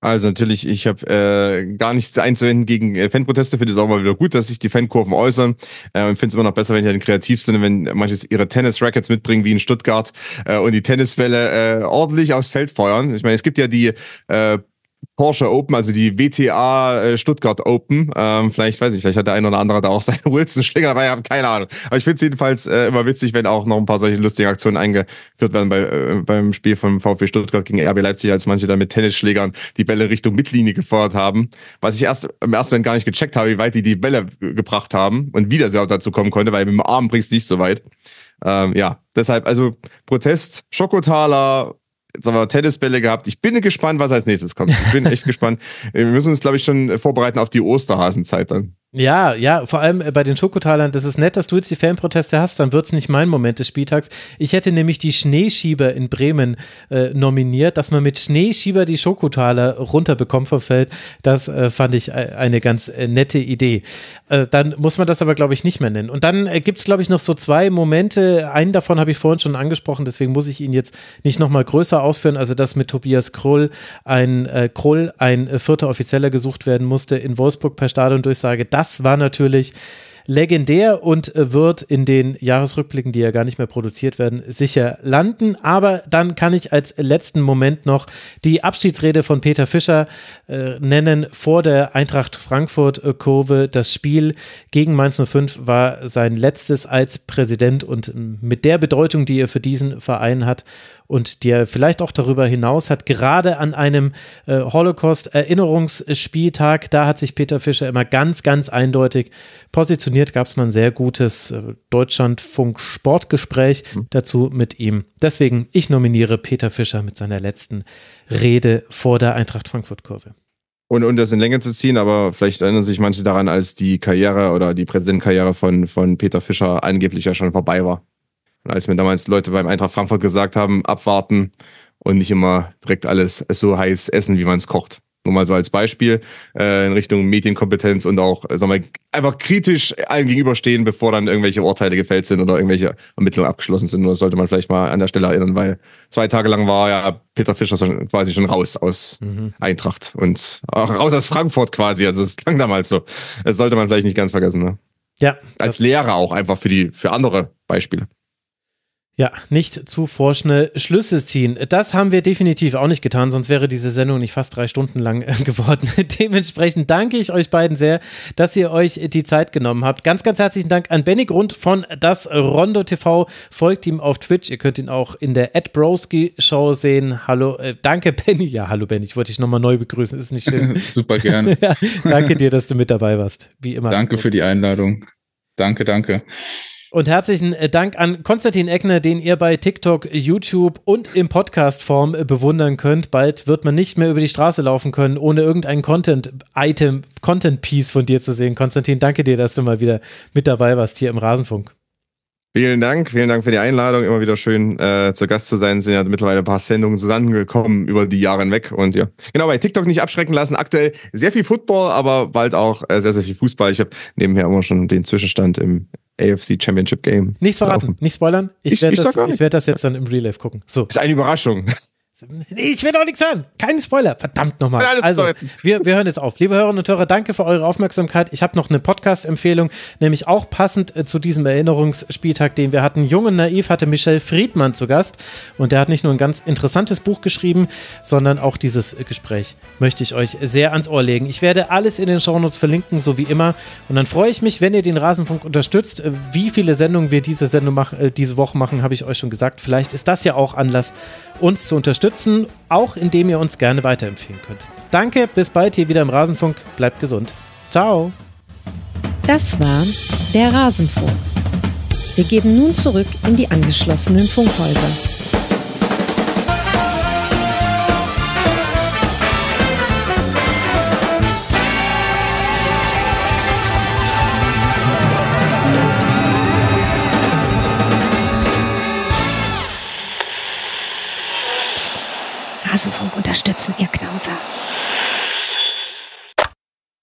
Also natürlich, ich habe äh, gar nichts einzuwenden gegen äh, Fanproteste. Finde es auch mal wieder gut, dass sich die Fankurven äußern. Äh, und finde es immer noch besser, wenn die dann kreativ sind, wenn manche ihre Tennis-Rackets mitbringen, wie in Stuttgart, äh, und die Tennisbälle äh, ordentlich aufs Feld feuern. Ich meine, es gibt ja die äh, Porsche Open, also die WTA äh, Stuttgart Open. Ähm, vielleicht, weiß ich, vielleicht hat der eine oder andere da auch seinen Wilson-Schläger dabei, ich keine Ahnung. Aber ich finde es jedenfalls äh, immer witzig, wenn auch noch ein paar solche lustigen Aktionen eingeführt werden bei, äh, beim Spiel von VfB Stuttgart gegen RB Leipzig, als manche da mit Tennisschlägern die Bälle Richtung Mittellinie gefeuert haben. Was ich erst im ersten Moment gar nicht gecheckt habe, wie weit die die Bälle gebracht haben und wie das überhaupt dazu kommen konnte, weil mit dem Arm bringst du nicht so weit. Ähm, ja, deshalb, also Protest, Schokotaler, Jetzt haben wir Tennisbälle gehabt. Ich bin gespannt, was als nächstes kommt. Ich bin echt gespannt. Wir müssen uns, glaube ich, schon vorbereiten auf die Osterhasenzeit dann. Ja, ja, vor allem bei den Schokotalern, das ist nett, dass du jetzt die Fanproteste hast, dann wird es nicht mein Moment des Spieltags. Ich hätte nämlich die Schneeschieber in Bremen äh, nominiert, dass man mit Schneeschieber die Schokotaler runterbekommt vom Feld. Das äh, fand ich eine ganz äh, nette Idee. Äh, dann muss man das aber, glaube ich, nicht mehr nennen. Und dann äh, gibt es, glaube ich, noch so zwei Momente. Einen davon habe ich vorhin schon angesprochen, deswegen muss ich ihn jetzt nicht nochmal größer ausführen. Also, dass mit Tobias Krull ein, äh, Krull ein vierter Offizieller gesucht werden musste in Wolfsburg per Stadiondurchsage. Das war natürlich legendär und wird in den Jahresrückblicken, die ja gar nicht mehr produziert werden, sicher landen. Aber dann kann ich als letzten Moment noch die Abschiedsrede von Peter Fischer äh, nennen vor der Eintracht Frankfurt-Kurve. Das Spiel gegen Mainz 05 war sein letztes als Präsident und mit der Bedeutung, die er für diesen Verein hat und die er vielleicht auch darüber hinaus hat, gerade an einem äh, Holocaust-Erinnerungsspieltag, da hat sich Peter Fischer immer ganz, ganz eindeutig positioniert. Gab es mal ein sehr gutes äh, Deutschlandfunk-Sportgespräch mhm. dazu mit ihm. Deswegen, ich nominiere Peter Fischer mit seiner letzten Rede vor der Eintracht Frankfurt-Kurve. Und, und das in Länge zu ziehen, aber vielleicht erinnern sich manche daran, als die Karriere oder die Präsidentenkarriere von, von Peter Fischer angeblich ja schon vorbei war. Und als mir damals Leute beim Eintracht Frankfurt gesagt haben, abwarten und nicht immer direkt alles so heiß essen, wie man es kocht. Nur mal so als Beispiel äh, in Richtung Medienkompetenz und auch, äh, sagen wir, einfach kritisch allem gegenüberstehen, bevor dann irgendwelche Urteile gefällt sind oder irgendwelche Ermittlungen abgeschlossen sind. Nur das sollte man vielleicht mal an der Stelle erinnern, weil zwei Tage lang war ja Peter Fischer schon, quasi schon raus aus mhm. Eintracht und auch raus aus Frankfurt quasi. Also es klang damals so. Das sollte man vielleicht nicht ganz vergessen. Ne? Ja. Als Lehrer auch einfach für die, für andere Beispiele. Ja, nicht zu vorschnell Schlüsse ziehen. Das haben wir definitiv auch nicht getan, sonst wäre diese Sendung nicht fast drei Stunden lang äh, geworden. Dementsprechend danke ich euch beiden sehr, dass ihr euch die Zeit genommen habt. Ganz, ganz herzlichen Dank an Benny Grund von das Rondo TV. Folgt ihm auf Twitch. Ihr könnt ihn auch in der Ed Broski Show sehen. Hallo, äh, danke Benny. Ja, hallo Benny. Ich wollte dich nochmal neu begrüßen. Ist nicht schlimm. Super gerne. ja, danke dir, dass du mit dabei warst. Wie immer. Danke für die Einladung. Danke, danke. Und herzlichen äh, Dank an Konstantin Eckner, den ihr bei TikTok, YouTube und im Podcast-Form äh, bewundern könnt. Bald wird man nicht mehr über die Straße laufen können, ohne irgendein Content-Item, Content-Piece von dir zu sehen. Konstantin, danke dir, dass du mal wieder mit dabei warst hier im Rasenfunk. Vielen Dank, vielen Dank für die Einladung. Immer wieder schön äh, zu Gast zu sein. Es sind ja mittlerweile ein paar Sendungen zusammengekommen über die Jahre hinweg. Und ja, genau, bei TikTok nicht abschrecken lassen. Aktuell sehr viel Football, aber bald auch äh, sehr, sehr viel Fußball. Ich habe nebenher immer schon den Zwischenstand im AFC Championship Game. Nichts verraten, nicht spoilern. Ich, ich werde das, werd das jetzt dann im Real Life gucken. So. Ist eine Überraschung. Ich will doch nichts hören. Keine Spoiler. Verdammt nochmal. Also, wir, wir hören jetzt auf. Liebe Hörerinnen und Hörer, danke für eure Aufmerksamkeit. Ich habe noch eine Podcast-Empfehlung, nämlich auch passend äh, zu diesem Erinnerungsspieltag, den wir hatten. Jung und naiv hatte Michel Friedmann zu Gast. Und der hat nicht nur ein ganz interessantes Buch geschrieben, sondern auch dieses Gespräch möchte ich euch sehr ans Ohr legen. Ich werde alles in den Shownotes verlinken, so wie immer. Und dann freue ich mich, wenn ihr den Rasenfunk unterstützt. Äh, wie viele Sendungen wir diese Sendung mach, äh, diese Woche machen, habe ich euch schon gesagt. Vielleicht ist das ja auch Anlass, uns zu unterstützen, auch indem ihr uns gerne weiterempfehlen könnt. Danke, bis bald hier wieder im Rasenfunk. Bleibt gesund. Ciao. Das war der Rasenfunk. Wir geben nun zurück in die angeschlossenen Funkhäuser. Unterstützen, ihr Knauser.